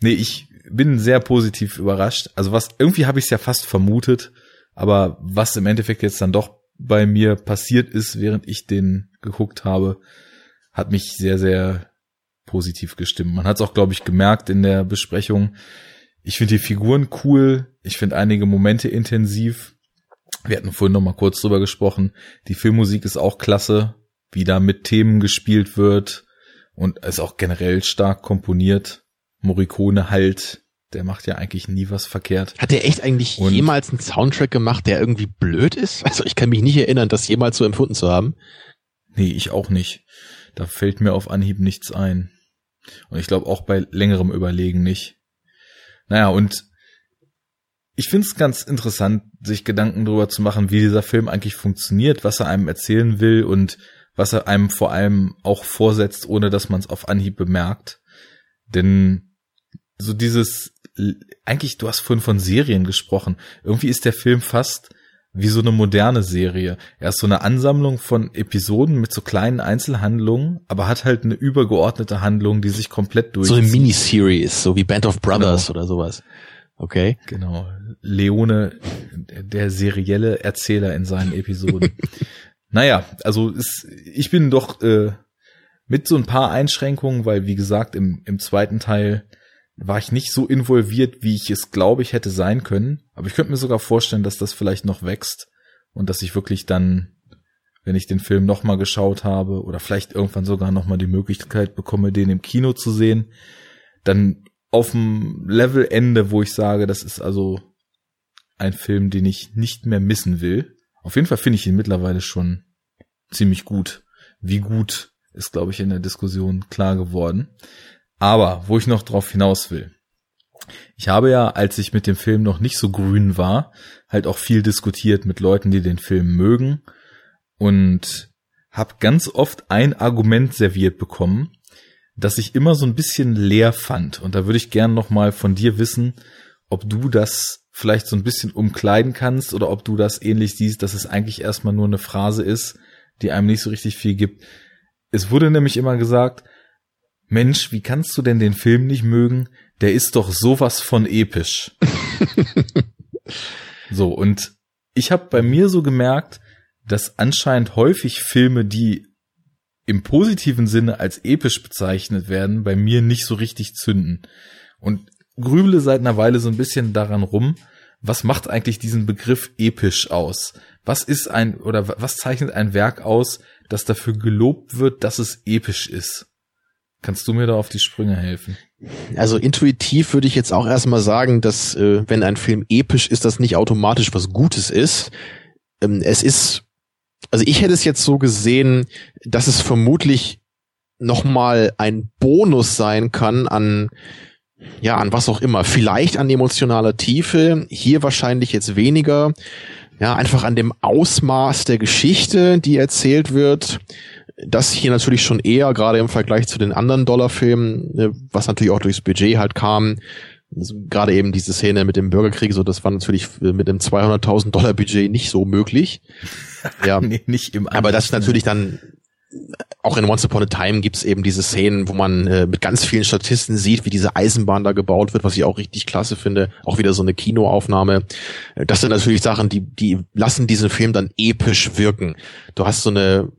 Nee, ich bin sehr positiv überrascht. Also was, irgendwie habe ich es ja fast vermutet, aber was im Endeffekt jetzt dann doch bei mir passiert ist, während ich den geguckt habe, hat mich sehr, sehr positiv gestimmt. Man hat es auch, glaube ich, gemerkt in der Besprechung. Ich finde die Figuren cool. Ich finde einige Momente intensiv. Wir hatten vorhin noch mal kurz drüber gesprochen. Die Filmmusik ist auch klasse, wie da mit Themen gespielt wird und ist auch generell stark komponiert. Morricone halt, der macht ja eigentlich nie was verkehrt. Hat der echt eigentlich und jemals einen Soundtrack gemacht, der irgendwie blöd ist? Also ich kann mich nicht erinnern, das jemals so empfunden zu haben. Nee, ich auch nicht. Da fällt mir auf Anhieb nichts ein. Und ich glaube auch bei längerem Überlegen nicht. Naja, und ich finde es ganz interessant, sich Gedanken darüber zu machen, wie dieser Film eigentlich funktioniert, was er einem erzählen will und was er einem vor allem auch vorsetzt, ohne dass man es auf Anhieb bemerkt. Denn so dieses, eigentlich, du hast vorhin von Serien gesprochen. Irgendwie ist der Film fast wie so eine moderne Serie. Er ist so eine Ansammlung von Episoden mit so kleinen Einzelhandlungen, aber hat halt eine übergeordnete Handlung, die sich komplett durch. So eine Miniseries, so wie Band of Brothers genau. oder sowas. Okay. Genau. Leone, der serielle Erzähler in seinen Episoden. naja, also ist, ich bin doch äh, mit so ein paar Einschränkungen, weil wie gesagt, im, im zweiten Teil war ich nicht so involviert, wie ich es glaube ich hätte sein können. Aber ich könnte mir sogar vorstellen, dass das vielleicht noch wächst und dass ich wirklich dann, wenn ich den Film nochmal geschaut habe oder vielleicht irgendwann sogar nochmal die Möglichkeit bekomme, den im Kino zu sehen, dann auf dem Levelende, wo ich sage, das ist also ein Film, den ich nicht mehr missen will. Auf jeden Fall finde ich ihn mittlerweile schon ziemlich gut. Wie gut ist, glaube ich, in der Diskussion klar geworden. Aber wo ich noch drauf hinaus will. Ich habe ja, als ich mit dem Film noch nicht so grün war, halt auch viel diskutiert mit Leuten, die den Film mögen und habe ganz oft ein Argument serviert bekommen, das ich immer so ein bisschen leer fand. Und da würde ich gern noch mal von dir wissen, ob du das vielleicht so ein bisschen umkleiden kannst oder ob du das ähnlich siehst, dass es eigentlich erstmal nur eine Phrase ist, die einem nicht so richtig viel gibt. Es wurde nämlich immer gesagt, Mensch, wie kannst du denn den Film nicht mögen? Der ist doch sowas von episch. so, und ich habe bei mir so gemerkt, dass anscheinend häufig Filme, die im positiven Sinne als episch bezeichnet werden, bei mir nicht so richtig zünden. Und grüble seit einer Weile so ein bisschen daran rum, was macht eigentlich diesen Begriff episch aus? Was ist ein oder was zeichnet ein Werk aus, das dafür gelobt wird, dass es episch ist? Kannst du mir da auf die Sprünge helfen? Also intuitiv würde ich jetzt auch erstmal sagen, dass äh, wenn ein Film episch ist, das nicht automatisch was Gutes ist. Ähm, es ist, also ich hätte es jetzt so gesehen, dass es vermutlich nochmal ein Bonus sein kann an ja, an was auch immer. Vielleicht an emotionaler Tiefe, hier wahrscheinlich jetzt weniger. Ja, einfach an dem Ausmaß der Geschichte, die erzählt wird. Das hier natürlich schon eher, gerade im Vergleich zu den anderen Dollarfilmen, ne, was natürlich auch durchs Budget halt kam. Also gerade eben diese Szene mit dem Bürgerkrieg, so das war natürlich mit dem 200.000 Dollar Budget nicht so möglich. Ja, nee, nicht im Aber das ist natürlich dann auch in Once Upon a Time gibt's eben diese Szenen, wo man äh, mit ganz vielen Statisten sieht, wie diese Eisenbahn da gebaut wird, was ich auch richtig klasse finde. Auch wieder so eine Kinoaufnahme. Äh, das sind natürlich Sachen, die, die lassen diesen Film dann episch wirken. Du hast so eine,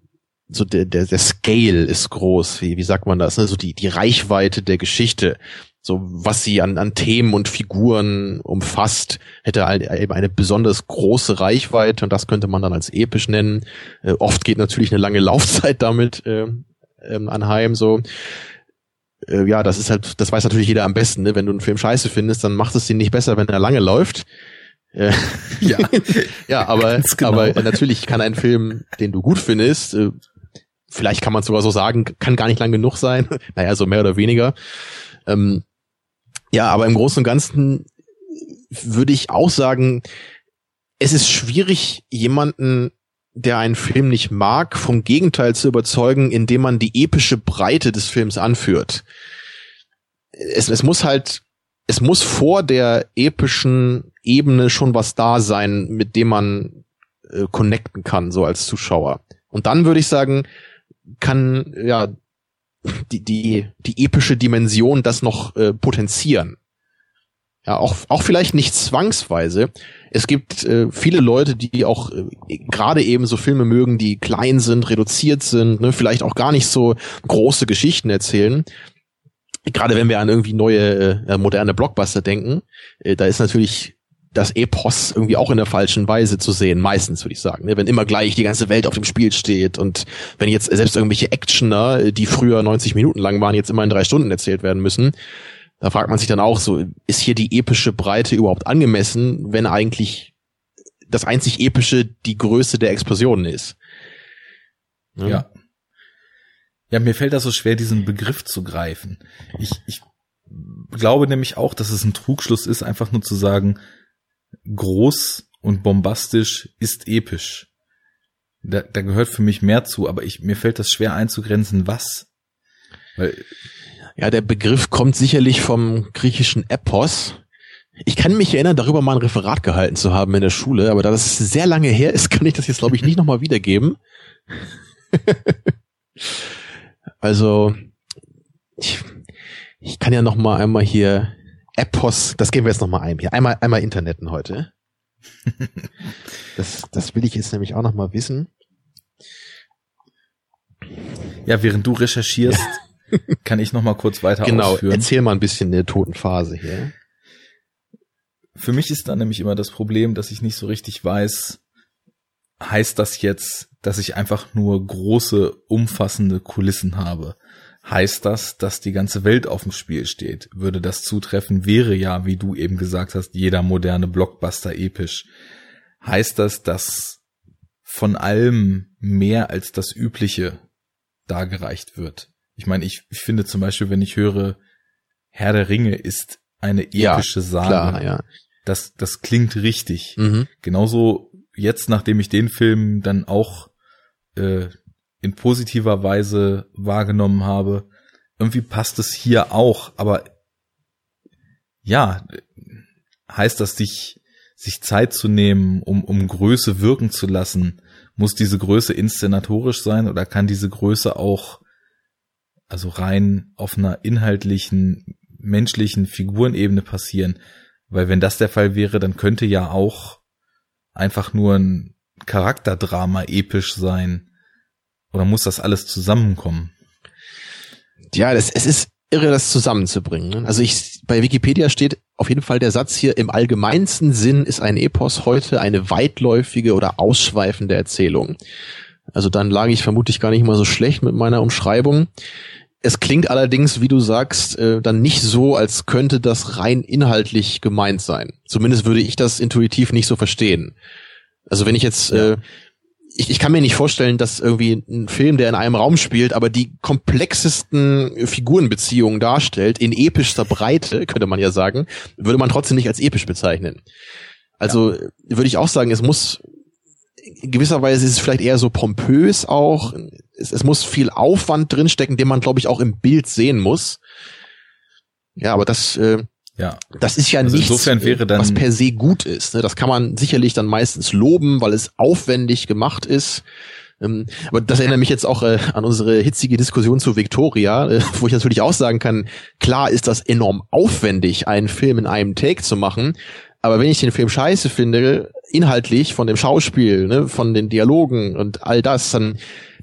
so der, der, der Scale ist groß, wie, wie sagt man das, ne? so die, die Reichweite der Geschichte so was sie an, an Themen und Figuren umfasst, hätte halt eben eine besonders große Reichweite und das könnte man dann als episch nennen. Äh, oft geht natürlich eine lange Laufzeit damit äh, ähm, anheim. So, äh, ja, das ist halt, das weiß natürlich jeder am besten. Ne? Wenn du einen Film scheiße findest, dann macht es ihn nicht besser, wenn er lange läuft. Äh, ja, ja, aber genau. aber natürlich kann ein Film, den du gut findest, äh, vielleicht kann man sogar so sagen, kann gar nicht lang genug sein. naja, so mehr oder weniger. Ähm, ja, aber im Großen und Ganzen würde ich auch sagen, es ist schwierig, jemanden, der einen Film nicht mag, vom Gegenteil zu überzeugen, indem man die epische Breite des Films anführt. Es, es muss halt, es muss vor der epischen Ebene schon was da sein, mit dem man äh, connecten kann, so als Zuschauer. Und dann würde ich sagen, kann ja die, die, die epische Dimension das noch äh, potenzieren. Ja, auch, auch vielleicht nicht zwangsweise. Es gibt äh, viele Leute, die auch äh, gerade eben so Filme mögen, die klein sind, reduziert sind, ne, vielleicht auch gar nicht so große Geschichten erzählen. Gerade wenn wir an irgendwie neue, äh, moderne Blockbuster denken, äh, da ist natürlich das Epos irgendwie auch in der falschen Weise zu sehen, meistens würde ich sagen. Ne? Wenn immer gleich die ganze Welt auf dem Spiel steht und wenn jetzt selbst irgendwelche Actioner, die früher 90 Minuten lang waren, jetzt immer in drei Stunden erzählt werden müssen, da fragt man sich dann auch so, ist hier die epische Breite überhaupt angemessen, wenn eigentlich das einzig epische die Größe der Explosionen ist? Ja. ja. Ja, mir fällt das so schwer, diesen Begriff zu greifen. Ich, ich glaube nämlich auch, dass es ein Trugschluss ist, einfach nur zu sagen, groß und bombastisch ist episch. Da, da gehört für mich mehr zu, aber ich, mir fällt das schwer einzugrenzen, was. Weil, ja, der Begriff kommt sicherlich vom griechischen Epos. Ich kann mich erinnern, darüber mal ein Referat gehalten zu haben in der Schule, aber da das sehr lange her ist, kann ich das jetzt, glaube ich, nicht nochmal wiedergeben. also, ich, ich kann ja noch mal einmal hier Epos, das geben wir jetzt noch mal ein. Hier einmal, einmal Interneten heute. das, das will ich jetzt nämlich auch noch mal wissen. Ja, während du recherchierst, kann ich noch mal kurz weiter genau, ausführen. Genau, erzähl mal ein bisschen der toten Phase hier. Für mich ist da nämlich immer das Problem, dass ich nicht so richtig weiß, heißt das jetzt, dass ich einfach nur große, umfassende Kulissen habe? Heißt das, dass die ganze Welt auf dem Spiel steht. Würde das zutreffen, wäre ja, wie du eben gesagt hast, jeder moderne Blockbuster episch. Heißt das, dass von allem mehr als das Übliche dargereicht wird? Ich meine, ich, ich finde zum Beispiel, wenn ich höre, Herr der Ringe ist eine epische ja, Sage. Klar, ja. Das, das klingt richtig. Mhm. Genauso jetzt, nachdem ich den Film dann auch äh, in positiver Weise wahrgenommen habe. Irgendwie passt es hier auch, aber ja, heißt das, sich, sich Zeit zu nehmen, um, um Größe wirken zu lassen? Muss diese Größe inszenatorisch sein oder kann diese Größe auch, also rein auf einer inhaltlichen, menschlichen Figurenebene passieren? Weil wenn das der Fall wäre, dann könnte ja auch einfach nur ein Charakterdrama episch sein oder muss das alles zusammenkommen? Ja, das, es ist irre, das zusammenzubringen. Ne? Also ich, bei Wikipedia steht, auf jeden Fall der Satz hier, im allgemeinsten Sinn ist ein Epos heute eine weitläufige oder ausschweifende Erzählung. Also dann lag ich vermutlich gar nicht mal so schlecht mit meiner Umschreibung. Es klingt allerdings, wie du sagst, äh, dann nicht so, als könnte das rein inhaltlich gemeint sein. Zumindest würde ich das intuitiv nicht so verstehen. Also wenn ich jetzt äh, ich, ich kann mir nicht vorstellen, dass irgendwie ein Film, der in einem Raum spielt, aber die komplexesten Figurenbeziehungen darstellt, in epischster Breite, könnte man ja sagen, würde man trotzdem nicht als episch bezeichnen. Also ja. würde ich auch sagen, es muss in gewisser Weise ist es vielleicht eher so pompös auch. Es, es muss viel Aufwand drinstecken, den man, glaube ich, auch im Bild sehen muss. Ja, aber das, äh, ja. Das ist ja also nichts, insofern wäre dann, was per se gut ist. Ne? Das kann man sicherlich dann meistens loben, weil es aufwendig gemacht ist. Ähm, aber das erinnert mich jetzt auch äh, an unsere hitzige Diskussion zu Victoria, äh, wo ich natürlich auch sagen kann, klar ist das enorm aufwendig, einen Film in einem Take zu machen. Aber wenn ich den Film scheiße finde, inhaltlich von dem Schauspiel, ne, von den Dialogen und all das, dann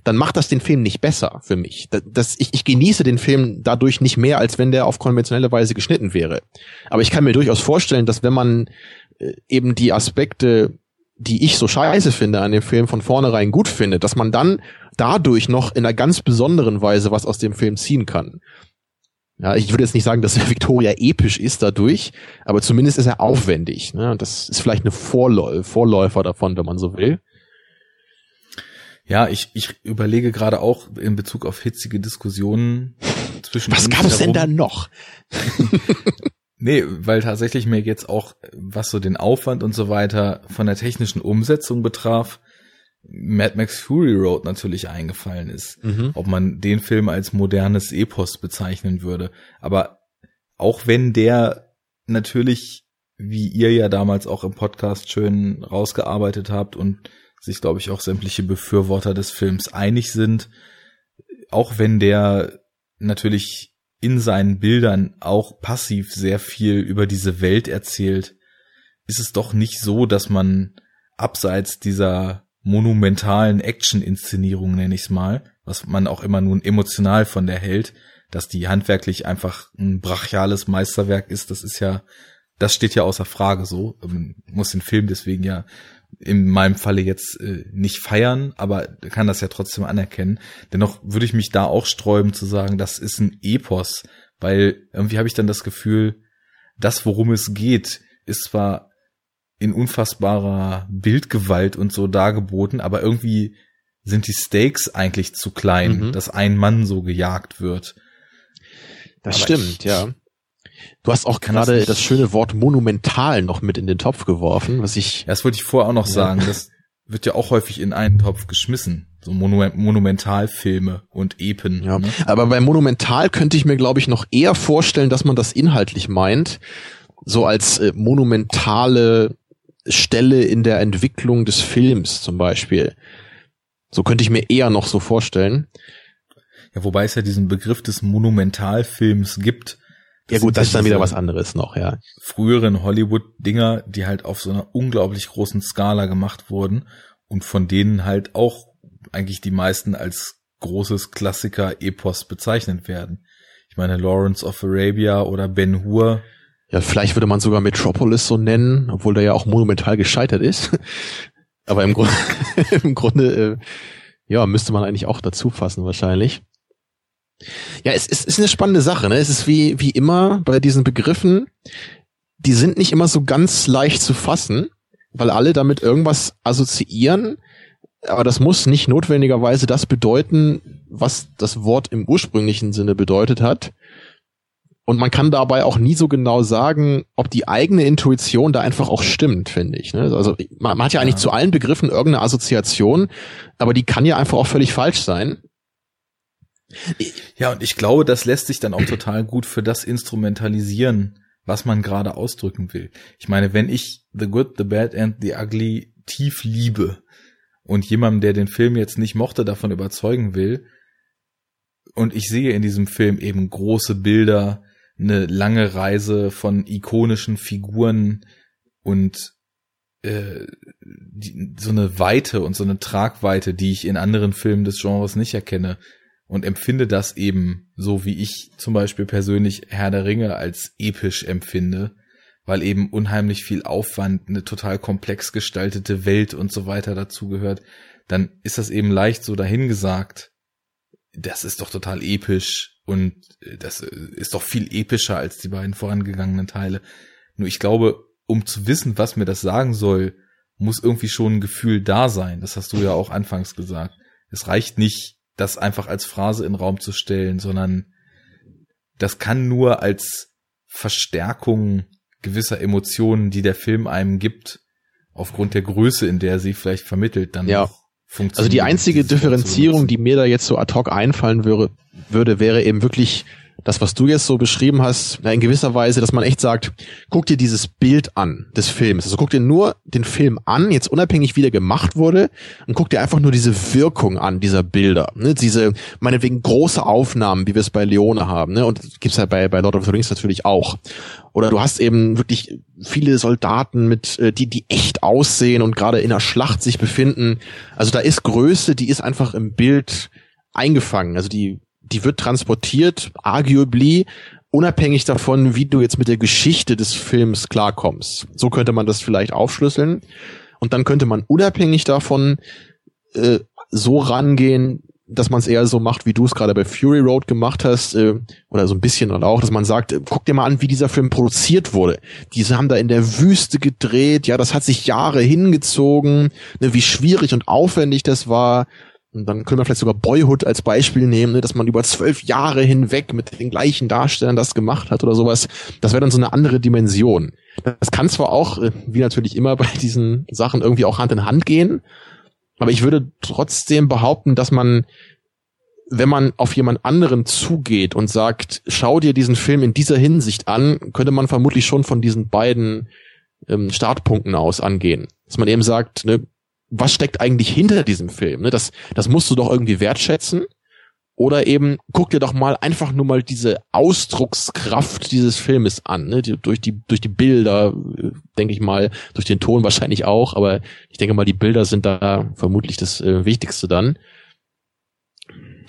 dann macht das den Film nicht besser für mich. Das, das, ich, ich genieße den Film dadurch nicht mehr, als wenn der auf konventionelle Weise geschnitten wäre. Aber ich kann mir durchaus vorstellen, dass wenn man äh, eben die Aspekte, die ich so scheiße finde an dem Film von vornherein gut findet, dass man dann dadurch noch in einer ganz besonderen Weise was aus dem Film ziehen kann. Ja, ich würde jetzt nicht sagen, dass der Victoria episch ist dadurch, aber zumindest ist er aufwendig. Ne? Das ist vielleicht eine Vorläu Vorläufer davon, wenn man so will. Ja, ich, ich überlege gerade auch in Bezug auf hitzige Diskussionen zwischen. Was gab es denn da noch? nee, weil tatsächlich mir jetzt auch, was so den Aufwand und so weiter von der technischen Umsetzung betraf, Mad Max Fury Road natürlich eingefallen ist. Mhm. Ob man den Film als modernes Epos bezeichnen würde. Aber auch wenn der natürlich, wie ihr ja damals auch im Podcast schön rausgearbeitet habt und sich, glaube ich, auch sämtliche Befürworter des Films einig sind. Auch wenn der natürlich in seinen Bildern auch passiv sehr viel über diese Welt erzählt, ist es doch nicht so, dass man abseits dieser monumentalen Action-Inszenierung, nenne ich es mal, was man auch immer nun emotional von der hält, dass die handwerklich einfach ein brachiales Meisterwerk ist, das ist ja, das steht ja außer Frage so. Man muss den Film deswegen ja in meinem Falle jetzt äh, nicht feiern, aber kann das ja trotzdem anerkennen. Dennoch würde ich mich da auch sträuben zu sagen, das ist ein Epos, weil irgendwie habe ich dann das Gefühl, das, worum es geht, ist zwar in unfassbarer Bildgewalt und so dargeboten, aber irgendwie sind die Stakes eigentlich zu klein, mhm. dass ein Mann so gejagt wird. Das aber stimmt, ich, ja. Du hast auch gerade das, schöne Wort monumental noch mit in den Topf geworfen, was ich. Das wollte ich vorher auch noch ja. sagen. Das wird ja auch häufig in einen Topf geschmissen. So Monu Monumentalfilme und Epen. Ja. Ne? Aber bei Monumental könnte ich mir, glaube ich, noch eher vorstellen, dass man das inhaltlich meint. So als äh, monumentale Stelle in der Entwicklung des Films zum Beispiel. So könnte ich mir eher noch so vorstellen. Ja, wobei es ja diesen Begriff des Monumentalfilms gibt ja gut, das ist dann wieder was anderes noch, ja. Früheren Hollywood-Dinger, die halt auf so einer unglaublich großen Skala gemacht wurden und von denen halt auch eigentlich die meisten als großes Klassiker-Epos bezeichnet werden. Ich meine, Lawrence of Arabia oder Ben Hur. Ja, vielleicht würde man sogar Metropolis so nennen, obwohl der ja auch monumental gescheitert ist. Aber im, Grund, im Grunde, äh, ja, müsste man eigentlich auch dazu fassen wahrscheinlich. Ja, es, es ist eine spannende Sache. Ne? Es ist wie, wie immer bei diesen Begriffen, die sind nicht immer so ganz leicht zu fassen, weil alle damit irgendwas assoziieren. Aber das muss nicht notwendigerweise das bedeuten, was das Wort im ursprünglichen Sinne bedeutet hat. Und man kann dabei auch nie so genau sagen, ob die eigene Intuition da einfach auch stimmt, finde ich. Ne? Also man, man hat ja eigentlich ja. zu allen Begriffen irgendeine Assoziation, aber die kann ja einfach auch völlig falsch sein. Ja, und ich glaube, das lässt sich dann auch total gut für das instrumentalisieren, was man gerade ausdrücken will. Ich meine, wenn ich The Good, The Bad and The Ugly tief liebe und jemandem, der den Film jetzt nicht mochte, davon überzeugen will, und ich sehe in diesem Film eben große Bilder, eine lange Reise von ikonischen Figuren und äh, die, so eine Weite und so eine Tragweite, die ich in anderen Filmen des Genres nicht erkenne, und empfinde das eben so, wie ich zum Beispiel persönlich Herr der Ringe als episch empfinde, weil eben unheimlich viel Aufwand, eine total komplex gestaltete Welt und so weiter dazugehört, dann ist das eben leicht so dahingesagt. Das ist doch total episch und das ist doch viel epischer als die beiden vorangegangenen Teile. Nur ich glaube, um zu wissen, was mir das sagen soll, muss irgendwie schon ein Gefühl da sein. Das hast du ja auch anfangs gesagt. Es reicht nicht, das einfach als Phrase in den Raum zu stellen, sondern das kann nur als Verstärkung gewisser Emotionen, die der Film einem gibt, aufgrund der Größe, in der sie vielleicht vermittelt, dann ja. funktioniert. Also die einzige Differenzierung, die mir da jetzt so ad hoc einfallen würde, würde, wäre eben wirklich das, was du jetzt so beschrieben hast, in gewisser Weise, dass man echt sagt, guck dir dieses Bild an des Films. Also guck dir nur den Film an, jetzt unabhängig wie der gemacht wurde, und guck dir einfach nur diese Wirkung an dieser Bilder. Ne? Diese, meinetwegen große Aufnahmen, wie wir es bei Leone haben, ne? Und gibt's ja bei, bei Lord of the Rings natürlich auch. Oder du hast eben wirklich viele Soldaten mit, äh, die, die echt aussehen und gerade in der Schlacht sich befinden. Also da ist Größe, die ist einfach im Bild eingefangen. Also die die wird transportiert, arguably, unabhängig davon, wie du jetzt mit der Geschichte des Films klarkommst. So könnte man das vielleicht aufschlüsseln. Und dann könnte man unabhängig davon äh, so rangehen, dass man es eher so macht, wie du es gerade bei Fury Road gemacht hast, äh, oder so ein bisschen oder auch, dass man sagt, äh, guck dir mal an, wie dieser Film produziert wurde. Diese haben da in der Wüste gedreht, ja, das hat sich Jahre hingezogen, ne, wie schwierig und aufwendig das war. Und dann können wir vielleicht sogar Boyhood als Beispiel nehmen, ne, dass man über zwölf Jahre hinweg mit den gleichen Darstellern das gemacht hat oder sowas. Das wäre dann so eine andere Dimension. Das kann zwar auch, äh, wie natürlich immer bei diesen Sachen, irgendwie auch Hand in Hand gehen, aber ich würde trotzdem behaupten, dass man, wenn man auf jemand anderen zugeht und sagt, schau dir diesen Film in dieser Hinsicht an, könnte man vermutlich schon von diesen beiden ähm, Startpunkten aus angehen. Dass man eben sagt, ne, was steckt eigentlich hinter diesem Film? Ne? Das, das musst du doch irgendwie wertschätzen. Oder eben guck dir doch mal einfach nur mal diese Ausdruckskraft dieses Filmes an, ne? Die, durch die durch die Bilder, äh, denke ich mal, durch den Ton wahrscheinlich auch, aber ich denke mal, die Bilder sind da vermutlich das äh, Wichtigste dann.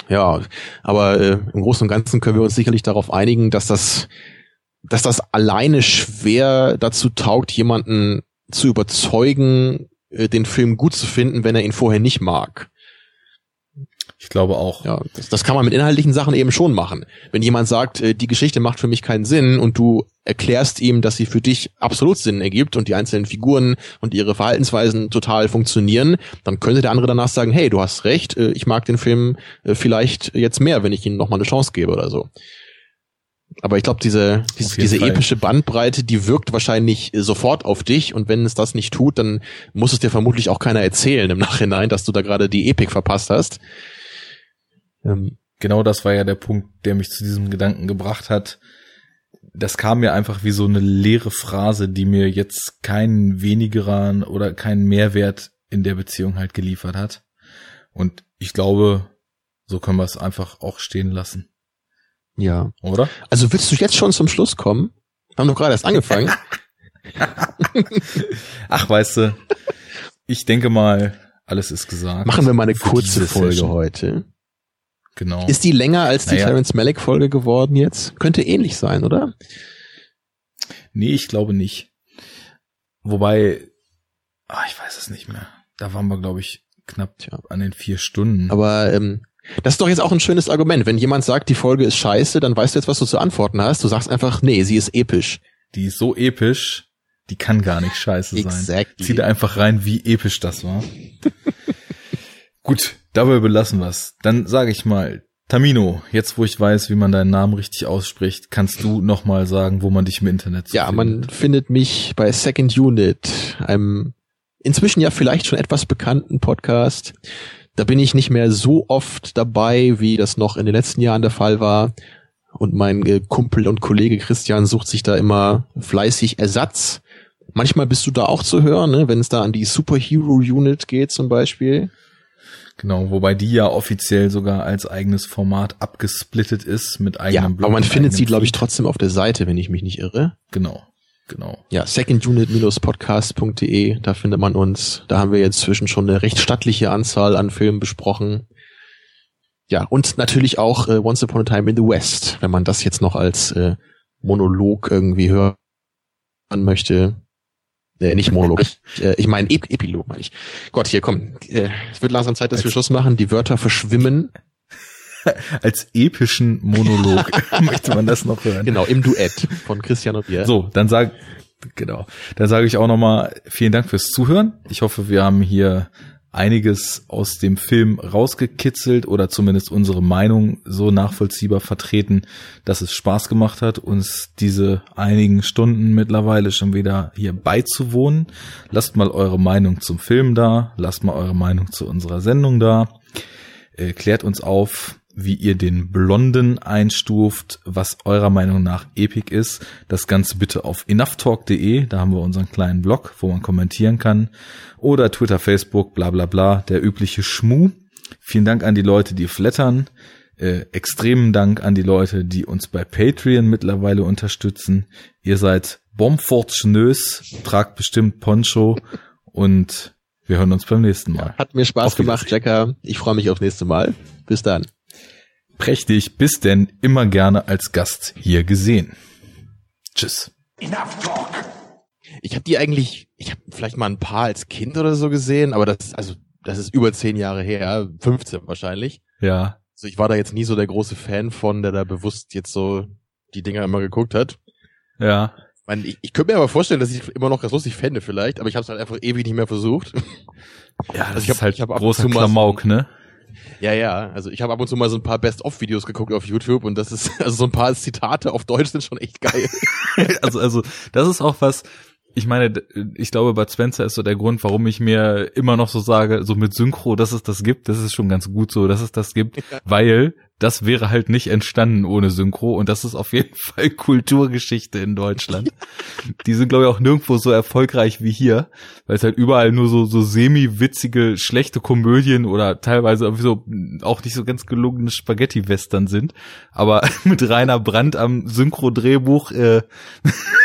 Ja, aber äh, im Großen und Ganzen können wir uns sicherlich darauf einigen, dass das dass das alleine schwer dazu taugt, jemanden zu überzeugen, äh, den Film gut zu finden, wenn er ihn vorher nicht mag. Ich glaube auch. Ja, das, das kann man mit inhaltlichen Sachen eben schon machen. Wenn jemand sagt, äh, die Geschichte macht für mich keinen Sinn und du erklärst ihm, dass sie für dich absolut Sinn ergibt und die einzelnen Figuren und ihre Verhaltensweisen total funktionieren, dann könnte der andere danach sagen, hey, du hast recht, äh, ich mag den Film vielleicht jetzt mehr, wenn ich ihm nochmal eine Chance gebe oder so. Aber ich glaube, diese, diese, diese epische Bandbreite, die wirkt wahrscheinlich sofort auf dich und wenn es das nicht tut, dann muss es dir vermutlich auch keiner erzählen im Nachhinein, dass du da gerade die Epik verpasst hast. Ähm, genau das war ja der Punkt, der mich zu diesem Gedanken gebracht hat. Das kam mir einfach wie so eine leere Phrase, die mir jetzt keinen wenigeren oder keinen Mehrwert in der Beziehung halt geliefert hat. Und ich glaube, so können wir es einfach auch stehen lassen. Ja. Oder? Also willst du jetzt schon zum Schluss kommen? Wir haben doch gerade erst angefangen. Ach, weißt du, ich denke mal, alles ist gesagt. Machen wir mal eine kurze Folge Session. heute. Genau. Ist die länger als die naja. Terence Malick Folge geworden jetzt? Könnte ähnlich sein, oder? Nee, ich glaube nicht. Wobei, ach, ich weiß es nicht mehr. Da waren wir, glaube ich, knapp Tja. an den vier Stunden. Aber ähm, das ist doch jetzt auch ein schönes Argument. Wenn jemand sagt, die Folge ist scheiße, dann weißt du jetzt, was du zu antworten hast. Du sagst einfach, nee, sie ist episch. Die ist so episch, die kann gar nicht scheiße sein. Exactly. Zieh da einfach rein, wie episch das war. Gut, dabei belassen wir's. Dann sage ich mal, Tamino, jetzt wo ich weiß, wie man deinen Namen richtig ausspricht, kannst du nochmal sagen, wo man dich im Internet so Ja, findet. man findet mich bei Second Unit, einem inzwischen ja vielleicht schon etwas bekannten Podcast. Da bin ich nicht mehr so oft dabei, wie das noch in den letzten Jahren der Fall war. Und mein äh, Kumpel und Kollege Christian sucht sich da immer fleißig Ersatz. Manchmal bist du da auch zu hören, ne? wenn es da an die Superhero Unit geht zum Beispiel. Genau, wobei die ja offiziell sogar als eigenes Format abgesplittet ist mit eigenem ja, Blog. Aber man findet sie, glaube ich, trotzdem auf der Seite, wenn ich mich nicht irre. Genau. Genau. Ja, secondunit-podcast.de, da findet man uns. Da haben wir jetzt zwischen schon eine recht stattliche Anzahl an Filmen besprochen. Ja, und natürlich auch äh, Once Upon a Time in the West, wenn man das jetzt noch als äh, Monolog irgendwie hören möchte. Äh, nicht Monolog. ich äh, ich meine Ep Epilog, meine ich. Gott, hier komm. Äh, es wird langsam Zeit, dass wir Schluss machen. Die Wörter verschwimmen. Als epischen Monolog möchte man das noch hören. Genau, im Duett von Christian und mir. So, dann sag, genau. Dann sage ich auch nochmal vielen Dank fürs Zuhören. Ich hoffe, wir haben hier einiges aus dem Film rausgekitzelt oder zumindest unsere Meinung so nachvollziehbar vertreten, dass es Spaß gemacht hat, uns diese einigen Stunden mittlerweile schon wieder hier beizuwohnen. Lasst mal eure Meinung zum Film da, lasst mal eure Meinung zu unserer Sendung da, äh, klärt uns auf, wie ihr den Blonden einstuft, was eurer Meinung nach Epic ist. Das Ganze bitte auf enoughtalk.de, da haben wir unseren kleinen Blog, wo man kommentieren kann. Oder Twitter, Facebook, bla bla bla, der übliche Schmu. Vielen Dank an die Leute, die flattern. Äh, extremen Dank an die Leute, die uns bei Patreon mittlerweile unterstützen. Ihr seid bombfortunös, tragt bestimmt Poncho und wir hören uns beim nächsten Mal. Hat mir Spaß gemacht, Jacker. Ich freue mich aufs nächste Mal. Bis dann prächtig, bis denn immer gerne als Gast hier gesehen. Tschüss. Enough talk. Ich habe die eigentlich, ich habe vielleicht mal ein paar als Kind oder so gesehen, aber das, also das ist über zehn Jahre her, 15 wahrscheinlich. Ja. Also ich war da jetzt nie so der große Fan von, der da bewusst jetzt so die Dinger immer geguckt hat. Ja. Ich, meine, ich, ich könnte mir aber vorstellen, dass ich immer noch ganz lustig fände vielleicht, aber ich habe es halt einfach ewig nicht mehr versucht. Ja, das also ich hab, ist halt ich hab großer Klamauk, ne? Ja, ja. Also ich habe ab und zu mal so ein paar Best-of-Videos geguckt auf YouTube und das ist, also so ein paar Zitate auf Deutsch sind schon echt geil. also, also, das ist auch was, ich meine, ich glaube, Bud Spencer ist so der Grund, warum ich mir immer noch so sage, so mit Synchro, dass es das gibt, das ist schon ganz gut so, dass es das gibt, ja. weil das wäre halt nicht entstanden ohne Synchro und das ist auf jeden Fall Kulturgeschichte in Deutschland. Die sind, glaube ich, auch nirgendwo so erfolgreich wie hier, weil es halt überall nur so, so semi-witzige, schlechte Komödien oder teilweise so auch nicht so ganz gelungene Spaghetti-Western sind. Aber mit Rainer Brandt am Synchro-Drehbuch, äh,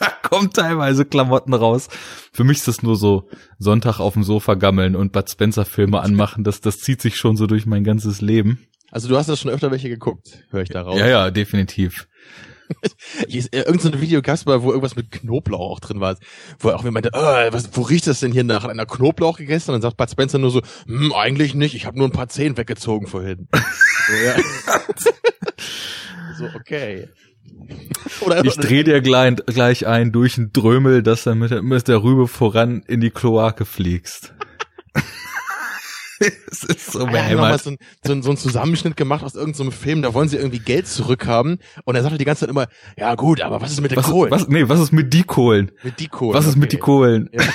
da kommen teilweise Klamotten raus. Für mich ist das nur so Sonntag auf dem Sofa gammeln und Bud Spencer Filme anmachen. Das, das zieht sich schon so durch mein ganzes Leben. Also du hast ja schon öfter welche geguckt, höre ich da raus. Ja, ja, definitiv. Äh, irgend so ein Video mal, wo irgendwas mit Knoblauch auch drin war, wo er auch jemand meinte, oh, was, wo riecht das denn hier nach einer Knoblauch gegessen? Und dann sagt Bud Spencer nur so, hm, eigentlich nicht, ich habe nur ein paar Zehen weggezogen vorhin. so, so, okay. Oder ich drehe dir gleich, gleich ein durch ein Drömel, dass du mit, mit der Rübe voran in die Kloake fliegst. es ist so ja, mal so, ein, so, ein, so ein Zusammenschnitt gemacht aus irgendeinem so Film, da wollen sie irgendwie Geld zurückhaben und er sagt halt die ganze Zeit immer, ja gut, aber was ist mit den was, Kohlen? Was, nee, was ist mit die Kohlen? Mit die Kohlen. Was ist okay. mit die Kohlen? Ja.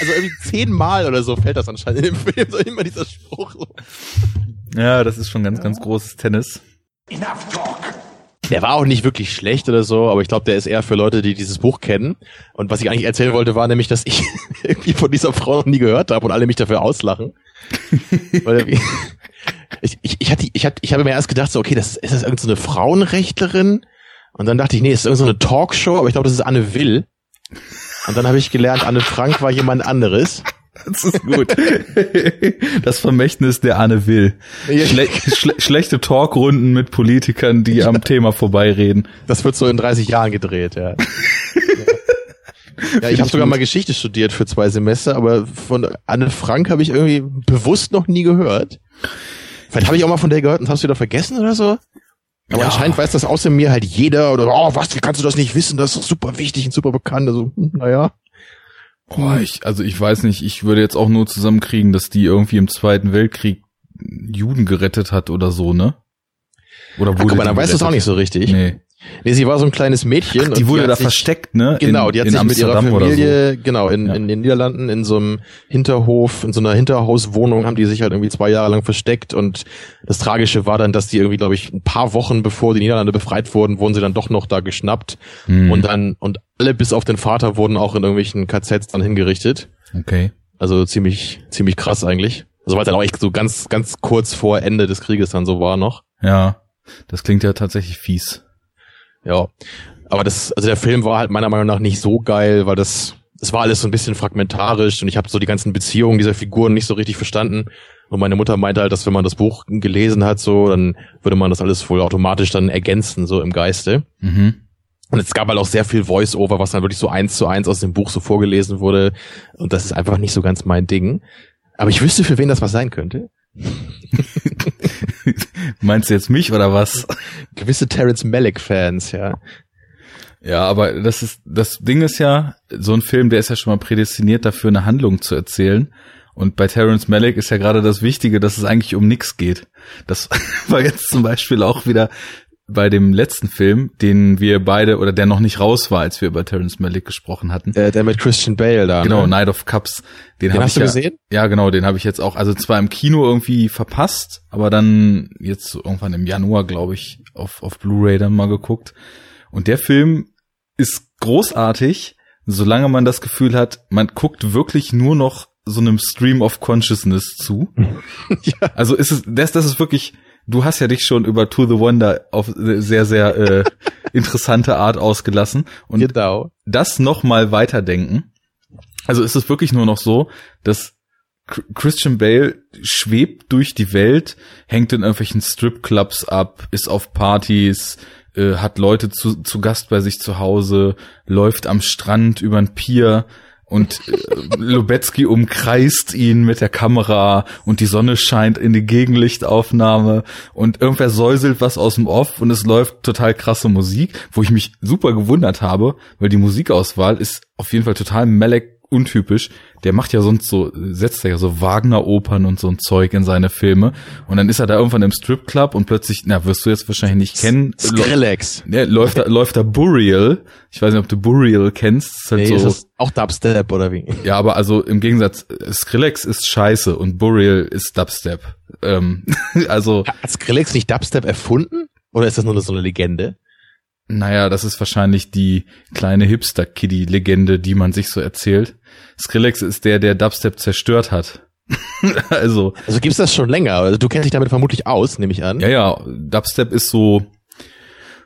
Also irgendwie zehnmal oder so fällt das anscheinend in dem Film, so immer dieser Spruch. So. Ja, das ist schon ganz, ganz großes Tennis. Enough talk. Der war auch nicht wirklich schlecht oder so, aber ich glaube, der ist eher für Leute, die dieses Buch kennen. Und was ich eigentlich erzählen wollte, war nämlich, dass ich irgendwie von dieser Frau noch nie gehört habe und alle mich dafür auslachen. ich, ich, ich, hatte, ich, hatte, ich habe mir erst gedacht, so, okay, das ist das irgendeine so Frauenrechtlerin? Und dann dachte ich, nee, ist irgendeine so Talkshow, aber ich glaube, das ist Anne Will. Und dann habe ich gelernt, Anne Frank war jemand anderes. Das ist gut. Das Vermächtnis der Anne Will. Schle schle schlechte Talkrunden mit Politikern, die am Thema vorbeireden. Das wird so in 30 Jahren gedreht, ja. ja. Ich habe sogar mal Geschichte studiert für zwei Semester, aber von Anne Frank habe ich irgendwie bewusst noch nie gehört. Vielleicht habe ich auch mal von der gehört und hast du wieder vergessen oder so. Aber ja. anscheinend weiß das außer mir halt jeder oder oh was, wie kannst du das nicht wissen? Das ist doch super wichtig und super bekannt. Also, hm, naja. Oh, ich, also ich weiß nicht, ich würde jetzt auch nur zusammenkriegen, dass die irgendwie im Zweiten Weltkrieg Juden gerettet hat oder so, ne? Oder wurde Ach, guck mal, dann weißt du es auch nicht so richtig. Nee. Nee, sie war so ein kleines Mädchen. Ach, die wurde die da sich, versteckt, ne? Genau, die hat in sich Amsterdam mit ihrer Familie, so. genau, in, ja. in den Niederlanden in so einem Hinterhof, in so einer Hinterhauswohnung haben die sich halt irgendwie zwei Jahre lang versteckt und das Tragische war dann, dass die irgendwie, glaube ich, ein paar Wochen bevor die Niederlande befreit wurden, wurden sie dann doch noch da geschnappt mhm. und dann, und alle bis auf den Vater wurden auch in irgendwelchen KZs dann hingerichtet. Okay. Also ziemlich, ziemlich krass eigentlich. Also weil es dann auch echt so ganz, ganz kurz vor Ende des Krieges dann so war noch. Ja, das klingt ja tatsächlich fies. Ja. Aber das, also der Film war halt meiner Meinung nach nicht so geil, weil das, es war alles so ein bisschen fragmentarisch und ich habe so die ganzen Beziehungen dieser Figuren nicht so richtig verstanden. Und meine Mutter meinte halt, dass wenn man das Buch gelesen hat, so, dann würde man das alles wohl automatisch dann ergänzen, so im Geiste. Mhm. Und es gab halt auch sehr viel Voice-Over, was dann wirklich so eins zu eins aus dem Buch so vorgelesen wurde. Und das ist einfach nicht so ganz mein Ding. Aber ich wüsste, für wen das was sein könnte. Meinst du jetzt mich oder was? Gewisse Terrence Malick-Fans, ja. Ja, aber das ist, das Ding ist ja, so ein Film, der ist ja schon mal prädestiniert dafür, eine Handlung zu erzählen. Und bei Terrence Malick ist ja gerade das Wichtige, dass es eigentlich um nichts geht. Das war jetzt zum Beispiel auch wieder bei dem letzten Film, den wir beide oder der noch nicht raus war, als wir über Terrence Malick gesprochen hatten. Der, der mit Christian Bale da. Genau, ne? Night of Cups. Den, Den hab hast ich du ja, gesehen? Ja, genau, den habe ich jetzt auch, also zwar im Kino irgendwie verpasst, aber dann jetzt irgendwann im Januar, glaube ich, auf, auf Blu-ray dann mal geguckt. Und der Film ist großartig, solange man das Gefühl hat, man guckt wirklich nur noch so einem Stream of Consciousness zu. ja. Also ist es, das, das ist wirklich, du hast ja dich schon über To the Wonder auf sehr, sehr äh, interessante Art ausgelassen. Und Genau. das noch mal weiterdenken. Also ist es wirklich nur noch so, dass Chr- Christian Bale schwebt durch die Welt, hängt in irgendwelchen Stripclubs ab, ist auf Partys, äh, hat Leute zu, zu Gast bei sich zu Hause, läuft am Strand über ein Pier und äh, Lubetzky umkreist ihn mit der Kamera und die Sonne scheint in die Gegenlichtaufnahme und irgendwer säuselt was aus dem Off und es läuft total krasse Musik, wo ich mich super gewundert habe, weil die Musikauswahl ist auf jeden Fall total Malek untypisch. Der macht ja sonst so, setzt er ja so Wagner-Opern und so ein Zeug in seine Filme. Und dann ist er da irgendwann im Stripclub und plötzlich, na, wirst du jetzt wahrscheinlich nicht kennen. Skrillex. Ja, läuft da, läuft da Burial. Ich weiß nicht, ob du Burial kennst. Ist halt Nee, so, ist das auch Dubstep oder wie? ja, aber also im Gegensatz, Skrillex ist scheiße und Burial ist Dubstep. Ähm, also, Hat Skrillex nicht Dubstep erfunden? Oder ist das nur so eine Legende? Naja, das ist wahrscheinlich die kleine Hipster-Kiddie-Legende, die man sich so erzählt. Skrillex ist der, der Dubstep zerstört hat. also, Also gibt's das schon länger? Also du kennst dich damit vermutlich aus, nehme ich an. ja, ja, Dubstep ist so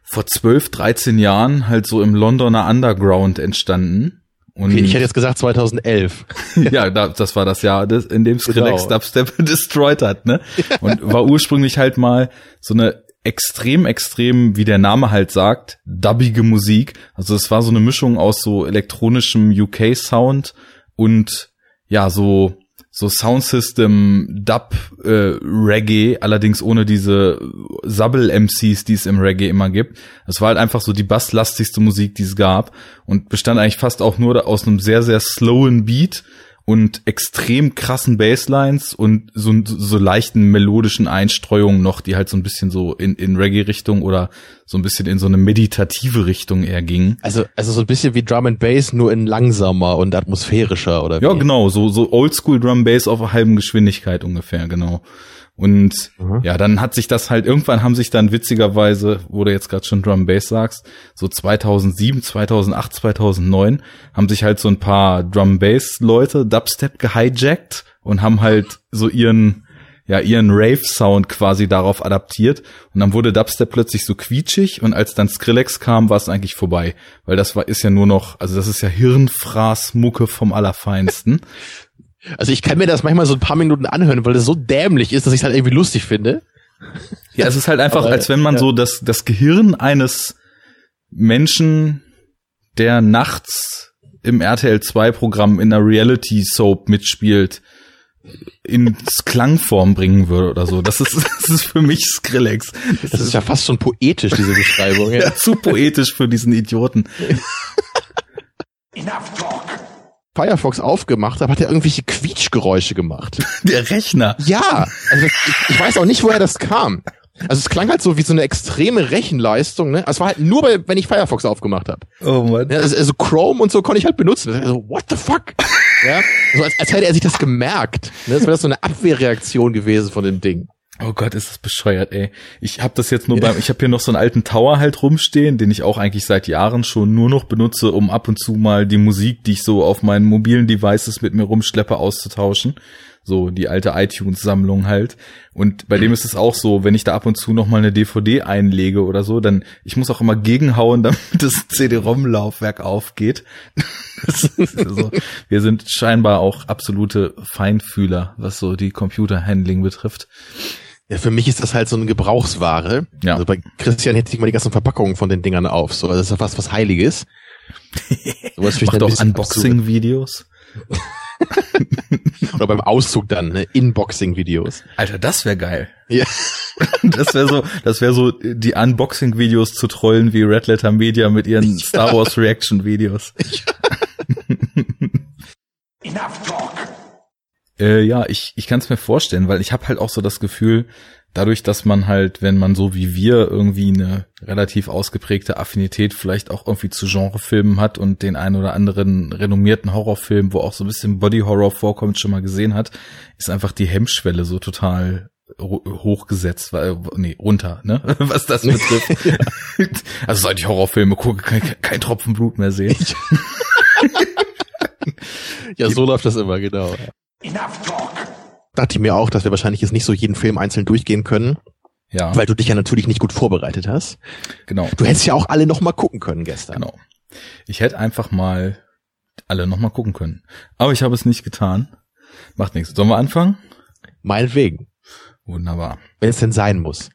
vor 12, 13 Jahren halt so im Londoner Underground entstanden. Und Okay, ich hätte jetzt gesagt 2011. ja, da, das war das Jahr, in dem Skrillex Genau. Dubstep destroyed hat, ne? Und war ursprünglich halt mal so eine extrem, extrem, wie der Name halt sagt, dubbige Musik. Also es war so eine Mischung aus so elektronischem UK-Sound und ja, so so Soundsystem Dub äh, Reggae, allerdings ohne diese Sabbel MCs, die es im Reggae immer gibt. Es war halt einfach so die basslastigste Musik, die es gab und bestand eigentlich fast auch nur aus einem sehr sehr slowen Beat und extrem krassen Basslines und so, so leichten melodischen Einstreuungen noch, die halt so ein bisschen so in, in Reggae-Richtung oder so ein bisschen in so eine meditative Richtung eher gingen. Also, also so ein bisschen wie Drum and Bass, nur in langsamer und atmosphärischer, oder wie? Ja, genau, so, so Oldschool Drum Bass auf halben Geschwindigkeit ungefähr, genau. Und Mhm. ja, dann hat sich das halt, irgendwann haben sich dann witzigerweise, wo du jetzt gerade schon Drum Bass sagst, so 2007, 2008, 2009, haben sich halt so ein paar Drum Bass Leute Dubstep gehijackt und haben halt so ihren, ja, ihren Rave-Sound quasi darauf adaptiert. Und dann wurde Dubstep plötzlich so quietschig und als dann Skrillex kam, war es eigentlich vorbei. Weil das war, ist ja nur noch, also das ist ja Hirnfraßmucke vom Allerfeinsten. Also ich kann mir das manchmal so ein paar Minuten anhören, weil das so dämlich ist, dass ich es halt irgendwie lustig finde. Ja, es ist halt einfach, Aber, als wenn man ja. so das, das Gehirn eines Menschen, der nachts im RTL 2 Programm in einer Reality Soap mitspielt, ins Klangform bringen würde oder so. Das ist, das ist für mich Skrillex. Das, Das ist ja fast schon poetisch, diese Beschreibung. Ja. zu poetisch für diesen Idioten. Firefox aufgemacht habe, hat er irgendwelche Quietschgeräusche gemacht. Der Rechner. Ja, also das, ich, weiß auch nicht, woher das kam. Also es klang halt so wie so eine extreme Rechenleistung. Ne? Es war halt nur, bei, wenn ich Firefox aufgemacht habe. Oh Mann. Ja, also, also Chrome und so konnte ich halt benutzen. Also, what the fuck? ja, so als, als hätte er sich das gemerkt. Ne? Das wäre so eine Abwehrreaktion gewesen von dem Ding. Oh Gott, ist das bescheuert, ey. Ich habe das jetzt nur beim, ich habe hier noch so einen alten Tower halt rumstehen, den ich auch eigentlich seit Jahren schon nur noch benutze, um ab und zu mal die Musik, die ich so auf meinen mobilen Devices mit mir rumschleppe, auszutauschen. So die alte iTunes-Sammlung halt. Und bei dem ist es auch so, wenn ich da ab und zu noch mal eine DVD einlege oder so, dann ich muss auch immer gegenhauen, damit das CD-ROM-Laufwerk aufgeht. So. Wir sind scheinbar auch absolute Feinfühler, was so die Computer-Handling betrifft. Ja, für mich ist das halt so eine Gebrauchsware. Ja. Also bei Christian hätte ich mal die ganzen Verpackungen von den Dingern auf. So, das ist ja fast was Heiliges. Sowas Macht auch Unboxing-Videos. Oder beim Auszug dann, ne? Inboxing-Videos. Alter, das wäre geil. Ja. Das wäre so, das wäre so die Unboxing-Videos zu trollen wie Red Letter Media mit ihren ja. Star Wars Reaction-Videos. Ja. Enough talk. Äh, ja, ich, ich kann es mir vorstellen, weil ich habe halt auch so das Gefühl, dadurch, dass man halt, wenn man so wie wir irgendwie eine relativ ausgeprägte Affinität vielleicht auch irgendwie zu Genrefilmen hat und den einen oder anderen renommierten Horrorfilm, wo auch so ein bisschen Body Horror vorkommt, schon mal gesehen hat, ist einfach die Hemmschwelle so total hochgesetzt, weil, nee, runter, ne, was das betrifft. ja. Also seit ich Horrorfilme gucke, kann ich kein Tropfen Blut mehr sehen. ja, so läuft das immer, genau. Enough talk. Dachte ich mir auch, dass wir wahrscheinlich jetzt nicht so jeden Film einzeln durchgehen können. Ja. Weil du dich ja natürlich nicht gut vorbereitet hast. Genau. Du hättest ja auch alle noch mal gucken können gestern. Genau. Ich hätte einfach mal alle noch mal gucken können. Aber ich habe es nicht getan. Macht nichts. Sollen wir anfangen? Meinetwegen. Wunderbar. Wenn es denn sein muss.